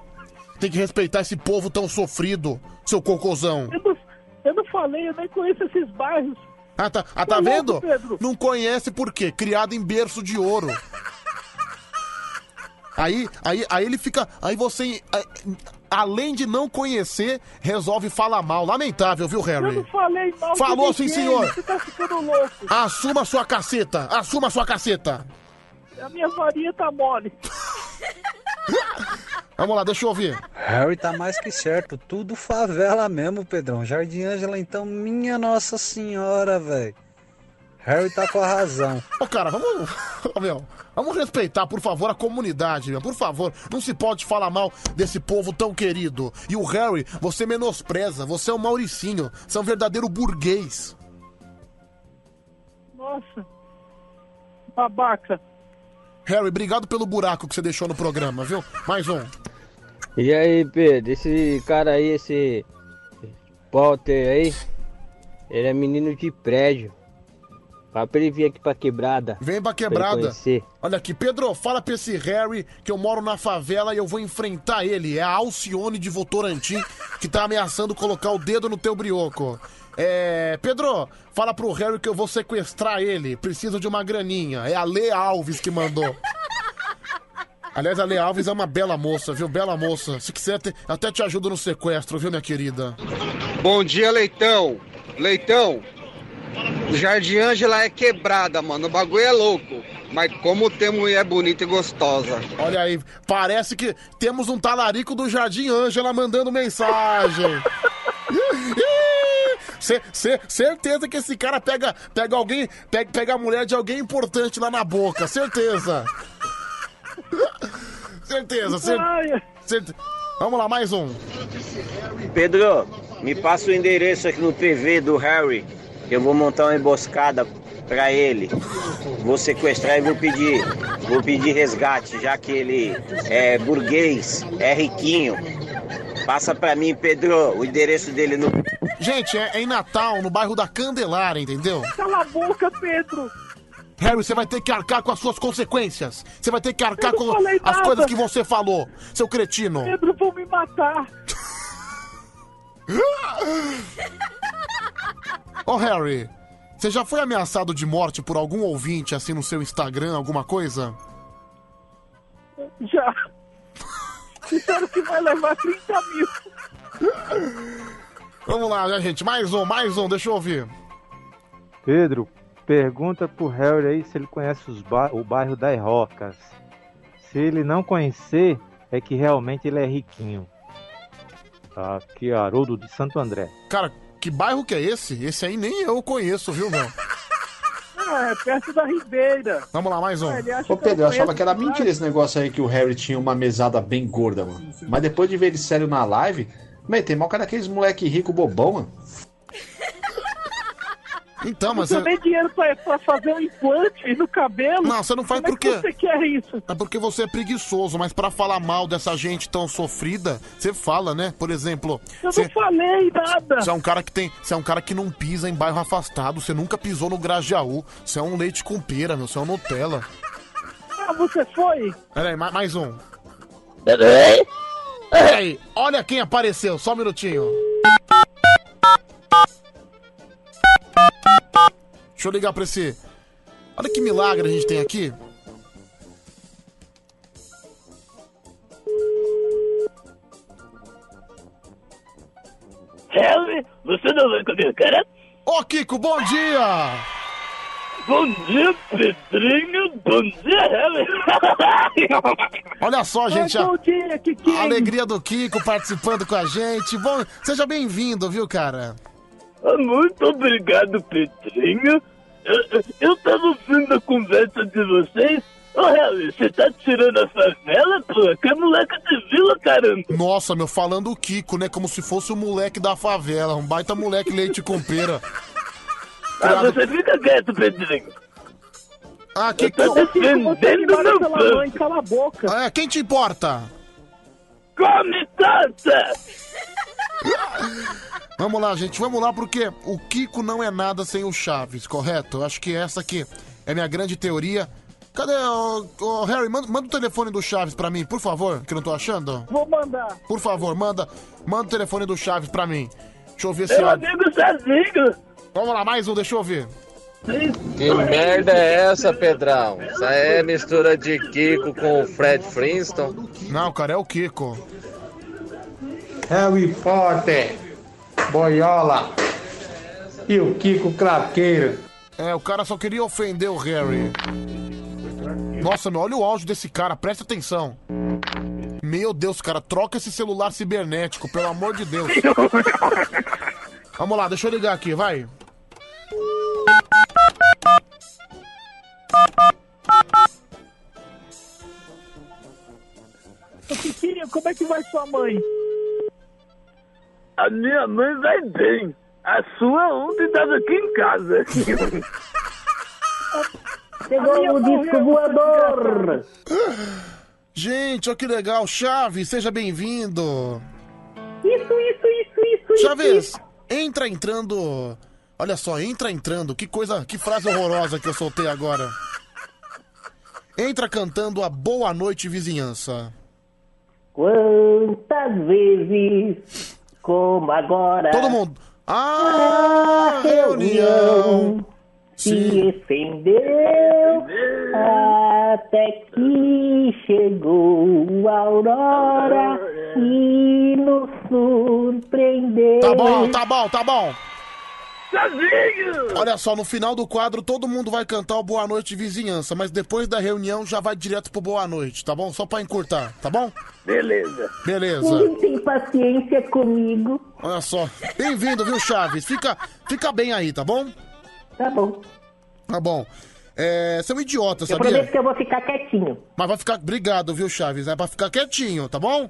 S2: Tem que respeitar esse povo tão sofrido, seu cocôzão.
S78: Eu não, eu não falei, eu nem conheço esses bairros.
S2: Ah, tá, ah, tá
S78: Tá
S2: vendo?
S78: Pedro?
S2: Não conhece por quê? Criado em berço de ouro. Aí, aí, aí ele fica. Aí você, a- além de não conhecer, resolve falar mal. Lamentável, viu,
S78: Eu
S2: Harry?
S78: não falei mal
S2: Falou sim, senhor.
S78: Você tá ficando louco.
S2: Assuma sua caceta! Assuma sua caceta!
S78: A minha varinha tá mole.
S2: Vamos lá, deixa eu ouvir.
S77: Harry tá mais que certo, tudo favela mesmo, Pedrão. Jardim Ângela, então, minha Nossa Senhora, velho. Harry tá com a razão.
S2: Ô, cara, vamos. Ô, meu, vamos respeitar, por favor, a comunidade, meu. Por favor, não se pode falar mal desse povo tão querido. E o Harry, você menospreza, você é um Mauricinho, você é um verdadeiro burguês.
S78: Nossa. Babaca.
S2: Harry, obrigado pelo buraco que você deixou no programa, viu? Mais um.
S122: E aí, Pedro, esse cara aí, esse Potter aí, ele é menino de prédio. Fala pra ele vir aqui pra quebrada.
S2: Vem pra quebrada.
S122: conhecer.
S2: Olha aqui, Pedro, fala pra esse Harry que eu moro na favela e eu vou enfrentar ele. É a Alcione de Votorantim que tá ameaçando colocar o dedo no teu brioco. É. Pedro, fala pro Harry que eu vou sequestrar ele. Preciso de uma graninha. É a Lê Alves que mandou. Aliás, a Lê Alves é uma bela moça, viu? Bela moça. Se quiser, te- até te ajudo no sequestro, viu, minha querida?
S123: Bom dia, Leitão. Leitão, o Jardim Ângela é quebrada, mano. O bagulho é louco. Mas como tem mulher bonita e gostosa.
S2: Olha aí, parece que temos um talarico do Jardim Ângela mandando mensagem. Cê- cê- certeza que esse cara pega, pega alguém, pega, pega a mulher de alguém importante lá na boca, certeza. Certeza, cer- certe- Vamos lá, mais um.
S124: Pedro, me passa o endereço aqui no PV do Harry. que Eu vou montar uma emboscada pra ele. Vou sequestrar e vou pedir. Vou pedir resgate, já que ele é burguês, é riquinho. Passa pra mim, Pedro, o endereço dele no.
S2: Gente, é, é em Natal, no bairro da Candelária, entendeu?
S78: Cala a boca, Pedro.
S2: Harry, você vai ter que arcar com as suas consequências. Você vai ter que arcar com as
S78: nada.
S2: coisas que você falou, seu cretino.
S78: Pedro, vão me matar.
S2: Ô Harry, você já foi ameaçado de morte por algum ouvinte assim no seu Instagram, alguma coisa?
S78: Já. Disseram que vai levar 30 mil.
S2: Vamos lá, né, gente? Mais um, mais um, deixa eu ouvir.
S125: Pedro, pergunta pro Harry aí se ele conhece ba- o bairro das Rocas. Se ele não conhecer, é que realmente ele é riquinho. Aqui, Haroldo de Santo André.
S2: Cara, que bairro que é esse? Esse aí nem eu conheço, viu, meu?
S78: Ah, é perto da Ribeira.
S2: Vamos lá, mais um.
S78: Ah,
S17: Ô Pedro, eu achava que era mentira esse negócio aí que o Harry tinha uma mesada bem gorda, mano. Mas depois de ver ele sério na live, man, tem mal cara daqueles moleque rico bobão, mano.
S2: Então, mas
S78: Você
S2: é-
S78: tem dinheiro pra, pra fazer um implante no cabelo?
S2: Não, você não faz
S78: Como
S2: por quê?
S78: É que você quer isso?
S2: É porque você é preguiçoso, mas pra falar mal dessa gente tão sofrida, você fala, né? Por exemplo,
S78: Eu
S2: você,
S78: não falei nada.
S2: você é um cara que tem, você é um cara que não pisa em bairro afastado, você nunca pisou no Grajaú, você é um leite com pera, meu, você é um Nutella.
S78: Ah, você foi?
S2: Peraí, mais, mais um.
S78: Peraí.
S2: Peraí, olha quem apareceu, só um minutinho. Deixa eu ligar pra esse. Olha que milagre a gente tem aqui.
S126: Harry, você não vai comer cara?
S2: Ô, Kiko, bom dia!
S126: Bom dia, Pedrinho. Bom dia, Harry.
S2: Olha só, gente,
S126: Ai,
S2: a,
S126: bom dia, Kiki.
S2: a alegria do Kiko participando com a gente. Bom, seja bem-vindo, viu, cara?
S126: Ah, Muito obrigado, Pedrinho. Eu, eu- eu tava ouvindo a conversa de vocês. Ô, Harry, você tá tirando a favela, pô? Que é moleque de vila, caramba.
S2: Nossa, meu, falando o Kiko, né? Como se fosse o moleque da favela, um baita moleque leite com pera.
S126: Ah, você fica quieto, Pedrinho.
S2: Ah,
S126: Eu
S2: Kiko.
S126: tô defendendo meu
S78: pela
S126: povo.
S78: cala a boca.
S2: É, quem te importa?
S126: Come taça!
S2: Vamos lá, gente, vamos lá, porque o Kiko não é nada sem o Chaves, correto? Eu acho que essa aqui é minha grande teoria. Cadê o, o Harry? Manda, manda o telefone do Chaves pra mim, por favor, que eu não tô achando.
S78: Vou mandar.
S2: Por favor, manda, manda o telefone do Chaves pra mim. Deixa eu ver se.
S126: Meu
S2: ó-
S126: amigo sozinho.
S2: Vamos lá, mais um, deixa eu ver.
S127: Que merda é essa, Pedrão? Isso aí é mistura de Kiko com o Fred Flintstone?
S2: Não, cara, é o Kiko.
S128: Harry Potter, Boiola e o Kiko Craqueiro.
S2: É, o cara só queria ofender o Harry. Nossa, meu, olha o áudio desse cara, presta atenção. Meu Deus, cara, troca esse celular cibernético, pelo amor de Deus. Vamos lá, deixa eu ligar aqui, vai.
S78: Ô, Kikinho, como é que vai sua mãe?
S126: A minha mãe vai bem. A sua ontem estava aqui em casa.
S78: Chegou o disco voador.
S2: Gente, olha que legal. Chaves, seja bem-vindo.
S78: Isso, isso, isso, isso.
S2: Chaves, entra entrando. Olha só, entra entrando. Que coisa, que frase horrorosa que eu soltei agora. Entra cantando a Boa Noite Vizinhança.
S129: Quantas vezes, como agora,
S2: Todo mundo.
S129: a reunião se estendeu até que chegou a aurora e nos surpreendeu.
S2: Tá bom, tá bom, tá bom.
S126: Sozinho!
S2: Olha só, no final do quadro todo mundo vai cantar o Boa Noite Vizinhança, mas depois da reunião já vai direto pro Boa Noite, tá bom? Só pra encurtar, tá bom?
S126: Beleza.
S2: Beleza.
S129: Ninguém tem paciência comigo.
S2: Olha só. Bem-vindo, viu, Chaves? Fica, fica bem aí, tá bom?
S129: Tá bom.
S2: Tá bom. É, você é um idiota,
S129: Eu
S2: sabia?
S129: prometo que eu vou ficar quietinho.
S2: Mas vai ficar. Obrigado, viu, Chaves? É pra ficar quietinho, tá bom?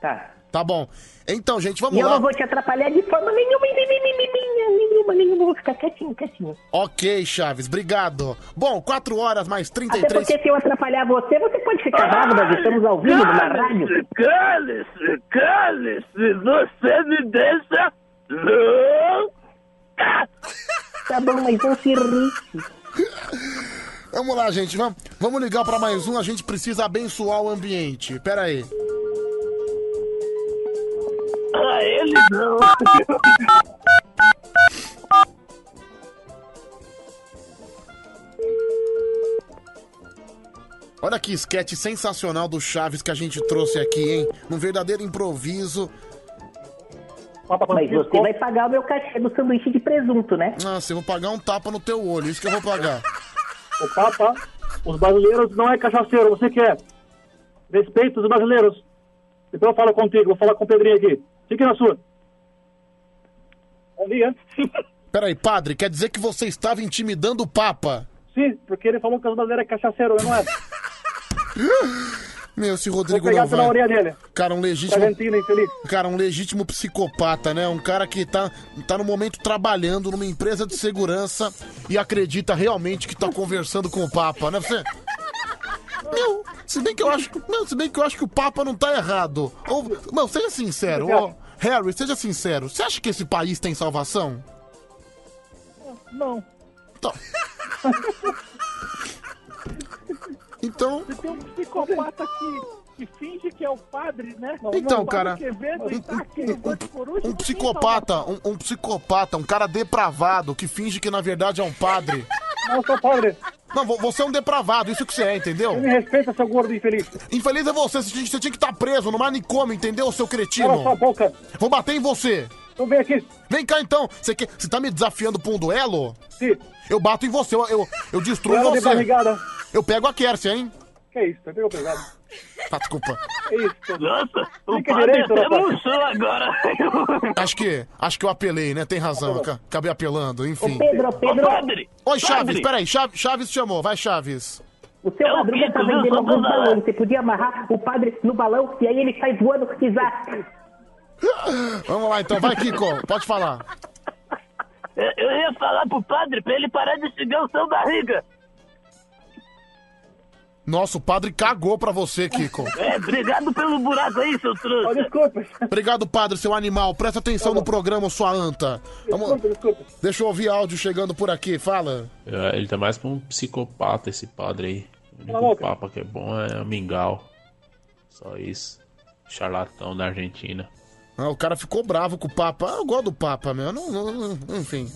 S129: Tá.
S2: Tá bom. Então, gente,
S129: E
S2: vamos
S129: eu
S2: lá.
S129: não vou te atrapalhar de forma nenhuma, nenhuma, nenhuma, nenhuma. Vou ficar quietinho, quietinho.
S2: Ok, Chaves, obrigado. Bom, 4 horas mais
S129: Até
S2: 33.
S129: porque se eu atrapalhar você, você pode ficar bravo, nós estamos ao vivo numa rádio.
S126: Cale-se, cale-se, você me deixa louca.
S129: Tá bom, mas não se irrite.
S2: Vamos lá, gente. Vamos, vamos ligar pra mais um. A gente precisa abençoar o ambiente. Pera aí.
S126: Ah, ele não.
S2: Olha que esquete sensacional do Chaves que a gente trouxe aqui, hein? Num verdadeiro improviso.
S129: Mas você vai pagar o meu cachê do sanduíche de presunto, né?
S2: Nossa, eu vou pagar um tapa no teu olho, isso que eu vou pagar.
S130: O Papa, os brasileiros não é cachaceiro, você quer. Respeito os brasileiros. Então eu falo contigo, vou falar com o Pedrinho aqui. Fique na sua. Bom dia.
S2: Peraí, padre, quer dizer que você estava intimidando o Papa?
S130: Sim, porque ele falou que os brasileiros é cachaceiro, não é.
S2: Meu, esse
S130: Vou
S2: Rodrigo
S130: pegar
S2: não
S130: pela
S2: vai.
S130: orelha dele.
S2: Cara, um legítimo.
S130: Infeliz.
S2: Cara, um legítimo psicopata, né? Um cara que tá, tá no momento trabalhando numa empresa de segurança e acredita realmente que tá conversando com o Papa, né? Você. Meu, se bem que eu acho. Meu, se bem que eu acho que o Papa não tá errado. Ou, não, seja sincero. Ô, Harry, seja sincero. Você acha que esse país tem salvação?
S78: Não.
S2: Então.
S78: Você tem um psicopata que, que finge que é o padre, né?
S2: Então, cara,
S78: Quevedo tá
S2: Um
S78: não tem
S2: psicopata, um, um psicopata, um cara depravado que finge que na verdade é um padre.
S130: Não, sou padre.
S2: Não, vo- você é um depravado, isso que você é, entendeu?
S130: Me respeita, seu gordo infeliz.
S2: Infeliz é você, você tinha, que estar preso no manicômio, entendeu, seu cretino?
S130: Cala sua boca.
S2: Vou bater em você.
S130: Então vem aqui.
S2: Vem cá então. Você, você tá me desafiando pra um duelo?
S130: Sim.
S2: Eu bato em você, eu, eu, eu destruo
S130: de
S2: você.
S130: barrigada.
S2: Eu pego a Kércia, hein?
S130: Que isso, você pegou pesado.
S2: Tá, desculpa.
S130: Isso.
S126: Nossa, o
S130: Fica
S126: padre
S130: direito,
S126: até murchou agora.
S2: Acho que, acho que eu apelei, né? Tem razão, aca- acabei apelando, enfim.
S129: Ô, Pedro, Pedro.
S126: Ô, padre!
S2: Oi, Chaves,
S129: Padre.
S2: peraí, Chaves, Chaves chamou, vai, Chaves.
S129: O seu
S126: É o
S129: madruga tá
S126: viu?
S129: vendendo
S126: Só
S129: alguns
S126: falar.
S129: balões. Você podia amarrar o padre no balão e aí ele sai voando exato.
S2: Vamos lá então, vai, Kiko, pode falar.
S126: Eu eu ia falar pro padre pra ele parar de seguir o seu barriga.
S2: Nossa, o padre cagou pra você, Kiko.
S126: É, obrigado pelo buraco aí, seu trouxa.
S130: desculpa.
S2: Obrigado, padre, seu animal. Presta atenção no programa, sua anta. Vamos... Deixa eu ouvir áudio chegando por aqui, fala.
S131: É, Ele tá mais pra um psicopata, esse padre aí. O único papa que é bom é mingau. Só isso. Charlatão da Argentina.
S2: Ah, o cara ficou bravo com o Papa. Ah, eu gosto do Papa, meu. Não, não- não- enfim.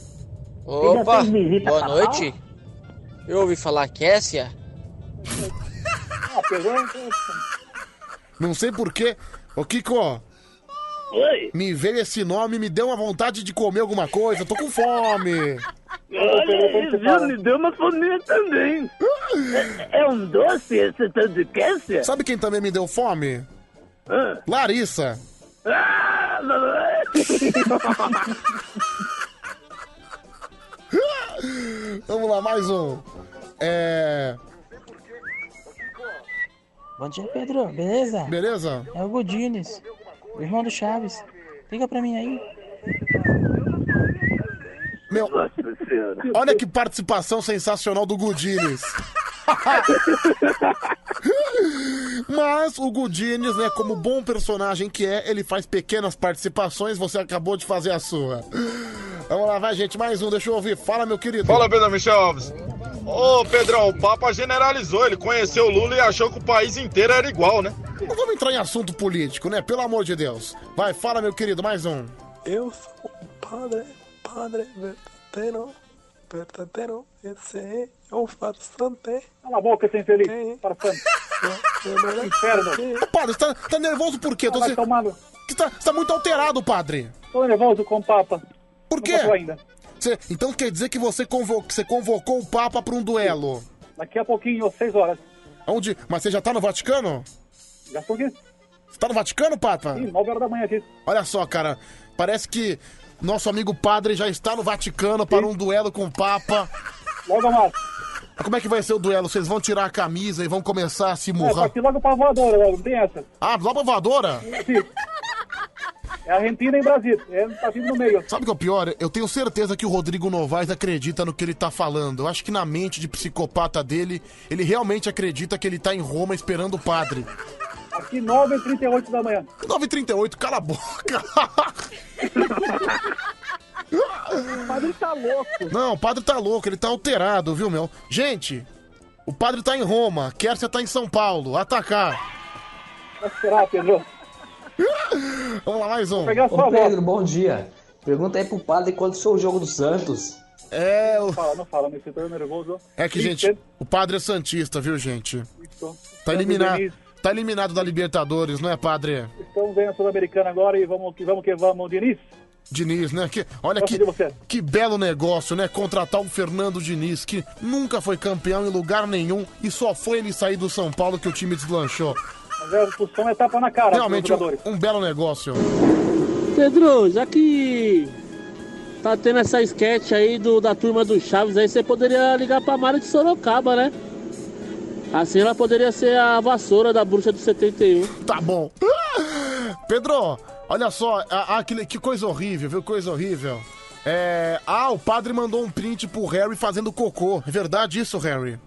S132: Opa, boa noite. Eu ouvi falar Kessia.
S130: Ah, pegou.
S2: Não sei porquê. Ô, Kiko,
S126: Oi.
S2: me veio esse nome, me deu uma vontade de comer alguma coisa. Tô com fome.
S126: Olha, viu? Me deu uma fominha também. É, é um doce esse tal de?
S2: Sabe quem também me deu fome?
S126: Ah.
S2: Larissa.
S126: Ah.
S2: Vamos lá, mais um. É.
S132: Bom dia, Pedro. Beleza?
S2: Beleza?
S132: É o Godines, o irmão do Chaves. Liga pra mim aí.
S2: Meu, olha que participação sensacional do Gudines. Mas o Gudines, né, como bom personagem que é, ele faz pequenas participações, você acabou de fazer a sua. Vamos lá, vai, gente, mais um, deixa eu ouvir. Fala, meu querido.
S28: Fala, Pedro Michel Alves. Ô, Pedrão, o Papa generalizou. Ele conheceu o Lula e achou que o país inteiro era igual, né?
S2: Não vamos entrar em assunto político, né? Pelo amor de Deus. Vai, fala, meu querido, mais um.
S133: Eu sou um padre, padre verdadeiro, verdadeiro, esse é o farsante.
S130: Cala a boca, sem feliz. Farsante. Inferno.
S2: Ô, padre, você tá, tá nervoso por quê? Tô se- Você tá, você tá muito alterado, padre.
S130: Tô nervoso com o Papa.
S2: Por quê? Você- então quer dizer que você, convo- que você convocou o Papa pra um duelo?
S130: Daqui a pouquinho, seis horas.
S2: Onde? Mas você já tá no Vaticano?
S130: Já estou aqui.
S2: Você tá no Vaticano, Papa?
S130: Sim, nove horas da manhã aqui.
S2: Olha só, cara. Parece que nosso amigo padre já está no Vaticano para um duelo com o Papa.
S130: Logo mais.
S2: Como é que vai ser o duelo? Vocês vão tirar a camisa e vão começar a se
S130: É,
S2: murrar?
S130: parti logo pra voadora, logo. Não tem essa.
S2: Ah, lá pra voadora?
S130: Sim. É Argentina e Brasil. É tá vindo no meio.
S2: Sabe o que é o pior? Eu tenho certeza que o Rodrigo Novaes acredita no que ele tá falando. Eu acho que na mente de psicopata dele, ele realmente acredita que ele tá em Roma esperando o padre.
S130: Aqui 9h38 da manhã.
S2: 9h38, cala a boca.
S130: O padre tá louco.
S2: Não, o padre tá louco, ele tá alterado, viu, meu? Gente, o padre tá em Roma, Kércia tá em São Paulo. Atacar.
S130: Vai esperar, Pedro.
S2: Vamos lá, mais um.
S134: Ô Pedro, bom dia. Pergunta aí pro padre quando foi o jogo do Santos.
S2: É,
S130: Não fala, não fala, me sinto nervoso.
S2: É que, gente, o padre é santista, viu, gente? Tá eliminado, tá eliminado da Libertadores, não é, padre?
S130: Estamos vendo a Sul-Americana agora e vamos que vamos, que vamos, Diniz.
S2: Diniz, né? Que, olha que, que belo negócio, né? Contratar o Fernando Diniz, que nunca foi campeão em lugar nenhum e só foi ele sair do São Paulo que o time deslanchou.
S130: Mas a expulsão é tapa na cara
S2: Realmente um, um belo negócio.
S135: Pedro, já que tá tendo essa sketch aí do, da turma do Chaves aí, você poderia ligar pra Mara de Sorocaba, né? Assim ela poderia ser a vassoura da bruxa do 71.
S2: Tá bom. Pedro, olha só, ah, que, que coisa horrível, viu? Coisa horrível. É, ah, o padre mandou um print pro Harry fazendo cocô. É verdade isso, Harry?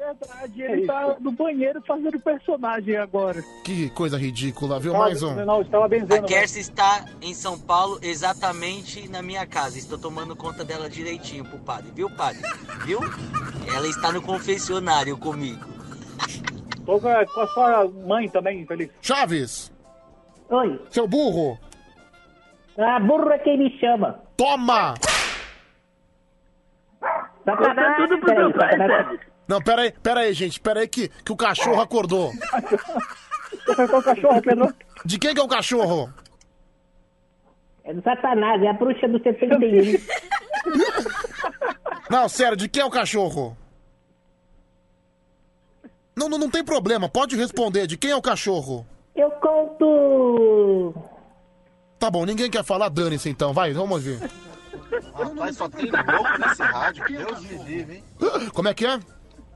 S78: Verdade, ele tá no banheiro fazendo personagem agora.
S2: Que coisa ridícula, viu? Mais um.
S130: Não, estava benzendo.
S136: A Kersia está em São Paulo, exatamente na minha casa. Estou tomando conta dela direitinho pro padre, viu, padre? Viu? Ela está no confessionário comigo.
S130: Tô com a, com a sua mãe também, Feliz.
S2: Chaves!
S129: Oi.
S2: Seu burro!
S129: Ah, burro é quem me chama.
S2: Toma!
S129: Satanás,
S126: tudo pro meu pai,
S129: Satanás.
S126: Sérgio.
S2: Não, pera aí, pera aí, gente. Pera aí que, que o cachorro acordou.
S130: Você acertou o cachorro, Pedro?
S2: De quem que é o cachorro?
S129: É do Satanás, é a bruxa do 71.
S2: Não, sério, de quem é o cachorro? Não, não, não tem problema, pode responder. De quem é o cachorro?
S129: Eu conto.
S2: Tá bom, ninguém quer falar, dane-se então. Vai, vamos ver.
S28: Rapaz, só tem louco nesse rádio, Deus me livre, hein?
S2: Como é que é?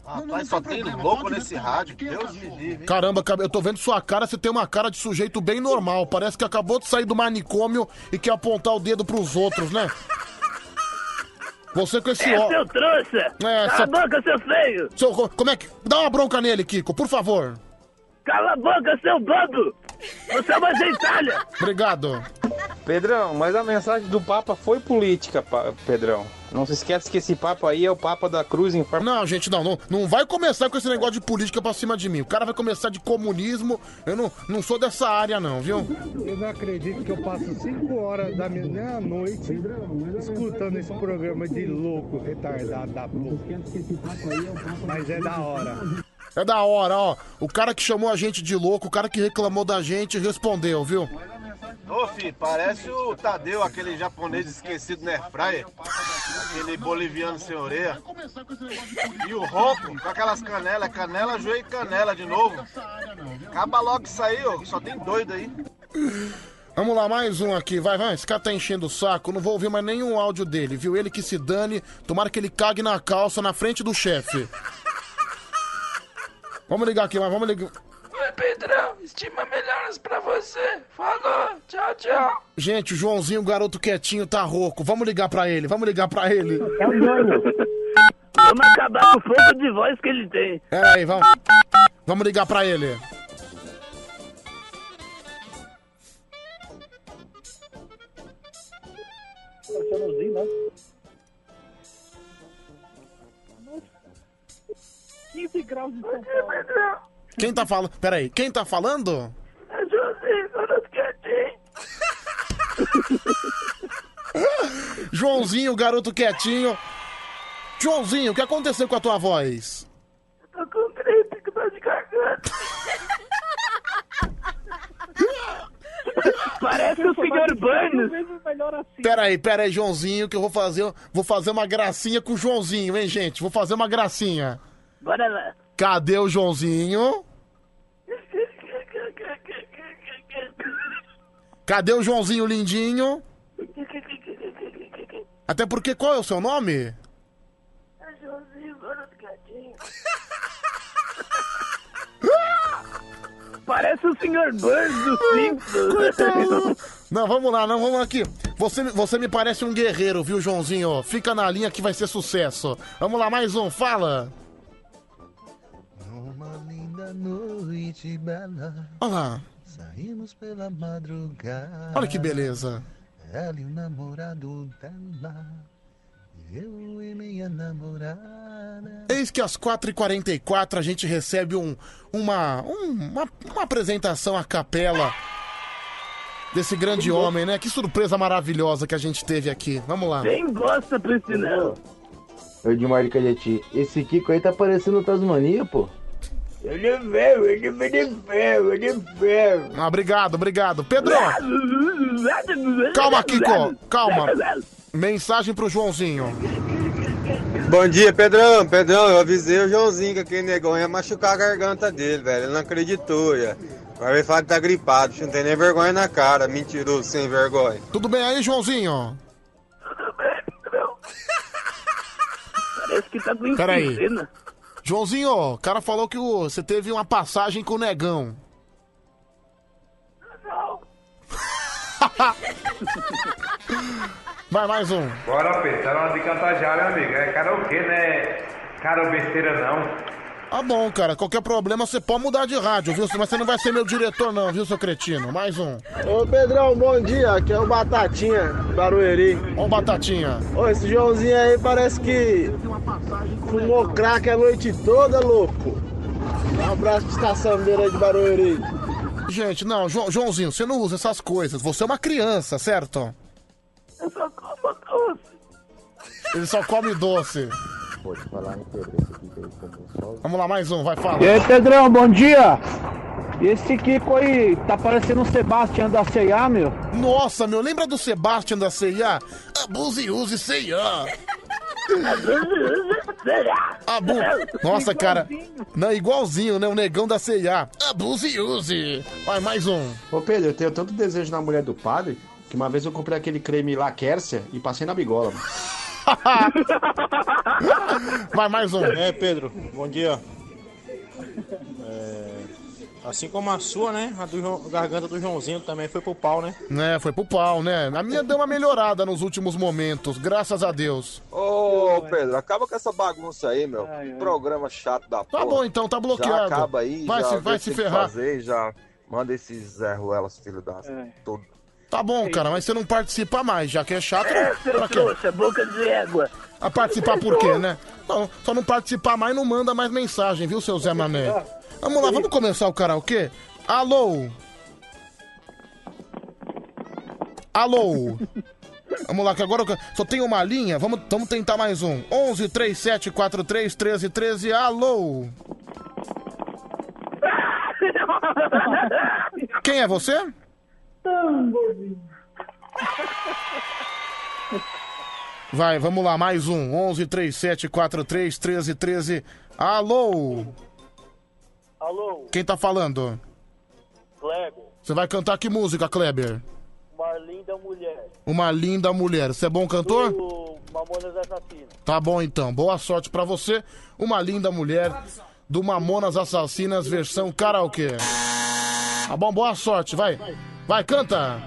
S28: Rapaz, só tem louco nesse rádio, Deus me livre?
S2: Caramba, cara, eu tô vendo sua cara, você tem uma cara de sujeito bem normal. Parece que acabou de sair do manicômio e quer apontar o dedo pros outros, né? Você com esse
S126: É,
S2: ó.
S126: seu trouxa!
S2: É,
S126: Cala
S2: essa-
S126: a boca, seu feio!
S2: Seu, como é que. Dá uma bronca nele, Kiko, por favor.
S126: Cala a boca, seu bobo! Você é uma gentalha!
S2: Obrigado.
S137: Pedrão, mas a mensagem do Papa foi política, pa- Pedrão. Não se esquece que esse Papa aí é o Papa da Cruz em forma.
S2: Não, gente, não, não, não vai começar com esse negócio de política pra cima de mim. O cara vai começar de comunismo. Eu não, não sou dessa área, não, viu?
S138: Eu não acredito que eu passo 5 horas da minha meia-noite escutando esse programa de louco, retardado da porra. Mas é da hora.
S2: É da hora, ó. O cara que chamou a gente de louco, o cara que reclamou da gente, respondeu, viu?
S28: Ô, filho, parece o Tadeu, aquele japonês esquecido na airfryer. Aquele boliviano sem orelha. E o ronco com aquelas canelas, canela, joelho e canela de novo. Acaba logo isso aí, ó. Só tem doido aí.
S2: Vamos lá, mais um aqui, vai, vai. Esse cara tá enchendo o saco, não vou ouvir mais nenhum áudio dele, viu? Ele que se dane, tomara que ele cague na calça na frente do chefe. Vamos ligar aqui, mas vamos ligar.
S139: Oi, Pedrão, estima melhoras pra você. Falou, tchau, tchau.
S2: Gente, o Joãozinho, o garoto quietinho, tá rouco. Vamos ligar pra ele, vamos ligar pra ele.
S129: É o dono.
S126: Vamos acabar com o fogo de voz que ele tem.
S2: Pera aí, vamos. Vamos ligar pra ele.
S130: Chanozinho, né?
S78: 15 graus em São Paulo.
S2: Quem tá falando? Pera aí, quem tá falando?
S126: É Josinho, garoto quietinho.
S2: Joãozinho, o garoto quietinho. Joãozinho, o que aconteceu com a tua voz?
S126: Tô com gripe, com dor de garganta. Parece o Sr. Burns.
S78: Melhor assim.
S2: Pera aí, pera aí, Joãozinho, que eu vou fazer, vou fazer uma gracinha com o Joãozinho, hein, gente? Vou fazer uma gracinha.
S126: Bora lá.
S2: Cadê o Joãozinho? Cadê o Joãozinho lindinho? Até porque qual é o seu nome?
S126: É quietinho. Parece o Sr. Burns do Simpsons.
S2: Não, vamos lá, não, vamos aqui. Você, você me parece um guerreiro, viu, Joãozinho? Fica na linha que vai ser sucesso. Vamos lá, mais um, fala.
S140: Noite bela.
S2: Olha lá.
S140: Saímos pela madrugada.
S2: Olha que beleza.
S140: Ela e o namorado dela. Eu e minha namorada.
S2: Eis que às 4h44 a gente recebe um, uma, um- uma, uma apresentação à capela desse grande homem, né? Que surpresa maravilhosa que a gente teve aqui. Vamos lá.
S126: Quem gosta, Priscinão?
S141: Edmar de Cadete, esse Kiko aí tá parecendo o Tasmania, pô.
S126: Eu não vejo, eu não vejo, eu não vejo.
S2: Ah, obrigado, obrigado. Pedro! Calma, Kiko, calma. Mensagem pro Joãozinho.
S142: Bom dia, Pedrão. Pedrão, eu avisei o Joãozinho que aquele negão ia machucar a garganta dele, velho. Ele não acreditou, já. Agora ele fala que tá gripado, não tem nem vergonha na cara, mentiroso, sem vergonha.
S2: Tudo bem aí, Joãozinho?
S126: Parece que tá com
S2: Peraí. Joãozinho, o cara falou que o- você teve uma passagem com o negão. Vai, mais um.
S143: Bora, Pedro, tá na hora de cantar já, meu amigo. É karaokê, né? Cara, besteira não.
S2: Tá bom, cara. Qualquer problema você pode mudar de rádio, viu? Mas você não vai ser meu diretor, não, viu, seu cretino? Mais um.
S144: Ô Pedrão, bom dia, aqui é o Batatinha, Barueri.
S2: Ó o Batatinha.
S144: Ô, esse Joãozinho aí parece que fumou crack a noite toda, louco. Um abraço de estação aí de Barueri.
S2: Gente, não, Jo- Joãozinho, você não usa essas coisas. Você é uma criança, certo?
S126: Eu só como doce.
S2: Ele só come doce.
S145: Pode falar em Pedro, esse aqui veio como só.
S2: Vamos lá, mais um, vai, fala.
S77: E aí, Pedrão, bom dia! Esse Kiko aí tá parecendo um Sebastião da C&A, meu.
S2: Nossa, meu, lembra do Sebastian da C&A? Abuse e use C&A. Abu... Nossa, cara. Não, igualzinho, né? O negão da C&A. Abuse e use. Vai, mais um.
S17: Ô Pedro, eu tenho tanto desejo na mulher do padre que uma vez eu comprei aquele creme lá, Kércia, e passei na bigola. mano.
S2: Vai, mais um.
S146: É, Pedro, bom dia. É, assim como a sua, né? A do João- garganta do Joãozinho também foi pro pau, né?
S2: É, foi pro pau, né? A minha deu uma melhorada nos últimos momentos, graças a Deus.
S147: Ô, Pedro, acaba com essa bagunça aí, meu. Programa chato da porra.
S2: Tá bom, então, tá bloqueado.
S147: Já acaba aí,
S2: Vai
S147: já
S2: se- vai se ferrar.
S147: Fazer, já manda esses Zé Ruelas, filho da... Todo.
S2: Tá bom, cara, mas você não participa mais, já que é chato.
S126: É, seu
S2: pra quê?
S126: trouxa, boca de égua.
S2: A participar por quê, né? Não, só não participar mais não manda mais mensagem, viu, seu Zé Mané? Vamos lá, vamos começar o karaokê? Alô? Alô? Vamos lá, que agora eu só tem uma linha. Vamos, vamos tentar mais um. 11 37 43 13 13. Alô? Quem é você? Vai, vamos lá, mais um. 11 37 43 13 13. Alô?
S77: Alô,
S2: Quem tá falando?
S77: Kleber,
S2: Você vai cantar que música, Kleber?
S77: uma linda mulher.
S2: Uma linda mulher. Você é bom cantor?
S77: Do Mamonas Assassinas.
S2: Tá bom então. Boa sorte pra você. Uma linda mulher do Mamonas Assassinas versão karaokê. Tá bom, boa sorte, vai. Vai, canta.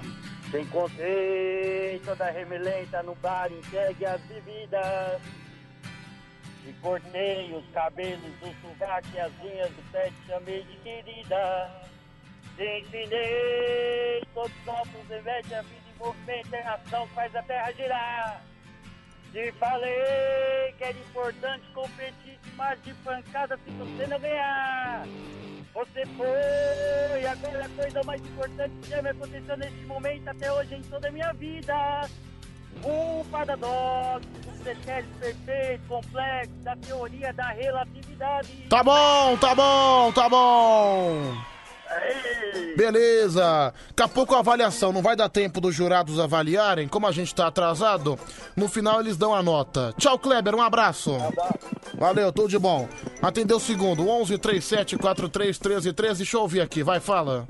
S77: Te encontrei toda remelenta no bar, entregue as bebidas. E cortei os cabelos do sovaco e as unhas do pé, te chamei de querida. Te ensinei todos os nossos eventos, a vida em movimento, é ação que faz a terra girar. Te falei que era importante competir de mais de pancada se você não ganhar. Você foi, agora a coisa mais importante que já me aconteceu neste momento até hoje em toda a minha vida. Um paradoxo, um pretérito perfeito, complexo, da teoria da relatividade.
S2: Tá bom, tá bom, tá bom. Beleza. Daqui a pouco a avaliação. Não vai dar tempo dos jurados avaliarem. Como a gente tá atrasado, no final eles dão a nota. Tchau, Kleber. Um abraço. Valeu, tudo de bom. Atendeu o segundo. 11 37 43 13 13. Deixa eu ouvir aqui. Vai, fala.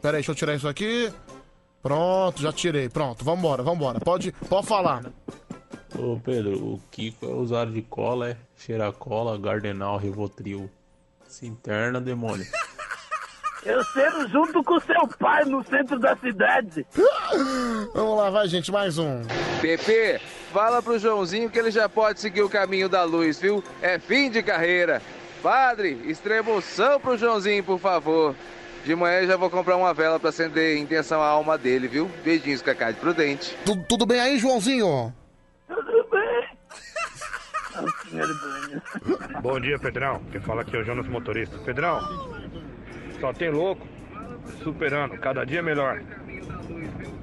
S2: Pera aí, deixa eu tirar isso aqui. Pronto, já tirei. Pronto, vambora, vambora. Pode, pode falar.
S148: Ô Pedro, o Kiko é usuário de cola, é? Cheira cola, Gardenal, Rivotril. Se interna, demônio.
S126: Eu sendo junto com seu pai no centro da cidade.
S2: Vamos lá, vai, gente, mais um.
S149: Pepe, fala pro Joãozinho que ele já pode seguir o caminho da luz, viu? É fim de carreira. Padre, extremoção pro Joãozinho, por favor. De manhã eu já vou comprar uma vela pra acender em intenção à alma dele, viu? Beijinhos, Cacá de Prudente.
S2: Tu- tudo bem aí, Joãozinho?
S143: Bom dia, Pedrão. Quem fala aqui é o Jonas Motorista. Pedrão, só tem louco superando, cada dia melhor.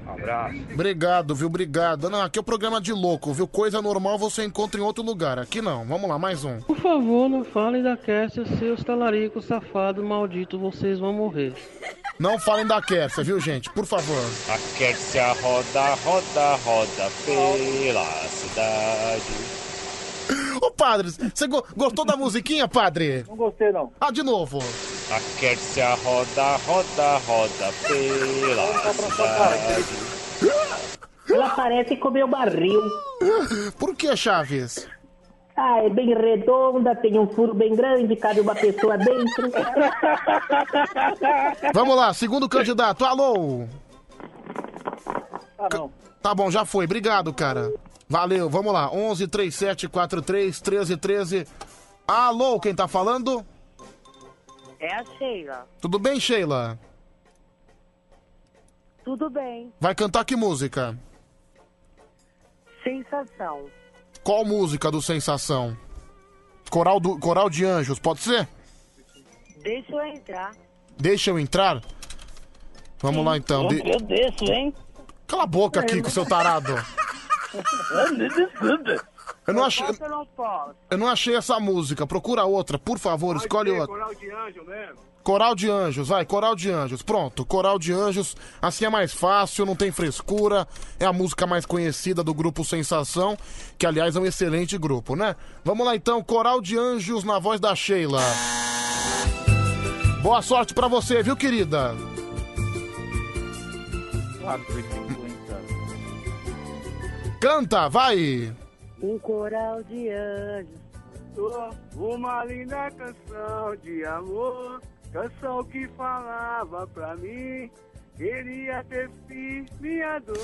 S150: Abraço.
S2: Obrigado, viu? Obrigado. Não, aqui é o programa de louco, viu? Coisa normal você encontra em outro lugar. Aqui não. Vamos lá, mais um.
S149: Por favor, não falem da Cassia, seus talaricos safados malditos, vocês vão morrer.
S2: Não falem da Kércia, viu, gente? Por favor.
S151: A Quercia roda, roda, roda pela cidade.
S2: Ô, padre, você go- gostou da musiquinha, padre?
S130: Não gostei, não.
S2: Ah, de novo.
S151: A Quercia roda, roda, roda pela cidade.
S152: Ela parece com meu barril.
S2: Por que, Chaves?
S152: Ah, é bem redonda, tem um furo bem grande, cabe uma pessoa dentro.
S2: Vamos lá, segundo candidato. Alô?
S130: Ah, não.
S2: Tá bom, já foi. Obrigado, cara. Valeu, vamos lá. 11 37 43 13 13. Alô, quem tá falando?
S77: É a Sheila.
S2: Tudo bem, Sheila?
S77: Tudo bem.
S2: Vai cantar que música?
S77: Sensação.
S2: Qual música do Sensação? Coral, do, Coral de Anjos, pode ser?
S77: Deixa eu entrar.
S2: Deixa eu entrar? Vamos lá então. De-
S77: Eu deixo, hein?
S2: Cala a boca aqui com seu tarado. Eu não achei,
S77: Posso ou não posso?
S2: eu não achei essa música. Procura outra, por favor, escolhe outra.
S130: Coral de anjo mesmo.
S2: Coral de Anjos, vai, Coral de Anjos. Pronto, Coral de Anjos. Assim é mais fácil, não tem frescura. É a música mais conhecida do grupo Sensação, que aliás é um excelente grupo, né? Vamos lá então, Coral de Anjos na voz da Sheila. Boa sorte pra você, viu, querida?
S150: 4,50.
S2: Canta, vai!
S77: Um coral de anjos.
S153: Uma linda canção de amor, canção que falava pra mim, queria ter fim minha dor.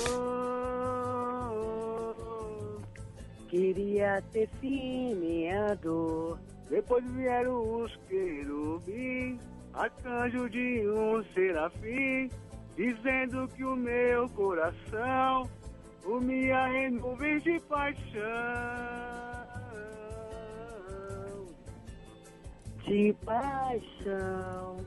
S77: Queria ter fim minha dor.
S153: Depois vieram os querubins, arcanjo de um serafim, dizendo que o meu coração umia em nuvens de paixão.
S77: De paixão.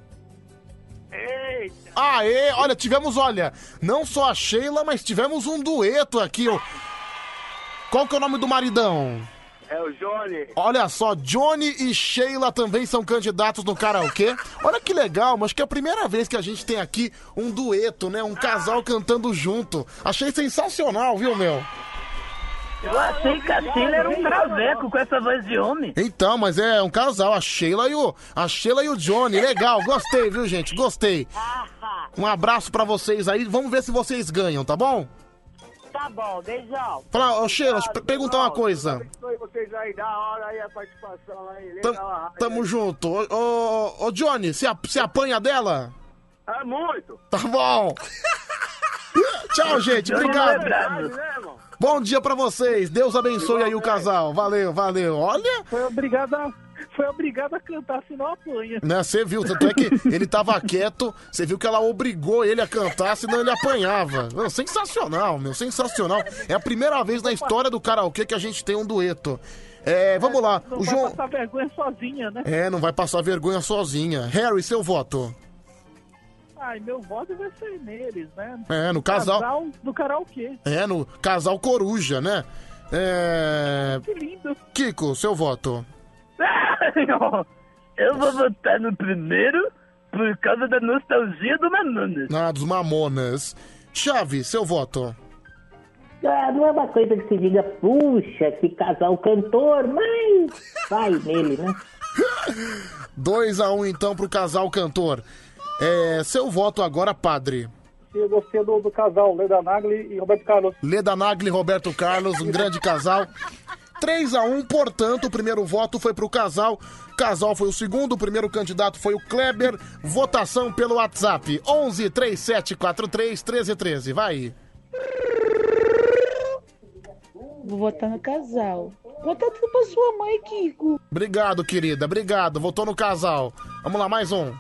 S153: Eita!
S2: Aê, olha, tivemos, olha, não só a Sheila, mas tivemos um dueto aqui. Qual que é o nome do maridão?
S153: É o Johnny.
S2: Olha só, Johnny e Sheila também são candidatos no karaokê. Olha que legal, mas que é a primeira vez que a gente tem aqui um dueto, né? Um casal cantando junto. Achei sensacional, viu, meu?
S126: Eu achei que a Sheila era um traveco com essa voz de homem.
S2: Então, mas é um casal, a Sheila e o, a Sheila e o Johnny. Legal, gostei, viu, gente? Gostei. Um abraço pra vocês aí. Vamos ver se vocês ganham, tá bom?
S77: Tá bom, beijão.
S2: Fala, ô Sheila, eu perguntar uma coisa.
S153: Vocês aí, da hora aí a participação aí. Legal,
S2: tamo junto. Ô, ô, ô, Johnny, a- se apanha dela?
S153: É muito.
S2: Tá bom. Tchau, gente. Obrigado.
S153: é. Né?
S2: Bom dia pra vocês. Deus abençoe aí o casal. Valeu, valeu. Olha,
S78: Foi obrigado a, foi obrigado a cantar, senão apanha.
S2: né, você viu, tanto é que ele tava quieto, você viu que ela obrigou ele a cantar, senão ele apanhava. Não, sensacional, meu, sensacional. É a primeira vez na história do karaokê que a gente tem um dueto. É, vamos lá.
S78: Não
S2: O
S78: vai
S2: João.
S78: passar vergonha sozinha, né?
S2: É, não vai passar vergonha sozinha. Harry, seu voto.
S78: Ai, meu voto vai ser neles, né?
S2: É, no casal-
S78: do karaokê.
S2: É, no casal coruja, né? É.
S78: Que lindo.
S2: Kiko, seu voto.
S126: Eu vou votar no primeiro por causa da nostalgia do Manunas.
S2: Ah, dos Mamonas. Chave, seu voto.
S152: Ah, não é uma coisa que se diga, puxa, que casal cantor, mas vai nele, né?
S2: 2x1 um, então pro casal cantor. É, seu voto agora, padre.
S130: Eu gostei do, do casal, Leda Nagli e Roberto Carlos.
S2: Leda Nagli e Roberto Carlos, um grande casal. 3 a 1 portanto, o primeiro voto foi pro casal. Casal foi o segundo, o primeiro candidato foi o Kleber. Votação pelo WhatsApp: 11 3743 1313. Vai.
S50: Vou votar no casal. Vota tudo pra sua mãe, Kiko.
S2: Obrigado, querida, obrigado. Votou no casal. Vamos lá, mais um.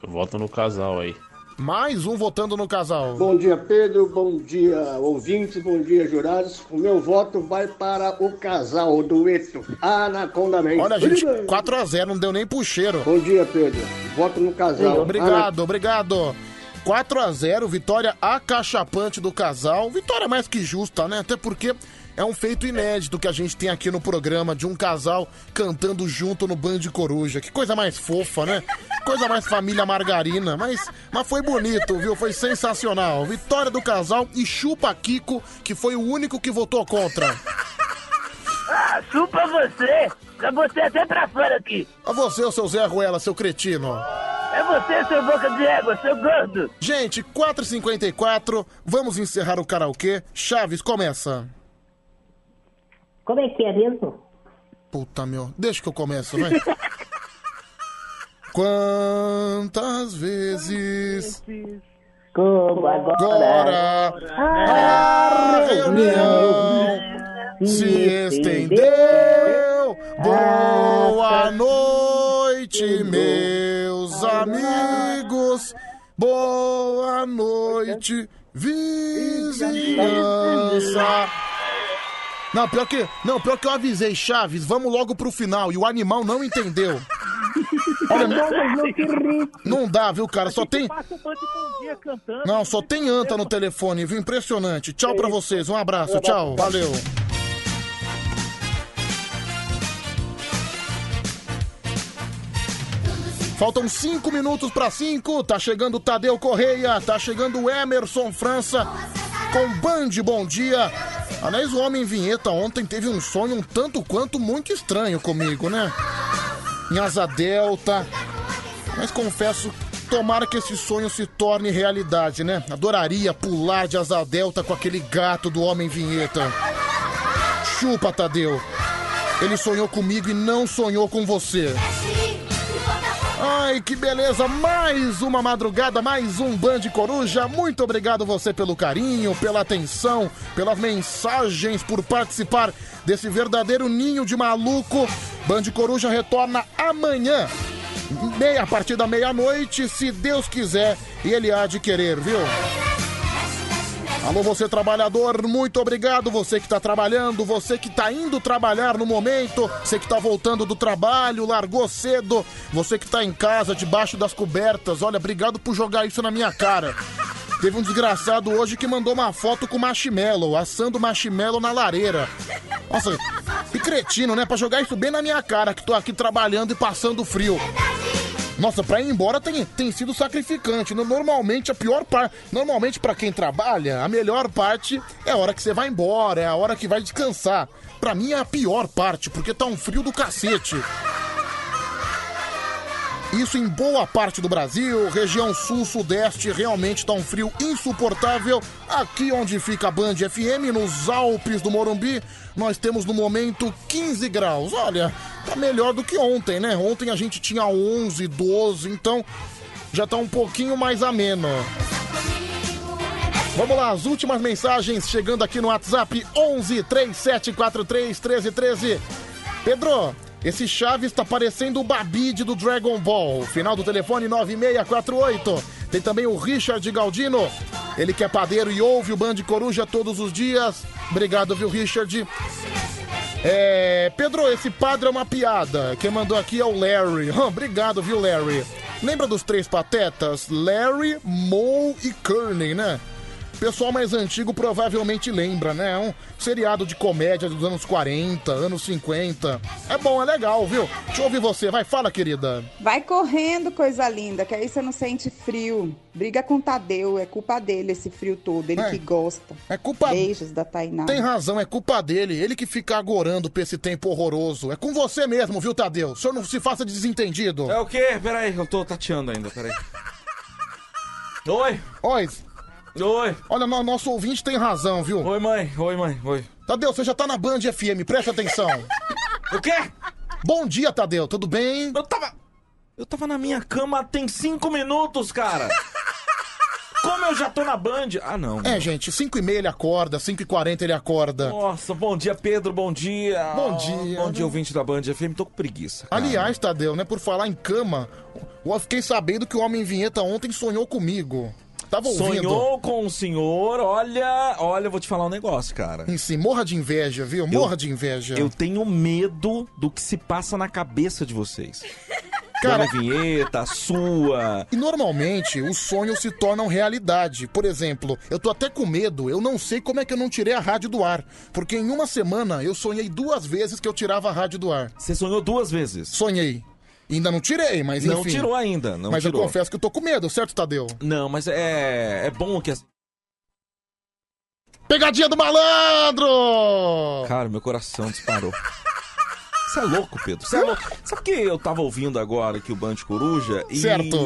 S154: Eu voto no casal aí.
S2: Mais um votando no casal.
S155: Bom dia, Pedro. Bom dia, ouvintes. Bom dia, jurados. O meu voto vai para o casal, o dueto Anaconda Man.
S2: Olha, gente, 4x0, não deu nem pro cheiro.
S155: Bom dia, Pedro. Voto no casal.
S2: Obrigado, obrigado. 4 a 0 vitória acachapante do casal. Vitória mais que justa, né? Até porque é um feito inédito que a gente tem aqui no programa de um casal cantando junto no Band Coruja. Que coisa mais fofa, né? Coisa mais família margarina. Mas, mas foi bonito, viu? Foi sensacional. Vitória do casal e chupa Kiko, que foi o único que votou contra.
S126: Ah, chupa você! Já botei até pra fora aqui.
S2: A você, o seu Zé Ruela, seu cretino.
S126: É você, seu boca de égua, seu gordo.
S2: Gente, 4h54, vamos encerrar o karaokê. Chaves, começa.
S129: Como é que é mesmo?
S2: Puta, meu. Deixa que eu começo, vai. Quantas vezes
S129: Como agora?
S2: agora
S129: Ah,
S2: a reunião se estendeu? Boa noite, meus amigos. Boa noite, vizinhança. Não, pior que, não, pior que eu avisei, Chaves, vamos logo pro final. E o animal não entendeu. Olha,
S129: Não,
S2: dá, viu, cara? Só tem. Não, só tem anta no telefone, viu? Impressionante. Tchau pra vocês, um abraço, tchau. Valeu. Faltam cinco minutos para cinco. Tá chegando o Tadeu Correia, tá chegando o Emerson França com Band Bom Dia. Aliás, o Homem Vinheta ontem teve um sonho um tanto quanto muito estranho comigo, né? Em asa delta. Mas confesso, tomara que esse sonho se torne realidade, né? Adoraria pular de asa delta com aquele gato do Homem Vinheta. Chupa, Tadeu. Ele sonhou comigo e não sonhou com você. Ai, que beleza! Mais uma madrugada, mais um Band Coruja. Muito obrigado você pelo carinho, pela atenção, pelas mensagens, por participar desse verdadeiro ninho de maluco. Band Coruja retorna amanhã, meia, a partir da meia-noite, se Deus quiser e Ele há de querer, viu? Alô, você trabalhador, muito obrigado. Você que está trabalhando, você que está indo trabalhar no momento, você que está voltando do trabalho, largou cedo, você que está em casa, debaixo das cobertas. Olha, obrigado por jogar isso na minha cara. Teve um desgraçado hoje que mandou uma foto com marshmallow, assando marshmallow na lareira. Nossa, que cretino, né? Pra jogar isso bem na minha cara, que tô aqui trabalhando e passando frio. Nossa, pra ir embora tem, tem sido sacrificante. No- Normalmente a pior parte. Normalmente pra quem trabalha, a melhor parte é a hora que você vai embora, é a hora que vai descansar. Pra mim é a pior parte, porque tá um frio do cacete. Isso em boa parte do Brasil, região sul-sudeste, realmente tá um frio insuportável. Aqui onde fica a Band FM, nos Alpes do Morumbi, nós temos no momento 15 graus. Olha, tá melhor do que ontem, né? Ontem a gente tinha 11, 12, então já tá um pouquinho mais ameno. Vamos lá, as últimas mensagens chegando aqui no WhatsApp 11 3743 1313. Pedro, esse Chaves tá parecendo o Babide do Dragon Ball. Final do telefone 9648. Tem também o Richard Galdino. Ele que é padeiro e ouve o Band Coruja todos os dias. Obrigado, viu, Richard? É, Pedro, esse padre é uma piada. Quem mandou aqui é o Larry. Obrigado, viu, Larry? Lembra dos três patetas? Larry, Moe e Kearney, né? O pessoal mais antigo provavelmente lembra, né? É um seriado de comédia dos anos 40, anos 50. É bom, é legal, viu? Deixa eu ouvir você. Vai, fala, querida.
S156: Vai correndo, coisa linda, que aí você não sente frio. Briga com o Tadeu, é culpa dele esse frio todo, ele
S2: É.
S156: que gosta.
S2: É culpa...
S156: Beijos da Tainá.
S2: Tem razão, é culpa dele. Ele que fica agorando pra esse tempo horroroso. É com você mesmo, viu, Tadeu? O senhor não se faça de desentendido.
S157: É o quê? Peraí, eu tô tateando ainda, peraí. Oi.
S2: Oi.
S157: Oi.
S2: Olha, no- nosso ouvinte tem razão, viu?
S157: Oi, mãe. Oi, mãe. Oi.
S2: Tadeu, você já tá na Band FM, presta atenção.
S157: o quê?
S2: Bom dia, Tadeu, tudo bem?
S157: Eu tava. Eu tava na minha cama tem cinco minutos, cara. Como eu já tô na Band? Ah, não.
S2: É, gente, 5 e meia ele acorda, 5 e 40 ele acorda.
S157: Nossa, bom dia, Pedro, bom dia.
S2: Bom dia.
S157: Bom dia, ouvinte da Band FM. Tô com preguiça. cara.
S2: Aliás, Tadeu, né, por falar em cama, eu fiquei sabendo que o Homem Vinheta ontem sonhou comigo. Tava ouvindo.
S157: Sonhou com o senhor, olha, olha, eu vou te falar um negócio, cara.
S2: Em si, morra de inveja, viu? Morra de inveja.
S157: Eu tenho medo do que se passa na cabeça de vocês.
S2: Cara-
S158: vinheta, sua.
S2: E normalmente os sonhos se tornam realidade. Por exemplo, eu tô até com medo, eu não sei como é que eu não tirei a rádio do ar. Porque em uma semana eu sonhei duas vezes que eu tirava a rádio do ar.
S158: Você sonhou duas vezes?
S2: Sonhei. Ainda não tirei, mas enfim.
S158: Não tirou ainda, não
S2: mas
S158: tirou.
S2: eu confesso que eu tô com medo, certo, Tadeu?
S158: Não, mas é, é bom que. as-
S2: Pegadinha do malandro!
S158: Cara, meu coração disparou. Você é louco, Pedro. Você é louco. Sabe que eu tava ouvindo agora aqui o Band Coruja e.
S2: Certo.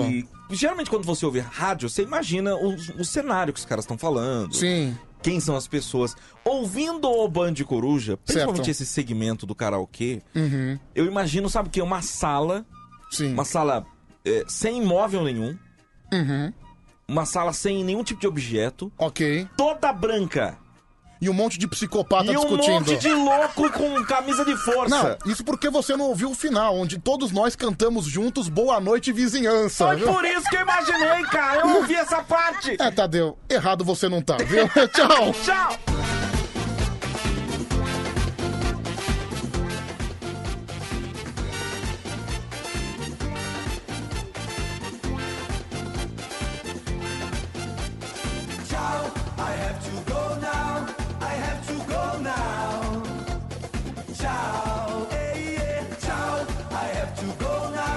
S158: Geralmente, quando você ouve rádio, você imagina o, o cenário que os caras estão falando.
S2: Sim.
S158: Quem são as pessoas. Ouvindo o Band Coruja, principalmente
S2: Certo.
S158: esse segmento do karaokê,
S2: Uhum.
S158: eu imagino, sabe o que? Uma sala.
S2: Sim.
S158: Uma sala é, sem imóvel nenhum.
S2: Uhum.
S158: Uma sala sem nenhum tipo de objeto.
S2: Ok.
S158: Toda branca.
S2: E um monte de psicopata
S158: e um
S2: discutindo.
S158: monte de louco com camisa de força.
S2: Não, isso porque você não ouviu o final, onde todos nós cantamos juntos Boa Noite Vizinhança.
S158: Foi
S2: viu?
S158: por isso que eu imaginei, cara. Eu ouvi essa parte.
S2: É, Tadeu, errado você não tá, viu? Tchau.
S158: Tchau.